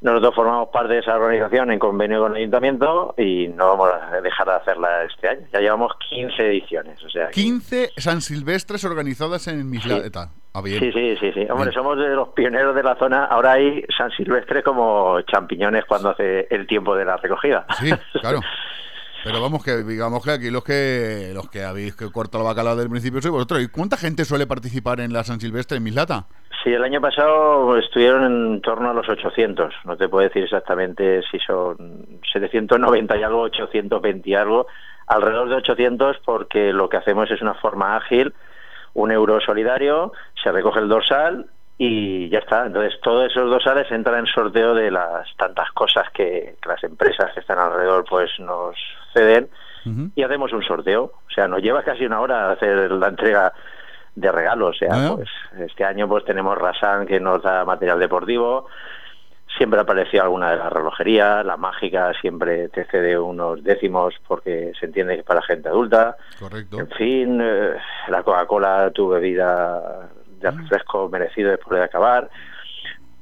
Nosotros formamos parte de esa organización en convenio con el ayuntamiento y no vamos a dejar de hacerla este año. Ya llevamos 15 ediciones, o sea, que- 15 San Silvestres organizadas en Mislata. Ah, bien. Sí, sí, sí, sí. Hombre, somos de los pioneros de la zona. Ahora hay San Silvestre como champiñones cuando hace el tiempo de la recogida. Sí, claro. [LAUGHS] Pero vamos que digamos que aquí los que los que habéis que cortado la bacalao del principio sois vosotros. ¿Y cuánta gente suele participar en la San Silvestre en Mislata? Sí, el año pasado estuvieron en torno a los 800. No te puedo decir exactamente si son 790 y algo, 820 y algo. Alrededor de 800 porque lo que hacemos es una forma ágil, un euro solidario, se recoge el dorsal y ya está. Entonces todos esos dorsales entran en sorteo de las tantas cosas que, que las empresas que están alrededor pues nos ceden y hacemos un sorteo. O sea, nos lleva casi una hora hacer la entrega de regalos. O sea, Ah. pues este año pues tenemos Rasan que nos da material deportivo. Siempre apareció alguna de la relojería, la mágica siempre te cede unos décimos porque se entiende que es para gente adulta. Correcto. En fin, eh, la Coca-Cola, tu bebida de refresco merecido después de acabar.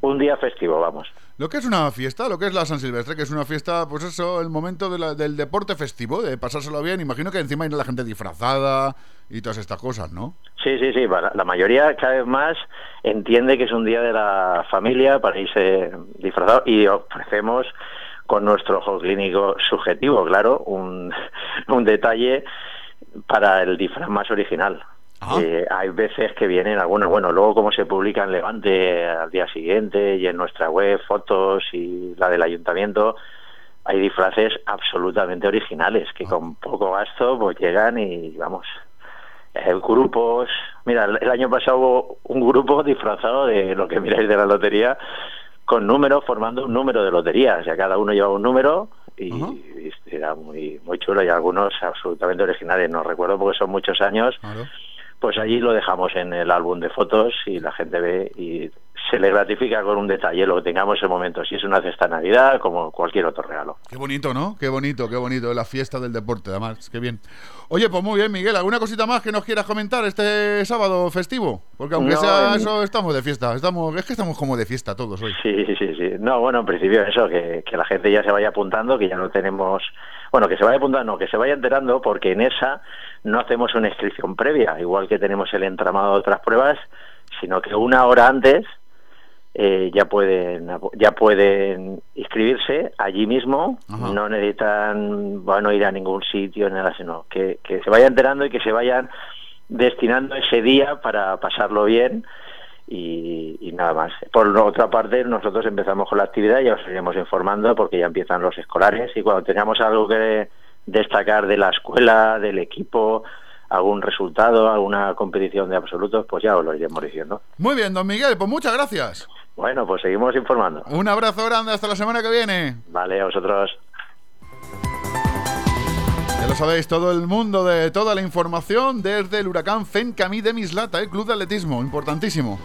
Un día festivo, vamos. Lo que es una fiesta, lo que es la San Silvestre, que es una fiesta, pues eso, el momento de la- del deporte festivo, de pasárselo bien. Imagino que encima hay la gente disfrazada y todas estas cosas, ¿no? Sí, sí, sí. La mayoría cada vez más entiende que es un día de la familia para irse disfrazado y ofrecemos con nuestro juego clínico subjetivo, claro, un, [LAUGHS] un detalle para el disfraz más original. Eh, hay veces que vienen algunos, bueno, luego como se publica en Levante al día siguiente y en nuestra web fotos y la del ayuntamiento, hay disfraces absolutamente originales que con poco gasto pues llegan y vamos, eh, grupos, mira, el, año pasado hubo un grupo disfrazado de lo que miráis de la lotería con números formando un número de lotería, o sea, cada uno lleva un número y, y era muy muy chulo y algunos absolutamente originales, no recuerdo porque son muchos años pues allí lo dejamos en el álbum de fotos y la gente ve y se le gratifica con un detalle lo que tengamos en el momento, si es una cesta Navidad como cualquier otro regalo. Qué bonito, ¿no? Qué bonito, qué bonito. La fiesta del deporte, además. Qué bien. Oye, pues muy bien, Miguel. ¿Alguna cosita más que nos quieras comentar este sábado festivo? Porque aunque No, sea en- eso, estamos de fiesta. Estamos, es que estamos como de fiesta todos hoy. Sí, sí, sí. No, bueno, en principio eso, que, que la gente ya se vaya apuntando, que ya no tenemos... Bueno, que se vaya apuntando, no, que se vaya enterando, porque en esa no hacemos una inscripción previa, igual que tenemos el entramado de otras pruebas, sino que una hora antes eh, ya pueden ya pueden inscribirse allí mismo, Ajá. no necesitan bueno ir a ningún sitio nada, sino que, que se vayan enterando y que se vayan destinando ese día para pasarlo bien y, y nada más. Por otra parte, nosotros empezamos con la actividad, ya os iremos informando porque ya empiezan los escolares y cuando tengamos algo que destacar de la escuela, del equipo, algún resultado, alguna competición de absolutos, pues ya os lo iremos diciendo. Muy bien, don Miguel, pues muchas gracias. Bueno, pues seguimos informando. Un abrazo grande, hasta la semana que viene. Vale, a vosotros. Ya lo sabéis, todo el mundo de toda la información desde el huracán Fencamí de Mislata, el club de atletismo, importantísimo.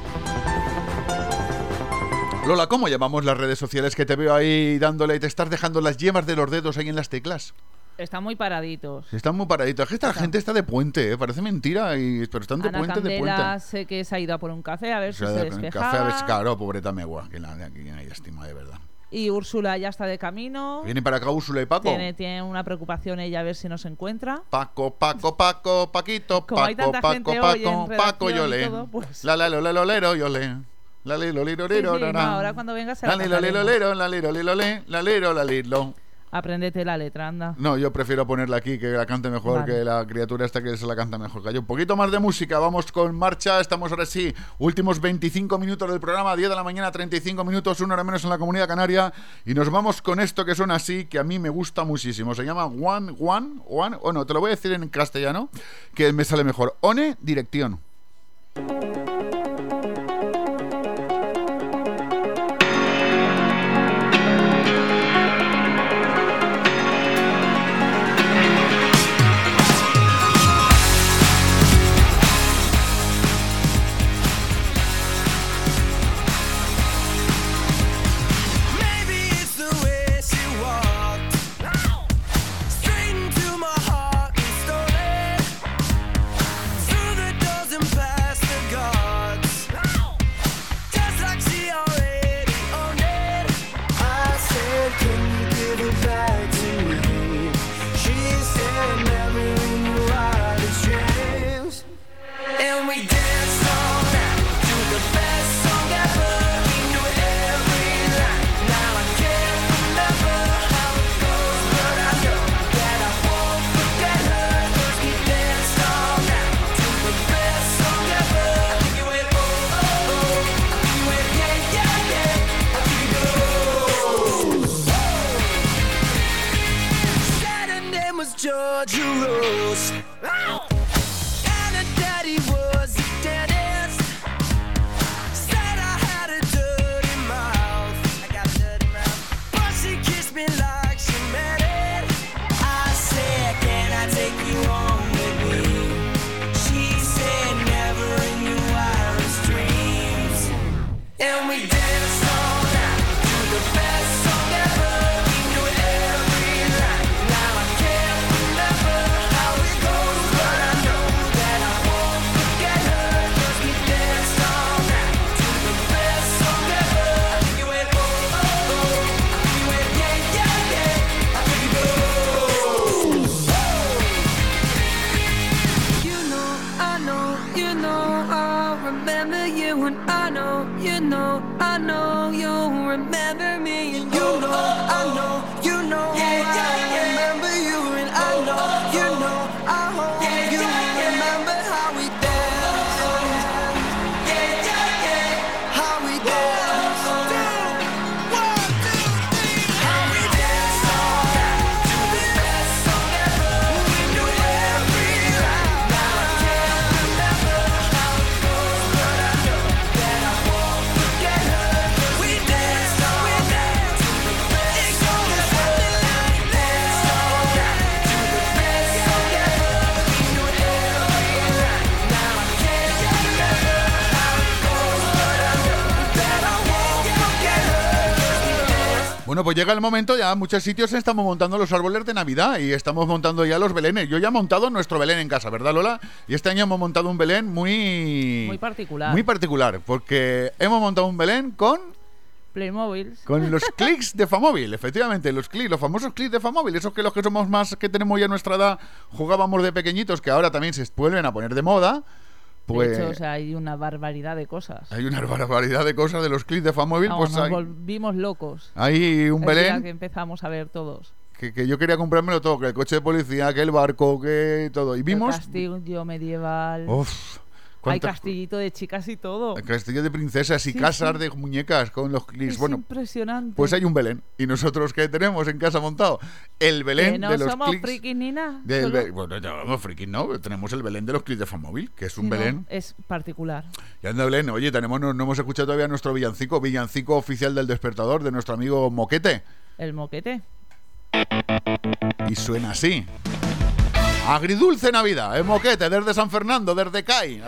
Lola, ¿cómo llamamos las redes sociales que te veo ahí dándole y te estás dejando las yemas de los dedos ahí en las teclas? Están muy paraditos. Están muy paraditos. Es que esta gente está de puente, ¿eh? parece mentira, y, pero están de Ana puente, de Candela puente. sé que se ha ido a por un café a ver si se despejaba. café a ver claro, pobreta megua, que la, que hay estima de verdad. Y Úrsula ya está de camino. Viene para acá Úrsula y Paco. Tiene, tiene una preocupación ella a ver si nos encuentra. Paco, Paco, Paco, Paquito, Como hay Paco, tanta Paco, gente hoy Paco, en Paco, redacción y Yole. todo, pues- La la lo le lo lero, Yole. La li lo liro Sí, liro, sí, no, ra. ahora cuando venga se La la li lo li lo lero, la liro li lo le, la liro la liro. Apréndete la letra, anda. No, yo prefiero ponerla aquí, que la cante mejor, Vale. que la criatura esta que se la canta mejor. que yo. Un poquito más de música, vamos con marcha. Estamos ahora sí, últimos 25 minutos del programa, 10 de la mañana, 35 minutos, una hora menos en la comunidad canaria. Y nos vamos con esto que suena así, que a mí me gusta muchísimo. Se llama One, One, One, o no, te lo voy a decir en castellano, que me sale mejor. One Dirección. Georgia Rose. And her daddy was. Said I had a dirty mouth. But she kissed me like she meant it. I said, Can I take you home with me? She said, Never in your wildest dreams. And we danced know you're Bueno, pues llega el momento, ya en muchos sitios estamos montando los árboles de Navidad y estamos montando ya los belenes. Yo ya he montado nuestro belén en casa, ¿verdad, Lola? Y este año hemos montado un belén muy... Muy particular. Muy particular, porque hemos montado un belén con... Playmobil. Con los [LAUGHS] clics de Famóvil, efectivamente, los clics, los famosos clics de Famóvil, esos que los que somos más, que tenemos ya nuestra edad, jugábamos de pequeñitos, que ahora también se vuelven a poner de moda. Pues De hecho, o sea, hay una barbaridad de cosas. hay una barbaridad de cosas de los clics de Famóvil, Vamos, pues nos hay, volvimos locos. hay un día belén que empezamos a ver todos. que, que yo quería comprármelo todo, que el coche de policía, que el barco, que todo. Y vimos... El castillo medieval. Uf, Hay castillito de chicas y todo. castillo de princesas y Sí, casas sí. de muñecas con los clics. Bueno, impresionante. pues hay un Belén. ¿Y nosotros qué tenemos en casa montado? El Belén que no de los somos clics. frikis ni nada. del solo- Be- bueno, ya vamos frikis, ¿no? Tenemos el Belén de los clics de Famóvil, que es un Sí, no, Belén. es particular. Y anda Belén, oye, tenemos, no, no hemos escuchado todavía nuestro villancico, villancico oficial del despertador de nuestro amigo Moquete. El moquete. Y suena así. Agridulce Navidad, el Moquete, desde San Fernando, desde CAI.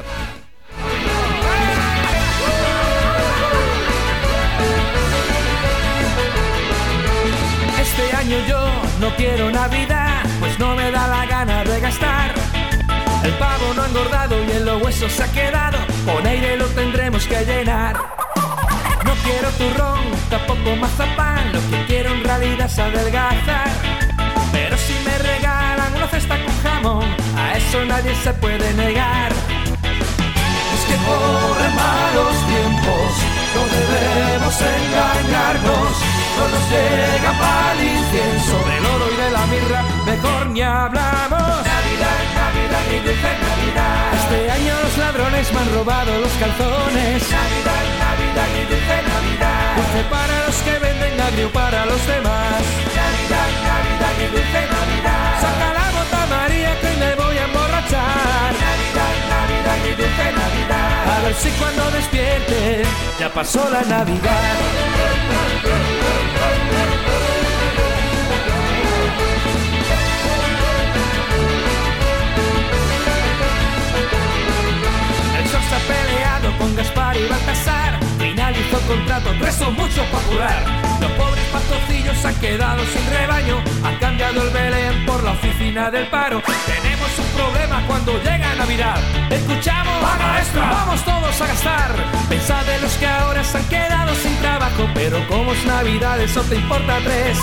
Este año yo no quiero Navidad, pues no me da la gana de gastar. El pavo no ha engordado y en los huesos se ha quedado, con aire lo tendremos que llenar. No quiero turrón, tampoco mazapán, lo que quiero en realidad es adelgazar. Pero si cesta con jamón, a eso nadie se puede negar. Es que corren malos tiempos, no debemos engañarnos. No nos llega pa'l incienso, del oro y de la mirra, mejor ni hablamos. Navidad, Navidad, y dulce Navidad. Este año los ladrones me han robado los calzones. Navidad, Navidad, y dulce Navidad. Dulce para los que venden agrio para los demás. Navidad, Navidad, dulce Navidad. María que hoy me voy a emborrachar. Navidad, Navidad, y dulce Navidad. A ver si cuando despierte ya pasó la Navidad. El sol se ha peleado con Gaspar y Baltasar. Finalizó contrato, tres son muchos para curar. Los pobres pastorcillos se han quedado sin rebaño. Han cambiado el Belén por la oficina del paro. Tenemos un problema cuando llega Navidad. Escuchamos, paga extra, vamos todos a gastar. Pensad en los que ahora se han quedado sin trabajo. Pero como es Navidad, eso te importa tres.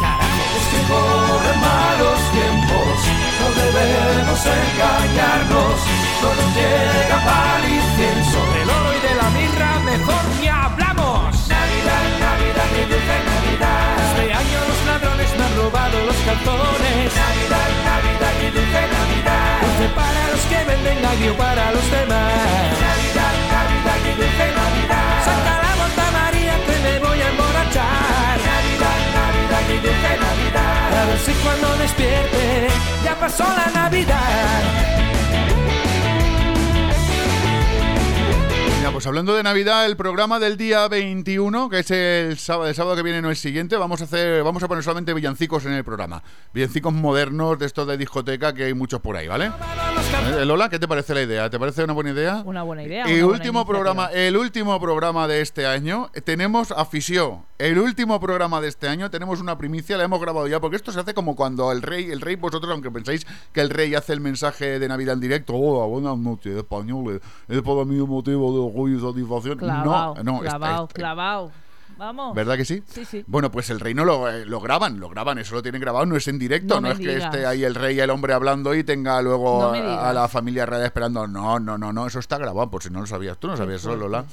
Carajo, es que corren malos tiempos. No debemos engañarnos. No nos llega pa'l incienso. Del oro y de la mirra, mejor ni hablamos. Navidad, Y dulce Navidad. Este año los ladrones me han robado los cartones. Navidad, Navidad, y dulce Navidad. Dulce para los que venden agrio para los demás. Navidad, Navidad, y dulce Navidad. Saca la bota María que me voy a emborrachar. Navidad, Navidad, y dulce Navidad. A ver si cuando despierte ya pasó la Navidad. Pues hablando de Navidad, el programa del día 21, que es el sábado, el sábado que viene, no es siguiente, vamos a hacer, vamos a poner solamente villancicos en el programa. Villancicos modernos de estos de discoteca que hay muchos por ahí, ¿vale? Eh, Lola, ¿qué te parece la idea? ¿Te parece una buena idea? Una buena idea. El buena último programa, el último programa de este año tenemos afición. El último programa de este año tenemos una primicia, la hemos grabado ya, porque esto se hace como cuando el rey, el rey vosotros, aunque pensáis que el rey hace el mensaje de Navidad en directo, hola, buenas noches, españoles, es para mí un motivo de orgullo y satisfacción. Clavao, no, no, clavao, está- clavao. Vamos. ¿Verdad que sí? Sí, sí. Bueno, pues el rey no lo, eh, lo graban, lo graban, eso lo tienen grabado, no es en directo, No es que esté ahí el rey y el hombre hablando y tenga luego No a, la familia real esperando. No, no, no, no, eso está grabado, por si no lo sabías. Tú no sabías eso. Lola.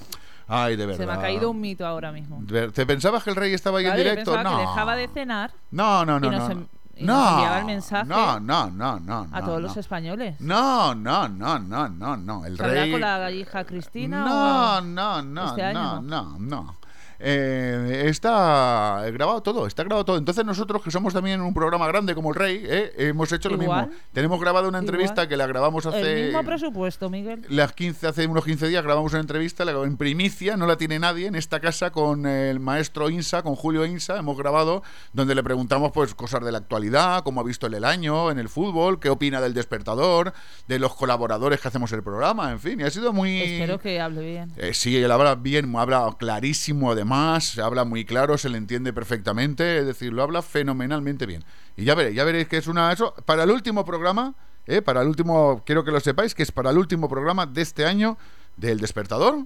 Ay, de verdad. Se me ha caído un mito ahora mismo. ¿Te pensabas que el rey estaba ahí Claro, en directo? No. que dejaba de cenar No, no, no, y no. nos, no. en- y nos No, enviaba el mensaje no, no, no, no, a todos no. los españoles. No, no, no, no, no, no. El ¿Saldrá rey. con la hija Cristina? No, o- no, no, este no, no, no. Eh, está grabado todo, está grabado todo. Entonces nosotros que somos también un programa grande como el Rey, eh, hemos hecho lo Igual. mismo. Tenemos grabado una entrevista Igual. que la grabamos hace El mismo presupuesto, Miguel. las 15, hace unos 15 días grabamos una entrevista la en primicia, no la tiene nadie en esta casa con el maestro Insa, con Julio Insa, hemos grabado donde le preguntamos pues cosas de la actualidad, cómo ha visto él el año en el fútbol, qué opina del despertador, de los colaboradores que hacemos el programa, en fin, y ha sido muy Espero que hable bien. eh, sí, él habla bien, habla clarísimo además. Demás, se habla muy claro, se le entiende perfectamente, es decir, lo habla fenomenalmente bien. Y ya veréis, ya veréis que es una eso para el último programa, ¿eh? para el último, quiero que lo sepáis que es para el último programa de este año del despertador.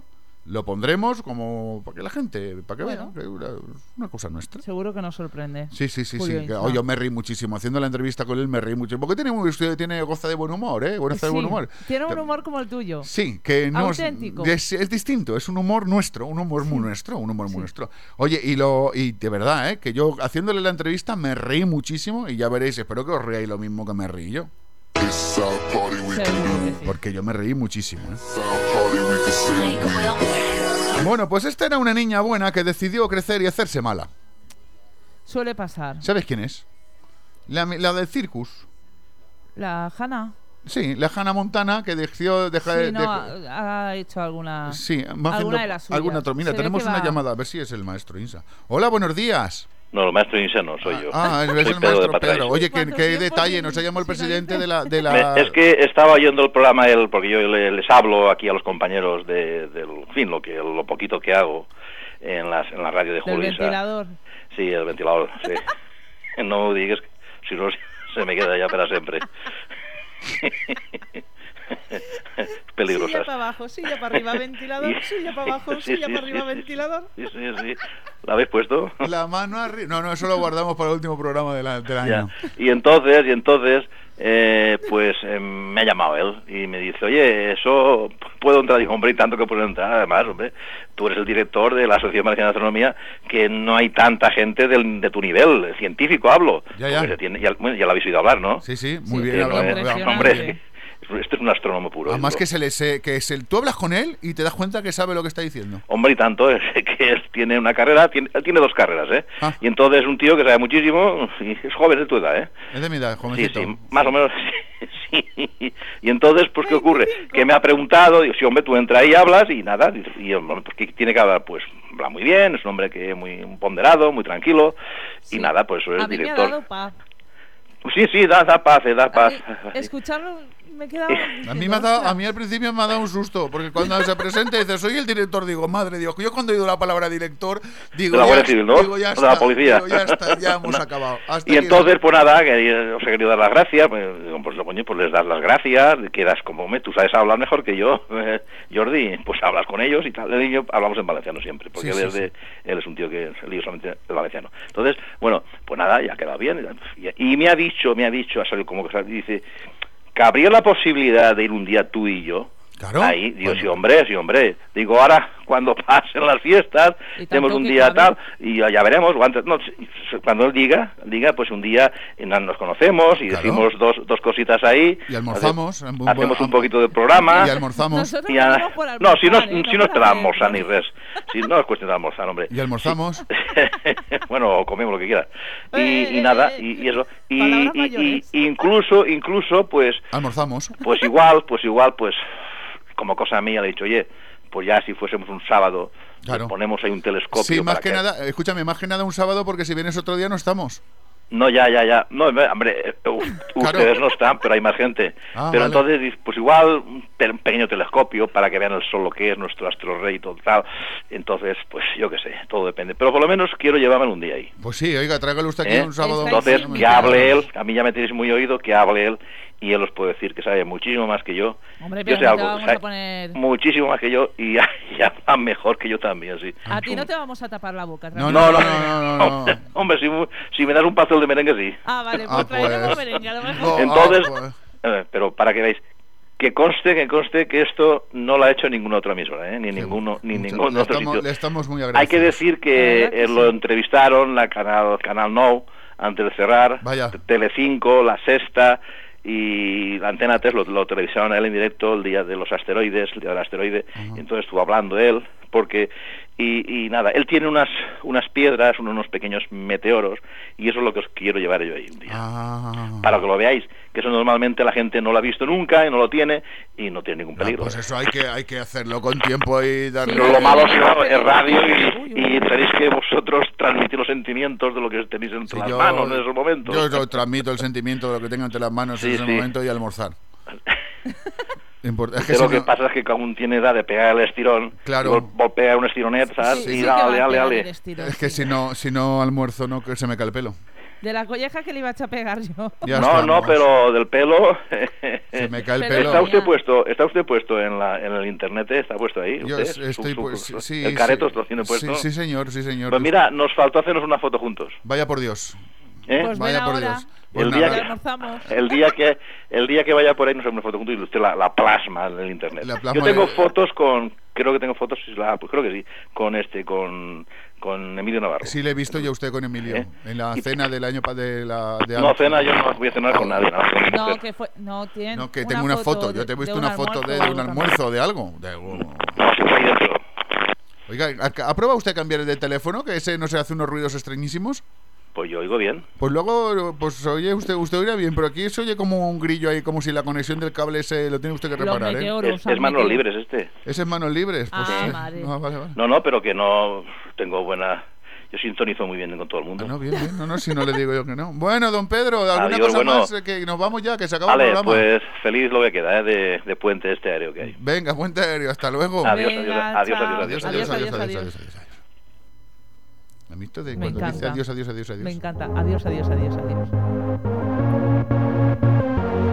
Lo pondremos como para que la gente, para que Bueno. vea una, una cosa nuestra. Seguro que nos sorprende. Sí, sí, sí, Julio sí. que- oh, yo me reí muchísimo. Haciendo la entrevista con él me reí mucho. Porque tiene, tiene goza de buen humor, ¿eh? Goza de buen humor. Tiene un humor como el tuyo. Sí, que no Auténtico. es, es distinto, es un humor nuestro, un humor muy nuestro, un humor muy nuestro. Oye, y lo y de verdad, ¿eh? que yo haciéndole la entrevista me reí muchísimo y ya veréis, espero que os reáis lo mismo que me reí yo. Porque yo me reí muchísimo. ¿eh? Bueno, pues esta era una niña buena que decidió crecer y hacerse mala. Suele pasar. ¿Sabes quién es? La, la del circus. La Hanna. Sí, la Hannah Montana que decidió dejar Sí, de- ha, ha hecho alguna. Sí, alguna de las suyas. alguna. Mira, tenemos una va- llamada, a ver si es el maestro Insa. Hola, buenos días. No, el maestro Insa no, soy yo. Ah, es el Pedro de maestro. Pedro. Oye, qué, qué detalle, nos ha llamado el presidente de la... De la... Me- es que estaba oyendo el programa él, porque yo le- les hablo aquí a los compañeros de, del en fin, lo que lo poquito que hago en, las, en la radio de Julio Insa. ventilador. Sí, el ventilador, sí. [LAUGHS] no digas, si no se me queda ya para siempre. [LAUGHS] Silla [LAUGHS] Peligrosas. para abajo, silla para arriba, ventilador, silla para abajo, Sí, silla [LAUGHS] sí, para [LAUGHS] arriba, sí, ventilador. Sí, sí, sí. ¿La habéis puesto? La mano arriba. No, no, eso lo guardamos para el último programa de la- del Ya. año. Y entonces, y entonces, eh, pues eh, me ha llamado él y me dice, oye, eso puedo entrar. Digo, hombre, y tanto que puedo entrar. Además, hombre, tú eres el director de la Asociación Valenciana de Astronomía, que no hay tanta gente del- de tu nivel, científico hablo. Ya, ya. Tiene- ya, bueno, ya lo habéis oído hablar, ¿no? Sí, sí, muy Sí, bien. no hablamos, hombre, este es un astrónomo puro. Además esto. que se le se- que se, tú hablas con él y te das cuenta que sabe lo que está diciendo. Hombre, y tanto, [LAUGHS] es que él tiene una carrera, tiene, él tiene dos carreras, ¿eh? Ah. Y entonces es un tío que sabe muchísimo y es joven de tu edad, ¿eh? Es de mi edad, Sí, jovencito. sí, más o menos. [LAUGHS] sí. Y entonces, pues, ¿qué ocurre? Que me ha preguntado, digo, sí, hombre, tú entra ahí y hablas y nada. Y, y, pues, ¿qué tiene que hablar? Pues, habla muy bien, es un hombre que muy ponderado, muy tranquilo. Y nada, pues, es director. dado paz. Sí, sí, da, da paz, eh, da paz. [LAUGHS] Escucharlo me he quedado. [LAUGHS] A mí, me ha dado, a mí al principio me ha dado un susto, porque cuando se presenta y dice, soy el director, digo, madre Dios, yo cuando he oído la palabra director, digo, la ya, ¿no? digo, ya O de la está, policía. digo, ya está, ya [LAUGHS] hemos acabado. Hasta Y aquí entonces, pues nada, que eh, os he querido dar las gracias, pues, digo, pues lo coño, pues les das las gracias, quedas como, "Hombre, tú sabes hablar mejor que yo, [LAUGHS] eh, Jordi, pues hablas con ellos y tal, el niño hablamos en valenciano siempre, porque Sí, él, sí, es él es un tío que se lío solamente el valenciano. Entonces, bueno, pues nada, ya ha quedado bien, y, y me ha dicho, me ha dicho, ha salido como que dice, que habría la posibilidad de ir un día tú y yo, Claro. Ahí, digo, sí, hombre, sí, hombre. Digo, ahora, [LAUGHS] cuando pasen las fiestas, Y tenemos un día tal, y ya, veremos. o antes- no, cuando él diga, diga, pues un día eh, nos conocemos y Claro. decimos dos, dos cositas ahí. Y almorzamos, Hace- hacemos un poquito de programa. Y almorzamos. Y a- por no, si no, ¿eh? si No no almorzar ni res. Si no es cuestión de almorzar, hombre. Y almorzamos. [LAUGHS] bueno, o comemos lo que quieras. Y, Eh, y eh, nada, eh, y, y eso. Y, y- y- incluso, incluso, pues, Almorzamos. pues igual, pues igual, pues como cosa mía le he dicho, oye, pues ya si fuésemos un sábado, Claro. ponemos ahí un telescopio. Sí, más para que nada, escúchame, más que nada un sábado, porque si vienes otro día no estamos. No, ya, ya, ya. No, hombre, eh, [LAUGHS] ustedes no están, pero hay más gente. Ah, pero vale. entonces, pues igual un pe- un pequeño telescopio para que vean el sol lo que es, nuestro astro rey y todo tal. Entonces, pues yo qué sé, todo depende. Pero por lo menos quiero llevarme un día ahí. Pues sí, oiga, tráigalo usted aquí ¿eh? un sábado. Entonces, que hable él, a mí ya me tenéis muy oído, que hable él, y él os puede decir que sabe muchísimo más que yo. Hombre, yo sé algo, vamos sabe a poner. muchísimo más que yo, y, [LAUGHS] habla mejor que yo también, sí. A ti no te vamos a tapar la boca. No, no, no, no, [LAUGHS] Hombre, si, si me das un pastel de merengue, sí. Ah, vale, pues Ah, traeremos pues. merengue, a lo mejor. Entonces, pues. pero para que veáis, que conste, que conste que esto no lo ha hecho ninguna otra emisora, ¿eh? ni ninguno, ni Mucho- ningún le otro estamos- sitio. le estamos muy Hay agradecidos. que decir que, lo entrevistaron la canal Canal No antes de cerrar, Vaya. Telecinco, La Sexta y la Antena 3 lo, lo televisaron a él en directo el día de los asteroides, el día del asteroide, y entonces estuvo hablando él, porque y, y nada, él tiene unas unas piedras, unos pequeños meteoros y eso es lo que os quiero llevar yo ahí un día. Ah. Para que lo veáis, que eso normalmente la gente no lo ha visto nunca y no lo tiene y no tiene ningún peligro. Pues eso hay que, hay que hacerlo con tiempo y darle... Pero lo malo es radio y, y tenéis que vosotros transmitir los sentimientos de lo que tenéis entre las yo- manos en esos momentos. Yo, yo transmito el sentimiento de lo que tengo entre las manos Sí, en ese sí. momento y almorzar. [LAUGHS] Import- es que lo si que no- pasa es que aún tiene edad de pegar el estirón, Claro. vol- vol- pega un estironet, ¿sabes? y dale, dale, dale. Es que si no, si no almuerzo, no que se me cae el pelo. De la colleja que le iba a echar a pegar yo. Ya no, estamos. no, pero del pelo. [LAUGHS] Se me cae el pelo. Está usted puesto, está usted puesto en, la, en el internet, está puesto ahí. Yo usted? estoy pues, su- sí, el careto sí. lo tiene puesto. Sí, sí, señor, sí, señor. Pues mira, nos faltó hacernos una foto juntos. Vaya por Dios. ¿eh? Pues Vaya por ahora. Dios. Pues el, nada. día almorzamos. que, el día que el día que vaya por ahí nos hacemos una foto juntos y usted la, la plasma en el internet. Plasma Yo tengo de- fotos con, creo que tengo fotos, sí, la- pues creo que sí, con este, con, con Emilio Navarro. Sí, le he visto yo a usted con Emilio. ¿Eh? En la cena del año de la. De No cena, yo no voy a cenar con nadie. No, mujer. que fue. No, tiene. No, que tengo una foto. Yo te he visto una un foto de, un almuerzo, de algo. De algo. No, siempre ahí dentro. Oiga, ¿ha- ¿ha probado usted cambiar el de teléfono? Que ese no se hace unos ruidos extrañísimos. Pues yo oigo bien. Pues luego, pues oye, usted, usted oirá bien, pero aquí se oye como un grillo ahí, como si la conexión del cable ese lo tiene usted que Los reparar, ¿eh? Es, manos libres este. Ese es manos libres. Pues, Ah, madre. Ah, vale, vale. No, no, pero que no tengo buena... Yo sintonizo muy bien con todo el mundo. Ah, no, bien, bien. No, no, si no le digo yo que no. Bueno, don Pedro, ¿alguna Adiós, cosa bueno. más? Que nos vamos ya, que se acaba Vale, el programa. pues feliz lo que queda ¿eh? de, de puente este aéreo que hay. Venga, puente aéreo, hasta luego. Adiós, Venga, adiós, adiós, adiós, adiós, adiós, adiós, adiós, adiós, adiós. A mí esto de cuando dice adiós, adiós, adiós, adiós. Me encanta. Adiós, adiós, adiós, adiós.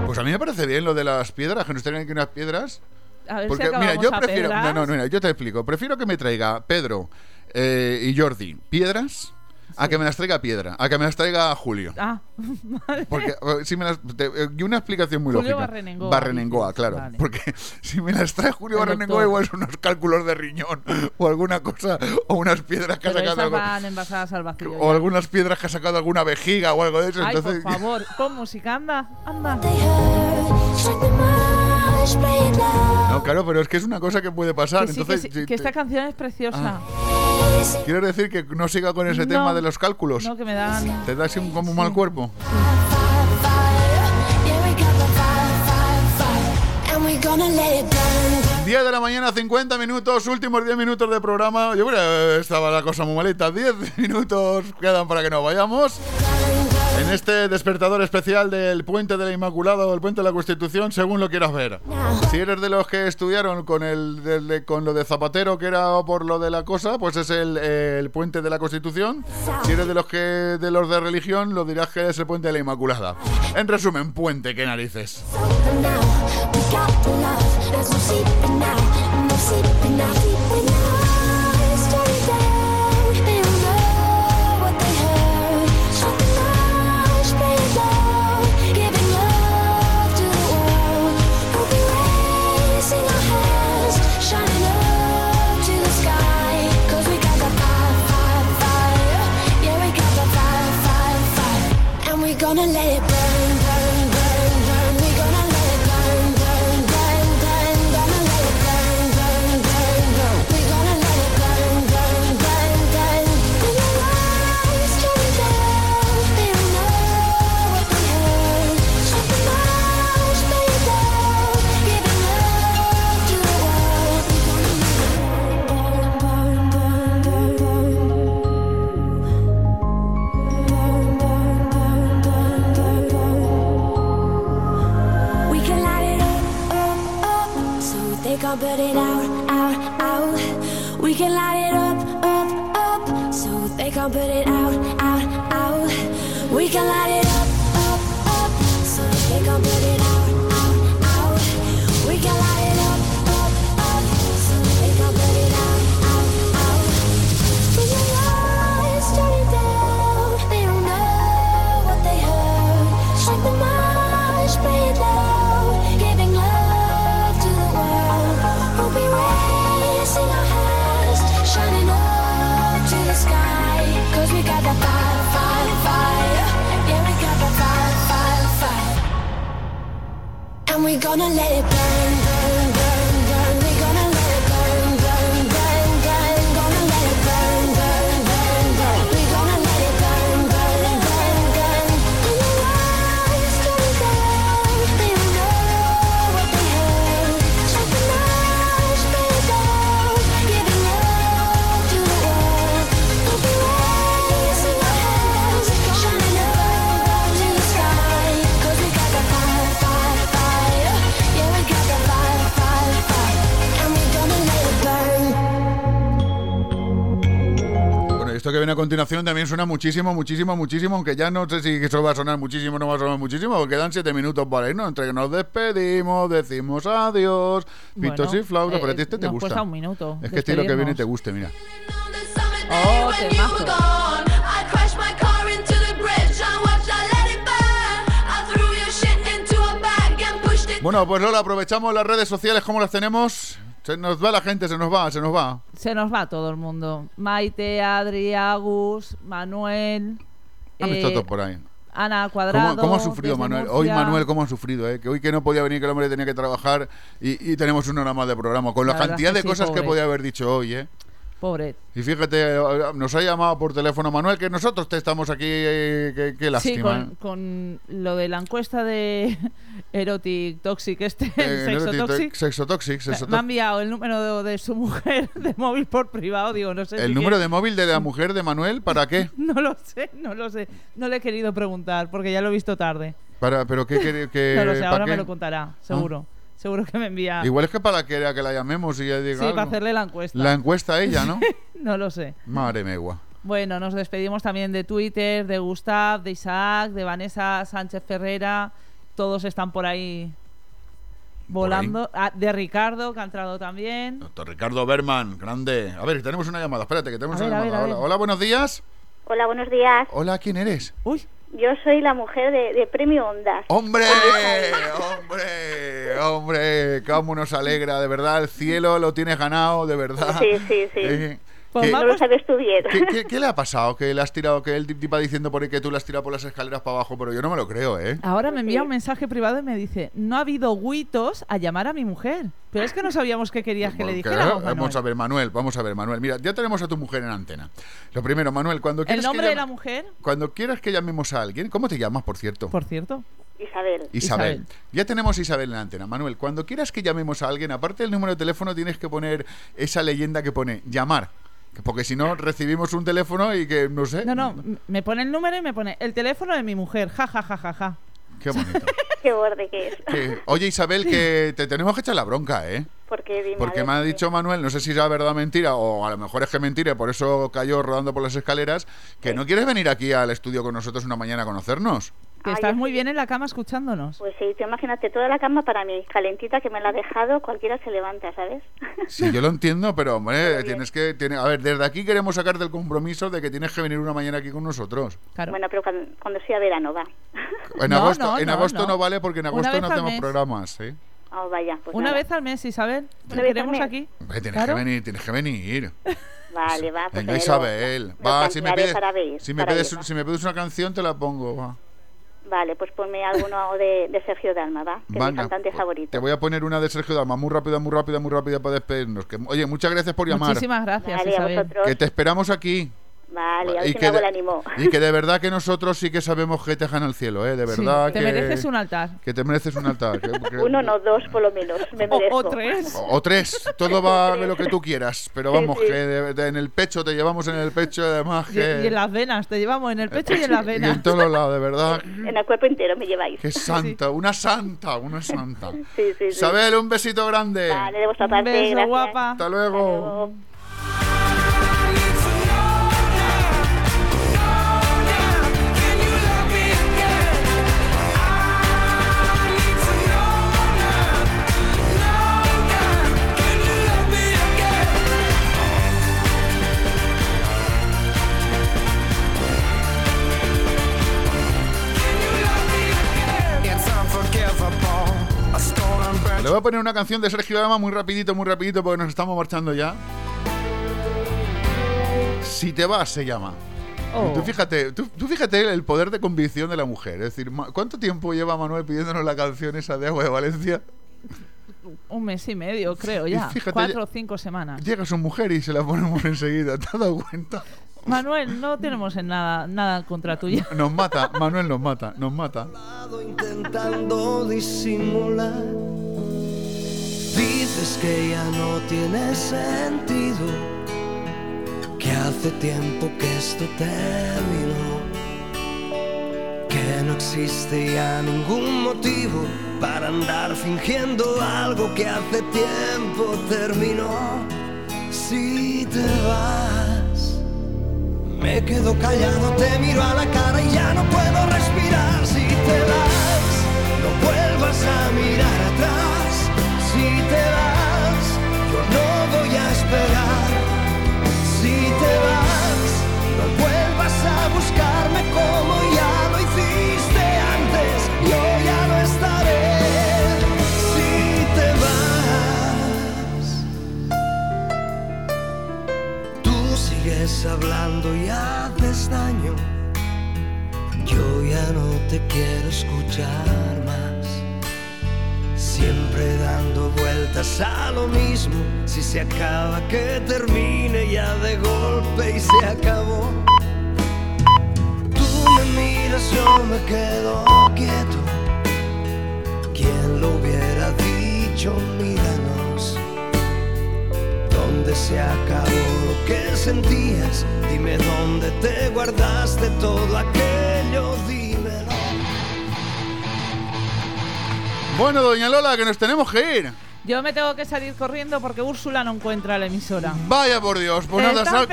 Pues a mí me parece bien lo de las piedras, que nos traigan aquí unas piedras. A ver Porque, si mira, yo a prefiero. Pedras. no, no, mira, yo te explico. Prefiero que me traiga Pedro eh, y Jordi piedras a que me las traiga Piedra, a que me las traiga Julio. Ah, [LAUGHS] vale. Porque eh, si me las, te- eh, y una explicación muy Julio lógica. Barrenengoa, Barrenengoa, claro. Vale. Porque [LAUGHS] si me las trae Julio El Barrenengoa, doctor. igual son unos cálculos de riñón o alguna cosa, o unas piedras que ha sacado esas algo- van envasadas al vacío. o ya. algunas piedras que ha sacado alguna vejiga o algo de eso. Ay, entonces, por [LAUGHS] favor, pon música, anda, anda. No, claro, pero es que es una cosa que puede pasar. Que sí, que, entonces, sí, que te- esta canción es preciosa. ¿Quieres decir que no siga con ese No. tema de los cálculos? No, que me dan. ¿Te da así un, como un mal cuerpo? 10 de la mañana, 50 minutos, últimos 10 minutos de programa. Yo creo que estaba la cosa muy malita. 10 [LAUGHS] minutos quedan para que nos vayamos. En este despertador especial del Puente de la Inmaculada o el Puente de la Constitución, según lo quieras ver. Si eres de los que estudiaron con el de- con lo de Zapatero, que era por lo de la cosa, pues es el, eh, el Puente de la Constitución. Si eres de los que de los de religión, lo dirás que es el Puente de la Inmaculada. En resumen, puente, qué narices. Gonna let it can't put it out, out, out. We can light it up, up, up, so they can't put it out, out, out. We can light it up, up, up, so they can't put it out, And we're gonna let it burn, esto que viene a continuación también suena muchísimo, muchísimo, muchísimo, aunque ya no sé si eso va a sonar muchísimo o no va a sonar muchísimo, porque quedan siete minutos para irnos, entre que nos despedimos, decimos adiós, pitos Bueno, y flautas, pero a ti eh, este te nos gusta. cuesta un minuto Es que este lo que viene despedirnos. te guste, mira. Oh, temazo. Bueno, pues Lola, aprovechamos las redes sociales, ¿cómo las tenemos? Se nos va la gente, se nos va, se nos va. Se nos va todo el mundo. Maite, Adri, Agus, Manuel. Han eh, visto todo por ahí. Ana Cuadrado. ¿Cómo, cómo ha sufrido Manuel? Hoy. Manuel, ¿cómo ha sufrido? Eh? Que hoy que no podía venir, que el hombre tenía que trabajar y, y tenemos una hora más de programa. Con la, cantidad de sí, cosas que podía haber dicho hoy, ¿eh? Pobre. Y fíjate, eh, nos ha llamado por teléfono Manuel, que nosotros te estamos aquí, eh, qué, qué Sí, lástima. con, ¿eh? con lo de la encuesta de Erotic Toxic, este, Eh, Sexo Erotic- Toxic. Sexo Toxic, Sexo Me ha enviado el número de, de su mujer [LAUGHS] de móvil por privado, digo, no sé. ¿El si número de móvil de la mujer de Manuel para qué? [LAUGHS] No lo sé, no lo sé. No le he querido preguntar porque ya lo he visto tarde. Para, ¿Pero qué quiere que.? [LAUGHS] no lo sé, ¿para ahora qué? Ah. me lo contará, seguro. Seguro que me envía. Igual es que para que, que la llamemos y ella diga. sí, para hacerle la encuesta. La encuesta a ella, ¿no? no lo sé. Madre megua. Bueno, nos despedimos también de Twitter, de Gustav, de Isaac, de Vanessa Sánchez Ferrera. Todos están por ahí volando. Ah, de Ricardo, que ha entrado también. Doctor Ricardo Berman, grande. A ver, tenemos una llamada. Espérate, que tenemos A una ver, llamada. ver, Hola, buenos días. Hola, buenos días. Hola, ¿quién eres? Uy. Yo soy la mujer de, de Premio Ondas. ¡Hombre! ¡Hombre! ¡Hombre! ¿Cómo nos alegra? De verdad, el cielo lo tienes ganado, de verdad. Sí, sí, sí. Eh, Pues ¿qué- no lo sabes tú bien. ¿Qué, qué, [LAUGHS] qué le ha pasado? Que le has tirado, que el tip va diciendo por ahí que tú le has tirado por las escaleras para abajo, pero yo no me lo creo, ¿eh? Ahora me envía un mensaje privado y me dice, no ha habido guitos a llamar a mi mujer. Pero es que no sabíamos qué querías que le Que- dijéramos, vamos a ver, Manuel, vamos a ver, Manuel. Mira, ya tenemos a tu mujer en antena. Lo primero, Manuel, cuando ¿El quieres nombre que de la mujer? cuando quieras que llamemos a alguien, ¿cómo te llamas, por cierto? Por cierto. Isabel. Isabel. Ya tenemos a Isabel en la antena. Manuel, cuando quieras que llamemos a alguien, aparte del número de teléfono, tienes que poner esa leyenda que pone llamar. Que- Porque si no, recibimos un teléfono y que no sé. No, no, me pone el número y me pone el teléfono de mi mujer. Ja, ja, ja, ja, ja. Qué bonito. [LAUGHS] Qué borde que es. Que- oye, Isabel, que te tenemos que echar la bronca, ¿eh? Porque, dime, a Porque me ha dicho Manuel, no sé si es verdad o mentira, o a lo mejor es que mentira, y por eso cayó rodando por las escaleras, que no quieres venir aquí al estudio con nosotros una mañana a conocernos. Que estás muy bien en la cama escuchándonos. Pues sí, tú imagínate toda la cama para mí, calentita que me la ha dejado, cualquiera se levanta, ¿sabes? [LAUGHS] Sí, yo lo entiendo, pero hombre, tienes que... tiene- a ver, desde aquí queremos sacarte el compromiso de que tienes que venir una mañana aquí con nosotros. Bueno, pero cuando, cuando sea verano va. En No, agosto, no, en no, agosto no. no. vale porque en agosto no hacemos mes. programas, ¿eh? Oh, vaya, pues Una nada. vez al mes, Isabel. Te Una vez al queremos mes. aquí. Hombre, tienes Claro. que venir, tienes que venir. [LAUGHS] Vale, va. Pues Venga, Isabel. Va, si me pides, si me pides, si me pides una canción te la pongo, va. Vale, pues ponme alguno [LAUGHS] de, de Sergio Dalma, ¿va? Que es mi cantante favorito. Te voy a poner una de Sergio Dalma, muy rápida, muy rápida, muy rápida para despedirnos. Que, oye, muchas gracias por llamar. Muchísimas gracias, Vale, a Isabel. vosotros. Que te esperamos aquí. Vale, a ver Y si que me de-. Y que verdad que nosotros sí que sabemos que te dejan al cielo, ¿eh? De Sí, verdad te que... mereces un altar. Que te mereces un altar. que- [LAUGHS] que- Uno, no, dos, por lo menos. Me [LAUGHS] O- merezco. o tres. O, o tres, todo va [LAUGHS] de lo que tú quieras, pero vamos, sí. que de- de- en el pecho te llevamos en el pecho, además Y, que... y en las venas, te llevamos en el pecho y en las y venas. en todos lados, de verdad. En el cuerpo entero me lleváis. Que santa, una santa, una santa. Sí, sí, sí. Isabel, un besito grande. Vale, de vuestra Un parte, beso, gracias. guapa. Hasta luego. Voy a poner una canción de Sergio Dalma muy rapidito, muy rapidito, porque nos estamos marchando ya. Si te vas, se llama. Oh. Tú fíjate, tú, tú fíjate el poder de convicción de la mujer. Es decir, ¿cuánto tiempo lleva Manuel pidiéndonos la canción esa de Agua de Valencia? Un mes y medio, creo ya. fíjate, Cuatro o cinco semanas. Llega su mujer y se la ponemos enseguida. ¿Te has dado cuenta? Manuel, no tenemos en nada, nada contra tuya. Nos mata, Manuel nos mata, nos mata. intentando disimular. Dices que ya no tiene sentido, que hace tiempo que esto terminó, que no existe ya ningún motivo para andar fingiendo algo que hace tiempo terminó. Si te vas, Me quedo callado, te miro a la cara y ya no puedo respirar. Si te vas, no vuelvas a mirar atrás. Si te vas, yo no voy a esperar. Si te vas, no vuelvas a buscarme como ya lo hiciste antes. Yo ya no estaré. Si te vas, tú sigues hablando y haces daño. Yo ya no te quiero escuchar más. Siempre dando vueltas a lo mismo. Si se acaba, que termine ya de golpe y se acabó. Tú me miras, yo me quedo quieto. ¿Quién lo hubiera dicho? Míranos. ¿Dónde se acabó lo que sentías? Dime dónde te guardaste todo aquello, dímelo. Bueno, doña Lola, que nos tenemos que ir. Yo me tengo que salir corriendo porque Úrsula no encuentra la emisora. Vaya por Dios, pues nada, sal,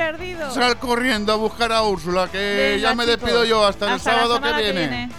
sal corriendo a buscar a Úrsula, que Venga, ya me chicos. despido yo hasta, el Hasta sábado que viene.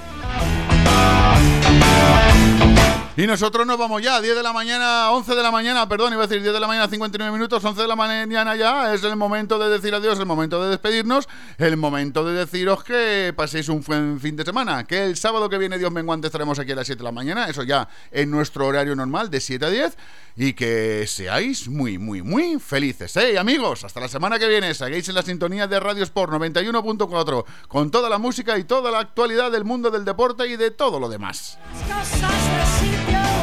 Y nosotros nos vamos ya, 10 de la mañana, 11 de la mañana, perdón, iba a decir 10 de la mañana, 59 minutos, 11 de la mañana ya, es el momento de decir adiós, el momento de despedirnos, el momento de deciros que paséis un buen fin de semana, que el sábado que viene, Dios menguante, estaremos aquí a las 7 de la mañana, eso ya en nuestro horario normal de 7 a 10, y que seáis muy, muy, muy felices, ¿eh? Amigos, hasta la semana que viene, seguéis en la sintonía de Radio Sport 91.4, con toda la música y toda la actualidad del mundo del deporte y de todo lo demás. yo.